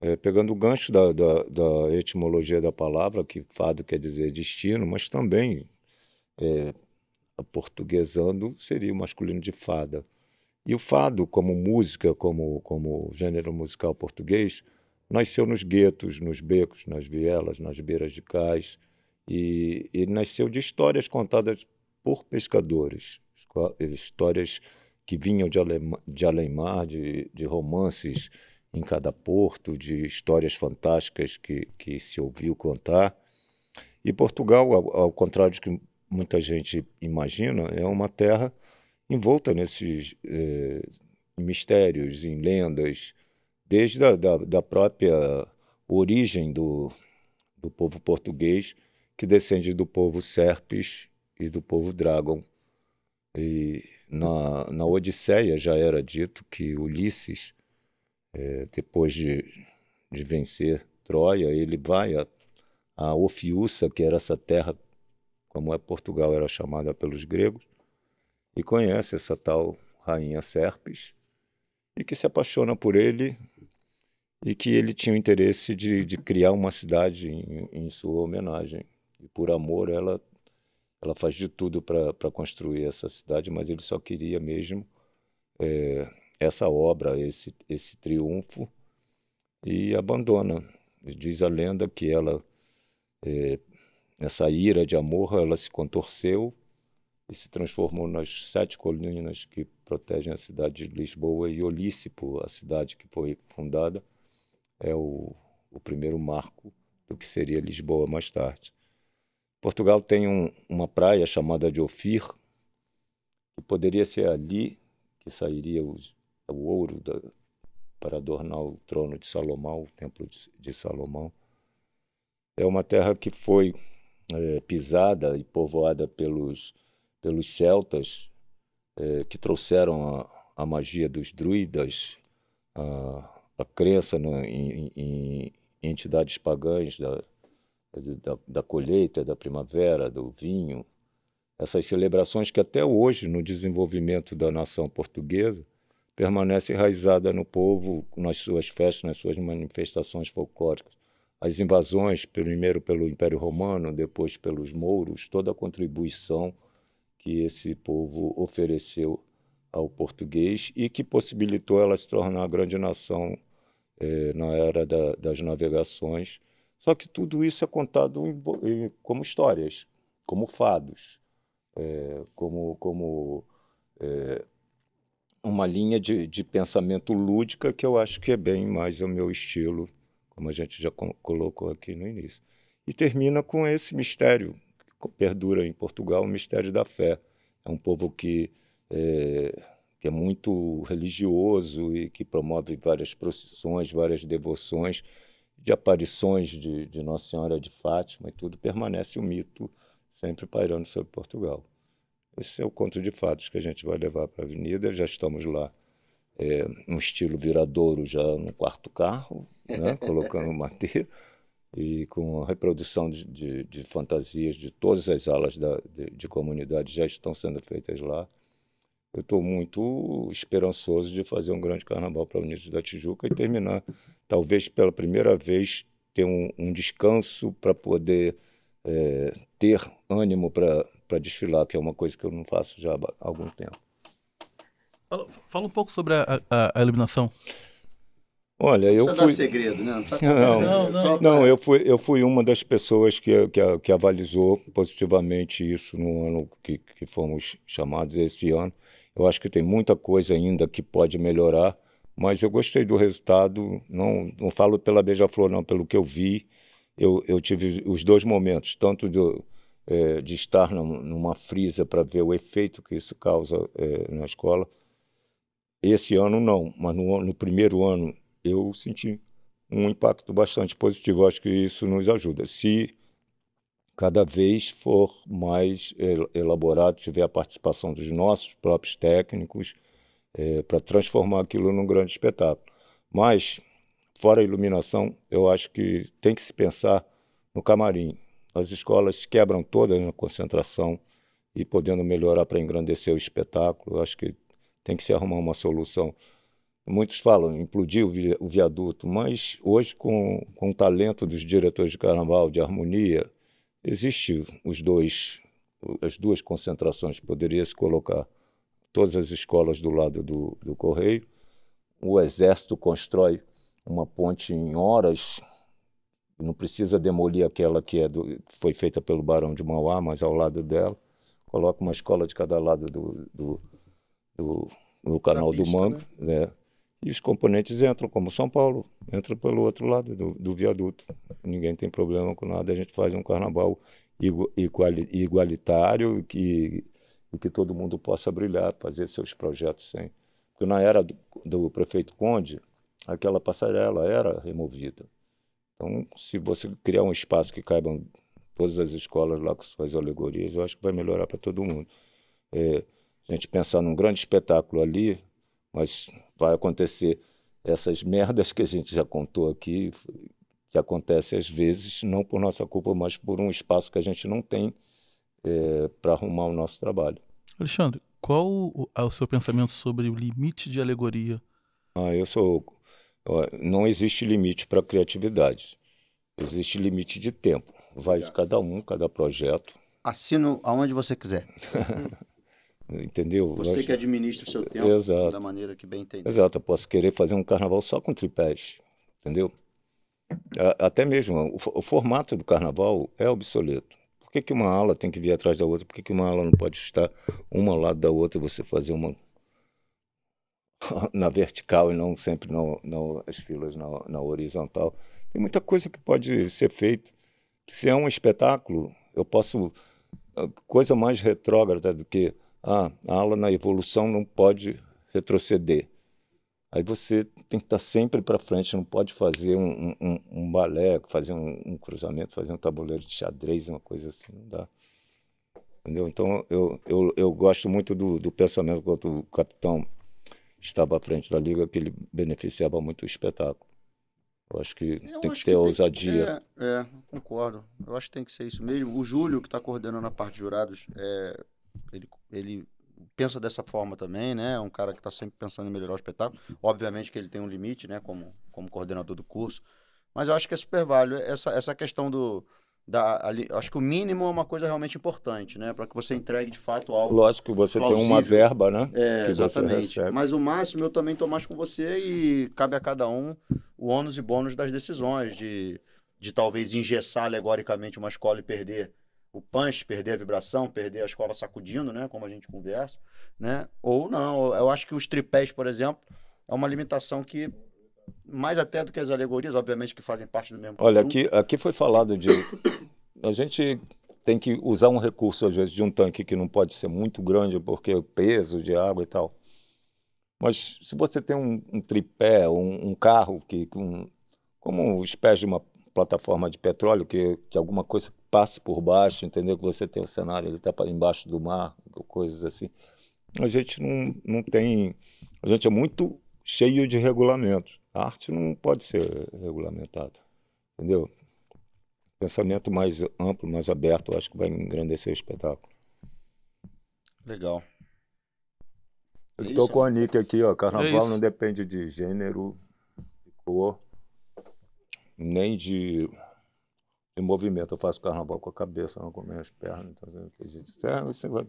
É, pegando o gancho da, da, da, etimologia da palavra, que fado quer dizer destino, mas também é, portuguesando seria o masculino de fada. E o fado, como música, como, como gênero musical português, nasceu nos guetos, nos becos, nas vielas, nas beiras de cais, e, e nasceu de histórias contadas por pescadores, histórias que vinham de, além, de além-mar, de, de romances em cada porto, de histórias fantásticas que, que se ouviu contar. E Portugal, ao, ao contrário do que muita gente imagina, é uma terra envolta nesses eh, mistérios, em lendas, desde a da, da própria origem do, do povo português, que descende do povo Serpes e do povo Dragon. E na, na Odisseia já era dito que Ulisses, é, depois de, de vencer Troia, ele vai a, a que era essa terra, como é Portugal era chamada pelos gregos, e conhece essa tal rainha Serpes, e que se apaixona por ele e que ele tinha o interesse de, de criar uma cidade em, em, sua homenagem. E por amor, ela, ela faz de tudo para construir essa cidade, mas ele só queria mesmo é, essa obra, esse, esse triunfo, e abandona. Diz a lenda que ela, é, nessa ira de amor, ela se contorceu e se transformou nas sete colinas que protegem a cidade de Lisboa e Olícipo, a cidade que foi fundada, é o, o primeiro marco do que seria Lisboa mais tarde. Portugal tem um, uma praia chamada de Ofir, que poderia ser ali que sairia o, o ouro da, para adornar o trono de Salomão, o templo de, de Salomão. É uma terra que foi é, pisada e povoada pelos, pelos celtas, é, que trouxeram a, a magia dos druidas, a, a crença no, em, em, entidades pagãs da, da, da, colheita, da primavera, do vinho, essas celebrações que até hoje, no desenvolvimento da nação portuguesa, permanecem enraizadas no povo, nas suas festas, nas suas manifestações folclóricas. As invasões, primeiro pelo Império Romano, depois pelos mouros, toda a contribuição que esse povo ofereceu ao português e que possibilitou ela se tornar a grande nação é, na era da, das navegações. Só que tudo isso é contado em, em, como histórias, como fados, é, como, como é, uma linha de, de pensamento lúdica que eu acho que é bem mais o meu estilo, como a gente já colocou aqui no início. E termina com esse mistério que perdura em Portugal, o mistério da fé. É um povo que é, que é muito religioso e que promove várias procissões, várias devoções, de aparições de, de Nossa Senhora de Fátima e tudo, permanece o mito sempre pairando sobre Portugal. Esse é o conto de fatos que a gente vai levar para a Avenida. Já estamos lá, é, um estilo viradouro, já no quarto carro, né, <laughs> colocando madeira, e com a reprodução de, de, de, fantasias de todas as alas da, de, de comunidade já estão sendo feitas lá eu estou muito esperançoso de fazer um grande carnaval para Unidos da Tijuca e terminar, talvez pela primeira vez, ter um, um descanso para poder é, ter ânimo para desfilar, que é uma coisa que eu não faço já há algum tempo. Fala, fala um pouco sobre a, a, a eliminação. Olha, eu fui. segredo, né? Não, tá <laughs> não, não, não, não, eu fui, eu fui uma das pessoas que, que, que avalizou positivamente isso no ano que, que fomos chamados esse ano. Eu acho que tem muita coisa ainda que pode melhorar, mas eu gostei do resultado. Não, não falo pela Beija-Flor, não, pelo que eu vi. Eu, eu tive os dois momentos, tanto do, é, de estar numa frisa para ver o efeito que isso causa é, na escola. Esse ano não, mas no, no primeiro ano eu senti um impacto bastante positivo. Acho que isso nos ajuda. Se cada vez for mais elaborado, tiver a participação dos nossos próprios técnicos é, para transformar aquilo num grande espetáculo. Mas, fora a iluminação, eu acho que tem que se pensar no camarim. As escolas quebram todas na concentração e podendo melhorar para engrandecer o espetáculo. Eu acho que tem que se arrumar uma solução. Muitos falam implodir o, vi o viaduto, mas hoje, com, com o talento dos diretores de carnaval, de harmonia, existe os dois, as duas concentrações. Poderia se colocar todas as escolas do lado do, do Correio. O Exército constrói uma ponte em horas, não precisa demolir aquela que, é do, foi feita pelo Barão de Mauá, mas ao lado dela. Coloca uma escola de cada lado do, do, do, do canal pista, do Mangue. Né? né? E os componentes entram, como São Paulo, entra pelo outro lado do, do viaduto. Ninguém tem problema com nada, a gente faz um carnaval igualitário que, e que todo mundo possa brilhar, fazer seus projetos sem. Porque na era do, do prefeito Conde, aquela passarela era removida. Então, se você criar um espaço que caibam todas as escolas lá com suas alegorias, eu acho que vai melhorar para todo mundo. É, a gente pensar num grande espetáculo ali, mas vai acontecer essas merdas que a gente já contou aqui, que acontece às vezes, não por nossa culpa, mas por um espaço que a gente não tem é, para arrumar o nosso trabalho. Alexandre, qual é o seu pensamento sobre o limite de alegoria? Ah, eu sou. Não existe limite para criatividade. Existe limite de tempo. Vai de cada um, cada projeto. Assino aonde você quiser. <laughs> Entendeu? Você que administra o seu tempo Exato. da maneira que bem entender. Exato, eu posso querer fazer um carnaval só com tripés, entendeu? Até mesmo o, formato do carnaval é obsoleto. Que, que uma ala tem que vir atrás da outra? Por que, que uma ala não pode estar uma ao lado da outra e você fazer uma <laughs> na vertical e não sempre no, no, as filas na, na horizontal? Tem muita coisa que pode ser feita. Se é um espetáculo, eu posso. Coisa mais retrógrada do que ah, a ala na evolução não pode retroceder. Aí você tem que estar sempre para frente, não pode fazer um, um, um balé, fazer um, um, cruzamento, fazer um tabuleiro de xadrez, uma coisa assim, não dá. Entendeu? Então eu, eu, eu gosto muito do, do pensamento quando o capitão estava à frente da liga, que ele beneficiava muito o espetáculo. Eu acho que eu tem acho que ter que ousadia. Tem, é, é, concordo. Eu acho que tem que ser isso mesmo. O Júlio, que está coordenando a parte de jurados, é, ele, ele pensa dessa forma também, né? É um cara que está sempre pensando em melhorar o espetáculo. Obviamente que ele tem um limite, né? Como, como coordenador do curso. Mas eu acho que é super válido. Essa, essa questão do. Da, ali, acho que o mínimo é uma coisa realmente importante, né? Para que você entregue de fato algo. Lógico que você plausível. tem uma verba, né? É, exatamente. Mas o máximo eu também estou mais com você e cabe a cada um o ônus e bônus das decisões, de, de talvez engessar alegoricamente uma escola e perder o punch, perder a vibração, perder a escola sacudindo, né? Como a gente conversa, né? Ou não. Eu acho que os tripés, por exemplo, é uma limitação que mais até do que as alegorias, obviamente que fazem parte do mesmo. Olha, aqui, aqui foi falado de <coughs> a gente tem que usar um recurso às vezes de um tanque que não pode ser muito grande porque o peso de água e tal. Mas se você tem um, um tripé, um, um carro que com, como os pés de uma plataforma de petróleo, que, que alguma coisa passe por baixo, entendeu? Que você tem o cenário, ele está embaixo do mar, coisas assim. A gente não, não tem. A gente é muito cheio de regulamentos. A arte não pode ser regulamentada, entendeu? Pensamento mais amplo, mais aberto, eu acho que vai engrandecer o espetáculo. Legal. Eu estou com a Nick aqui, ó. Carnaval é não depende de gênero, de cor, nem de em movimento. Eu faço carnaval com a cabeça, não com as pernas. Então, é, você vai...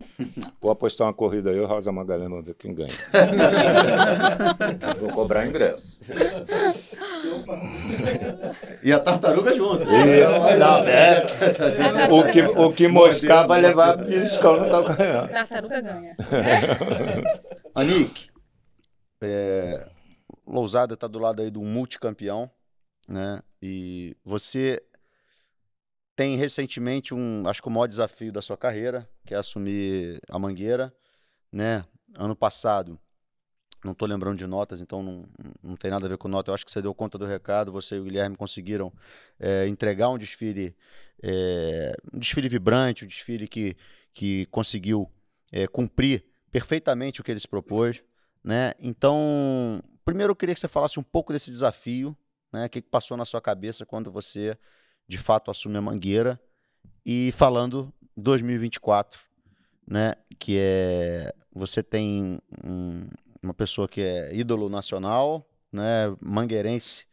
<laughs> Vou apostar uma corrida aí, o Rosa Magalhães, vamos ver quem ganha. <laughs> Vou cobrar ingresso. E a tartaruga junto. Isso, não, é. O que, o que moscar vai levar piscão no calcanhar. Tartaruga ganha. <laughs> Anik, é, Lousada está do lado aí do multicampeão, né? E você tem recentemente um, acho que o maior desafio da sua carreira, que é assumir a Mangueira, né? Ano passado, não estou lembrando de notas, então não, não tem nada a ver com nota. Eu acho que você deu conta do recado, você e o Guilherme conseguiram é, entregar um desfile, é, um desfile vibrante, um desfile que, que conseguiu é, cumprir perfeitamente o que ele se propôs, né? Então, primeiro eu queria que você falasse um pouco desse desafio, né? O que passou na sua cabeça quando você de fato assume a Mangueira e falando 2024, né, que é você tem um- uma pessoa que é ídolo nacional, né, mangueirense,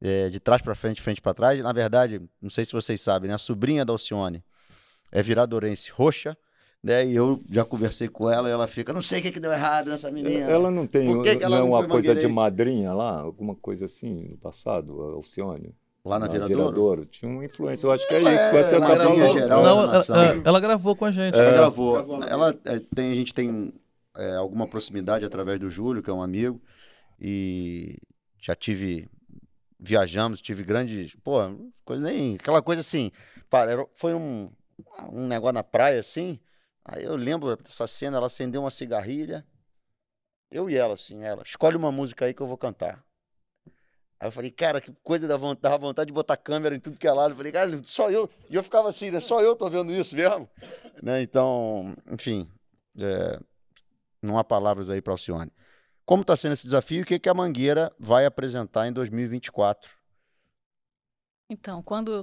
é, de trás para frente, frente para trás. Na verdade, não sei se vocês sabem, né, a sobrinha da Alcione é viradorense roxa, né, e eu já conversei com ela e ela fica, não sei o que, que deu errado nessa menina. Ela não tem Por que que ela não é não uma coisa de mangueirense? madrinha lá, alguma coisa assim no passado, Alcione? Lá na Viradouro? Tinha uma influência, eu acho que é isso que você é tá falando. geral. Não, ela, ela gravou com a gente. Ela né? gravou. Ela é, tem, a gente tem é, alguma proximidade através do Júlio, que é um amigo, e já tive. Viajamos, tive grandes. Pô, coisa nem. Aquela coisa assim. Para, era- foi um, um negócio na praia assim. Aí eu lembro dessa cena, ela acendeu uma cigarrilha. Eu e ela, assim, ela, escolhe uma música aí que eu vou cantar. Aí eu falei, cara, que coisa da vontade, vontade de botar câmera em tudo que é lado. Eu falei, cara, só eu. E eu ficava assim, né? Só eu tô vendo isso mesmo. Né? Então, enfim, é, não há palavras aí para Alcione. Como está sendo esse desafio e o que, que a Mangueira vai apresentar em 2024? Então, quando,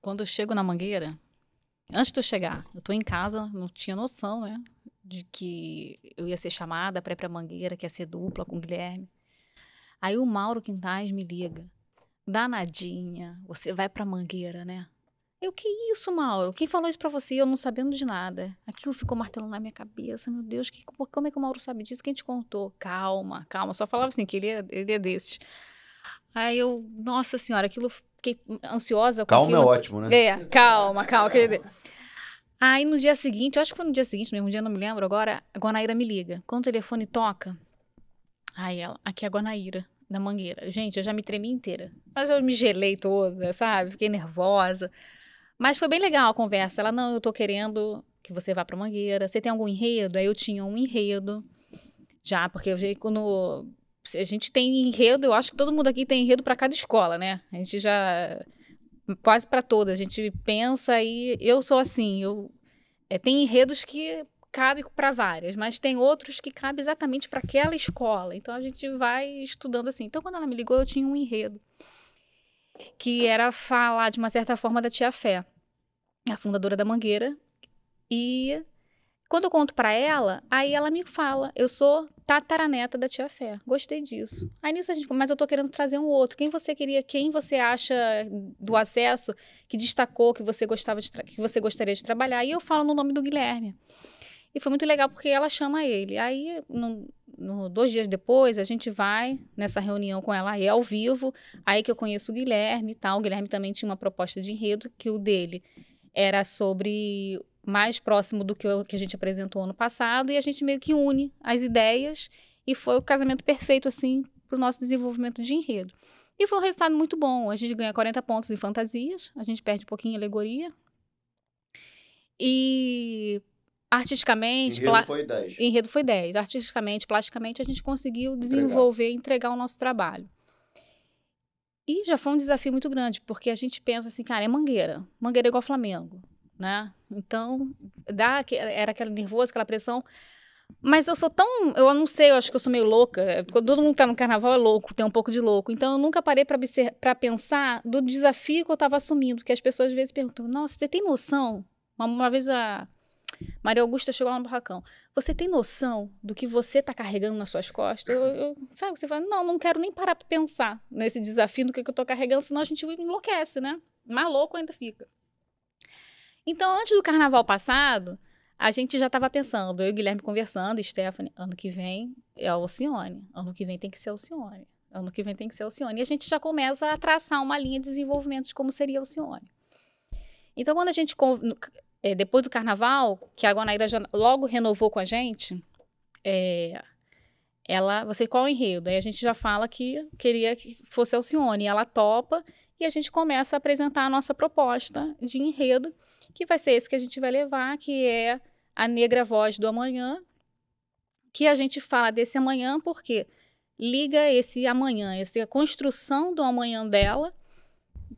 quando eu chego na Mangueira, antes de eu chegar, eu tô em casa, não tinha noção, né? De que eu ia ser chamada para ir pra Mangueira, que ia ser dupla com o Guilherme. Aí o Mauro Quintais me liga. Danadinha, você vai pra Mangueira, né? Eu, que isso, Mauro? Quem falou isso pra você? Eu não sabendo de nada. Aquilo ficou martelando na minha cabeça. Meu Deus, que, como é que o Mauro sabe disso? Quem te contou? Calma, calma. Só falava assim, que ele é, ele é desses. Aí eu, nossa senhora, aquilo fiquei ansiosa Calma é ótimo, né? É, calma, calma. Aí no dia seguinte, acho que foi no dia seguinte, mesmo dia eu não me lembro, agora a Guanaíra me liga. Quando o telefone toca, aí ela, aqui é a Guanaíra, da Mangueira. Gente, eu já me tremi inteira. Mas eu me gelei toda, sabe? Fiquei nervosa. Mas foi bem legal a conversa. Ela, não, eu tô querendo que você vá pra Mangueira. Você tem algum enredo? Aí eu tinha um enredo. Já, porque eu já, quando a gente tem enredo, eu acho que todo mundo aqui tem enredo para cada escola, né? A gente já quase para todas, a gente pensa e eu sou assim, eu é, tem enredos que cabe para várias, mas tem outros que cabe exatamente para aquela escola. Então a gente vai estudando assim. Então quando ela me ligou, eu tinha um enredo que era falar de uma certa forma da tia Fé, a fundadora da Mangueira. E quando eu conto para ela, aí ela me fala: "Eu sou tataraneta da tia Fé". Gostei disso. Aí nisso a gente, mas eu tô querendo trazer um outro. Quem você queria, quem você acha do acesso que destacou que você gostava de que você gostaria de trabalhar? E eu falo no nome do Guilherme. E foi muito legal porque ela chama ele. Aí, no, no- dois dias depois, a gente vai nessa reunião com ela aí ao vivo. Aí que eu conheço o Guilherme e tal. O Guilherme também tinha uma proposta de enredo, que o dele era sobre mais próximo do que, o, que a gente apresentou ano passado. E a gente meio que une as ideias. E foi o casamento perfeito, assim, para o nosso desenvolvimento de enredo. E foi um resultado muito bom. A gente ganha 40 pontos em fantasias, a gente perde um pouquinho em alegoria. E artisticamente, Enredo pla- foi 10. enredo foi 10. Artisticamente, plasticamente, a gente conseguiu desenvolver e entregar o nosso trabalho. E já foi um desafio muito grande, porque a gente pensa assim, cara, é mangueira. Mangueira é igual Flamengo, né? Então, dá, era aquele nervoso, aquela pressão. Mas eu sou tão. Eu não sei, eu acho que eu sou meio louca. todo mundo tá no carnaval é louco, tem um pouco de louco. Então eu nunca parei pra pensar do desafio que eu tava assumindo. Porque as pessoas às vezes perguntam: Nossa, você tem noção? Uma, uma vez a Maria Augusta chegou lá no barracão. Você tem noção do que você tá carregando nas suas costas? Eu, eu- sabe? Você fala: Não, não quero nem parar pra pensar nesse desafio do que, que eu tô carregando, senão a gente enlouquece, né? Mais louco ainda fica. Então, antes do carnaval passado, a gente já estava pensando, eu e o Guilherme conversando, Stephanie, ano que vem é a Alcione, ano que vem tem que ser a Alcione, ano que vem tem que ser a Alcione. E a gente já começa a traçar uma linha de desenvolvimento de como seria a Alcione. Então, quando a gente, eh, depois do carnaval, que a Guanaíra já logo renovou com a gente, eh, ela, você qual é o enredo? Aí a gente já fala que queria que fosse a Alcione, ela topa, e a gente começa a apresentar a nossa proposta de enredo, que vai ser esse que a gente vai levar, que é a negra voz do amanhã, que a gente fala desse amanhã porque liga esse amanhã, essa construção do amanhã dela,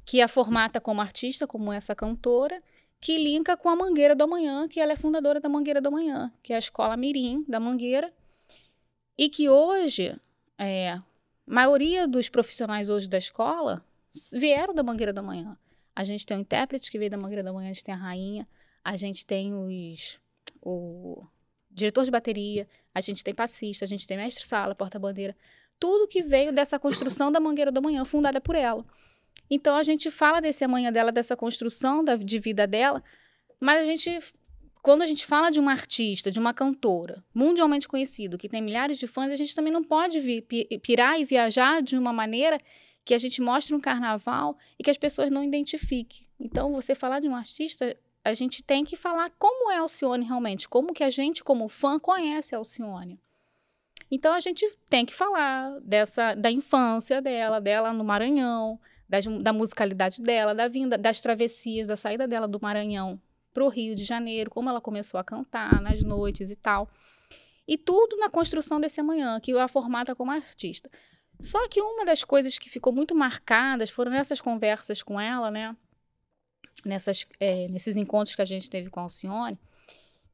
que a formata como artista, como essa cantora, que linka com a Mangueira do Amanhã, que ela é fundadora da Mangueira do Amanhã, que é a escola Mirim da Mangueira, e que hoje, é, a maioria dos profissionais hoje da escola vieram da Mangueira do Amanhã. A gente tem o intérprete que veio da Mangueira da Manhã, a gente tem a rainha, a gente tem os o diretor de bateria, a gente tem passista, a gente tem mestre-sala, porta-bandeira, tudo que veio dessa construção da Mangueira da Manhã, fundada por ela. Então a gente fala desse amanhã dela, dessa construção da, de vida dela, mas a gente, quando a gente fala de uma artista, de uma cantora mundialmente conhecido, que tem milhares de fãs, a gente também não pode vir, pirar e viajar de uma maneira que a gente mostre um carnaval e que as pessoas não identifiquem. Então, você falar de um artista, a gente tem que falar como é Alcione realmente, como que a gente, como fã, conhece Alcione. Então a gente tem que falar dessa da infância dela, dela no Maranhão, das, da musicalidade dela, da vinda, das travessias, da saída dela do Maranhão para o Rio de Janeiro, como ela começou a cantar nas noites e tal. E tudo na construção desse amanhã, que a formata como artista. Só que uma das coisas que ficou muito marcadas foram nessas conversas com ela, né? nessas, é, nesses encontros que a gente teve com a Alcione,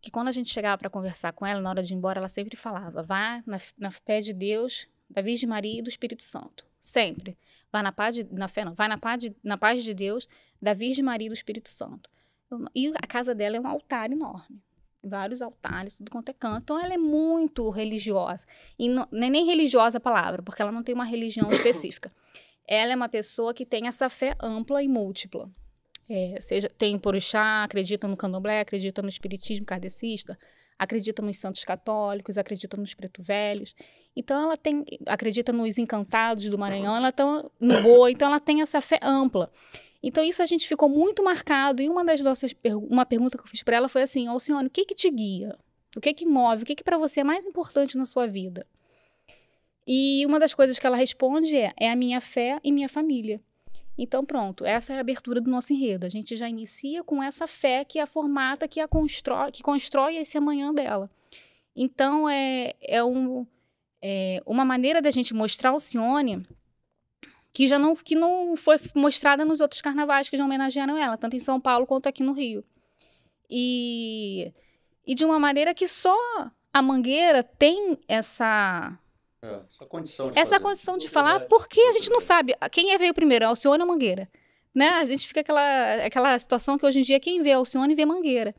que quando a gente chegava para conversar com ela, na hora de ir embora, ela sempre falava: vá na, na fé de Deus, da Virgem Maria e do Espírito Santo. Sempre. Vá na paz de, na fé, não. Na paz, de, na paz de Deus, da Virgem Maria e do Espírito Santo. E a casa dela é um altar enorme. Vários altares, tudo quanto é canto. Então, ela é muito religiosa. E não, não é nem religiosa a palavra, porque ela não tem uma religião <coughs> específica. Ela é uma pessoa que tem essa fé ampla e múltipla. É, seja, tem Porixá, acredita no candomblé, acredita no espiritismo kardecista, acredita nos santos católicos, acredita nos preto velhos. Então ela tem, acredita nos encantados do Maranhão, ela tá no boa, então ela tem essa fé ampla. Então isso a gente ficou muito marcado e uma das nossas uma pergunta que eu fiz para ela foi assim: Alcione, o que que te guia? O que que move? O que que para você é mais importante na sua vida?" E uma das coisas que ela responde é: "É a minha fé e minha família." Então, pronto, essa é a abertura do nosso enredo. A gente já inicia com essa fé que a formata, que a constrói, que constrói esse amanhã dela. Então, é, é, um, é uma maneira da gente mostrar o Cione que já não, que não foi mostrada nos outros carnavais que já homenagearam ela, tanto em São Paulo quanto aqui no Rio. E, e de uma maneira que só a Mangueira tem essa é, essa condição de Essa fazer. condição de falar, porque a gente não sabe quem é veio primeiro, Alcione ou Mangueira. Né? A gente fica aquela, aquela situação que hoje em dia quem vê Alcione vê Mangueira.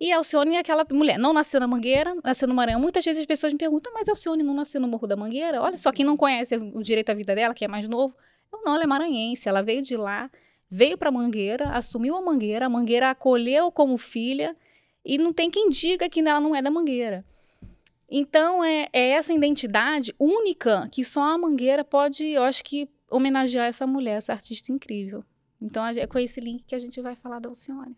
E Alcione é aquela mulher, não nasceu na Mangueira, nasceu no Maranhão. Muitas vezes as pessoas me perguntam, mas Alcione não nasceu no Morro da Mangueira? Olha só, quem não conhece o direito à vida dela, que é mais novo. Eu, não, ela é maranhense, ela veio de lá, veio para Mangueira, assumiu a Mangueira, a Mangueira acolheu como filha, e não tem quem diga que ela não é da Mangueira. Então, é, é, essa identidade única que só a Mangueira pode, eu acho que, homenagear essa mulher, essa artista incrível. Então, é com esse link que a gente vai falar da Alcione.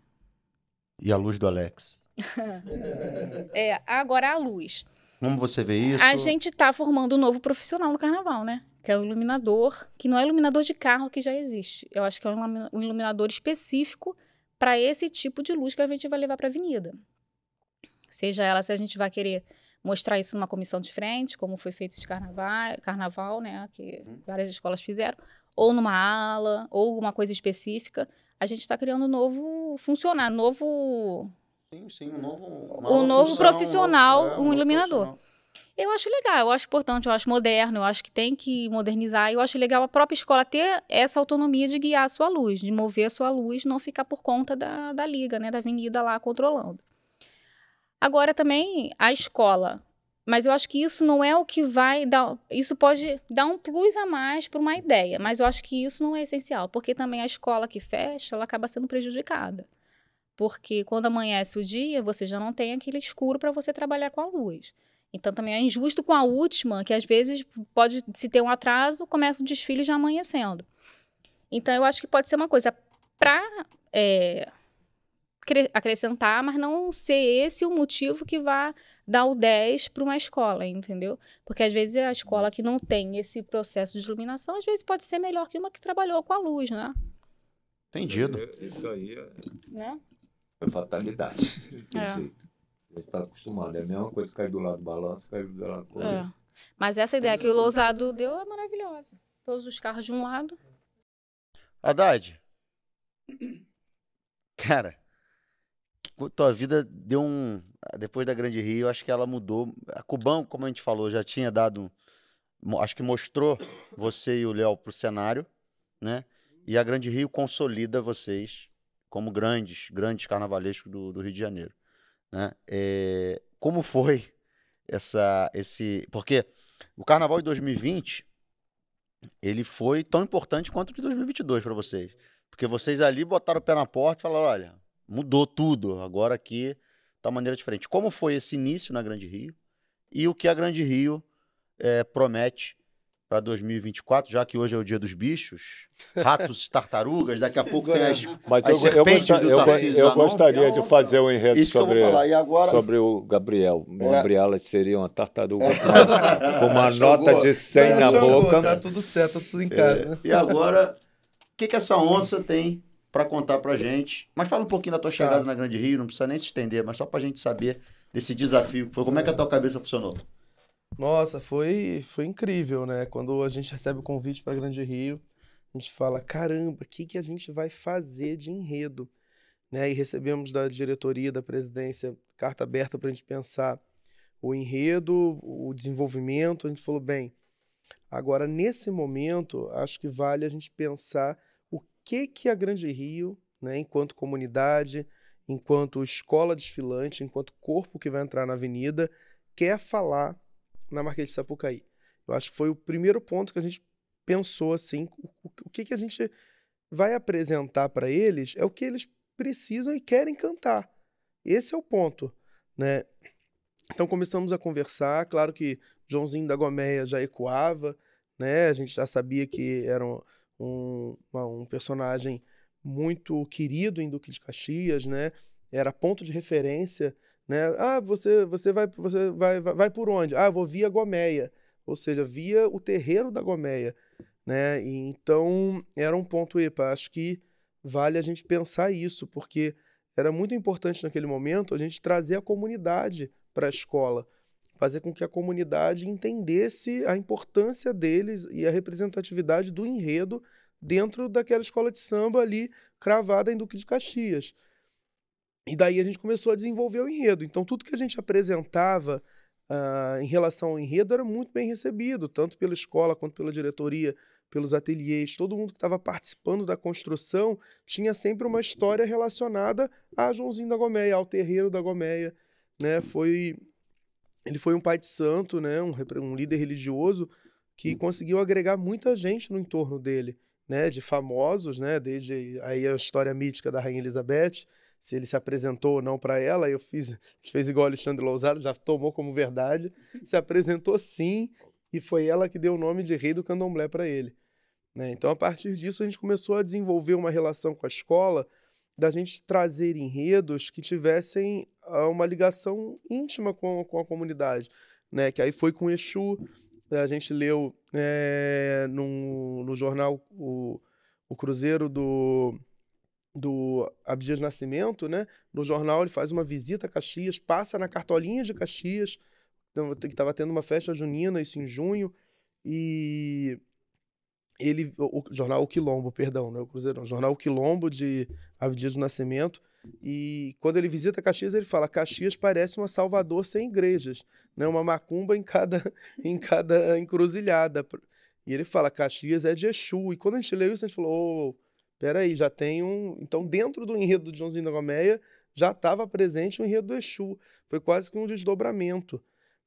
E a luz do Alex? <laughs> é, agora a luz. Como você vê isso? A gente está formando um novo profissional no carnaval, né? Que é o iluminador, que não é iluminador de carro que já existe. Eu acho que é um iluminador específico para esse tipo de luz que a gente vai levar para a avenida. Seja ela se a gente vai querer mostrar isso numa comissão de frente, como foi feito de carnaval, carnaval né, que uhum. várias escolas fizeram, ou numa ala, ou uma coisa específica. A gente está criando um novo funcionário, novo... Sim, sim, um novo... Um novo função, profissional, um, é, um, um iluminador. Eu acho legal, eu acho importante, eu acho moderno, eu acho que tem que modernizar. Eu acho legal a própria escola ter essa autonomia de guiar a sua luz, de mover a sua luz, não ficar por conta da, da liga, né, da avenida lá controlando. Agora também a escola. Mas eu acho que isso não é o que vai dar. Isso pode dar um plus a mais para uma ideia, mas eu acho que isso não é essencial, porque também a escola que fecha, ela acaba sendo prejudicada. Porque quando amanhece o dia, você já não tem aquele escuro para você trabalhar com a luz. Então também é injusto com a última, que às vezes pode se ter um atraso, começa o desfile já amanhecendo. Então eu acho que pode ser uma coisa para é, acrescentar, mas não ser esse o motivo que vá dar o 10 para uma escola, entendeu? Porque às vezes a escola que não tem esse processo de iluminação, às vezes pode ser melhor que uma que trabalhou com a luz, né? Entendido. Isso aí é, né? é fatalidade. É. A gente está acostumado. É a mesma coisa cair do lado do balanço, cair do lado do é. Mas essa ideia que o Lousado deu é maravilhosa. Todos os carros de um lado. Haddad. Cara, tua vida deu um. Depois da Grande Rio, acho que ela mudou. A Cubão, como a gente falou, já tinha dado. Acho que mostrou você e o Léo pro cenário, né? E a Grande Rio consolida vocês como grandes, grandes carnavalescos do, do Rio de Janeiro. Né? É, como foi essa, esse. Porque o carnaval de 2020 ele foi tão importante quanto o de 2022 para vocês. Porque vocês ali botaram o pé na porta e falaram: olha, mudou tudo, agora aqui tá uma maneira diferente. Como foi esse início na Grande Rio e o que a Grande Rio é, promete para 2024, já que hoje é o dia dos bichos, ratos, <laughs> tartarugas, daqui a pouco tem as, <laughs> Mas as eu, eu, serpentes eu, Tarcísio eu gostaria de fazer um enredo Isso sobre. E agora, sobre o Gabriel. É. Gabriela seria uma tartaruga com, <laughs> com uma nota de 100 na Chegou, boca. Tá tudo certo, tá tudo em casa. e agora, o que, que essa onça tem para contar pra gente? Mas fala um pouquinho da tua chegada na Grande Rio, não precisa nem se estender, mas só pra gente saber desse desafio que foi. Como é que a tua cabeça funcionou? Nossa, foi, foi incrível, né? Quando a gente recebe o convite para Grande Rio, a gente fala, caramba, o que, que a gente vai fazer de enredo? Né? E recebemos da diretoria, da presidência, carta aberta para a gente pensar o enredo, o desenvolvimento. A gente falou, bem, agora nesse momento, acho que vale a gente pensar que que a Grande Rio, né, enquanto comunidade, enquanto escola desfilante, enquanto corpo que vai entrar na avenida, quer falar na Marquês de Sapucaí. Eu acho que foi o primeiro ponto que a gente pensou assim, o, que, que a gente vai apresentar para eles é o que eles precisam e querem cantar. Esse é o ponto, né? Então começamos a conversar, claro que Joãozinho da Gomeia já ecoava, né? A gente já sabia que era um, um, uma- um personagem muito querido em Duque de Caxias, né? Era ponto de referência, né? Ah, você você vai você vai vai, vai por onde? Ah, vou via Gomeia, ou seja, via o terreiro da Gomeia, né? E então era um ponto epa, acho que vale a gente pensar isso, porque era muito importante naquele momento a gente trazer a comunidade para a escola, fazer com que a comunidade entendesse a importância deles e a representatividade do enredo dentro daquela escola de samba ali cravada em Duque de Caxias. E daí a gente começou a desenvolver o enredo. Então tudo que a gente apresentava ah, em relação ao enredo era muito bem recebido, tanto pela escola quanto pela diretoria, pelos ateliês. Todo mundo que estava participando da construção tinha sempre uma história relacionada a Joãozinho da Gomeia, ao terreiro da Gomeia. Né? Foi, ele foi um pai de santo, né? um, um líder religioso que conseguiu agregar muita gente no entorno dele, né? de famosos, né? desde aí a história mítica da Rainha Elizabeth, se ele se apresentou ou não para ela, eu fiz, <laughs> fez igual Alexandre Lousada, já tomou como verdade, <laughs> se apresentou sim, e foi ela que deu o nome de rei do candomblé para ele. né? Então, a partir disso, a gente começou a desenvolver uma relação com a escola, da gente trazer enredos que tivessem uma ligação íntima com, com a comunidade, né? Que aí foi com Exu, a gente leu eh, no, no jornal o, o Cruzeiro do, do Abdias Nascimento, né? No jornal ele faz uma visita a Caxias, passa na cartolinha de Caxias, então, que estava tendo uma festa junina, isso em junho, e ele, o, o jornal O Quilombo, perdão, não é o Cruzeiro, o jornal O Quilombo de Abdias do Nascimento, e quando ele visita Caxias, ele fala: Caxias parece uma Salvador sem igrejas, né? uma macumba em cada, <laughs> em cada encruzilhada. E ele fala: Caxias é de Exu. E quando a gente leu isso, a gente falou: oh, peraí, já tem um. Então, dentro do enredo do Joãozinho da Gomeia, já estava presente o enredo do Exu. Foi quase que um desdobramento.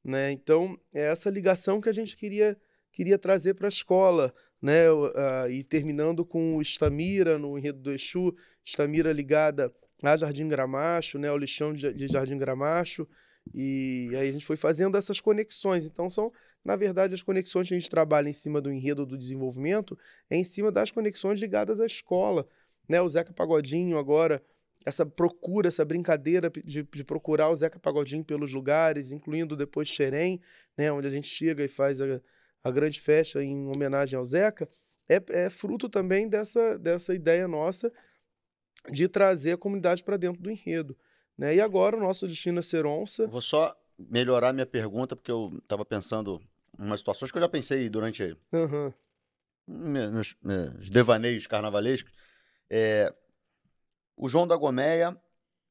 Né? Então, é essa ligação que a gente queria, queria trazer para a escola. Né? Ah, e terminando com o Estamira no enredo do Exu, Estamira ligada a Jardim Gramacho, né? ao lixão de, de Jardim Gramacho. E aí a gente foi fazendo essas conexões. Então, são, na verdade, as conexões que a gente trabalha em cima do enredo do desenvolvimento é em cima das conexões ligadas à escola. Né? O Zeca Pagodinho agora, essa procura, essa brincadeira de, de procurar o Zeca Pagodinho pelos lugares, incluindo depois Xerém, né? onde a gente chega e faz a, a grande festa em homenagem ao Zeca, é, é fruto também dessa, dessa ideia nossa de trazer a comunidade para dentro do enredo. Né? E agora o nosso destino é ser onça. Vou só melhorar minha pergunta, porque eu estava pensando em umas situações que eu já pensei durante me- meus, meus devaneios carnavalescos. É, o João da Gomeia,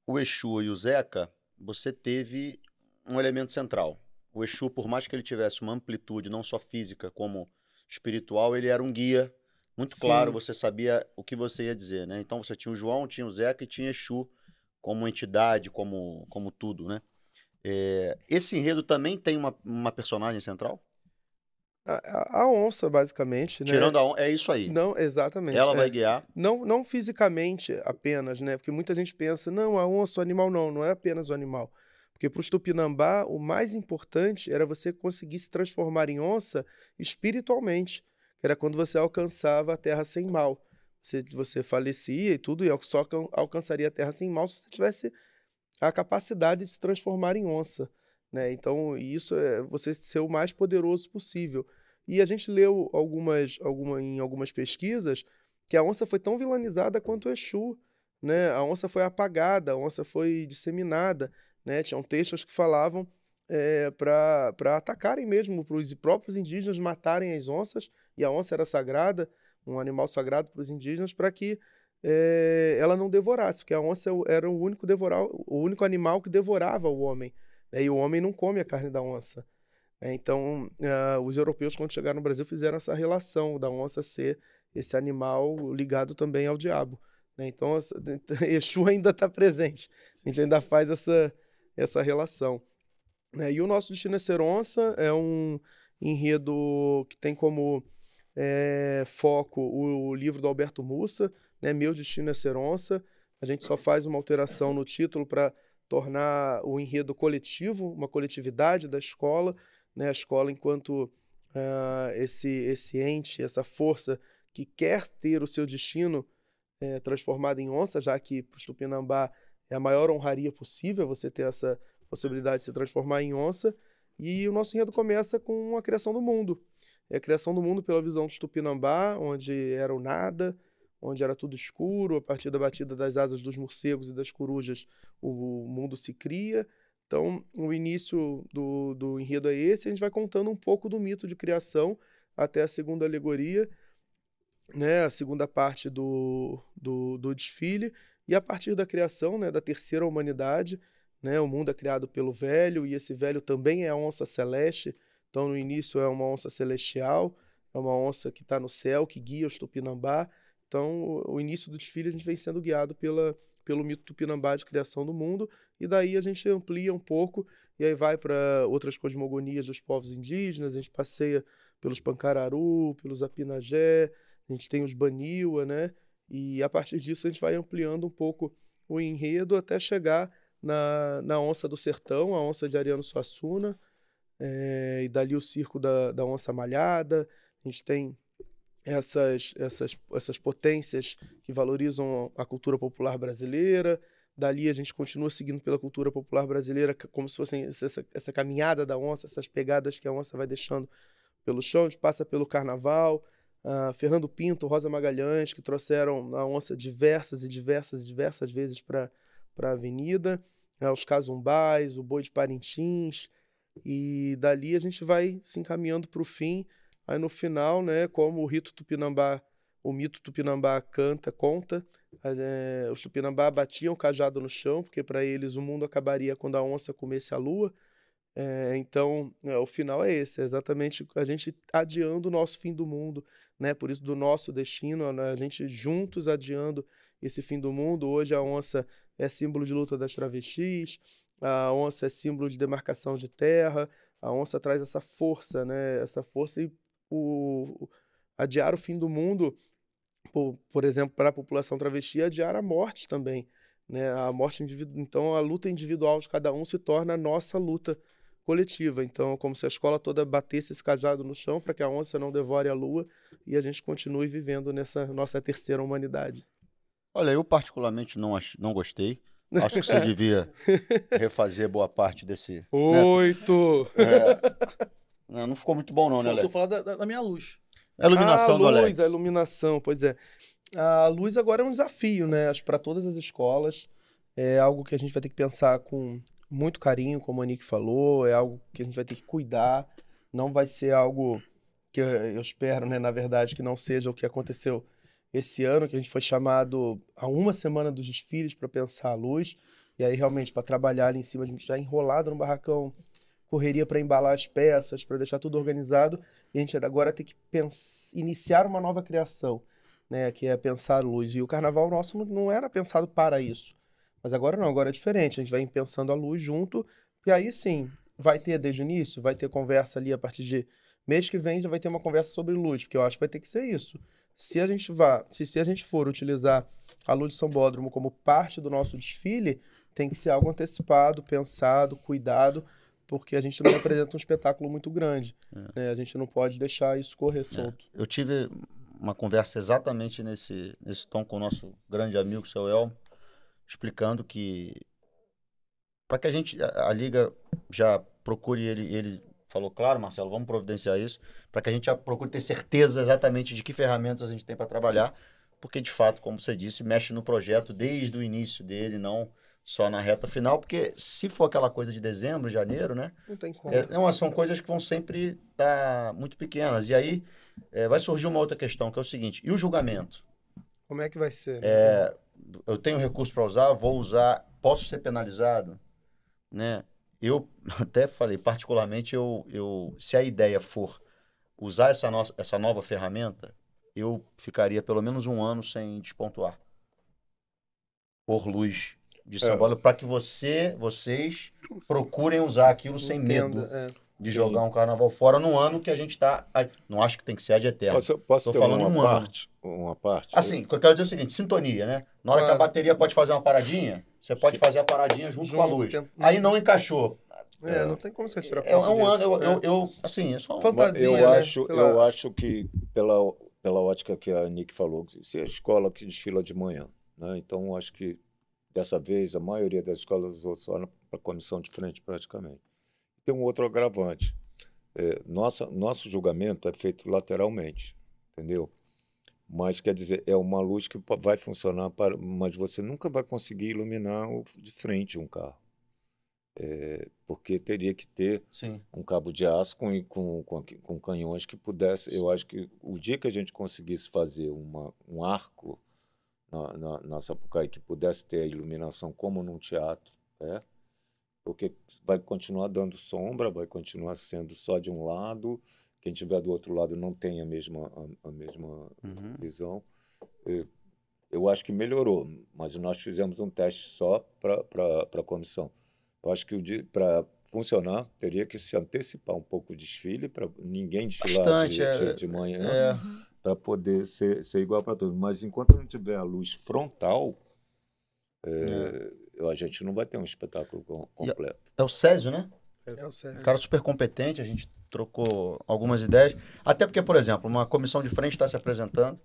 o Exu e o Zeca, você teve um elemento central. O Exu, por mais que ele tivesse uma amplitude não só física como espiritual, ele era um guia muito Sim. claro, você sabia o que você ia dizer, né? Então você tinha o João, tinha o Zeca e tinha Exu como entidade, como, como tudo, né? É, esse enredo também tem uma, uma personagem central? A, a- onça, basicamente, né? Tirando a on- É isso aí. Não, exatamente. Ela é. vai guiar. Não, não fisicamente apenas, né? Porque muita gente pensa, não, a onça, o animal não, não é apenas o animal. Porque para os Tupinambá, o mais importante era você conseguir se transformar em onça espiritualmente, que era quando você alcançava a terra sem mal. Você, você falecia e tudo, e só alcan- alcançaria a terra sem mal se você tivesse a capacidade de se transformar em onça. Né? Então, isso é você ser o mais poderoso possível. E a gente leu algumas, alguma, em algumas pesquisas que a onça foi tão vilanizada quanto o Exu. Né? A onça foi apagada, a onça foi disseminada. Né? Tinham textos que falavam é, para atacarem mesmo, para os próprios indígenas matarem as onças, e a onça era sagrada, um animal sagrado para os indígenas, para que é, ela não devorasse, porque a onça era o único, devorar, o único animal que devorava o homem. né? E o homem não come a carne da onça. né? Então, ah, os europeus, quando chegaram no Brasil, fizeram essa relação da onça ser esse animal ligado também ao diabo. né? Então, essa- <laughs> Exu ainda está presente. A gente ainda faz essa, essa relação. né? E o nosso Destino é Ser Onça é um enredo que tem como eh, foco o, o livro do Alberto Mussa, né? Meu Destino é Ser Onça. A gente só faz uma alteração no título para tornar o enredo coletivo, uma coletividade da escola, né? A escola enquanto ah, esse esse ente, essa força que quer ter o seu destino eh, transformado em onça, já que para o Tupinambá é a maior honraria possível você ter essa possibilidade de se transformar em onça. E o nosso enredo começa com a criação do mundo. É a criação do mundo pela visão de Tupinambá, onde era o nada, onde era tudo escuro, a partir da batida das asas dos morcegos e das corujas, o mundo se cria. Então, o início do, do enredo é esse, a gente vai contando um pouco do mito de criação até a segunda alegoria, né, a segunda parte do, do, do desfile, e a partir da criação, né, da terceira humanidade, né, o mundo é criado pelo velho, e esse velho também é a onça celeste, então no início é uma onça celestial, é uma onça que está no céu, que guia os Tupinambá, então o, início do desfile a gente vem sendo guiado pela, pelo mito Tupinambá de criação do mundo, e daí a gente amplia um pouco, e aí vai para outras cosmogonias dos povos indígenas, a gente passeia pelos Pancararu, pelos Apinagé, a gente tem os Baniwa, né? E a partir disso a gente vai ampliando um pouco o enredo até chegar na, na Onça do Sertão, a Onça de Ariano Suassuna, eh, e dali o Circo da, da Onça Malhada. A gente tem essas, essas, essas potências que valorizam a cultura popular brasileira. Dali a gente continua seguindo pela cultura popular brasileira, como se fosse essa, essa caminhada da onça, essas pegadas que a onça vai deixando pelo chão. A gente passa pelo carnaval. ah, Fernando Pinto, Rosa Magalhães, que trouxeram a onça diversas e diversas e diversas vezes para a avenida. ah, os casumbais, o boi de Parintins. E dali a gente vai se encaminhando para o fim. Aí no final, né, como o rito Tupinambá, o mito Tupinambá canta, conta, eh, os Tupinambá batiam o cajado no chão, porque para eles o mundo acabaria quando a onça comesse a lua. Eh, então, eh, o final é esse, é exatamente a gente adiando o nosso fim do mundo, né? Por isso do nosso destino, né, a gente juntos adiando esse fim do mundo. Hoje a onça é símbolo de luta das travestis, a onça é símbolo de demarcação de terra, a onça traz essa força, né? Essa força e o, adiar o fim do mundo, por, por exemplo, para a população travesti, é adiar a morte também, né? A morte individual, então a luta individual de cada um se torna a nossa luta coletiva. Então, é como se a escola toda batesse esse cajado no chão para que a onça não devore a lua e a gente continue vivendo nessa nossa terceira humanidade. Olha, eu particularmente não, não gostei. Acho que você devia refazer boa parte desse. né? Oito! É. Não, não ficou muito bom, não, né, Alex? falar da, da- da minha luz. A iluminação a do luz, Alex. A iluminação, pois é. A luz agora é um desafio, né? Acho para todas as escolas. É algo que a gente vai ter que pensar com muito carinho, como a Nick falou. É algo que a gente vai ter que cuidar. Não vai ser algo que eu, eu espero, né? Na verdade, que não seja o que aconteceu esse ano, que a gente foi chamado a uma semana dos desfiles para pensar a luz. E aí, realmente, para trabalhar ali em cima, a gente já enrolado no barracão correria para embalar as peças, para deixar tudo organizado. E a gente agora tem que pens- iniciar uma nova criação, né? Que é pensar a luz. E o carnaval nosso não- não era pensado para isso. Mas agora não, agora é diferente. A gente vai pensando a luz junto, e aí sim, vai ter desde o início, vai ter conversa ali a partir de mês que vem já vai ter uma conversa sobre luz, porque eu acho que vai ter que ser isso. Se a gente vá, se, se a gente for utilizar a luz de São Bódromo como parte do nosso desfile, tem que ser algo antecipado, pensado, cuidado, porque a gente também apresenta um espetáculo muito grande. né? A gente não pode deixar isso correr solto. Eu tive uma conversa exatamente nesse, nesse tom com o nosso grande amigo, seu Elmo, explicando que para que a gente, a, a Liga já procure ele, ele falou, claro, Marcelo, vamos providenciar isso, para que a gente procure ter certeza exatamente de que ferramentas a gente tem para trabalhar, porque de fato, como você disse, mexe no projeto desde o início dele, não só na reta final, porque se for aquela coisa de dezembro, janeiro, né? Não tem como. É, não, são coisas que vão sempre estar muito pequenas. E aí é, vai surgir uma outra questão, que é o seguinte: e o julgamento? Como é que vai ser? né? É, eu tenho recurso para usar, vou usar, posso ser penalizado? Né? Eu <laughs> até falei, particularmente, eu, eu, se a ideia for usar essa, nossa, essa nova ferramenta, eu ficaria pelo menos um ano sem despontuar por luz de São É. Paulo, para que você, vocês procurem usar aquilo sem medo Entendo, é. de Sim. jogar um carnaval fora num ano que a gente está. Não acho que tem que ser ad eterno. Posso, posso Tô ter falando uma um ano. parte? Uma parte? Assim, eu quero dizer é o seguinte: sintonia, né? Na hora que a Claro. bateria pode fazer uma paradinha, você pode Sim. fazer a paradinha junto, com a Junto, luz. que é- Aí não encaixou. É, não tem como você tirar É, é um ano, eu, eu, É. eu- assim, é só um- Fantasia, eu né? acho, eu acho que pela, pela ótica que a Nick falou, que se a escola que desfila de manhã, né? Então acho que dessa vez a maioria das escolas usou só para comissão de frente praticamente. Tem um outro agravante. É, nossa, nosso julgamento é feito lateralmente, entendeu? Mas quer dizer, é uma luz que vai funcionar para, mas você nunca vai conseguir iluminar de frente um carro. É, porque teria que ter Sim. um cabo de aço com, com, com, com canhões que pudesse. Eu acho que o dia que a gente conseguisse fazer uma, um arco na, na, na Sapucaí que pudesse ter a iluminação como num teatro, é, porque vai continuar dando sombra, vai continuar sendo só de um lado. Quem estiver do outro lado não tem a mesma, a, a mesma Uhum. visão. Eu, eu acho que melhorou, mas nós fizemos um teste só para a comissão. Eu acho que para funcionar teria que se antecipar um pouco o desfile, para ninguém desfilar Bastante, de, é, de, de manhã, É, para poder ser, ser igual para todos. Mas enquanto não tiver a luz frontal, é, eu- a gente não vai ter um espetáculo com- completo. é o Césio, né? É o. Um cara super competente, a gente trocou algumas ideias. Até porque, por exemplo, uma comissão de frente está se apresentando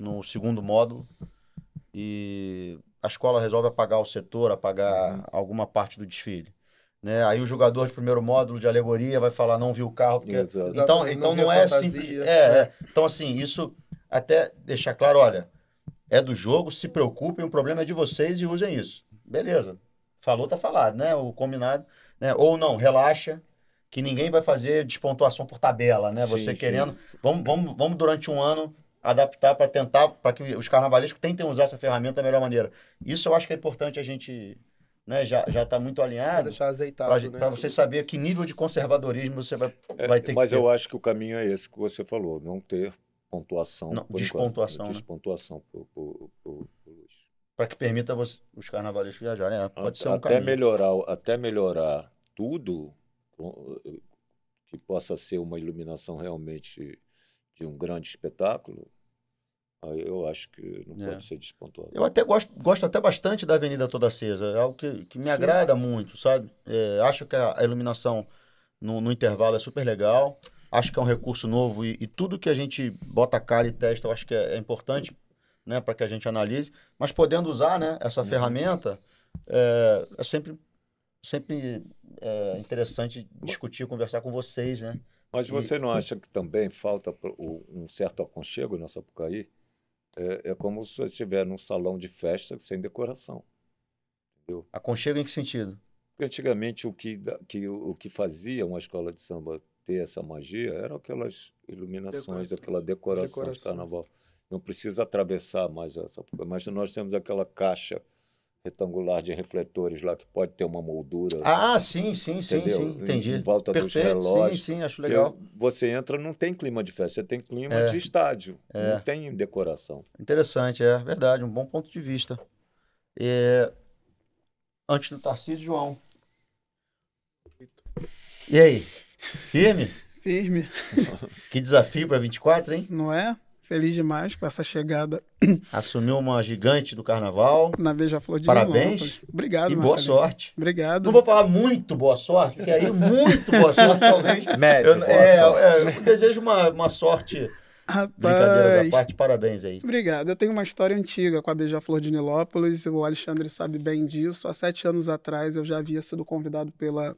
no segundo módulo e a escola resolve apagar o setor, apagar alguma parte do desfile. Né? Aí o jogador de primeiro módulo de alegoria vai falar não viu o carro. Porque... Exato. Então, então não não é simples. É, é. Então, assim, isso até deixar claro, olha, é do jogo, se preocupem, o problema é de vocês e usem isso. Beleza. Falou, tá falado, né? O combinado. Né? Ou não, relaxa, que ninguém vai fazer despontuação por tabela, né? Sim, Você sim. querendo. Vamos, vamos, vamos durante um ano adaptar para tentar, para que os carnavalescos tentem usar essa ferramenta da melhor maneira. Isso eu acho que é importante a gente né, já já está muito Pra alinhado deixar azeitado, para né? você saber que nível de conservadorismo você vai, É, vai ter mas que ter. eu acho que o caminho é esse que você falou, não ter pontuação. Não, por despontuação, enquanto. né? Despontuação por, por, por, por luz. para que permita você- os carnavalescos viajarem. É, pode ser um até caminho. melhorar até melhorar tudo que possa ser uma iluminação realmente de um grande espetáculo aí eu acho que não É. pode ser despontuado Eu até gosto, gosto até bastante da Avenida Toda Acesa. É algo que, que me agrada muito, sabe? É, acho que a, iluminação no, no intervalo é super legal. Acho que é um recurso novo e, e tudo que a gente bota a cara e testa, eu acho que é, é importante, né, para que a gente analise. Mas podendo usar, né, essa ferramenta, é, é sempre, sempre é, interessante discutir, conversar com vocês, né? mas E- você não acha que também falta um certo aconchego na Sapucaí é, é como se você estiver num salão de festa sem decoração Aconchego em que sentido? Porque antigamente o que, que, o que fazia uma escola de samba ter essa magia eram aquelas iluminações, Decoração. aquela decoração, de Decoração. carnaval. Não precisa atravessar mais essa. Mas nós temos aquela caixa retangular de refletores lá que pode ter uma moldura. Ah, sim, sim, sim, entendeu? sim, Em- entendi. Em volta dos Perfeito, sim, relógios. sim, acho Porque legal. Você entra, não tem clima de festa, você tem clima É. de estádio. É. Não tem decoração. Interessante, é verdade, um bom ponto de vista. É, Antes do Tarcísio, João. E aí? Firme? Firme, <laughs> Que desafio para 24, hein? não é? Feliz demais com essa chegada <clears throat> Assumiu uma gigante do carnaval. na Beija-Flor de Parabéns. Nilópolis. Obrigado, E boa Marcelinho. sorte. Obrigado. Não vou falar muito boa sorte, porque aí muito boa <laughs> sorte, talvez. Médio, Eu, boa é, sorte. é, eu desejo uma, uma sorte. Brincadeira da Rapaz, parte, parabéns aí. Obrigado. Eu tenho uma história antiga com a Beija-Flor de Nilópolis. O Alexandre sabe bem disso. Há sete anos atrás eu já havia sido convidado pela,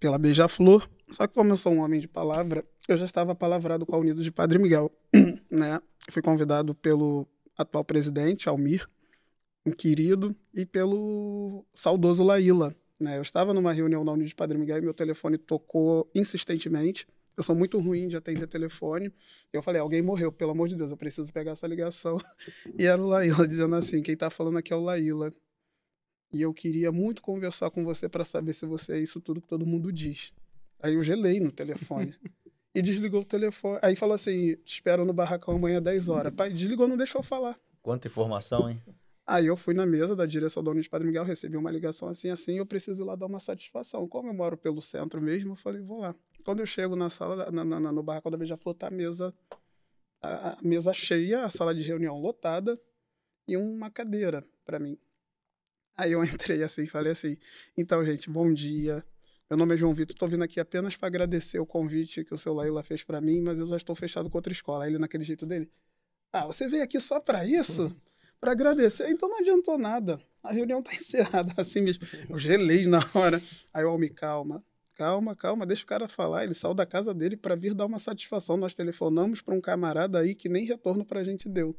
pela Beija-Flor. Só que como eu sou um homem de palavra, eu já estava palavrado com a Unidos de Padre Miguel. <clears throat> né? Fui convidado pelo atual presidente, Almir, um querido, e pelo saudoso Laíla. Né? Eu estava numa reunião na Unidos de Padre Miguel e meu telefone tocou insistentemente. Eu sou muito ruim de atender telefone. Eu falei, alguém morreu, pelo amor de Deus, eu preciso pegar essa ligação. <laughs> E era o Laíla dizendo assim: quem tá falando aqui é o Laíla. E eu queria muito conversar com você para saber se você é isso tudo que todo mundo diz. Aí eu gelei no telefone. <laughs> e desligou o telefone. Aí falou assim: te espero no barracão amanhã às 10 horas. Pai, desligou, não deixou eu falar. Quanta informação, hein? Aí eu fui na mesa da direção da Unidos Padre Miguel, recebi uma ligação assim, assim, eu preciso ir lá dar uma satisfação. Como eu moro pelo centro mesmo, eu falei, vou lá. Quando eu chego na sala, na- na- no barracão da Beija-Flor, tá a mesa, a, a mesa cheia, a sala de reunião lotada e uma cadeira para mim. Aí eu entrei assim, falei assim, então, gente, bom dia. Meu nome é João Vitor, estou vindo aqui apenas para agradecer o convite que o seu Laila fez para mim, mas eu já estou fechado com outra escola. Aí ele, naquele jeito dele, ah, você veio aqui só para isso? Para agradecer? Então não adiantou nada. A reunião tá <laughs> encerrada assim mesmo. Eu gelei na hora. Aí o Almi, calma, calma, calma, deixa o cara falar. Ele saiu da casa dele para vir dar uma satisfação. Nós telefonamos para um camarada aí que nem retorno pra gente deu.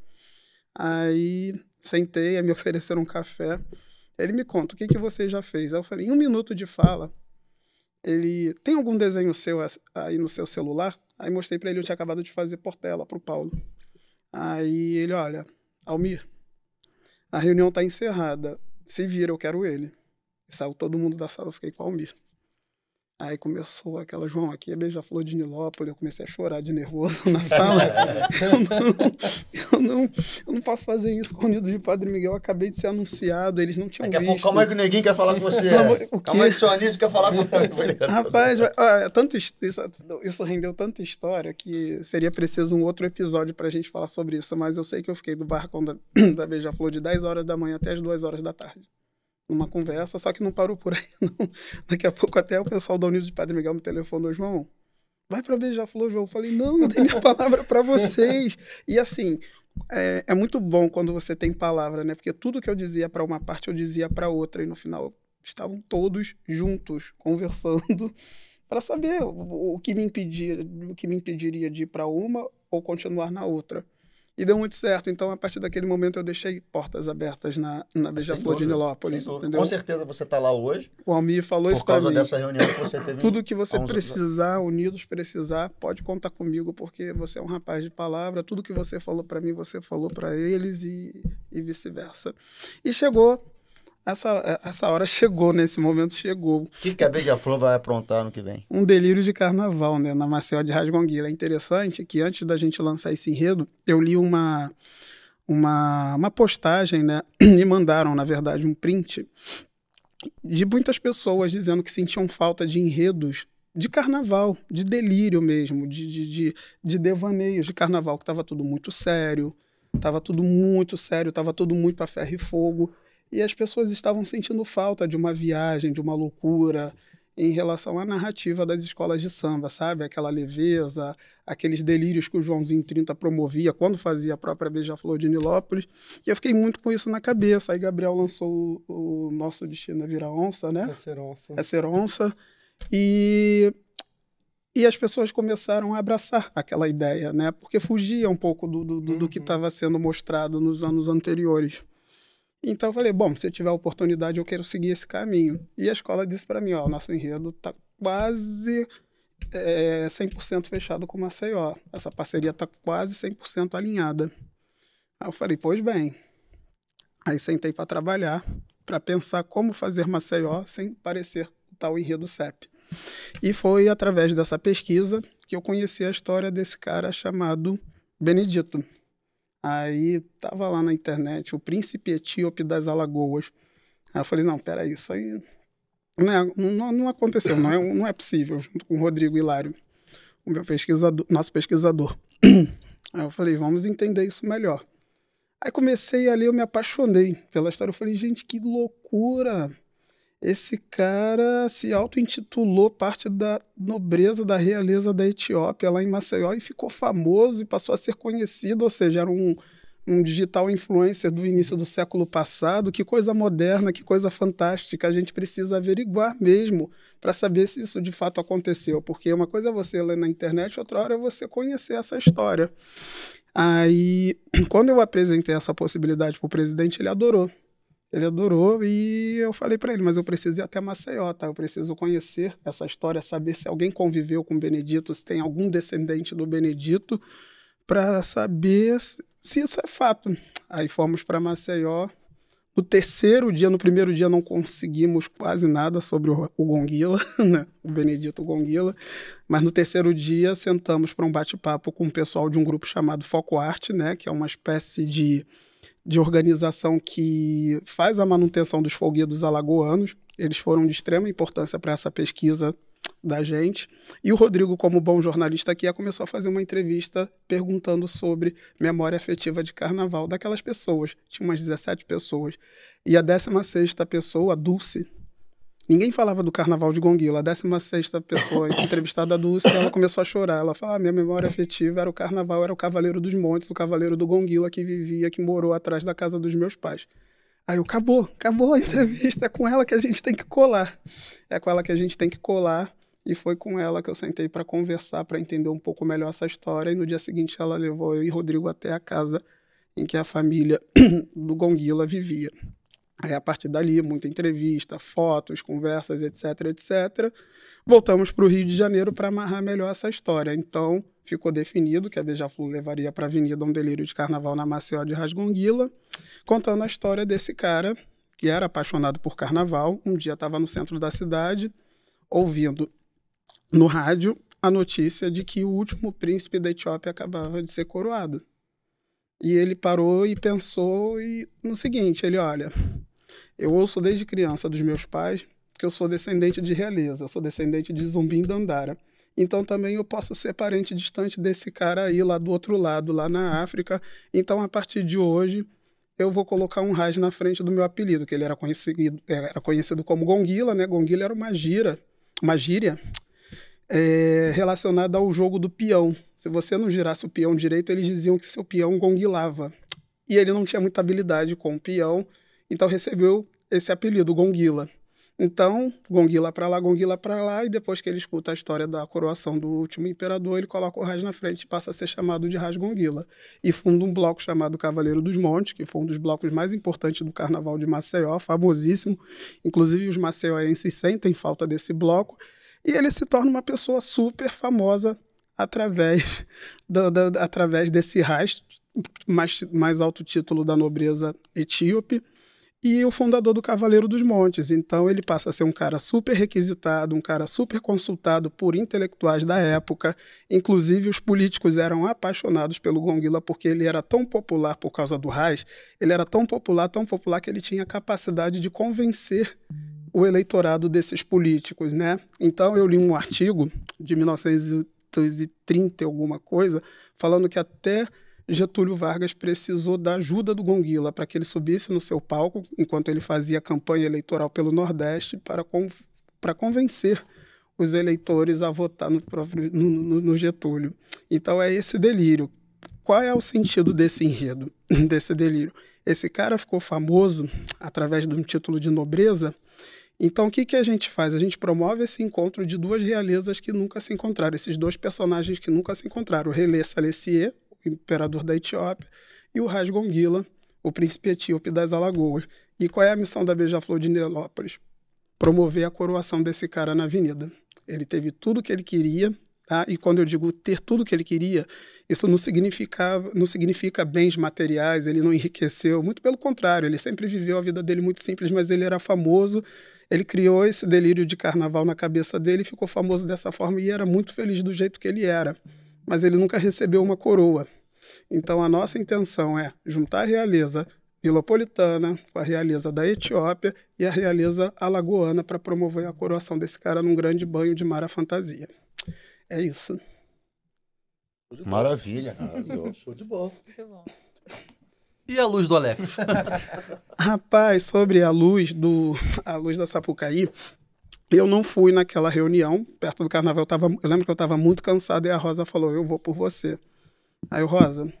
Aí sentei, me ofereceram um café. Ele me conta, o que, que você já fez? Aí eu falei, em um minuto de fala, ele tem algum desenho seu aí no seu celular? Aí mostrei para ele, eu tinha acabado de fazer Portela pro Paulo. Aí ele, olha, Almir, a reunião tá encerrada. Se vira, eu quero ele. E saiu todo mundo da sala, eu fiquei com o Almir. Aí começou aquela, João, aqui é beija-flor de Nilópolis, eu comecei a chorar de nervoso na sala. eu, não, eu, não, eu não posso fazer isso com o Unido de Padre Miguel, eu acabei de ser anunciado, eles não tinham Daqui a pouco, visto. calma aí que o neguinho quer falar com você. O Calma aí quê? que o seu Anísio quer falar com você. <laughs> Rapaz, olha, tanto isso, isso rendeu tanta história que seria preciso um outro episódio pra gente falar sobre isso. Mas eu sei que eu fiquei do barracão da, <clears throat> da Beija-Flor de 10 horas da manhã até as 2 horas da tarde. Numa conversa, só que não parou por aí, <laughs> não. Daqui a pouco até o pessoal da Unidos de Padre Miguel me telefonou, João, vai pra Beija-Flor, João. Eu falei, não, eu dei minha <laughs> palavra pra vocês. E assim, é, é muito bom quando você tem palavra, né? Porque tudo que eu dizia pra uma parte, eu dizia pra outra. E no final, estavam todos juntos, conversando, <laughs> para saber o, o que me impedia, o que me impediria de ir para uma ou continuar na outra. E deu muito certo. Então, a partir daquele momento, eu deixei portas abertas na, na Beija-Flor de Nilópolis. Com certeza você está lá hoje O Almir falou por isso para causa mim. dessa reunião que você teve. Tudo que você precisar, unidos precisar, pode contar comigo, porque você é um rapaz de palavra. Tudo que você falou para mim, você falou para eles e, e vice-versa. E chegou, essa, essa hora chegou, nesse momento chegou. O que, que a Beija-Flor vai aprontar no que vem? Um delírio de carnaval, né, na Maceió de Rasgonguila. É interessante que antes da gente lançar esse enredo, eu li uma, uma, uma postagem, né, me <clears throat> mandaram, na verdade, um print de muitas pessoas dizendo que sentiam falta de enredos de carnaval, de delírio mesmo, de, de, de, de devaneios de carnaval, que estava tudo muito sério, estava tudo muito sério, estava tudo muito a ferro e fogo, e as pessoas estavam sentindo falta de uma viagem, de uma loucura, em relação à narrativa das escolas de samba, sabe? Aquela leveza, aqueles delírios que o Joãozinho 30 promovia quando fazia a própria Beija-Flor de Nilópolis. E eu fiquei muito com isso na cabeça. Aí Gabriel lançou o, o Nosso Destino é Vira Onça, né? É ser onça. É ser onça. E, e as pessoas começaram a abraçar aquela ideia, né? Porque fugia um pouco do, do, do, do que estava sendo mostrado nos anos anteriores. Então eu falei, bom, se eu tiver oportunidade, eu quero seguir esse caminho. E a escola disse para mim, ó, nosso enredo está quase é, 100% fechado com o Maceió. Essa parceria está quase 100% alinhada. Aí eu falei, pois bem. Aí sentei para trabalhar, para pensar como fazer Maceió sem parecer o tal enredo CEP. E foi através dessa pesquisa que eu conheci a história desse cara chamado Benedito. Aí tava lá na internet, o príncipe etíope das Alagoas. Aí eu falei, não, peraí, isso aí não, é, não, não aconteceu, não é, não é possível, junto com o Rodrigo Hilário, o meu pesquisador, nosso pesquisador. <clears throat> Aí eu falei, vamos entender isso melhor. Aí comecei ali, eu me apaixonei pela história. Eu falei, gente, que loucura! Esse cara se auto-intitulou parte da nobreza, da realeza da Etiópia, lá em Maceió, e ficou famoso e passou a ser conhecido, ou seja, era um, um digital influencer do início do século passado. Que coisa moderna, que coisa fantástica. A gente precisa averiguar mesmo para saber se isso de fato aconteceu, porque uma coisa é você ler na internet, outra hora é você conhecer essa história. Aí, <clears throat> quando eu apresentei essa possibilidade para o presidente, ele adorou. Ele adorou e eu falei para ele, mas eu preciso ir até Maceió, tá? Eu preciso conhecer essa história, saber se alguém conviveu com Benedito, se tem algum descendente do Benedito, para saber se isso é fato. Aí fomos para Maceió. No terceiro dia, no primeiro dia, não conseguimos quase nada sobre o, o Gonguila, <laughs> né? o Benedito Gonguila. Mas no terceiro dia, sentamos para um bate-papo com o pessoal de um grupo chamado Foco Arte, né? que é uma espécie de, de organização que faz a manutenção dos folguedos alagoanos. Eles foram de extrema importância para essa pesquisa da gente. E o Rodrigo, como bom jornalista aqui, começou a fazer uma entrevista perguntando sobre memória afetiva de carnaval daquelas pessoas. Tinha umas 17 pessoas. E a 16 pessoa, a Dulce, Ninguém falava do carnaval de Gonguila. A 16 pessoa <laughs> entrevistada, a Dulce, ela começou a chorar. Ela falou: ah, minha memória afetiva era o carnaval, era o Cavaleiro dos Montes, o Cavaleiro do Gonguila que vivia, que morou atrás da casa dos meus pais. Aí eu, acabou, acabou a entrevista, é com ela que a gente tem que colar. É com ela que a gente tem que colar. E foi com ela que eu sentei para conversar, para entender um pouco melhor essa história. E no dia seguinte ela levou eu e Rodrigo até a casa em que a família <clears throat> do Gonguila vivia. Aí a partir dali, muita entrevista, fotos, conversas, etc, etc. Voltamos para o Rio de Janeiro para amarrar melhor essa história. Então ficou definido que a Beija-Flor levaria para a Avenida um delírio de carnaval na Maceió de Rasgonguila, contando a história desse cara que era apaixonado por carnaval. Um dia estava no centro da cidade, ouvindo no rádio a notícia de que o último príncipe da Etiópia acabava de ser coroado. E ele parou e pensou e, no seguinte, ele olha, eu ouço desde criança dos meus pais que eu sou descendente de realeza, eu sou descendente de Zumbim Dandara. Então também eu posso ser parente distante desse cara aí lá do outro lado, lá na África. Então a partir de hoje eu vou colocar um Raj na frente do meu apelido, que ele era conhecido, era conhecido como Gonguila, né? Gonguila era uma gira, uma gíria é, relacionada ao jogo do peão. Se você não girasse o peão direito, eles diziam que seu peão gonguilava. E ele não tinha muita habilidade com o peão, então recebeu esse apelido, Gonguila. Então, Gonguila para lá, Gonguila para lá, e depois que ele escuta a história da coroação do último imperador, ele coloca o Raj na frente e passa a ser chamado de Raj Gonguila. E funda um bloco chamado Cavaleiro dos Montes, que foi um dos blocos mais importantes do Carnaval de Maceió, famosíssimo. Inclusive, os maceioenses sentem falta desse bloco, e ele se torna uma pessoa super famosa através, do, do, através desse rastro, mais, mais alto título da nobreza etíope, e o fundador do Cavaleiro dos Montes. Então ele passa a ser um cara super requisitado, um cara super consultado por intelectuais da época. Inclusive os políticos eram apaixonados pelo Gonguila porque ele era tão popular por causa do Raiz, ele era tão popular, tão popular que ele tinha capacidade de convencer o eleitorado desses políticos, né? Então eu li um artigo de 1930 alguma coisa falando que até Getúlio Vargas precisou da ajuda do Gonguila para que ele subisse no seu palco enquanto ele fazia campanha eleitoral pelo Nordeste para, para convencer os eleitores a votar no, próprio, no, no Getúlio. Então é esse delírio. Qual é o sentido desse enredo, <laughs> desse delírio? Esse cara ficou famoso através de um título de nobreza então, o que, que a gente faz? A gente promove esse encontro de duas realezas que nunca se encontraram, esses dois personagens que nunca se encontraram, o Salessier, imperador da Etiópia, e o Rasgonguila, o príncipe etíope das Alagoas. E qual é a missão da Beija-Flor de Nilópolis? Promover a coroação desse cara na avenida. Ele teve tudo o que ele queria, Tá? E quando eu digo ter tudo que ele queria, isso não significa, não significa bens materiais, ele não enriqueceu, muito pelo contrário, ele sempre viveu a vida dele muito simples, mas ele era famoso, ele criou esse delírio de carnaval na cabeça dele, ficou famoso dessa forma e era muito feliz do jeito que ele era, mas ele nunca recebeu uma coroa. Então a nossa intenção é juntar a realeza nilopolitana com a realeza da Etiópia e a realeza alagoana para promover a coroação desse cara num grande banho de mar à fantasia. É isso. Maravilha. Show de bola. Muito bom. E a luz do Alex? <laughs> Rapaz, sobre a luz do a luz da Sapucaí, eu não fui naquela reunião perto do carnaval. Eu, tava, eu lembro que eu estava muito cansado e a Rosa falou: Eu vou por você. Aí o Rosa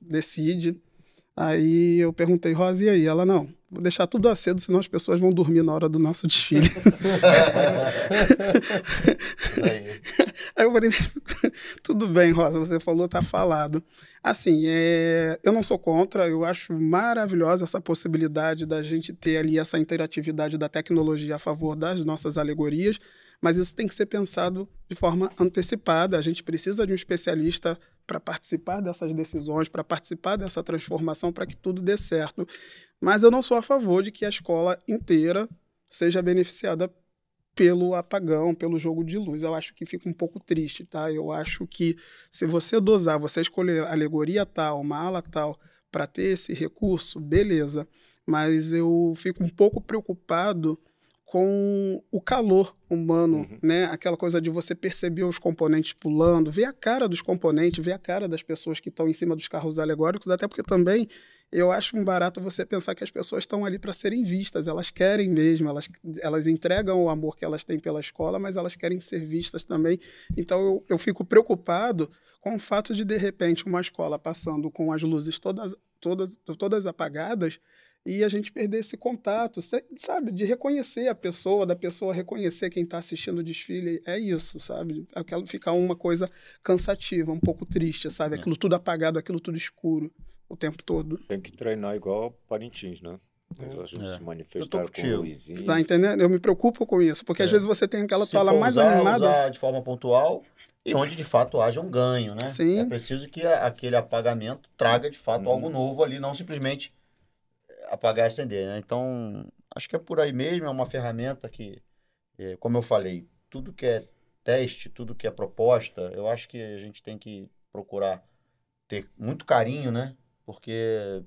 decide. Aí eu perguntei, Rosa, e aí? Ela, não, vou deixar tudo aceso, senão as pessoas vão dormir na hora do nosso desfile. <laughs> Aí eu falei, <laughs> tudo bem, Rosa, você falou, tá falado. Assim, é, eu não sou contra, eu acho maravilhosa essa possibilidade da gente ter ali essa interatividade da tecnologia a favor das nossas alegorias, mas isso tem que ser pensado de forma antecipada. A gente precisa de um especialista para participar dessas decisões, para participar dessa transformação, para que tudo dê certo. Mas eu não sou a favor de que a escola inteira seja beneficiada pelo apagão, pelo jogo de luz. Eu acho que fica um pouco triste, tá? Eu acho que se você dosar, você escolher alegoria tal, uma ala tal, para ter esse recurso, beleza. Mas eu fico um pouco preocupado com o calor humano, Uhum. né? Aquela coisa de você perceber os componentes pulando, ver a cara dos componentes, ver a cara das pessoas que estão em cima dos carros alegóricos, até porque também eu acho um barato você pensar que as pessoas estão ali para serem vistas, elas querem mesmo, elas, elas entregam o amor que elas têm pela escola, mas elas querem ser vistas também. Então eu, eu fico preocupado com o fato de, de repente, uma escola passando com as luzes todas, todas, todas apagadas e a gente perder esse contato, sa- sabe? De reconhecer a pessoa, da pessoa reconhecer quem está assistindo o desfile. É isso, sabe? Aquilo ficar uma coisa cansativa, um pouco triste, sabe? Aquilo tudo apagado, aquilo tudo escuro o tempo todo. Tem que treinar igual Parintins, né? A gente É. se Eu manifestar tô com o Luizinho. Você tá entendendo? Eu me preocupo com isso, porque às É. vezes você tem aquela Se fala mais usar, animada. usar de forma pontual e onde de fato haja um ganho, né? Sim. É preciso que aquele apagamento traga de fato Uhum. algo novo ali, não simplesmente apagar e acender, né? Então, acho que é por aí mesmo, é uma ferramenta que, é, como eu falei, tudo que é teste, tudo que é proposta, eu acho que a gente tem que procurar ter muito carinho, né? Porque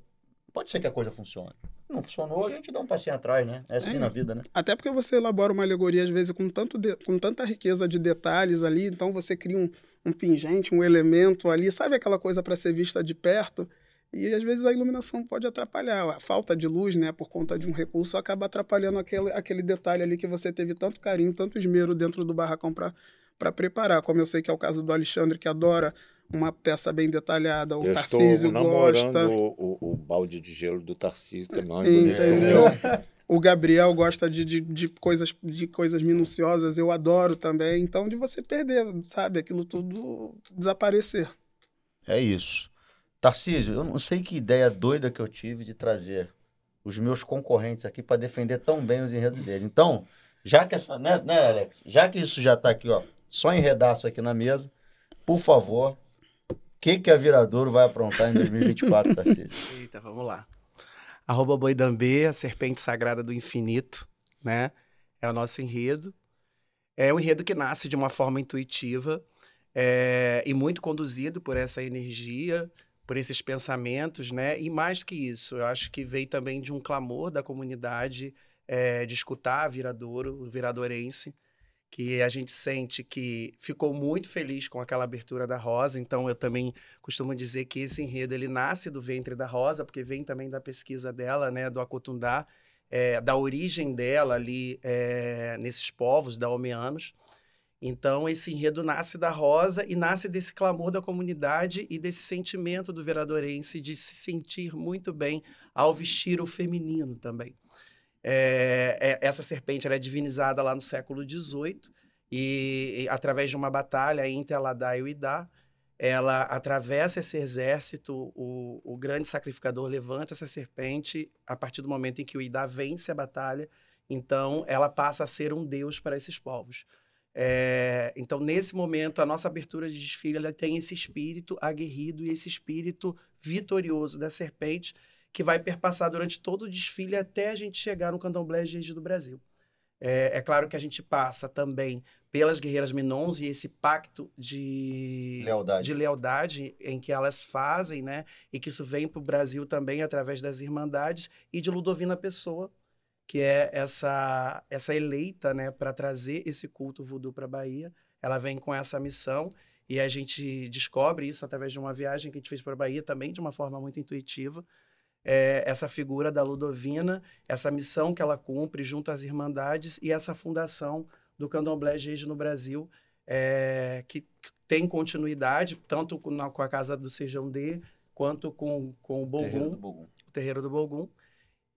pode ser que a coisa funcione. Não funcionou, a gente dá um passinho atrás, né? É assim É. na vida, né? Até porque você elabora uma alegoria, às vezes, com, tanto de- com tanta riqueza de detalhes ali, então você cria um, um pingente, um elemento ali, sabe aquela coisa para ser vista de perto? E às vezes a iluminação pode atrapalhar. A falta de luz, né, por conta de um recurso, acaba atrapalhando aquele, aquele detalhe ali que você teve tanto carinho, tanto esmero dentro do barracão para preparar. Como eu sei que é o caso do Alexandre, que adora uma peça bem detalhada, o Eu Tarcísio gosta. o, o, o balde de gelo do Tarcísio, que é Entendeu? O Gabriel gosta de, de, de coisas, de coisas minuciosas, eu adoro também. Então, de você perder, sabe? Aquilo tudo desaparecer. É isso. Tarcísio, eu não sei que ideia doida que eu tive de trazer os meus concorrentes aqui para defender tão bem os enredos dele. Então, já que essa, né, né, Alex? Já que isso já tá aqui, ó, só enredaço aqui na mesa, por favor, o que que a Viradouro vai aprontar em 2024, Tarcísio? <laughs> Eita, vamos lá. Arroba Boidambê, a serpente sagrada do infinito, né? É o nosso enredo. É um enredo que nasce de uma forma intuitiva é, e muito conduzido por essa energia, por esses pensamentos, né? E mais que isso, eu acho que veio também de um clamor da comunidade é, de escutar a Viradouro, o viradorense, que a gente sente que ficou muito feliz com aquela abertura da Rosa. Então, eu também costumo dizer que esse enredo ele nasce do ventre da Rosa, porque vem também da pesquisa dela, né, do Acotundá, é, da origem dela ali é, nesses povos daomeanos. Então, esse enredo nasce da Rosa e nasce desse clamor da comunidade e desse sentimento do veradorense de se sentir muito bem ao vestir o feminino também. É, é- essa serpente é divinizada lá no século XVIII e, e através de uma batalha entre Aladá e o Idá, ela atravessa esse exército, o, o grande sacrificador levanta essa serpente a partir do momento em que o Idá vence a batalha, então ela passa a ser um deus para esses povos. É, então, nesse momento, a nossa abertura de desfile ela tem esse espírito aguerrido e esse espírito vitorioso da serpente que vai perpassar durante todo o desfile até a gente chegar no candomblé Gigi do Brasil. É, é, claro que a gente passa também pelas guerreiras Minons e esse pacto de Lealdade. de lealdade em que elas fazem, né? E que isso vem para o Brasil também através das Irmandades e de Ludovina Pessoa, que é essa essa eleita, né, para trazer esse culto voodoo para a Bahia. Ela vem com essa missão e a gente descobre isso através de uma viagem que a gente fez para a Bahia também de uma forma muito intuitiva. É, essa figura da Ludovina, essa missão que ela cumpre junto às Irmandades e essa fundação do Candomblé Gege no Brasil, é, que tem continuidade, tanto com, na, com a Casa do Sejão D, quanto com, com o Bogum. o Terreiro do Bogum,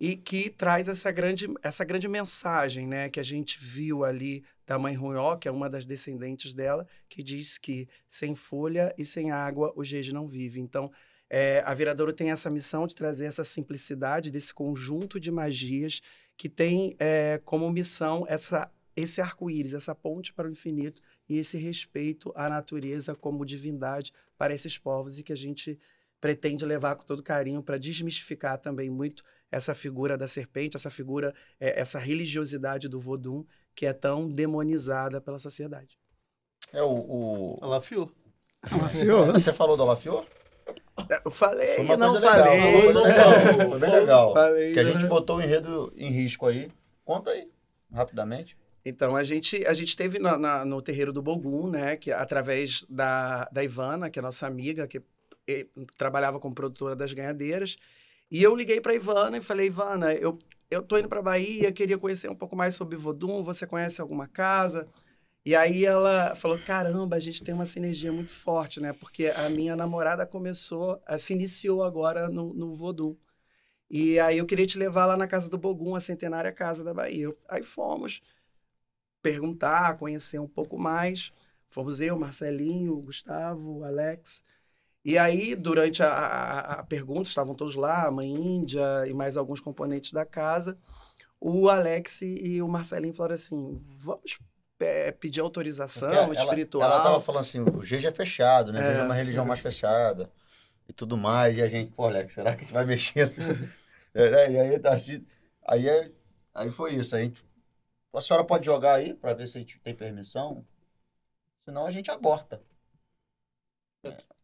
e que traz essa grande, essa grande mensagem né, que a gente viu ali da mãe Ruió, que é uma das descendentes dela, que diz que sem folha e sem água o Gege não vive. Então, é, a Viradouro tem essa missão de trazer essa simplicidade desse conjunto de magias que tem é, como missão essa, esse arco-íris, essa ponte para o infinito e esse respeito à natureza como divindade para esses povos e que a gente pretende levar com todo carinho para desmistificar também muito essa figura da serpente, essa figura, é, essa religiosidade do Vodum que é tão demonizada pela sociedade. É o. o... Alafiou. Você falou do Alafior? Eu falei, Foi uma não coisa legal, falei. Foi, uma coisa legal, foi bem legal. Falei, que a né? gente botou o enredo em risco aí. Conta aí, rapidamente. Então, a gente, a gente teve na- na- no terreiro do Bogum, né, que através da, da Ivana, que é nossa amiga, que eh, trabalhava como produtora das ganhadeiras, e eu liguei para Ivana e falei, Ivana, eu, eu tô indo para Bahia, queria conhecer um pouco mais sobre Vodum, você conhece alguma casa? E aí ela falou, caramba, a gente tem uma sinergia muito forte, né, porque a minha namorada começou, a, se iniciou agora no, no Vodum. E aí eu queria te levar lá na casa do Bogum, a centenária casa da Bahia. Aí fomos perguntar, conhecer um pouco mais. Fomos eu, Marcelinho, Gustavo, Alex. E aí, durante a, a, a pergunta, estavam todos lá, a mãe Índia e mais alguns componentes da casa. O Alex e o Marcelinho falaram assim: vamos é, pedir autorização ela- espiritual. Ela tava falando assim, o GG é fechado, né? É É. uma religião mais fechada e tudo mais. E a gente, pô, Alex, será que a gente vai mexer? <laughs> É, né? E aí, tá assim, aí, é- aí foi isso. A, gente, a senhora pode jogar aí para ver se a gente tem permissão? Senão a gente aborta.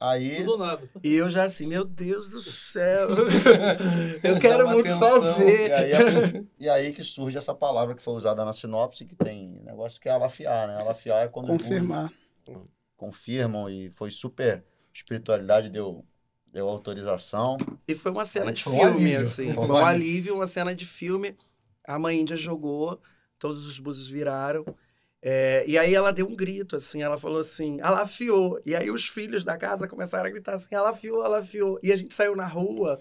Aí, Tudo ou nada. E eu já assim, meu Deus do céu, <laughs> eu quero muito tensão, fazer. E aí, é- <laughs> e aí que surge essa palavra que foi usada na sinopse, que tem negócio que é alafiar, né? Alafiar é quando Confirmar. confirmam e foi super. Espiritualidade deu, deu autorização. E foi uma cena Aí de um filme, alívio, assim. foi um Foi um alívio. alívio, uma cena de filme. A mãe Índia jogou, todos os búzios viraram. É, e aí ela deu um grito, assim, ela falou assim, alafiou. E aí os filhos da casa começaram a gritar assim, alafiou, alafiou. E a gente saiu na rua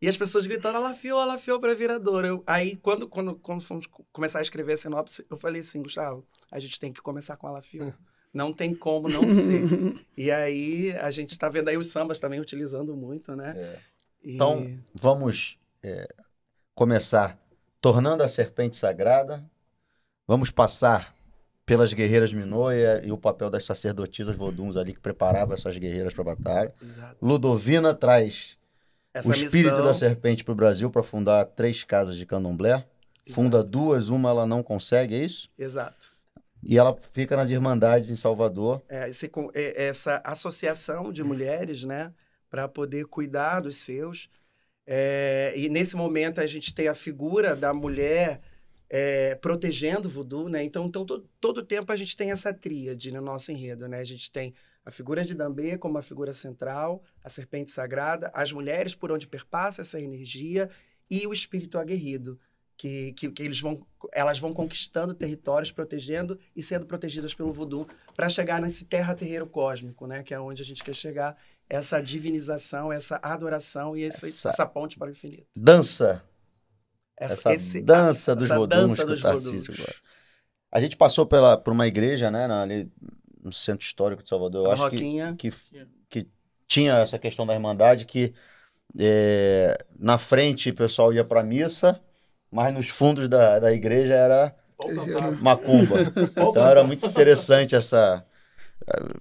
e as pessoas gritando, alafiou, alafiou pra viradora. Eu, aí, quando, quando, quando fomos co- começar a escrever a sinopse, eu falei assim, Gustavo, a gente tem que começar com alafiou. Não tem como não ser. <laughs> e aí, a gente tá vendo aí os sambas também utilizando muito, né? É. E- Então, vamos é, começar tornando a serpente sagrada. Vamos passar pelas guerreiras Minoia e o papel das sacerdotisas voduns ali que preparavam essas guerreiras para a batalha. Exato. Ludovina traz Essa o espírito missão, da serpente para o Brasil para fundar três casas de candomblé. Funda duas, uma ela não consegue, é isso? Exato. E ela fica nas Irmandades em Salvador. É, esse con- é, essa associação de mulheres, né, para poder cuidar dos seus. É, e nesse momento a gente tem a figura da mulher é, protegendo o voodoo, né? Então, então todo, todo tempo a gente tem essa tríade no nosso enredo, né? A gente tem a figura de Dambê como a figura central, a serpente sagrada, as mulheres por onde perpassa essa energia e o espírito aguerrido, que, que, que eles vão, elas vão conquistando territórios, protegendo e sendo protegidas pelo voodoo para chegar nesse terra-terreiro cósmico, né? Que é onde a gente quer chegar, essa divinização, essa adoração e Essa- essa ponte para o infinito. Dança Essa, essa dança dos essa dança que o dos Tarcísio voduns. gosta. A gente passou pela, por uma igreja, né, ali no centro histórico de Salvador. Eu acho que, que, que tinha essa questão da Irmandade, que é, na frente o pessoal ia para missa, mas nos fundos da, da igreja era macumba. <laughs> Então era muito interessante essa.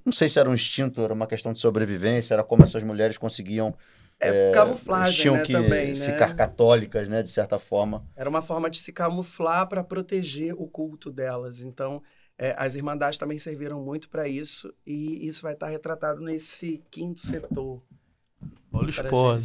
Não sei se era um instinto, era uma questão de sobrevivência, era como essas mulheres conseguiam. É, eh, camuflagem, tinham né, que também, né? ficar católicas, né, de certa forma. Era uma forma de se camuflar para proteger o culto delas. Então, é, as irmandades também serviram muito para isso, e isso vai estar retratado nesse quinto setor. Olha o spoiler.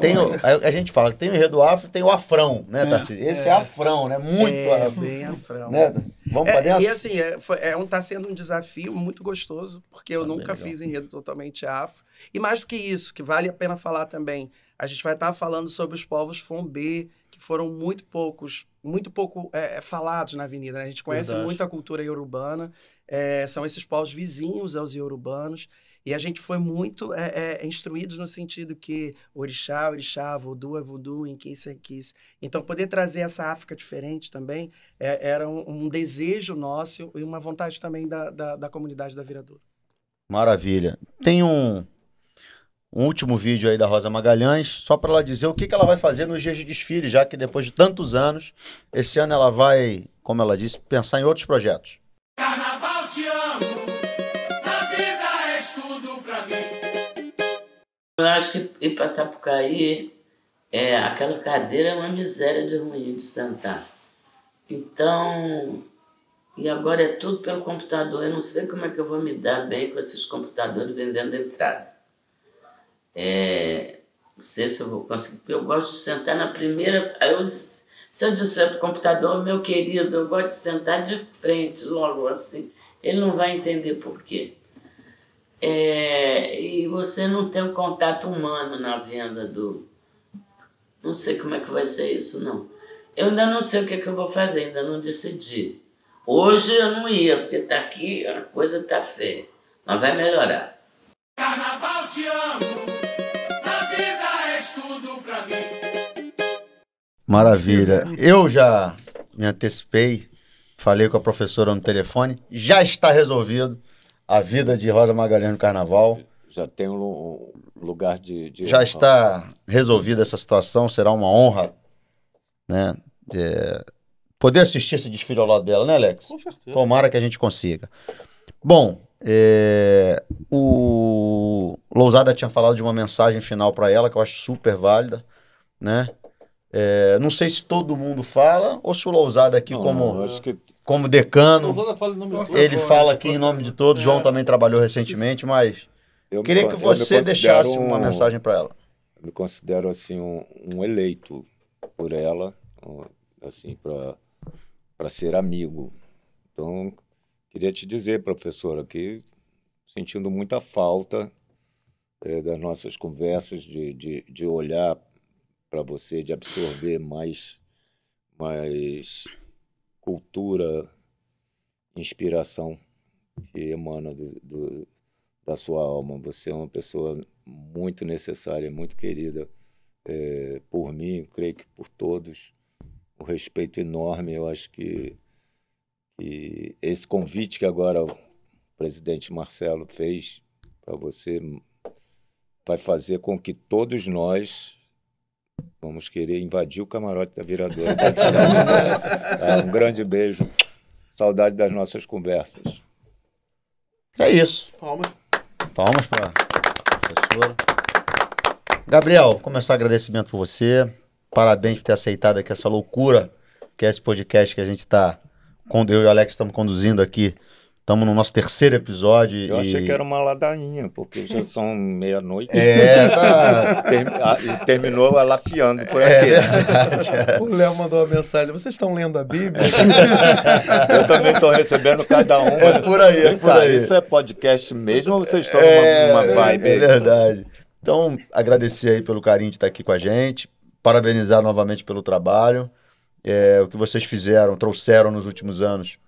Tem o- a, a gente fala que tem o enredo afro tem o afrão, né, É, Tarcísio? Esse é, afrão, né? Muito é, afro. bem afrão. Né? Vamos pra É, dentro? e assim, é, foi, é um, tá sendo um desafio muito gostoso, porque eu Tá nunca fiz enredo totalmente afro. E mais do que isso, que vale a pena falar também, a gente vai estar falando sobre os povos Fombê, que foram muito poucos, muito pouco é, falados na avenida. né? A gente conhece Verdade. muito a cultura iorubana, é, são esses povos vizinhos aos iorubanos, e a gente foi muito é, é, instruídos no sentido que orixá, orixá, voodoo é voodoo, inquis é inquis. Então, poder trazer essa África diferente também é, era um, um desejo nosso e uma vontade também da, da, da comunidade da Viradouro. Maravilha. Tem um, um último vídeo aí da Rosa Magalhães, só para ela dizer o que, que ela vai fazer nos dias de desfile, já que depois de tantos anos, esse ano ela vai, como ela disse, pensar em outros projetos. Eu acho que ir para Sapucaí, é, aquela cadeira é uma miséria de ruim de sentar. Então, e agora é tudo pelo computador. Eu não sei como é que eu vou me dar bem com esses computadores vendendo entrada. É, não sei se eu vou conseguir, porque eu gosto de sentar na primeira. Eu se eu disser pro computador, meu querido, eu gosto de sentar de frente, logo assim, ele não vai entender por quê. É, e você não tem um contato humano na venda do. Não sei como é que vai ser isso, não. Eu ainda não sei o que, é que eu vou fazer, ainda não decidi. Hoje eu não ia, porque tá aqui, a coisa tá feia. Mas vai melhorar. Carnaval te amo, na vida és tudo pra mim. Maravilha. Eu já me antecipei, falei com a professora no telefone, já está resolvido a vida de Rosa Magalhães no Carnaval. Já tem um lu- lugar de. de Já está resolvida essa situação, será uma honra, né? é, poder assistir esse desfile ao lado dela, né, Alex? Com certeza. Tomara que a gente consiga. Bom, é, o Lousada tinha falado de uma mensagem final para ela que eu acho super válida, né? É, não sei se todo mundo fala ou se o Lousada aqui Não, como, não, acho que como decano, Lousada fala em nome de todos. ele fala aqui em nome de todos. João também trabalhou recentemente, mas eu queria que eu você deixasse uma um- mensagem para ela. me considero assim um, um eleito por ela, um, assim para para ser amigo. Então queria te dizer, professora, que sentindo muita falta eh, das nossas conversas, de, de, de olhar para você, de absorver mais mais cultura, inspiração que emana do, do, da sua alma. Você é uma pessoa muito necessária, muito querida eh, por mim, creio que por todos. Um respeito enorme. Eu acho que, que esse convite que agora o presidente Marcelo fez para você vai fazer com que todos nós vamos querer invadir o camarote da viradora. um abraço, tá? Um grande beijo. Saudade das nossas conversas. É isso. Palmas. Palmas para professora. Gabriel, começar o agradecimento por você. Parabéns por ter aceitado aqui essa loucura que é esse podcast que a gente está. Quando eu e o Alex estamos conduzindo aqui. Estamos no nosso terceiro episódio. Eu e... achei que era uma ladainha, porque já <laughs> são meia-noite. É, tá. <laughs> Ter- ah, e terminou alafiando por É aqui. verdade. é. O Léo mandou uma mensagem. Vocês estão lendo a Bíblia? <laughs> Eu também estou recebendo cada uma. É por aí, é por aí. Isso é podcast mesmo ou vocês estão É, numa, numa vibe? é verdade. Então, agradecer aí pelo carinho de estar aqui com a gente. Parabenizar novamente pelo trabalho. É, o que vocês fizeram, trouxeram nos últimos anos,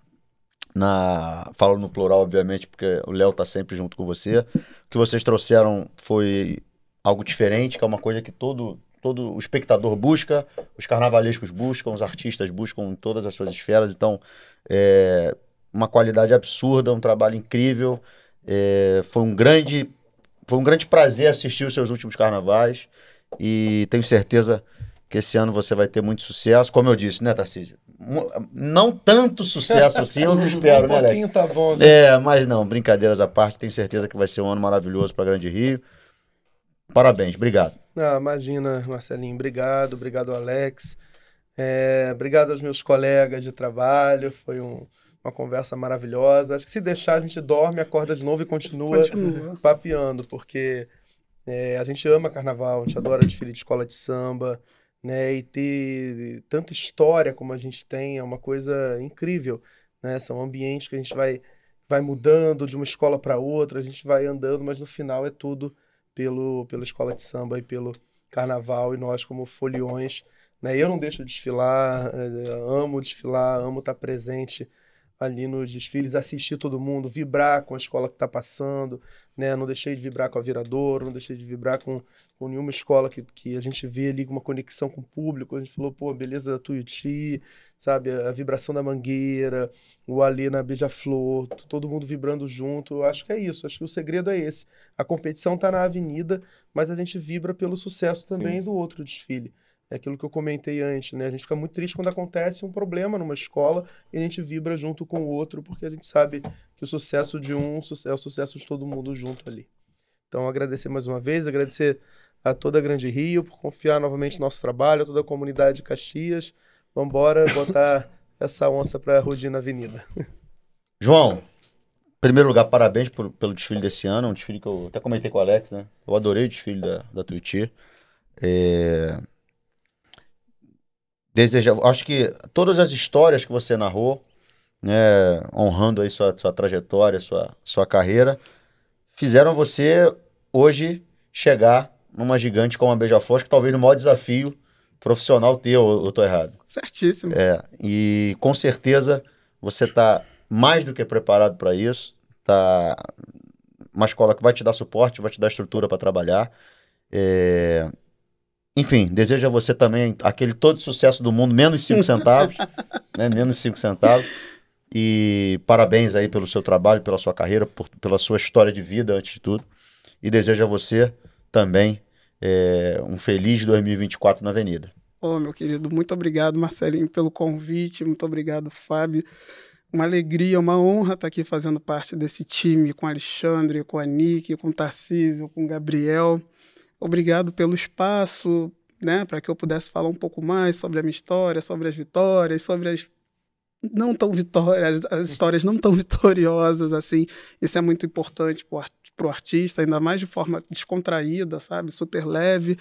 na falo no plural, obviamente, porque o Léo está sempre junto com você. O que vocês trouxeram foi algo diferente, que é uma coisa que todo, todo o espectador busca, os carnavalescos buscam, os artistas buscam em todas as suas esferas. Então, é uma qualidade absurda, um trabalho incrível. É, foi um grande foi um grande prazer assistir os seus últimos carnavais e tenho certeza que esse ano você vai ter muito sucesso. Como eu disse, né, Tarcísio? Não tanto sucesso assim, eu <laughs> não espero, um né, Alex? pouquinho tá bom. né? É, mas não, brincadeiras à parte, tenho certeza que vai ser um ano maravilhoso para Grande Rio. Parabéns, obrigado. Ah, imagina, Marcelinho. Obrigado, obrigado, Alex. É, obrigado aos meus colegas de trabalho. Foi um- uma conversa maravilhosa. Acho que se deixar, a gente dorme, acorda de novo e continua, Continua. papeando, porque é, a gente ama carnaval, a gente adora desfile de escola de samba, né? E ter tanta história como a gente tem é uma coisa incrível, né? São ambientes que a gente vai, vai mudando de uma escola para outra, a gente vai andando, mas no final é tudo pelo, pela escola de samba e pelo carnaval e nós como foliões, né? Eu não deixo de desfilar, eh, amo desfilar, amo estar presente ali nos desfiles, assistir todo mundo, vibrar com a escola que está passando, né? Não deixei de vibrar com a Viradouro, não deixei de vibrar com, com nenhuma escola que, que a gente vê ali com uma conexão com o público. A gente falou, pô, a beleza da Tuiuti, sabe? A, a vibração da Mangueira, o ali na Beija-Flor, todo mundo vibrando junto. Eu acho que é isso, acho que o segredo é esse. A competição está na avenida, mas a gente vibra pelo sucesso também do outro desfile. É aquilo que eu comentei antes, né? A gente fica muito triste quando acontece um problema numa escola e a gente vibra junto com o outro, porque a gente sabe que o sucesso de um é o sucesso de todo mundo junto ali. Então, agradecer mais uma vez, agradecer a toda a Grande Rio por confiar novamente no nosso trabalho, a toda a comunidade de Caxias. Vamos embora botar <laughs> essa onça para rugir na avenida. <laughs> João, em primeiro lugar, parabéns por- pelo desfile desse ano, um desfile que eu até comentei com o Alex, né? Eu adorei o desfile da, da Tuiuti. É... Deseja, acho que todas as histórias que você narrou, né, honrando aí sua, sua trajetória, sua, sua carreira, fizeram você hoje chegar numa gigante como a Beija-Flor, que talvez o maior desafio profissional teu, ou eu tô errado? Certíssimo. É, e com certeza você está mais do que preparado para isso. Tá uma escola que vai te dar suporte, vai te dar estrutura para trabalhar. É, Enfim, desejo a você também aquele todo sucesso do mundo, menos cinco <laughs> centavos, né? Menos cinco centavos. E parabéns aí pelo seu trabalho, pela sua carreira, por- pela sua história de vida, antes de tudo. E desejo a você também é, um feliz 2024 na Avenida. Ô, meu querido, muito obrigado, Marcelinho, pelo convite. Muito obrigado, Fábio. Uma alegria, uma honra estar aqui fazendo parte desse time com o Alexandre, com a Nick, com o Tarcísio, com o Gabriel. Obrigado pelo espaço, né, para que eu pudesse falar um pouco mais sobre a minha história, sobre as vitórias, sobre as não tão vitórias, as histórias não tão <laughs> vitoriosas assim. Isso é muito importante para o artista, ainda mais de forma descontraída, sabe? Super leve.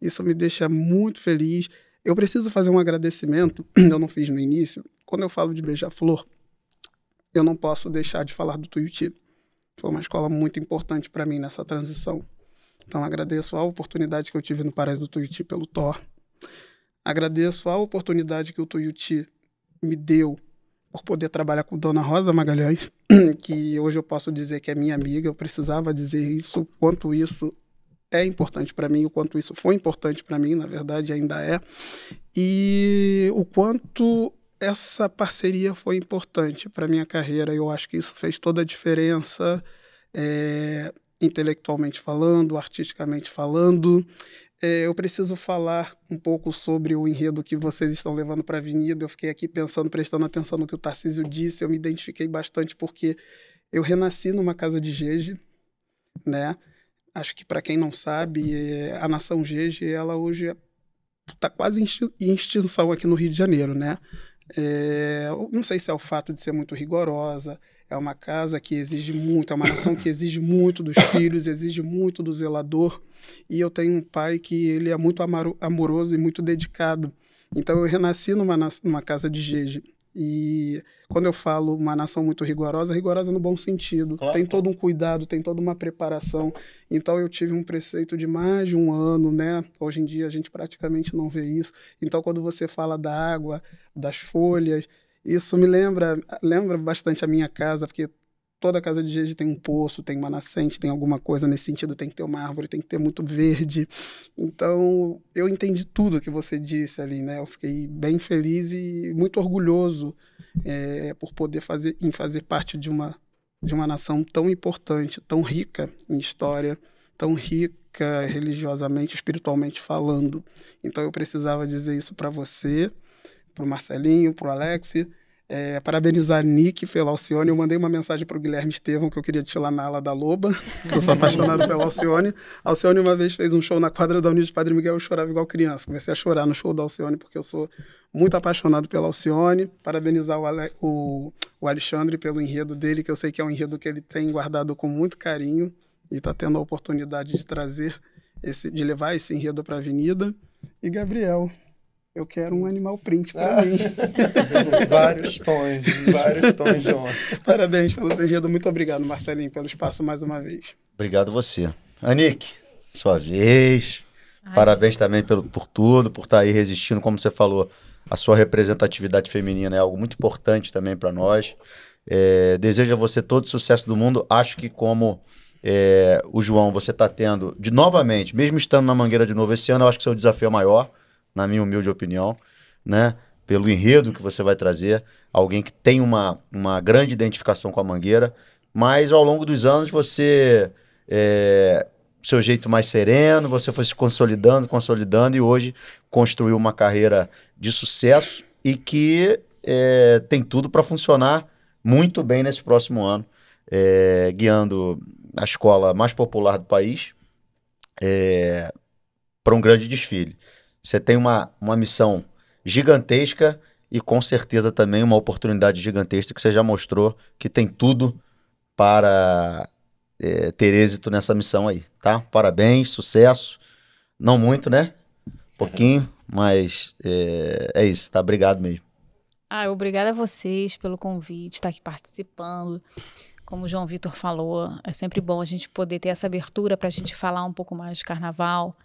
Isso me deixa muito feliz. Eu preciso fazer um agradecimento, <clears throat> eu não fiz no início. Quando eu falo de Beija-Flor, eu não posso deixar de falar do Tuiuti. Foi uma escola muito importante para mim nessa transição. Então agradeço a oportunidade que eu tive no Paraíso do Tuiuti pelo Thor. Agradeço a oportunidade que o Tuiuti me deu por poder trabalhar com Dona Rosa Magalhães, <clears throat> que hoje eu posso dizer que é minha amiga. Eu precisava dizer isso, quanto isso é importante para mim, o quanto isso foi importante para mim, na verdade ainda é, e o quanto essa parceria foi importante para minha carreira. Eu acho que isso fez toda a diferença, é, intelectualmente falando, artisticamente falando. É, eu preciso falar um pouco sobre o enredo que vocês estão levando para a Avenida. Eu fiquei aqui pensando, prestando atenção no que o Tarcísio disse. Eu me identifiquei bastante porque eu renasci numa casa de Jeje, né? Acho que para quem não sabe, é, a nação Jeje, ela hoje está quase em extin- em extinção aqui no Rio de Janeiro, né? É, não sei se é o fato de ser muito rigorosa, é uma casa que exige muito, é uma nação que exige muito dos filhos, exige muito do zelador. E eu tenho um pai que ele é muito amoroso e muito dedicado. Então eu renasci numa, numa casa de Jeje. E quando eu falo uma nação muito rigorosa, rigorosa no bom sentido. Claro, tem todo um cuidado, tem toda uma preparação. Então eu tive um preceito de mais de um ano, né? Hoje em dia a gente praticamente não vê isso. Então quando você fala da água, das folhas, isso me lembra, lembra bastante a minha casa, porque toda casa de Jeje tem um poço, tem uma nascente, tem alguma coisa nesse sentido, tem que ter uma árvore, tem que ter muito verde. Então, eu entendi tudo que você disse ali, né? Eu fiquei bem feliz e muito orgulhoso eh, por poder fazer, em fazer parte de uma, de uma nação tão importante, tão rica em história, tão rica religiosamente, espiritualmente falando. Então, eu precisava dizer isso para você, pro Marcelinho, pro Alex. É, parabenizar Nick pela Alcione. Eu mandei uma mensagem pro Guilherme Estevam que eu queria tirar na ala da Loba, <laughs> eu sou apaixonado pela Alcione. A Alcione uma vez fez um show na quadra da Unidos de Padre Miguel, eu chorava igual criança. Comecei a chorar no show da Alcione porque eu sou muito apaixonado pela Alcione. Parabenizar o, Ale, o, o Alexandre pelo enredo dele, que eu sei que é um enredo que ele tem guardado com muito carinho e está tendo a oportunidade de trazer, esse, de levar esse enredo para a avenida. E Gabriel, eu quero um animal print para mim. <laughs> vários tons, vários tons de onça. Parabéns pelo enredo. Muito obrigado, Marcelinho, pelo espaço mais uma vez. Obrigado você. Anique, sua vez. Ai, Parabéns também pelo, por tudo, por estar aí resistindo, como você falou. A sua representatividade feminina é algo muito importante também para nós. É, desejo a você todo o sucesso do mundo. Acho que como é, o João, você está tendo, de novamente, mesmo estando na Mangueira de novo esse ano, eu acho que seu desafio é maior, na minha humilde opinião, né? Pelo enredo que você vai trazer, alguém que tem uma, uma grande identificação com a Mangueira, mas ao longo dos anos você, é, seu jeito mais sereno, você foi se consolidando, consolidando e hoje construiu uma carreira de sucesso e que é, tem tudo para funcionar muito bem nesse próximo ano, é, guiando a escola mais popular do país é, para um grande desfile. Você tem uma, uma missão gigantesca e com certeza também uma oportunidade gigantesca que você já mostrou que tem tudo para é, ter êxito nessa missão aí, tá? Parabéns, sucesso. Não muito, né? Pouquinho, mas é, é isso, tá? Obrigado mesmo. Ah, obrigada a vocês pelo convite, estar aqui participando. Como o João Vitor falou, é sempre bom a gente poder ter essa abertura para a gente falar um pouco mais de carnaval,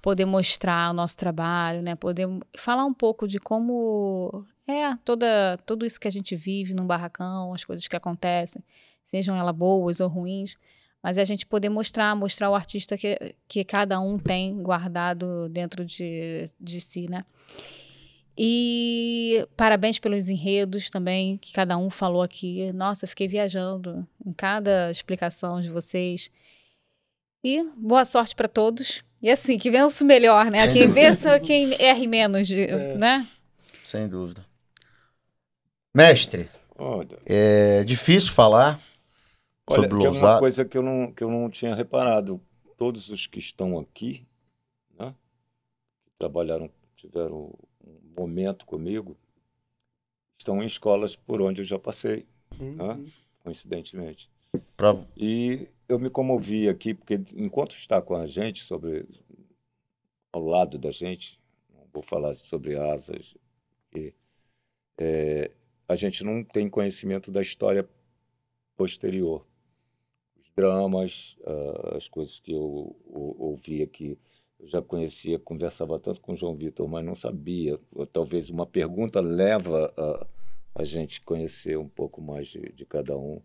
poder mostrar o nosso trabalho, né? Poder falar um pouco de como é toda tudo isso que a gente vive num barracão, as coisas que acontecem, sejam elas boas ou ruins, mas é a gente poder mostrar, mostrar o artista que, que cada um tem guardado dentro de, de si, né? E parabéns pelos enredos também, que cada um falou aqui. Nossa, eu fiquei viajando em cada explicação de vocês. E boa sorte para todos. E assim, que vença o melhor, né? Quem vença, quem erre menos, de- né? Sem dúvida. Mestre, Olha, é difícil falar olha sobre tem uma coisa que eu, não, que eu não tinha reparado. Todos os que estão aqui, né, que trabalharam, tiveram momento comigo, estão em escolas por onde eu já passei, né, coincidentemente. Pra- E eu me comovi aqui, porque enquanto está com a gente, sobre ao lado da gente, não vou falar sobre asas, e, é, a gente não tem conhecimento da história posterior. Os dramas, ah, as coisas que eu ou- ouvi aqui, eu já conhecia, conversava tanto com o João Vitor, mas não sabia. Talvez uma pergunta leva a, a gente conhecer um pouco mais de, de cada um.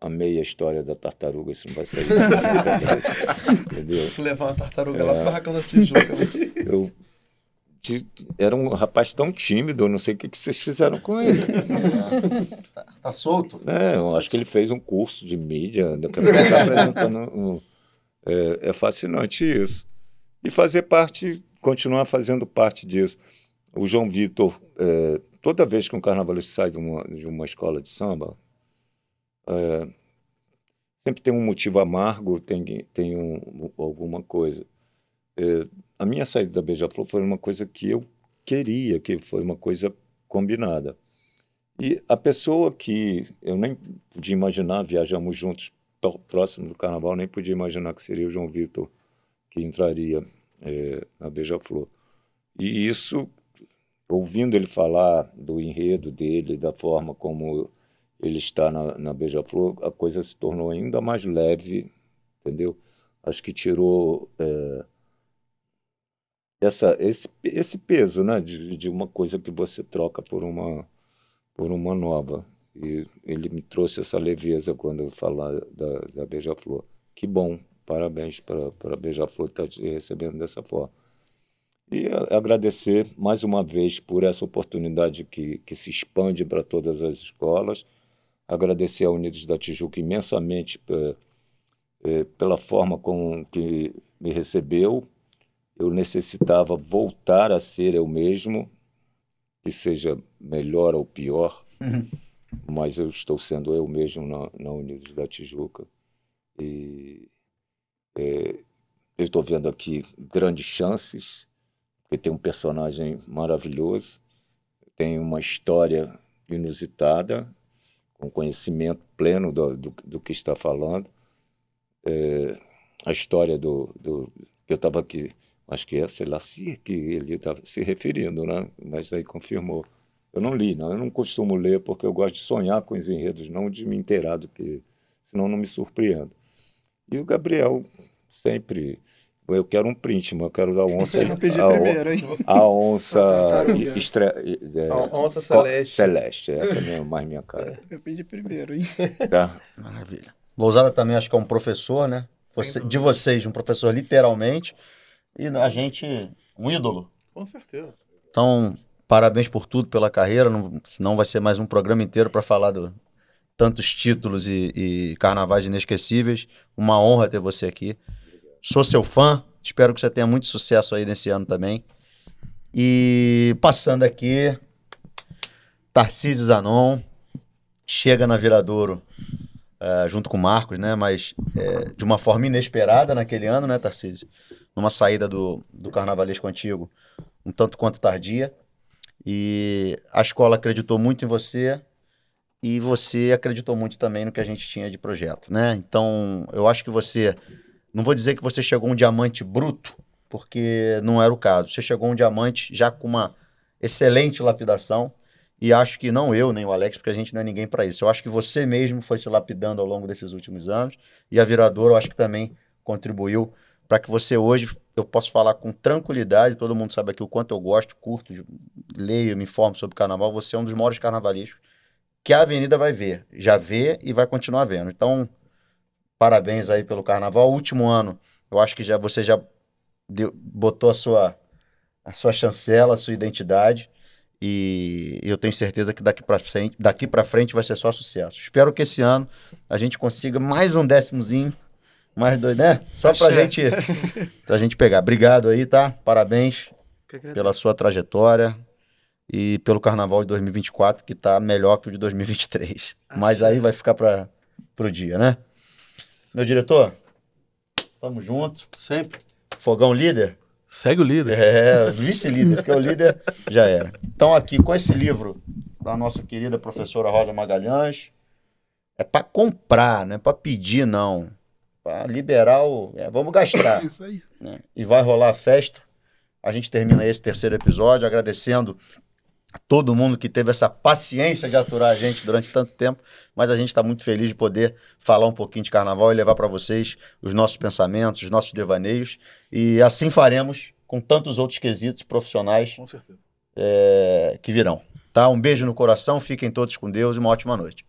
Amei a história da tartaruga, isso não vai sair. <laughs> Entendeu? <laughs> Levar uma tartaruga lá pro barracão da Tijuca. <laughs> Eu ti- era um rapaz tão tímido, eu não sei o que, que vocês fizeram com ele. Tá solto? É, eu acho que ele fez um curso de mídia, daqui a pouco tá apresentando um- é, é fascinante isso. E fazer parte, continuar fazendo parte disso. O João Vitor, é, toda vez que um carnavalista sai de uma, de uma escola de samba, é, sempre tem um motivo amargo, tem, tem um- alguma coisa. É, a minha saída da Beija-Flor foi uma coisa que eu queria, que foi uma coisa combinada. E a pessoa que eu nem podia imaginar, viajamos juntos pró- próximo do carnaval, nem podia imaginar que seria o João Vitor que entraria eh, na Beija-Flor. E isso, ouvindo ele falar do enredo dele, da forma como ele está na, na Beija-Flor, a coisa se tornou ainda mais leve, entendeu? Acho que tirou eh, essa, esse, esse peso né, de, de uma coisa que você troca por uma por uma nova. E ele me trouxe essa leveza quando eu falar da, da Beija-Flor. Que bom, parabéns para a Beija-Flor estar te recebendo dessa forma. E a- agradecer mais uma vez por essa oportunidade que, que se expande para todas as escolas. Agradecer à Unidos da Tijuca imensamente pe- eh, pela forma com que me recebeu. Eu necessitava voltar a ser eu mesmo, que seja melhor ou pior, Uhum. mas eu estou sendo eu mesmo na, na Unidos da Tijuca. E eu estou vendo aqui grandes chances, porque tem um personagem maravilhoso, tem uma história inusitada, com conhecimento pleno do, do, do que está falando. É, a história do. do eu estava aqui, acho que é Selassie que ele estava se referindo, né? mas aí confirmou. Eu não li, não. Eu não costumo ler porque eu gosto de sonhar com os enredos, não de me inteirar do que. Senão não me surpreendo. E o Gabriel sempre. Eu quero um print, mas eu quero dar <laughs> onça. Eu pedi a, primeiro, hein? a onça. <laughs> Tartaruga. estre- é, A onça celeste. Celeste, essa é minha- <laughs> mais minha cara. Eu pedi primeiro, hein? Tá? Maravilha. Lousada também acho que é um professor, né? Você- de vocês, um professor literalmente. E a gente, um ídolo. Com certeza. Então, parabéns por tudo, pela carreira. Não, senão vai ser mais um programa inteiro para falar do tantos títulos e, e carnavais inesquecíveis. Uma honra ter você aqui. Sou seu fã. Espero que você tenha muito sucesso aí nesse ano também. E passando aqui, Tarcísio Zanon chega na Viradouro eh, junto com o Marcos, né? Mas eh, de uma forma inesperada naquele ano, né, Tarcísio? Numa saída do, do carnavalesco antigo, um tanto quanto tardia. E a escola acreditou muito em você e você acreditou muito também no que a gente tinha de projeto, né? Então, eu acho que você, não vou dizer que você chegou um diamante bruto, porque não era o caso. Você chegou um diamante já com uma excelente lapidação e acho que não eu nem o Alex, porque a gente não é ninguém para isso. Eu acho que você mesmo foi se lapidando ao longo desses últimos anos e a Viradouro eu acho que também contribuiu para que você hoje eu possa falar com tranquilidade, todo mundo sabe aqui o quanto eu gosto, curto, leio, me informo sobre carnaval, você é um dos maiores carnavalistas que a Avenida vai ver, já vê e vai continuar vendo. Então, parabéns aí pelo carnaval. Último ano, eu acho que já você já deu- botou a sua a sua chancela, a sua identidade e eu tenho certeza que daqui para frente, daqui para frente vai ser só sucesso. Espero que esse ano a gente consiga mais um décimozinho, mais dois, né? Só pra Axé. gente pra gente pegar. Obrigado aí, tá? Parabéns pela sua trajetória e pelo carnaval de 2024 que tá melhor que o de 2023. Mas aí vai ficar para pro dia, né? Meu diretor, tamo junto. Sempre. Fogão líder? Segue o líder. É, vice-líder, porque o líder já era. Então, aqui, com esse livro da nossa querida professora Rosa Magalhães, é para comprar, não é para pedir, não. Para liberar o. é, vamos gastar. <laughs> Isso aí. né? E vai rolar a festa. A gente termina esse terceiro episódio agradecendo todo mundo que teve essa paciência de aturar a gente durante tanto tempo, mas a gente está muito feliz de poder falar um pouquinho de carnaval e levar para vocês os nossos pensamentos, os nossos devaneios, e assim faremos com tantos outros quesitos profissionais Com certeza. eh, que virão. Tá? Um beijo no coração, fiquem todos com Deus e uma ótima noite.